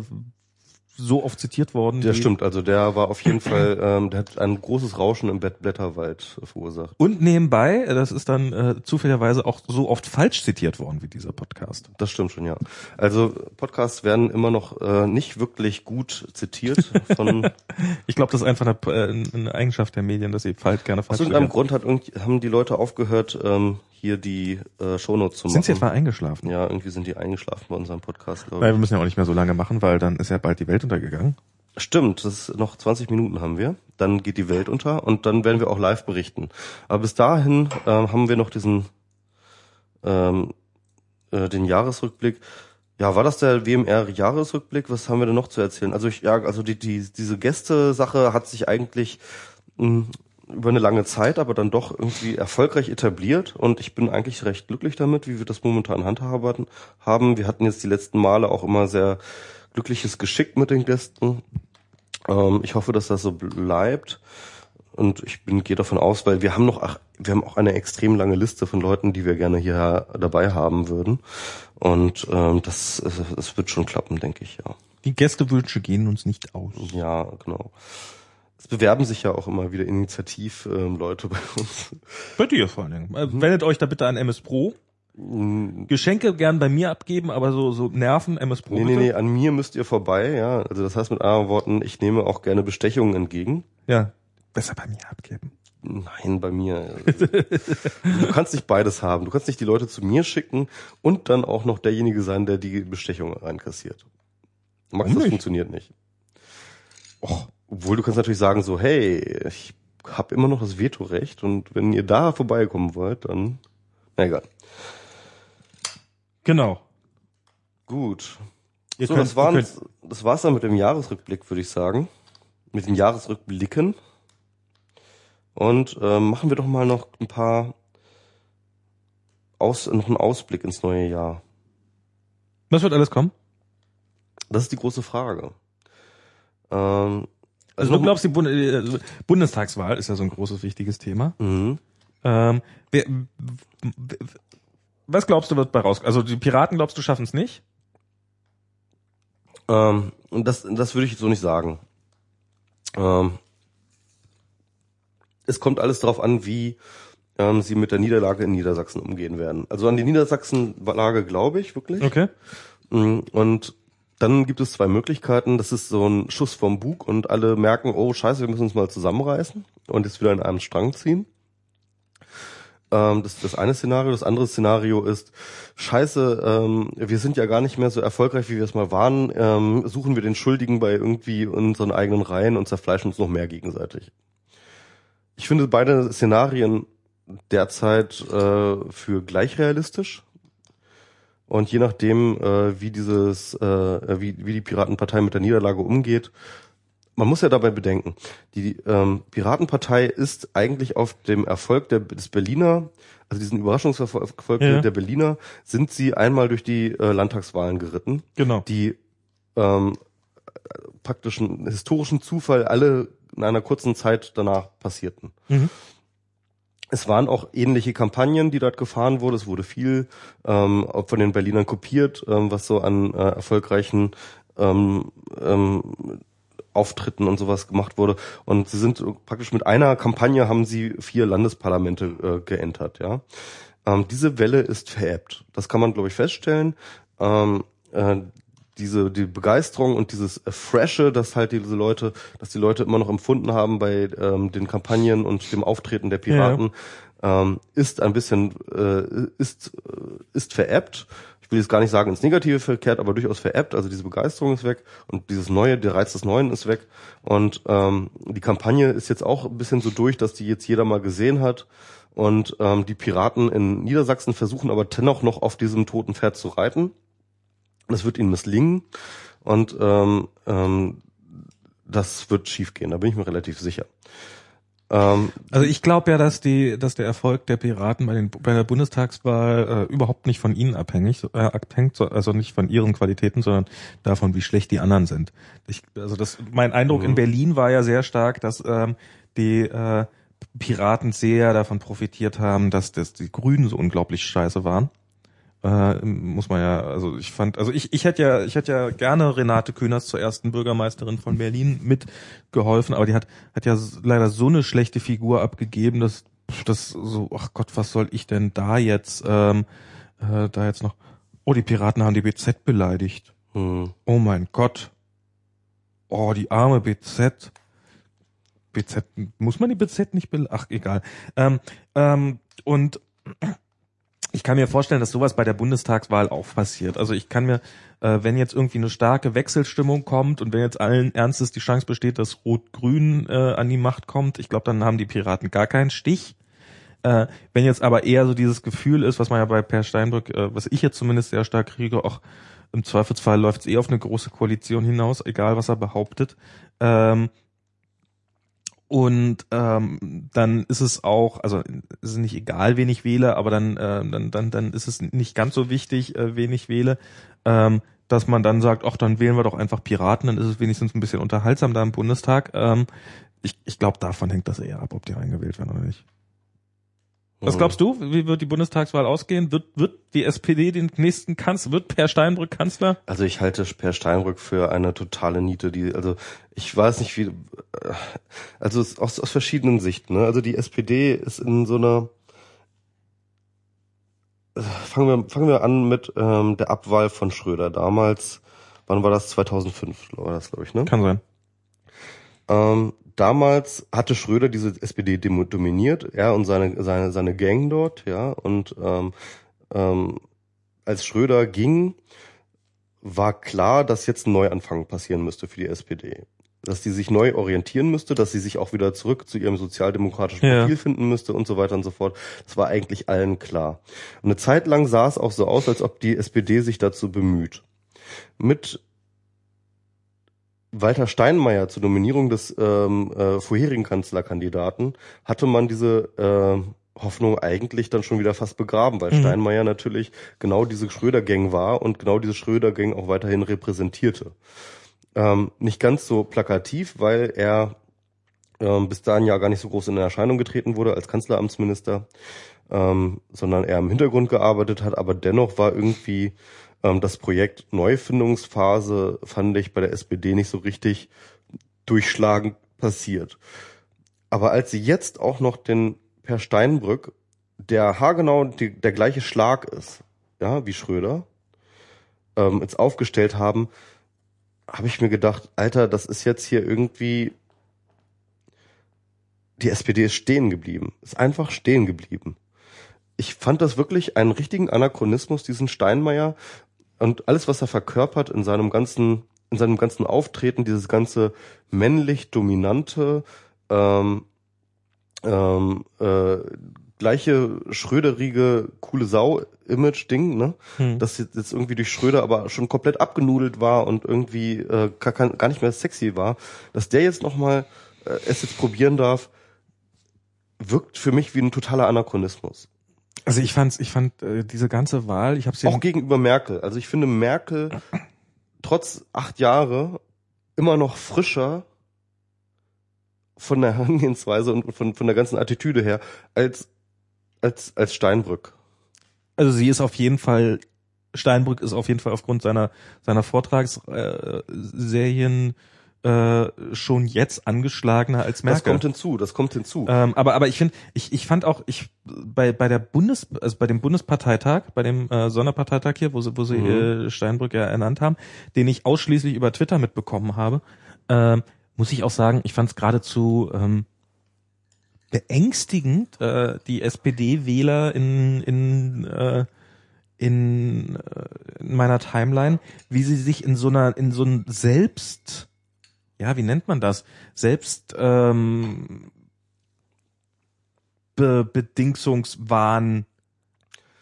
so oft zitiert worden. der stimmt, also der war auf jeden Fall, [CLEARS THROAT] ähm, der hat ein großes Rauschen im Blätterwald verursacht. Und nebenbei, das ist dann äh, zufälligerweise auch so oft falsch zitiert worden wie dieser Podcast. Das stimmt schon, ja. Also Podcasts werden immer noch äh, nicht wirklich gut zitiert von [LAUGHS] Ich glaube, das ist einfach eine, äh, eine Eigenschaft der Medien, dass sie falsch gerne aus falsch irgendeinem zitieren. Grund hat haben die Leute aufgehört, ähm, hier die äh, Shownotes zu machen. Sind sie etwa eingeschlafen? ja, irgendwie sind die eingeschlafen bei unserem Podcast, glaube ich. wir müssen ja auch nicht mehr so lange machen, weil dann ist ja bald die Welt untergegangen. Stimmt, das ist noch 20 Minuten haben wir. Dann geht die Welt unter und dann werden wir auch live berichten. Aber bis dahin ähm, haben wir noch diesen ähm, äh, den Jahresrückblick. Ja, war das der WMR-Jahresrückblick? Was haben wir denn noch zu erzählen? Also ich, ja, also die, die, diese Gäste-Sache hat sich eigentlich mh, über eine lange Zeit, aber dann doch irgendwie erfolgreich etabliert und ich bin eigentlich recht glücklich damit, wie wir das momentan handhaben haben. Wir hatten jetzt die letzten Male auch immer sehr glückliches Geschick mit den Gästen. Ähm, ich hoffe, dass das so bleibt. Und ich bin, gehe davon aus, weil wir haben noch, ach, wir haben auch eine extrem lange Liste von Leuten, die wir gerne hier dabei haben würden. Und ähm, das, das wird schon klappen, denke ich, ja. Die Gästewünsche gehen uns nicht aus. Ja, genau. Es bewerben sich ja auch immer wieder Initiativ ähm, Leute bei uns. Bei dir vor allen Dingen. Äh, Wendet euch da bitte an MS Pro. Mm, Geschenke gern bei mir abgeben, aber so, so Nerven MS Pro. Nee, nee, bitte. nee, an mir müsst ihr vorbei, ja. Also das heißt mit anderen Worten, ich nehme auch gerne Bestechungen entgegen. Ja, besser bei mir abgeben. Nein, bei mir. du kannst nicht beides haben. Du kannst nicht die Leute zu mir schicken und dann auch noch derjenige sein, der die Bestechung reinkassiert. Max, das nicht? funktioniert nicht. Och, obwohl du kannst natürlich sagen so, hey, ich habe immer noch das Vetorecht und wenn ihr da vorbeikommen wollt, dann na egal. Genau. Gut. Ihr so, könnt- das könnt- das war's dann mit dem Jahresrückblick, würde ich sagen. Mit den Jahresrückblicken. Und ähm, machen wir doch mal noch ein paar aus, noch einen Ausblick ins neue Jahr. Was wird alles kommen? Das ist die große Frage. Ähm, Also du glaubst, die Bund äh, Bundestagswahl ist ja so ein großes, wichtiges Thema. Mhm. Ähm, wer, was glaubst du wird bei raus? Also die Piraten glaubst du schaffen es nicht? Ähm, und das, das würde ich so nicht sagen. Ähm, es kommt alles darauf an, wie ähm, sie mit der Niederlage in Niedersachsen umgehen werden. Also an die Niedersachsen-Lage glaube ich wirklich. Okay. Mm, Und dann gibt es zwei Möglichkeiten. Das ist so ein Schuss vom Bug und alle merken, oh scheiße, wir müssen uns mal zusammenreißen und jetzt wieder in einem Strang ziehen. Ähm, das ist das eine Szenario. Das andere Szenario ist, scheiße, ähm, wir sind ja gar nicht mehr so erfolgreich, wie wir es mal waren. Ähm, suchen wir den Schuldigen bei irgendwie unseren eigenen Reihen und zerfleischen uns noch mehr gegenseitig. Ich finde beide Szenarien derzeit äh, für gleich realistisch. Und je nachdem, äh, wie dieses, äh, wie, wie die Piratenpartei mit der Niederlage umgeht, man muss ja dabei bedenken, die ähm, Piratenpartei ist eigentlich auf dem Erfolg der, des Berliner, also diesen Überraschungserfolg Ja. der Berliner, sind sie einmal durch die äh, Landtagswahlen geritten, Genau. die ähm, praktisch einen historischen Zufall alle in einer kurzen Zeit danach passierten. Mhm. Es waren auch ähnliche Kampagnen, die dort gefahren wurde. Es wurde viel ähm, von den Berlinern kopiert, ähm, was so an äh, erfolgreichen ähm, ähm, Auftritten und sowas gemacht wurde. Und sie sind praktisch mit einer Kampagne haben sie vier Landesparlamente äh, geentert. Ja, ähm, diese Welle ist verebbt. Das kann man glaube ich feststellen. Ähm, äh, diese die Begeisterung und dieses Freshe, dass halt diese Leute, dass die Leute immer noch empfunden haben bei ähm, den Kampagnen und dem Auftreten der Piraten, ähm, ist ein bisschen äh, ist äh, ist verebbt. Ich will jetzt gar nicht sagen ins Negative verkehrt, aber durchaus verebbt. Also diese Begeisterung ist weg und dieses Neue, der Reiz des Neuen ist weg. Und ähm, die Kampagne ist jetzt auch ein bisschen so durch, dass die jetzt jeder mal gesehen hat. Und ähm, die Piraten in Niedersachsen versuchen aber dennoch noch auf diesem toten Pferd zu reiten. Das wird ihnen misslingen und ähm, ähm, das wird schiefgehen. Da bin ich mir relativ sicher. Ähm, Also ich glaube ja, dass die, dass der Erfolg der Piraten bei, den, bei der Bundestagswahl äh, überhaupt nicht von ihnen abhängig, äh, abhängt, so, also nicht von ihren Qualitäten, sondern davon, wie schlecht die anderen sind. Ich, also das, mein Eindruck Mhm. in Berlin war ja sehr stark, dass ähm, die äh, Piraten sehr davon profitiert haben, dass, dass die Grünen so unglaublich scheiße waren. Äh, muss man ja, also ich fand, also ich, ich hätte ja, ich hätte ja gerne Renate Künast zur ersten Bürgermeisterin von Berlin mitgeholfen, aber die hat, hat ja leider so eine schlechte Figur abgegeben, dass das so, ach Gott, was soll ich denn da jetzt, ähm, äh, da jetzt noch, oh, die Piraten haben die BZ beleidigt. hm. Oh mein Gott. Oh, die arme BZ. BZ, muss man die BZ nicht beleidigen? Ach, egal. Ähm, ähm, und ich kann mir vorstellen, dass sowas bei der Bundestagswahl auch passiert. Also ich kann mir, äh, wenn jetzt irgendwie eine starke Wechselstimmung kommt und wenn jetzt allen Ernstes die Chance besteht, dass Rot-Grün äh, an die Macht kommt, ich glaube, dann haben die Piraten gar keinen Stich. Äh, wenn jetzt aber eher so dieses Gefühl ist, was man ja bei Per Steinbrück, äh, was ich jetzt zumindest sehr stark kriege, auch im Zweifelsfall läuft es eh auf eine große Koalition hinaus, egal was er behauptet. Ähm, und ähm, dann ist es auch, also es ist nicht egal, wen ich wähle, aber dann, äh, dann, dann, dann ist es nicht ganz so wichtig, äh, wen ich wähle, ähm, dass man dann sagt, ach, dann wählen wir doch einfach Piraten, dann ist es wenigstens ein bisschen unterhaltsam da im Bundestag. Ähm, ich ich glaube, davon hängt das eher ab, ob die reingewählt werden oder nicht. Was glaubst du? Wie wird die Bundestagswahl ausgehen? Wird, wird die SPD den nächsten Kanzler, wird Per Steinbrück Kanzler? Also ich halte Per Steinbrück für eine totale Niete, die, also ich weiß nicht wie, also aus, aus verschiedenen Sichten, ne? Also die SPD ist in so einer, fangen wir, fangen wir an mit ähm, der Abwahl von Schröder. Damals, wann war das? 2005 war das, glaube ich, ne? Kann sein. Ähm, damals hatte Schröder diese SPD dominiert, er und seine, seine, seine Gang dort, ja, und ähm, ähm, als Schröder ging, war klar, dass jetzt ein Neuanfang passieren müsste für die SPD. Dass die sich neu orientieren müsste, dass sie sich auch wieder zurück zu ihrem sozialdemokratischen Ja. Profil finden müsste und so weiter und so fort. Das war eigentlich allen klar. Und eine Zeit lang sah es auch so aus, als ob die SPD sich dazu bemüht. Mit Walter Steinmeier zur Nominierung des ähm, äh, vorherigen Kanzlerkandidaten hatte man diese äh, Hoffnung eigentlich dann schon wieder fast begraben, weil Mhm. Steinmeier natürlich genau diese Schröder-Gang war und genau diese Schröder-Gang auch weiterhin repräsentierte. Ähm, nicht ganz so plakativ, weil er ähm, bis dahin ja gar nicht so groß in Erscheinung getreten wurde als Kanzleramtsminister, ähm, sondern er im Hintergrund gearbeitet hat, aber dennoch war irgendwie das Projekt Neufindungsphase, fand ich bei der SPD nicht so richtig durchschlagend passiert. Aber als sie jetzt auch noch den Per Steinbrück, der haargenau die, der gleiche Schlag ist, ja, wie Schröder, ähm, jetzt aufgestellt haben, habe ich mir gedacht, Alter, das ist jetzt hier irgendwie die SPD ist stehen geblieben, ist einfach stehen geblieben. Ich fand das wirklich einen richtigen Anachronismus, diesen Steinmeier und alles, was er verkörpert in seinem ganzen, in seinem ganzen Auftreten, dieses ganze männlich dominante, ähm, ähm, äh, gleiche schröderige coole Sau-Image-Ding, ne? Hm. Das jetzt irgendwie durch Schröder aber schon komplett abgenudelt war und irgendwie äh, gar, gar nicht mehr sexy war, dass der jetzt nochmal äh, es jetzt probieren darf, wirkt für mich wie ein totaler Anachronismus. Also ich fand's, ich fand äh, diese ganze Wahl, ich habe sie Auch gegenüber Merkel. Also ich finde Merkel trotz acht Jahre immer noch frischer von der [LAUGHS] Herangehensweise und von, von der ganzen Attitüde her als, als, als Steinbrück. also sie ist auf jeden Fall Steinbrück ist auf jeden Fall aufgrund seiner seiner Vortragsserien äh, äh, schon jetzt angeschlagener als Merkel. Das kommt hinzu, das kommt hinzu. Ähm, aber aber ich finde, ich ich fand auch ich bei bei der Bundes also bei dem Bundesparteitag, bei dem äh, Sonderparteitag hier, wo sie wo sie Mhm. äh, Steinbrück ja ernannt haben, den ich ausschließlich über Twitter mitbekommen habe, ähm, muss ich auch sagen, ich fand es geradezu ähm, beängstigend, äh, die SPD-Wähler in in äh, in, äh, in meiner Timeline, wie sie sich in so einer in so einem selbst ja, wie nennt man das? Selbst ähm, Be Bedingungswahn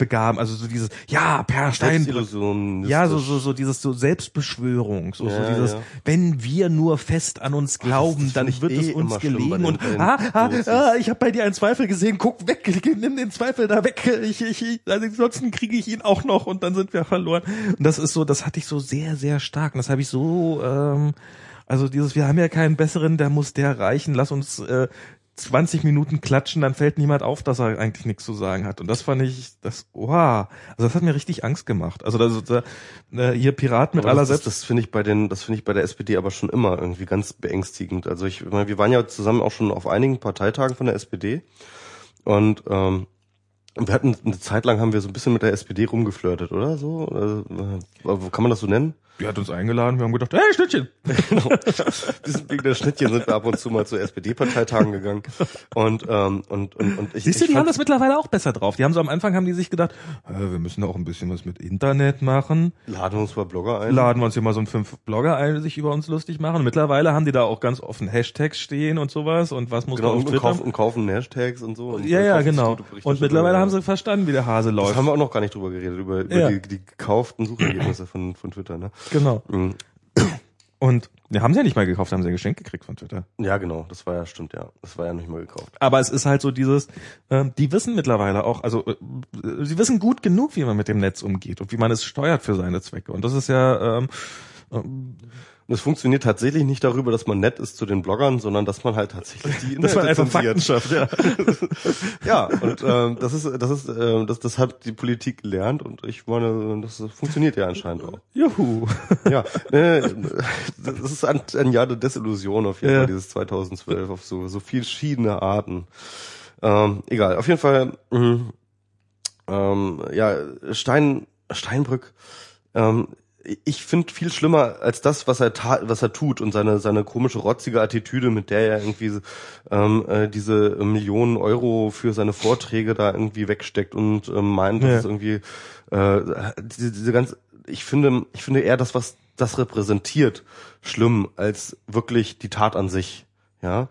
begaben, also so dieses, ja, Per Selbstillusion. ja, so, so, so dieses so Selbstbeschwörung, so, so Ja, dieses, ja. wenn wir nur fest an uns glauben, das dann wird eh es uns den- und ah, ah, ah, ich habe bei dir einen Zweifel gesehen, guck weg, nimm den Zweifel da weg, ich, ich, ich also ansonsten kriege ich ihn auch noch und dann sind wir verloren. Und das ist so, das hatte ich so sehr, sehr stark und das habe ich so, ähm, also dieses, wir haben ja keinen besseren, der muss der reichen, lass uns äh, 20 Minuten klatschen, dann fällt niemand auf, dass er eigentlich nichts zu sagen hat. Und das fand ich, das, wow, also das hat mir richtig Angst gemacht. Also das, das, äh, hier Pirat mit Aber aller das, das, Selbst. das finde ich bei den, das finde ich bei der SPD aber schon immer irgendwie ganz beängstigend. Also ich, ich meine, wir waren ja zusammen auch schon auf einigen Parteitagen von der SPD und ähm, wir hatten eine Zeit lang haben wir so ein bisschen mit der SPD rumgeflirtet, oder so? Also, äh, kann man das so nennen? Die hat uns eingeladen, wir haben gedacht, hey, Schnittchen. [LAUGHS] genau. Wegen der Schnittchen sind wir ab und zu mal zu SPD-Parteitagen gegangen und ähm, und und und ich, Siehst du, die haben das mittlerweile auch besser drauf. Die haben so am Anfang haben die sich gedacht, äh, wir müssen auch ein bisschen was mit Internet machen. laden wir uns mal Blogger ein. Laden wir uns hier mal so einen fünf Blogger ein, die sich über uns lustig machen. Und mittlerweile haben die da auch ganz offen Hashtags stehen und sowas und was muss genau, man auf und, Twitter. kaufen, und kaufen Hashtags und so. Und ja, ja, genau. Und mittlerweile haben sie verstanden, wie der Hase Das läuft. haben wir auch noch gar nicht drüber geredet, über, über Ja. die, die gekauften Suchergebnisse von, von Twitter, ne? Genau. Mhm. Und wir haben sie ja nicht mal gekauft, haben sie ein Geschenk gekriegt von Twitter. Ja, genau, das war ja, stimmt, ja. Das war ja nicht mal gekauft. Aber es ist halt so dieses, ähm, die wissen mittlerweile auch, also äh, sie wissen gut genug, wie man mit dem Netz umgeht und wie man es steuert für seine Zwecke. Und das ist ja, ähm, ähm, Und es funktioniert tatsächlich nicht darüber, dass man nett ist zu den Bloggern, sondern dass man halt tatsächlich die [LAUGHS] dass man Inhalte einfach zensiert. schafft, ja. [LAUGHS] Ja, und ähm, das ist, das ist, äh, das, das hat die Politik gelernt und ich meine, das funktioniert ja anscheinend auch. Juhu. Ja, äh, das ist ein, ein Jahr der Desillusion auf jeden Ja. Fall, dieses 2012 auf so, so verschiedene Arten. Ähm, egal, auf jeden Fall, mh, ähm, ja, Stein, Steinbrück, ähm, ich finde viel schlimmer als das, was er tat, was er tut und seine seine komische rotzige Attitüde, mit der er irgendwie ähm, äh, diese Millionen Euro für seine Vorträge da irgendwie wegsteckt und ähm, meint, dass Ja. es irgendwie äh, diese, diese ganz, ich finde, ich finde eher das, was das repräsentiert, schlimm als wirklich die Tat an sich. Ja,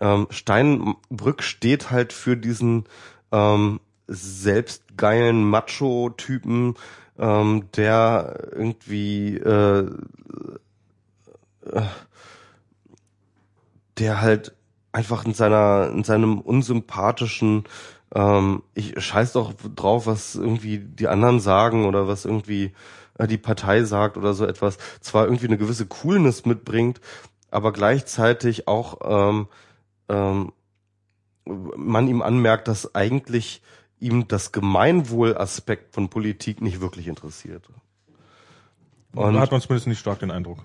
ähm, Steinbrück steht halt für diesen ähm, selbstgeilen Macho-Typen, ähm, der irgendwie äh, äh, der halt einfach in seiner in seinem unsympathischen ähm, ich scheiß doch drauf, was irgendwie die anderen sagen oder was irgendwie äh, die Partei sagt oder so etwas, zwar irgendwie eine gewisse Coolness mitbringt, aber gleichzeitig auch ähm, ähm, man ihm anmerkt, dass eigentlich ihm das Gemeinwohlaspekt von Politik nicht wirklich interessiert. Und da hat man zumindest nicht stark den Eindruck.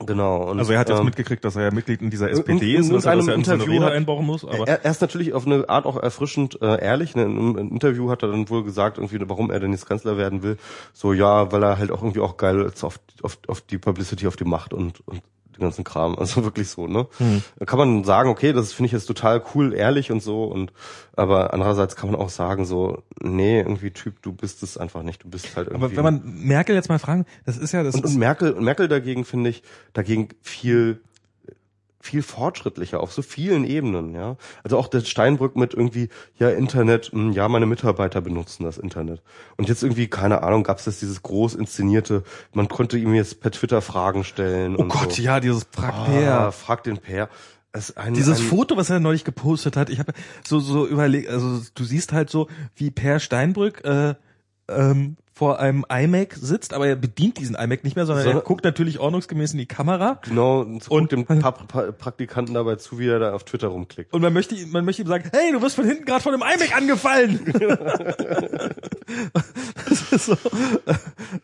Genau. Und, also er hat jetzt ähm, mitgekriegt, dass er ja Mitglied in dieser SPD in, ist, dass er das ja in seine Rede einbauen muss. Aber er, er ist natürlich auf eine Art auch erfrischend äh, ehrlich. Ne? In einem Interview hat er dann wohl gesagt, irgendwie, warum er denn jetzt Kanzler werden will. So ja, weil er halt auch irgendwie auch geil ist auf, auf, auf die Publicity, auf die Macht und, und den ganzen Kram. [LAUGHS] Also wirklich so, ne? Hm. Da kann man sagen, okay, das finde ich jetzt total cool, ehrlich und so. Und aber andererseits kann man auch sagen, so, nee, irgendwie Typ, du bist es einfach nicht. Du bist halt irgendwie. Aber wenn man Merkel jetzt mal fragen, das ist ja das. Und, und Merkel, und Merkel dagegen finde ich dagegen viel viel fortschrittlicher auf so vielen Ebenen, ja. Also auch der Steinbrück mit irgendwie, ja, Internet, mh, hm, ja, meine Mitarbeiter benutzen das Internet. Und jetzt irgendwie, keine Ahnung, gab es das dieses groß inszenierte, man konnte ihm jetzt per Twitter Fragen stellen. Oh Gott, so. ja, dieses Frag ah, Per. Frag den Per. Ein, Dieses ein Foto, was er neulich gepostet hat, ich habe so so überlegt, also du siehst halt so, wie Per Steinbrück äh, ähm, vor einem iMac sitzt, aber er bedient diesen iMac nicht mehr, sondern so, er guckt natürlich ordnungsgemäß in die Kamera. Genau, und, und dem [LAUGHS] pa pa Praktikanten dabei zu, wie er da auf Twitter rumklickt. Und man möchte, man möchte ihm sagen, hey, du wirst von hinten gerade von einem iMac angefallen. [LAUGHS] [LAUGHS] das ist so,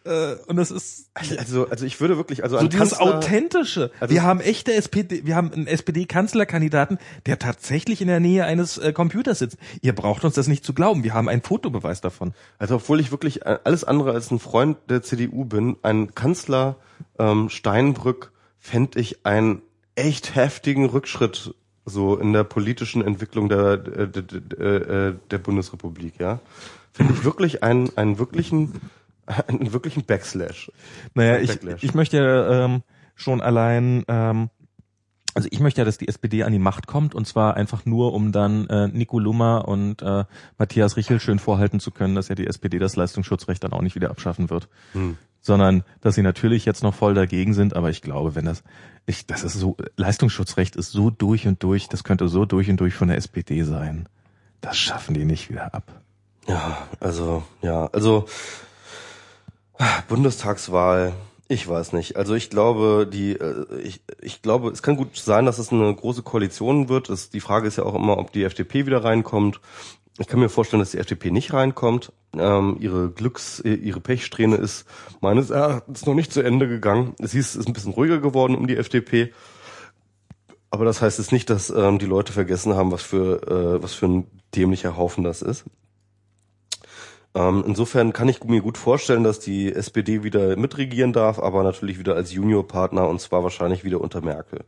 äh, und das ist also also ich würde wirklich also so dieses Kanzler, authentische. Also wir haben echte SPD, wir haben einen SPD-Kanzlerkandidaten, der tatsächlich in der Nähe eines äh, Computers sitzt. Ihr braucht uns das nicht zu glauben. Wir haben einen Fotobeweis davon. Also obwohl ich wirklich äh, alles alles andere als ein Freund der CDU bin, ein Kanzler ähm, Steinbrück fände ich einen echt heftigen Rückschritt so in der politischen Entwicklung der, der, der, der Bundesrepublik, ja. Finde ich wirklich einen, einen wirklichen, [LAUGHS] einen wirklichen Backslash. Naja, ich, ich möchte ähm, schon allein ähm, also ich möchte ja, dass die SPD an die Macht kommt und zwar einfach nur, um dann äh, Nico Lummer und äh, Matthias Richel schön vorhalten zu können, dass ja die SPD das Leistungsschutzrecht dann auch nicht wieder abschaffen wird. Hm. Sondern, dass sie natürlich jetzt noch voll dagegen sind, aber ich glaube, wenn das, ich, das ist so, Leistungsschutzrecht ist so durch und durch, das könnte so durch und durch von der SPD sein. Das schaffen die nicht wieder ab. Ja, also, ja, also Bundestagswahl, ich weiß nicht. Also ich glaube, die, äh, ich, ich glaube, es kann gut sein, dass es eine große Koalition wird. Es, die Frage ist ja auch immer, ob die FDP wieder reinkommt. Ich kann mir vorstellen, dass die FDP nicht reinkommt. Ähm, ihre Glücks, äh, ihre Pechsträhne ist meines Erachtens noch nicht zu Ende gegangen. Es ist, ist ein bisschen ruhiger geworden um die FDP. Aber das heißt jetzt nicht, dass ähm, die Leute vergessen haben, was für, äh, was für ein dämlicher Haufen das ist. Ähm, insofern kann ich mir gut vorstellen, dass die SPD wieder mitregieren darf, aber natürlich wieder als Juniorpartner und zwar wahrscheinlich wieder unter Merkel.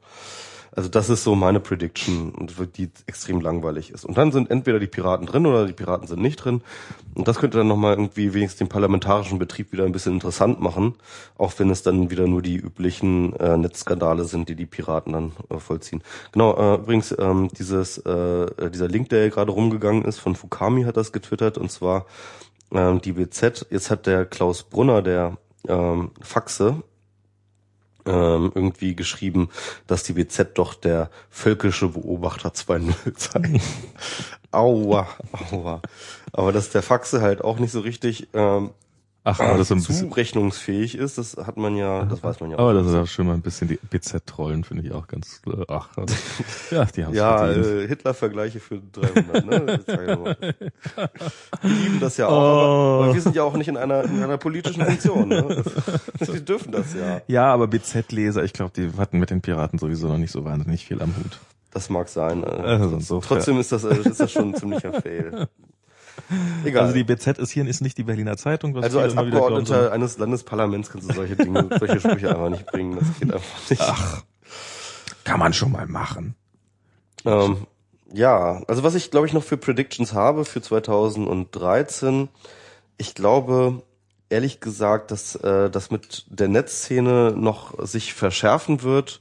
Also das ist so meine Prediction, die extrem langweilig ist. Und dann sind entweder die Piraten drin oder die Piraten sind nicht drin. Und das könnte dann nochmal irgendwie wenigstens den parlamentarischen Betrieb wieder ein bisschen interessant machen, auch wenn es dann wieder nur die üblichen äh, Netzskandale sind, die die Piraten dann äh, vollziehen. Genau, äh, übrigens ähm, dieses äh, dieser Link, der gerade rumgegangen ist, von Fukami hat das getwittert, und zwar ähm, die BZ. Jetzt hat der Klaus Brunner, der ähm, Faxe, ähm, irgendwie geschrieben, dass die BZ doch der völkische Beobachter 2.0 sei. [LAUGHS] aua, aua. Aber dass der Faxe halt auch nicht so richtig ähm, Ach, aber das so ein zurechnungsfähig ist, das hat man ja, das weiß man ja auch. Aber das ist auch schon mal ein bisschen die BZ-Trollen, finde ich auch ganz, äh, ach, also, [LAUGHS] ja, die haben Ja, äh, Hitler-Vergleiche für 300, ne? wir [LAUGHS] lieben das ja auch, oh. aber, aber, wir sind ja auch nicht in einer, in einer politischen Funktion, ne? [LAUGHS] Die dürfen das ja. Ja, aber BZ-Leser, ich glaube, die hatten mit den Piraten sowieso noch nicht so wahnsinnig viel am Hut. Das mag sein. Äh. Also Trotzdem ist das, äh, ist das schon ein ziemlicher Fail. Egal. Also die BZ ist hier ist nicht die Berliner Zeitung. also als Abgeordneter eines Landesparlaments kannst du solche Dinge, solche Sprüche einfach nicht bringen. Das geht einfach nicht. Ach, kann man schon mal machen. Ähm, ja, also was ich glaube ich noch für Predictions habe für 2013, ich glaube ehrlich gesagt, dass äh, das mit der Netzszene noch sich verschärfen wird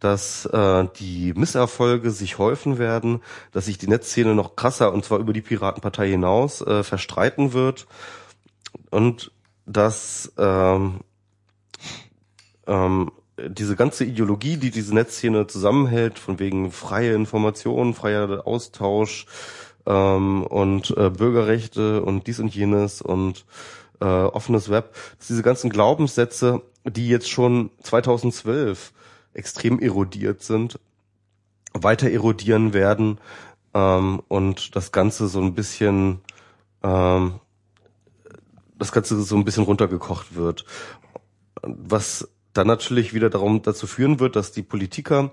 dass äh, die Misserfolge sich häufen werden, dass sich die Netzszene noch krasser und zwar über die Piratenpartei hinaus äh, verstreiten wird und dass ähm, ähm, diese ganze Ideologie, die diese Netzszene zusammenhält, von wegen freie Information, freier Austausch, ähm, und äh, Bürgerrechte und dies und jenes und äh, offenes Web, dass diese ganzen Glaubenssätze, die jetzt schon 2012 extrem erodiert sind, weiter erodieren werden ähm, und das Ganze so ein bisschen ähm, das Ganze so ein bisschen runtergekocht wird. Was dann natürlich wieder darum dazu führen wird, dass die Politiker,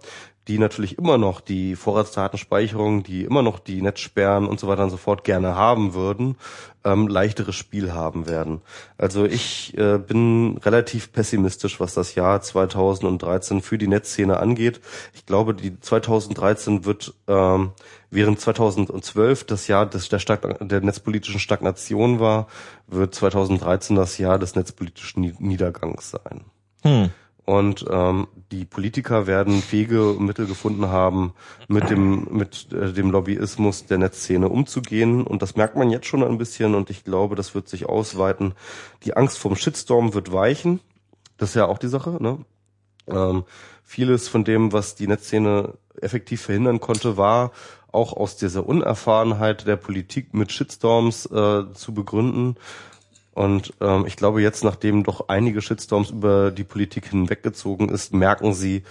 die natürlich immer noch die Vorratsdatenspeicherung, die immer noch die Netzsperren und so weiter und so fort gerne haben würden, ähm, leichteres Spiel haben werden. Also ich äh, bin relativ pessimistisch, was das Jahr 2013 für die Netzszene angeht. Ich glaube, die 2013 wird ähm, während 2012 das Jahr des, der, Stag der netzpolitischen Stagnation war, wird 2013 das Jahr des netzpolitischen Niedergangs sein. Hm. Und ähm, die Politiker werden fähige Mittel gefunden haben, mit dem mit äh, dem Lobbyismus der Netzszene umzugehen. Und das merkt man jetzt schon ein bisschen. Und ich glaube, das wird sich ausweiten. Die Angst vom Shitstorm wird weichen. Das ist ja auch die Sache. Ne? Ähm, vieles von dem, was die Netzszene effektiv verhindern konnte, war auch aus dieser Unerfahrenheit der Politik mit Shitstorms äh, zu begründen. Und ähm, ich glaube, jetzt, nachdem doch einige Shitstorms über die Politik hinweggezogen ist, merken sie,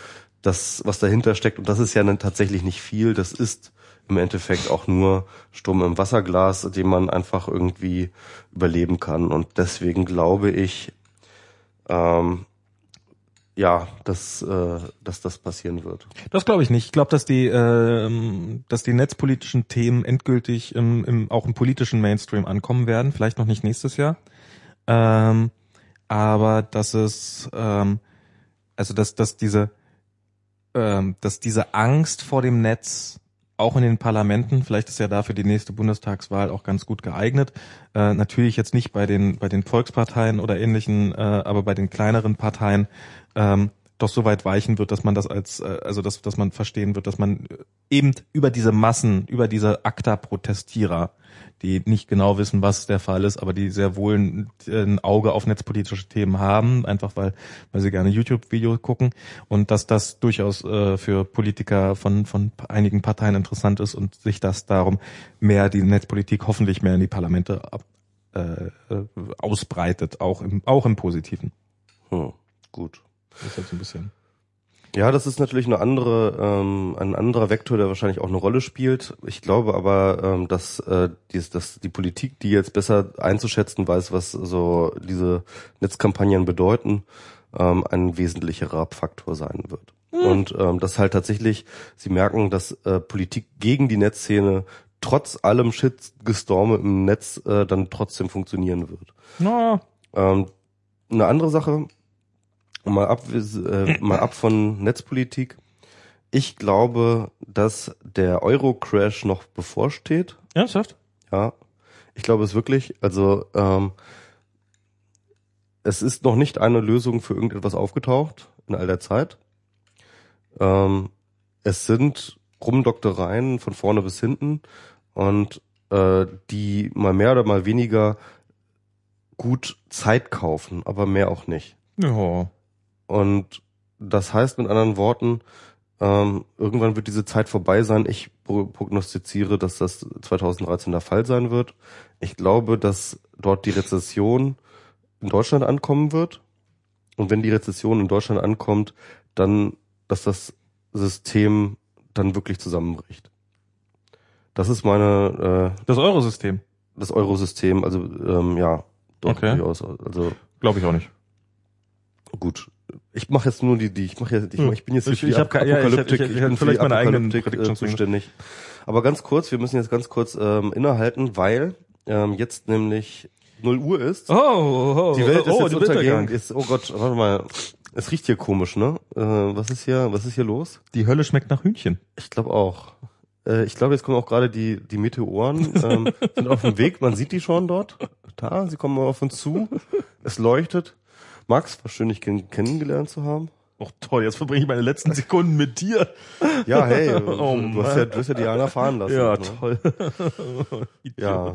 dass was dahinter steckt. Und das ist ja dann tatsächlich nicht viel. Das ist im Endeffekt auch nur Sturm im Wasserglas, den man einfach irgendwie überleben kann. Und deswegen glaube ich, ähm, ja, dass, äh, dass das passieren wird. Das glaube ich nicht. Ich glaube, dass die, äh, dass die netzpolitischen Themen endgültig im, im, auch im politischen Mainstream ankommen werden. Vielleicht noch nicht nächstes Jahr. Ähm, aber dass es, ähm, also dass, dass diese, ähm, dass diese Angst vor dem Netz auch in den Parlamenten, vielleicht ist ja dafür die nächste Bundestagswahl auch ganz gut geeignet. Äh, natürlich jetzt nicht bei den bei den Volksparteien oder ähnlichen, äh, aber bei den kleineren Parteien ähm, doch so weit weichen wird, dass man das als, äh, also dass, dass man verstehen wird, dass man eben über diese Massen, über diese ACTA-Protestierer die nicht genau wissen, was der Fall ist, aber die sehr wohl ein, ein Auge auf netzpolitische Themen haben, einfach weil, weil sie gerne YouTube-Videos gucken und dass das durchaus äh, für Politiker von, von einigen Parteien interessant ist und sich das darum mehr die Netzpolitik hoffentlich mehr in die Parlamente ab, äh, äh ausbreitet, auch im, auch im Positiven. Hm, gut. Das ist halt so ein bisschen. Ja, das ist natürlich eine andere, ähm, ein anderer Vektor, der wahrscheinlich auch eine Rolle spielt. Ich glaube aber, ähm, dass, äh, dies, dass die Politik, die jetzt besser einzuschätzen weiß, was so diese Netzkampagnen bedeuten, ähm, ein wesentlicherer Faktor sein wird. Mhm. Und ähm, dass halt tatsächlich, sie merken, dass äh, Politik gegen die Netzszene trotz allem Shitgestorme im Netz äh, dann trotzdem funktionieren wird. No. Ähm, eine andere Sache, mal ab, äh, mal ab von Netzpolitik. Ich glaube, dass der Euro-Crash noch bevorsteht. Ernsthaft? Ja. Ich glaube es wirklich. Also ähm, es ist noch nicht eine Lösung für irgendetwas aufgetaucht in all der Zeit. Ähm, es sind Rumdoktereien von vorne bis hinten und äh, die mal mehr oder mal weniger gut Zeit kaufen, aber mehr auch nicht. Ja. Und das heißt mit anderen Worten, ähm, irgendwann wird diese Zeit vorbei sein. Ich prognostiziere, dass das 2013 der Fall sein wird. Ich glaube, dass dort die Rezession in Deutschland ankommen wird. Und wenn die Rezession in Deutschland ankommt, dann, dass das System dann wirklich zusammenbricht. Das ist meine äh, das Eurosystem. Das Eurosystem, also ähm, ja, doch okay. durchaus. Also glaube ich auch nicht. Gut, ich mache jetzt nur die, die ich mache jetzt, ich, hm. ich bin jetzt ich, ich, hab, Apokalyptik, ja, ich, ich, ich, ich bin vielleicht meine eigenen äh, zuständig. Aber ganz kurz, wir müssen jetzt ganz kurz ähm, innehalten, weil ähm, jetzt nämlich 0 Uhr ist. Oh, oh, oh die Welt ist oh, jetzt untergegangen. Ist, oh Gott, warte mal. Es riecht hier komisch, ne? Äh, was ist hier, was ist hier los? Die Hölle schmeckt nach Hühnchen. Ich glaube auch. Äh, ich glaube, jetzt kommen auch gerade die, die Meteoren, ähm, [LAUGHS] sind auf dem Weg. Man sieht die schon dort. Da, sie kommen auf uns zu. Es leuchtet. Max, war schön, dich kennengelernt zu haben. Oh toll, jetzt verbringe ich meine letzten Sekunden mit dir. Ja, hey, [LAUGHS] Oh, du, hast ja, du hast ja Diana fahren lassen. Ja, ne? toll. [LAUGHS] Ja.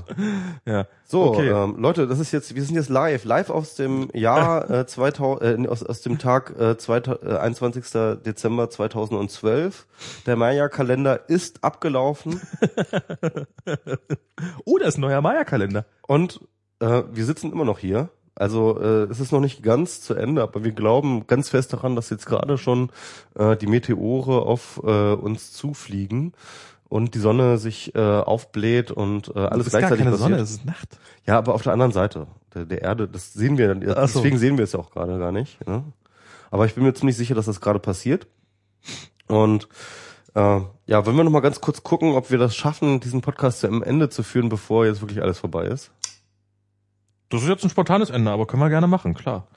Ja. So, okay. ähm, Leute, das ist jetzt, wir sind jetzt live, live aus dem Jahr [LAUGHS] äh, 2000, äh, aus, aus dem Tag äh, 2000, äh, 21. Dezember 2012. Der Maya-Kalender ist abgelaufen oh, da ist ein neuer Maya-Kalender. und äh, wir sitzen immer noch hier. Also äh, es ist noch nicht ganz zu Ende, aber wir glauben ganz fest daran, dass jetzt gerade schon äh, die Meteore auf äh, uns zufliegen und die Sonne sich äh, aufbläht und äh, alles es ist gar gleichzeitig keine passiert. Sonne, es ist Nacht. Ja, aber auf der anderen Seite der, der Erde, das sehen wir Ach so. deswegen sehen wir es ja auch gerade gar nicht. Ne? Aber ich bin mir ziemlich sicher, dass das gerade passiert. Und äh, ja, wollen wir noch mal ganz kurz gucken, ob wir das schaffen, diesen Podcast zu einem Ende zu führen, bevor jetzt wirklich alles vorbei ist. Das ist jetzt ein spontanes Ende, aber können wir gerne machen, klar.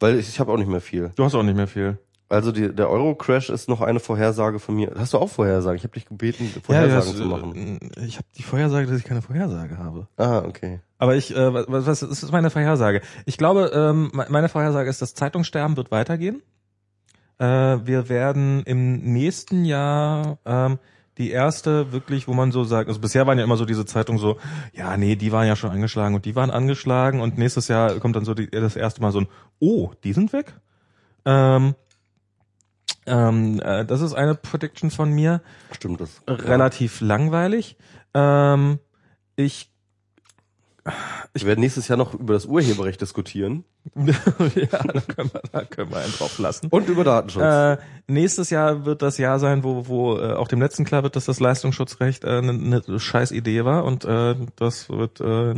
Weil ich, ich habe auch nicht mehr viel. Du hast auch nicht mehr viel. Also die, der Euro-Crash ist noch eine Vorhersage von mir. Hast du auch Vorhersagen? Ich habe dich gebeten, Vorhersagen zu machen. äh, Ich habe die Vorhersage, dass ich keine Vorhersage habe. Ah, okay. Aber ich, äh, was, was ist meine Vorhersage? Ich glaube, ähm, me- meine Vorhersage ist, das Zeitungssterben wird weitergehen. Äh, wir werden im nächsten Jahr ähm, die erste wirklich, wo man so sagt, also bisher waren ja immer so diese Zeitungen so, ja, nee, die waren ja schon angeschlagen und die waren angeschlagen und nächstes Jahr kommt dann so die, das erste Mal so ein, oh, die sind weg. Ähm, ähm, äh, das ist eine Prediction von mir Stimmt das. relativ langweilig. Ähm, ich Wir werden nächstes Jahr noch über das Urheberrecht diskutieren. [LAUGHS] ja, da können wir, da können wir einen drauf lassen. Und über Datenschutz. Äh, nächstes Jahr wird das Jahr sein, wo, wo äh, auch dem letzten klar wird, dass das Leistungsschutzrecht äh, eine ne scheiß Idee war und äh, das wird äh,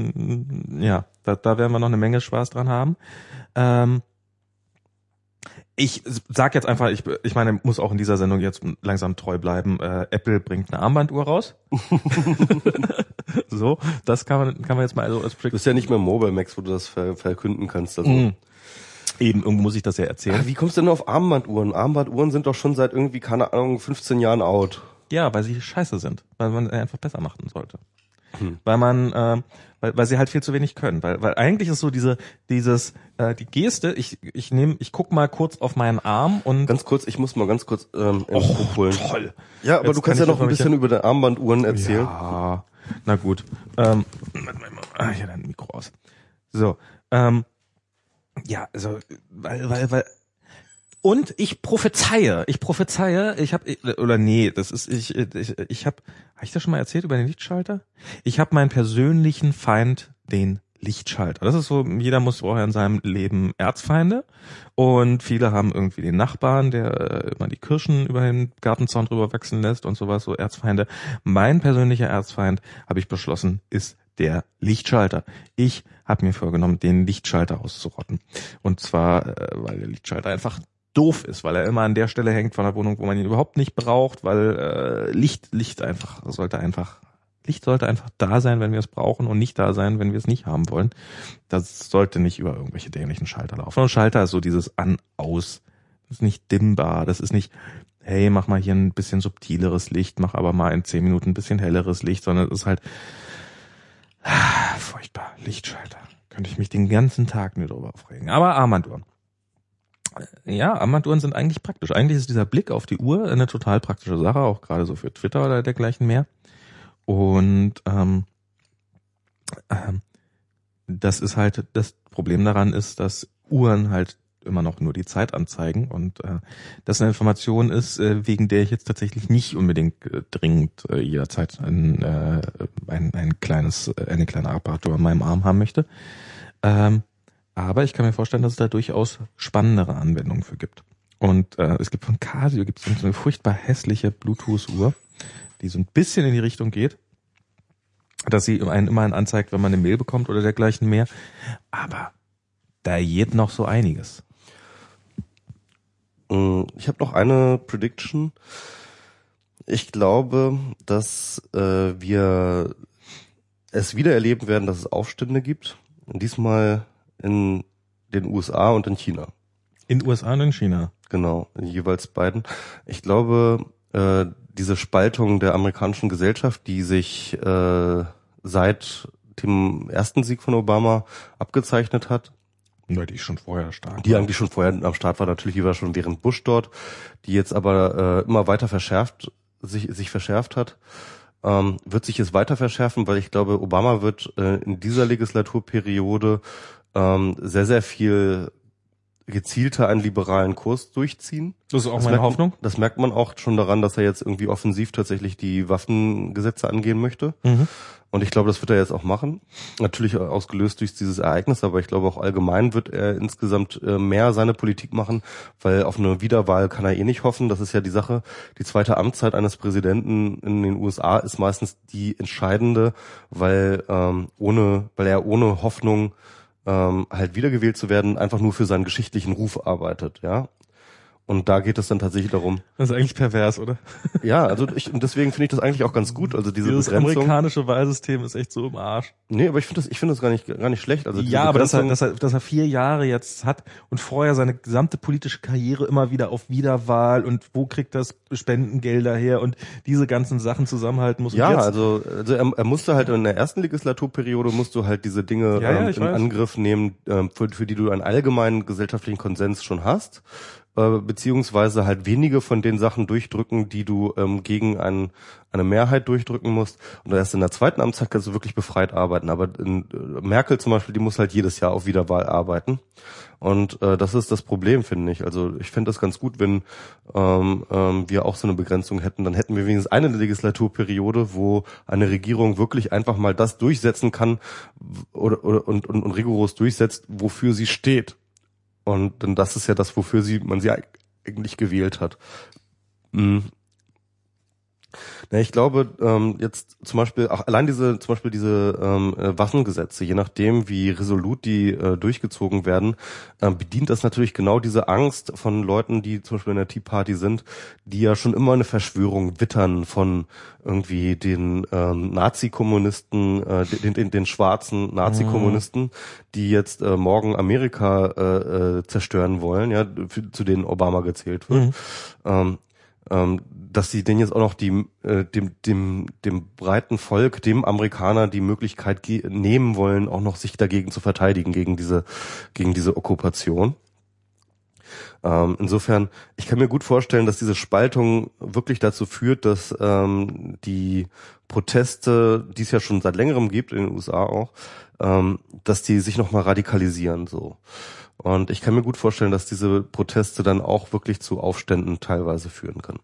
ja, da, da werden wir noch eine Menge Spaß dran haben. Ähm, ich sag jetzt einfach, ich, ich meine, muss auch in dieser Sendung jetzt langsam treu bleiben. Äh, Apple bringt eine Armbanduhr raus. [LAUGHS] so, das kann man, kann man jetzt mal also als Du bist ja nicht mehr Mobile Max, wo du das ver verkünden kannst. Also. Mhm. Eben, irgendwo muss ich das ja erzählen. Ah, wie kommst du denn auf Armbanduhren? Armbanduhren sind doch schon seit irgendwie, keine Ahnung, 15 Jahren out. Ja, weil sie scheiße sind, weil man sie einfach besser machen sollte. Hm. Weil man, ähm, weil, weil sie halt viel zu wenig können. Weil, weil eigentlich ist so diese, dieses, äh, die Geste, ich, ich nehme, ich guck mal kurz auf meinen Arm und Ganz kurz, ich muss mal ganz kurz ähm, Oh, holen. toll. Ja, aber Jetzt du kannst kann ja ich noch ein bisschen über die Armbanduhren erzählen. Ja, na gut. Ähm, ah, hier dein Mikro aus. So, ähm, ja, also, weil, weil, weil, und ich prophezeie, ich prophezeie, ich habe oder nee, das ist ich ich, ich habe habe ich das schon mal erzählt über den Lichtschalter? Ich habe meinen persönlichen Feind, den Lichtschalter. Das ist so, jeder muss vorher in seinem Leben Erzfeinde und viele haben irgendwie den Nachbarn, der äh, immer die Kirschen über den Gartenzaun drüber wachsen lässt und sowas, so Erzfeinde. Mein persönlicher Erzfeind, habe ich beschlossen, ist der Lichtschalter. Ich habe mir vorgenommen, den Lichtschalter auszurotten. Und zwar, äh, weil der Lichtschalter einfach doof ist, weil er immer an der Stelle hängt von der Wohnung, wo man ihn überhaupt nicht braucht, weil äh, Licht, Licht einfach sollte einfach Licht sollte einfach da sein, wenn wir es brauchen und nicht da sein, wenn wir es nicht haben wollen. Das sollte nicht über irgendwelche dämlichen Schalter laufen. Und Schalter ist so dieses An-Aus. Das ist nicht dimmbar. Das ist nicht, hey, mach mal hier ein bisschen subtileres Licht, mach aber mal in zehn Minuten ein bisschen helleres Licht, sondern es ist halt ah, furchtbar. Lichtschalter. Könnte ich mich den ganzen Tag nur drüber aufregen. Aber Armbanduhren. Ja, Armbanduhren sind eigentlich praktisch. Eigentlich ist dieser Blick auf die Uhr eine total praktische Sache, auch gerade so für Twitter oder dergleichen mehr. Und ähm, ähm, das ist halt, das Problem daran ist, dass Uhren halt immer noch nur die Zeit anzeigen und äh, das eine Information ist, äh, wegen der ich jetzt tatsächlich nicht unbedingt äh, dringend äh, jederzeit ein, äh, ein, ein kleines, äh, eine kleine Apparatur an meinem Arm haben möchte. Ähm, aber ich kann mir vorstellen, dass es da durchaus spannendere Anwendungen für gibt. Und äh, es gibt von Casio gibt es so eine furchtbar hässliche Bluetooth-Uhr, die so ein bisschen in die Richtung geht, dass sie einen immerhin anzeigt, wenn man eine Mail bekommt oder dergleichen mehr. Aber da geht noch so einiges. Mm, Ich habe noch eine Prediction. Ich glaube, dass äh, wir es wieder erleben werden, dass es Aufstände gibt. Und diesmal in den USA und in China. In USA und in China. Genau, in jeweils beiden. Ich glaube, äh, diese Spaltung der amerikanischen Gesellschaft, die sich äh, seit dem ersten Sieg von Obama abgezeichnet hat, Ja, die schon vorher stark. Die eigentlich schon vorher am Start war, natürlich die war schon während Bush dort, die jetzt aber äh, immer weiter verschärft, sich, sich verschärft hat. Ähm, wird sich jetzt weiter verschärfen, weil ich glaube, Obama wird äh, in dieser Legislaturperiode ähm, sehr, sehr viel gezielter einen liberalen Kurs durchziehen. Das ist auch Das meine merkt, Hoffnung. Das merkt man auch schon daran, dass er jetzt irgendwie offensiv tatsächlich die Waffengesetze angehen möchte. Mhm. Und ich glaube, das wird er jetzt auch machen. Natürlich ausgelöst durch dieses Ereignis, aber ich glaube auch allgemein wird er insgesamt äh, mehr seine Politik machen, weil auf eine Wiederwahl kann er eh nicht hoffen. Das ist ja die Sache. Die zweite Amtszeit eines Präsidenten in den USA ist meistens die entscheidende, weil ähm, ohne, weil er ohne Hoffnung ähm, halt wiedergewählt zu werden, einfach nur für seinen geschichtlichen Ruf arbeitet, ja. Und da geht es dann tatsächlich darum. Das ist eigentlich pervers, oder? Ja, also ich, und deswegen finde ich das eigentlich auch ganz gut. Also diese Dieses Begrenzung. amerikanische Wahlsystem ist echt so im Arsch. Nee, aber ich finde das, ich finde das gar nicht, gar nicht schlecht. Also ja, aber dass er, dass, er, dass er vier Jahre jetzt hat und vorher seine gesamte politische Karriere immer wieder auf Wiederwahl und wo kriegt das Spendengelder her und diese ganzen Sachen zusammenhalten muss. Ja, also, also er, er musste halt in der ersten Legislaturperiode musst du halt diese Dinge Ja, ja, ähm, ich in weiß. Angriff nehmen, ähm, für, für die du einen allgemeinen gesellschaftlichen Konsens schon hast, äh, beziehungsweise halt wenige von den Sachen durchdrücken, die du ähm, gegen ein, eine Mehrheit durchdrücken musst. Und erst in der zweiten Amtszeit kannst du wirklich befreit arbeiten. Aber in, äh, Merkel zum Beispiel, die muss halt jedes Jahr auf Wiederwahl arbeiten. Und äh, das ist das Problem, finde ich. Also ich finde das ganz gut, wenn ähm, ähm, wir auch so eine Begrenzung hätten. Dann hätten wir wenigstens eine Legislaturperiode, wo eine Regierung wirklich einfach mal das durchsetzen kann oder, oder und, und, und rigoros durchsetzt, wofür sie steht. Und dann das ist ja das, wofür sie man sie eigentlich gewählt hat. Mhm. Na, ich glaube, ähm, jetzt zum Beispiel, auch allein diese, zum Beispiel diese ähm, äh, Waffengesetze, je nachdem, wie resolut die äh, durchgezogen werden, ähm, bedient das natürlich genau diese Angst von Leuten, die zum Beispiel in der Tea Party sind, die ja schon immer eine Verschwörung wittern von irgendwie den ähm, Nazi-Kommunisten, äh, den, den, den schwarzen Nazi-Kommunisten, die jetzt äh, morgen Amerika äh, äh, zerstören wollen, ja, für, zu denen Obama gezählt wird. Mhm. Ähm, ähm, dass sie denen jetzt auch noch die, äh, dem, dem, dem breiten Volk, dem Amerikaner die Möglichkeit nehmen wollen, auch noch sich dagegen zu verteidigen, gegen diese, gegen diese Okkupation. Ähm, insofern, ich kann mir gut vorstellen, dass diese Spaltung wirklich dazu führt, dass ähm, die Proteste, die es ja schon seit längerem gibt, in den USA auch, ähm, dass die sich nochmal radikalisieren so. Und ich kann mir gut vorstellen, dass diese Proteste dann auch wirklich zu Aufständen teilweise führen können.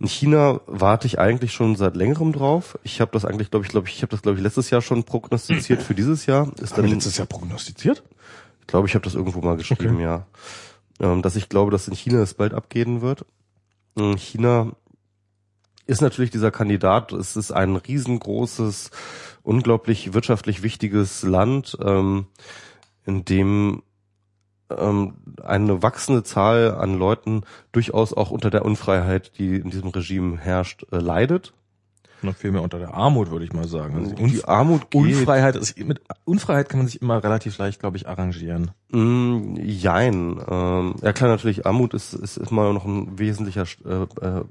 In China warte ich eigentlich schon seit längerem drauf. Ich habe das eigentlich, glaube ich, glaube ich, ich habe das glaube ich letztes Jahr schon prognostiziert für dieses Jahr. Ist Haben dann, letztes Jahr prognostiziert? ich glaube, ich habe das irgendwo mal geschrieben, Okay. ja. Ähm, dass ich glaube, dass in China es bald abgehen wird. Ähm, China ist natürlich dieser Kandidat. Es ist ein riesengroßes, unglaublich wirtschaftlich wichtiges Land, ähm, in dem ähm, eine wachsende Zahl an Leuten durchaus auch unter der Unfreiheit, die in diesem Regime herrscht, äh, leidet. Noch viel mehr unter der Armut, würde ich mal sagen. Also die Armut geht. Unfreiheit ist, mit Unfreiheit kann man sich immer relativ leicht, glaube ich, arrangieren. Mm, jein. Ähm, ja klar, natürlich, Armut ist, ist immer noch ein wesentlicher äh, äh, äh,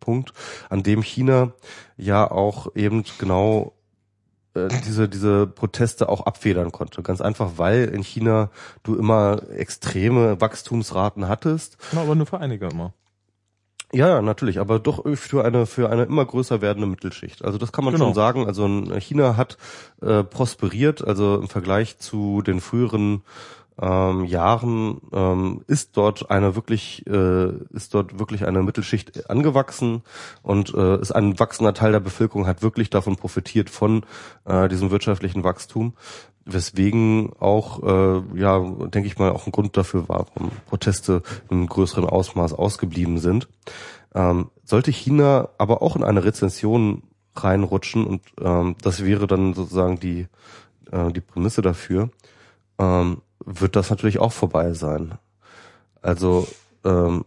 Punkt, an dem China ja auch eben genau äh, diese, diese Proteste auch abfedern konnte. Ganz einfach, weil in China du immer extreme Wachstumsraten hattest. Na, aber nur für einige immer. Ja, ja, natürlich, aber doch für eine für eine immer größer werdende Mittelschicht. Also das kann man Genau. schon sagen. Also ein- China hat äh, prosperiert, also im Vergleich zu den früheren ähm, Jahren ähm, ist dort eine wirklich äh, ist dort wirklich eine Mittelschicht angewachsen und äh, ist ein wachsender Teil der Bevölkerung hat wirklich davon profitiert von äh, diesem wirtschaftlichen Wachstum weswegen auch, äh, ja, denke ich mal, auch ein Grund dafür war, warum Proteste in größerem Ausmaß ausgeblieben sind. Ähm, sollte China aber auch in eine Rezension reinrutschen und ähm, das wäre dann sozusagen die, äh, die Prämisse dafür, ähm, wird das natürlich auch vorbei sein. Also ähm,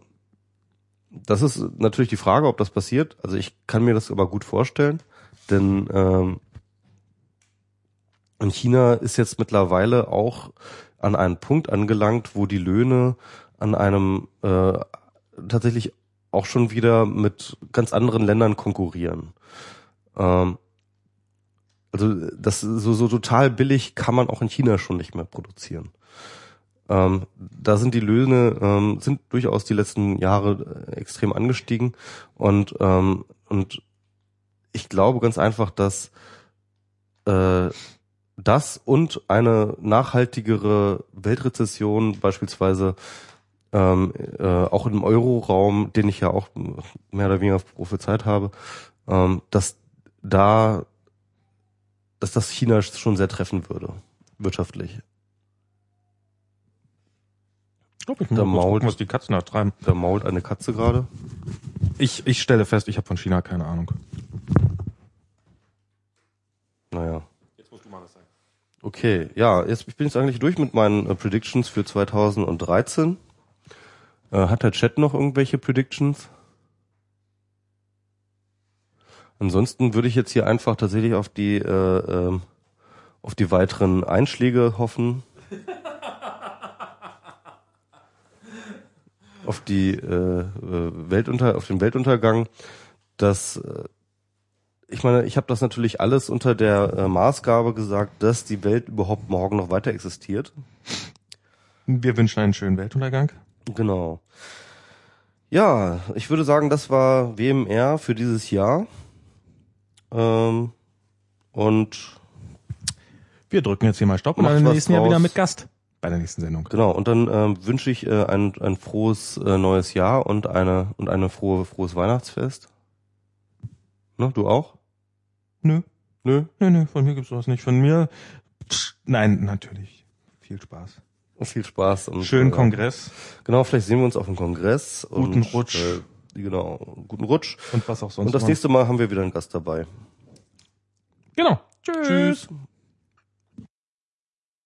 das ist natürlich die Frage, ob das passiert. Also ich kann mir das aber gut vorstellen, denn ähm, und China ist jetzt mittlerweile auch an einen Punkt angelangt, wo die Löhne an einem äh, tatsächlich auch schon wieder mit ganz anderen Ländern konkurrieren. Ähm, also das so, so total billig kann man auch in China schon nicht mehr produzieren. Ähm, da sind die Löhne ähm, sind durchaus die letzten Jahre äh, extrem angestiegen und ähm, und ich glaube ganz einfach, dass äh, das und eine nachhaltigere Weltrezession beispielsweise ähm, äh, auch im Euroraum, den ich ja auch mehr oder weniger prophezeit habe, ähm, dass da, dass das China schon sehr treffen würde, wirtschaftlich. Ich glaube, ich Da mault- gucken, was die Katzen da treiben. Da mault eine Katze gerade. Ich, ich stelle fest, ich habe von China keine Ahnung. Naja. Jetzt musst du mal was sagen. Okay, ja, jetzt ich bin jetzt eigentlich durch mit meinen äh, Predictions für 2013. Äh, hat der Chat noch irgendwelche Predictions? Ansonsten würde ich jetzt hier einfach tatsächlich auf die äh, ähm, auf die weiteren Einschläge hoffen. [LAUGHS] auf die äh, Weltunter auf den Weltuntergang, dass äh, ich meine, ich habe das natürlich alles unter der äh, Maßgabe gesagt, dass die Welt überhaupt morgen noch weiter existiert. Wir wünschen einen schönen Weltuntergang. Genau. Ja, ich würde sagen, das war WMR für dieses Jahr. Ähm, und Wir drücken jetzt hier mal Stopp und dann im nächsten Jahr draus. wieder mit Gast bei der nächsten Sendung. genau, und dann ähm, wünsche ich äh, ein, ein frohes äh, neues Jahr und eine und eine frohe frohes Weihnachtsfest. Ne, du auch? Nö, Nö? nö, nö, von mir gibt's sowas nicht. Von mir, psch, nein, natürlich. Viel Spaß. Viel Spaß und Schönen äh, Kongress Genau, vielleicht sehen wir uns auf dem Kongress. Guten und, Rutsch. Äh, genau, guten Rutsch. und was auch sonst Und das nächste Mal haben wir wieder einen Gast dabei. Genau. Tschüss.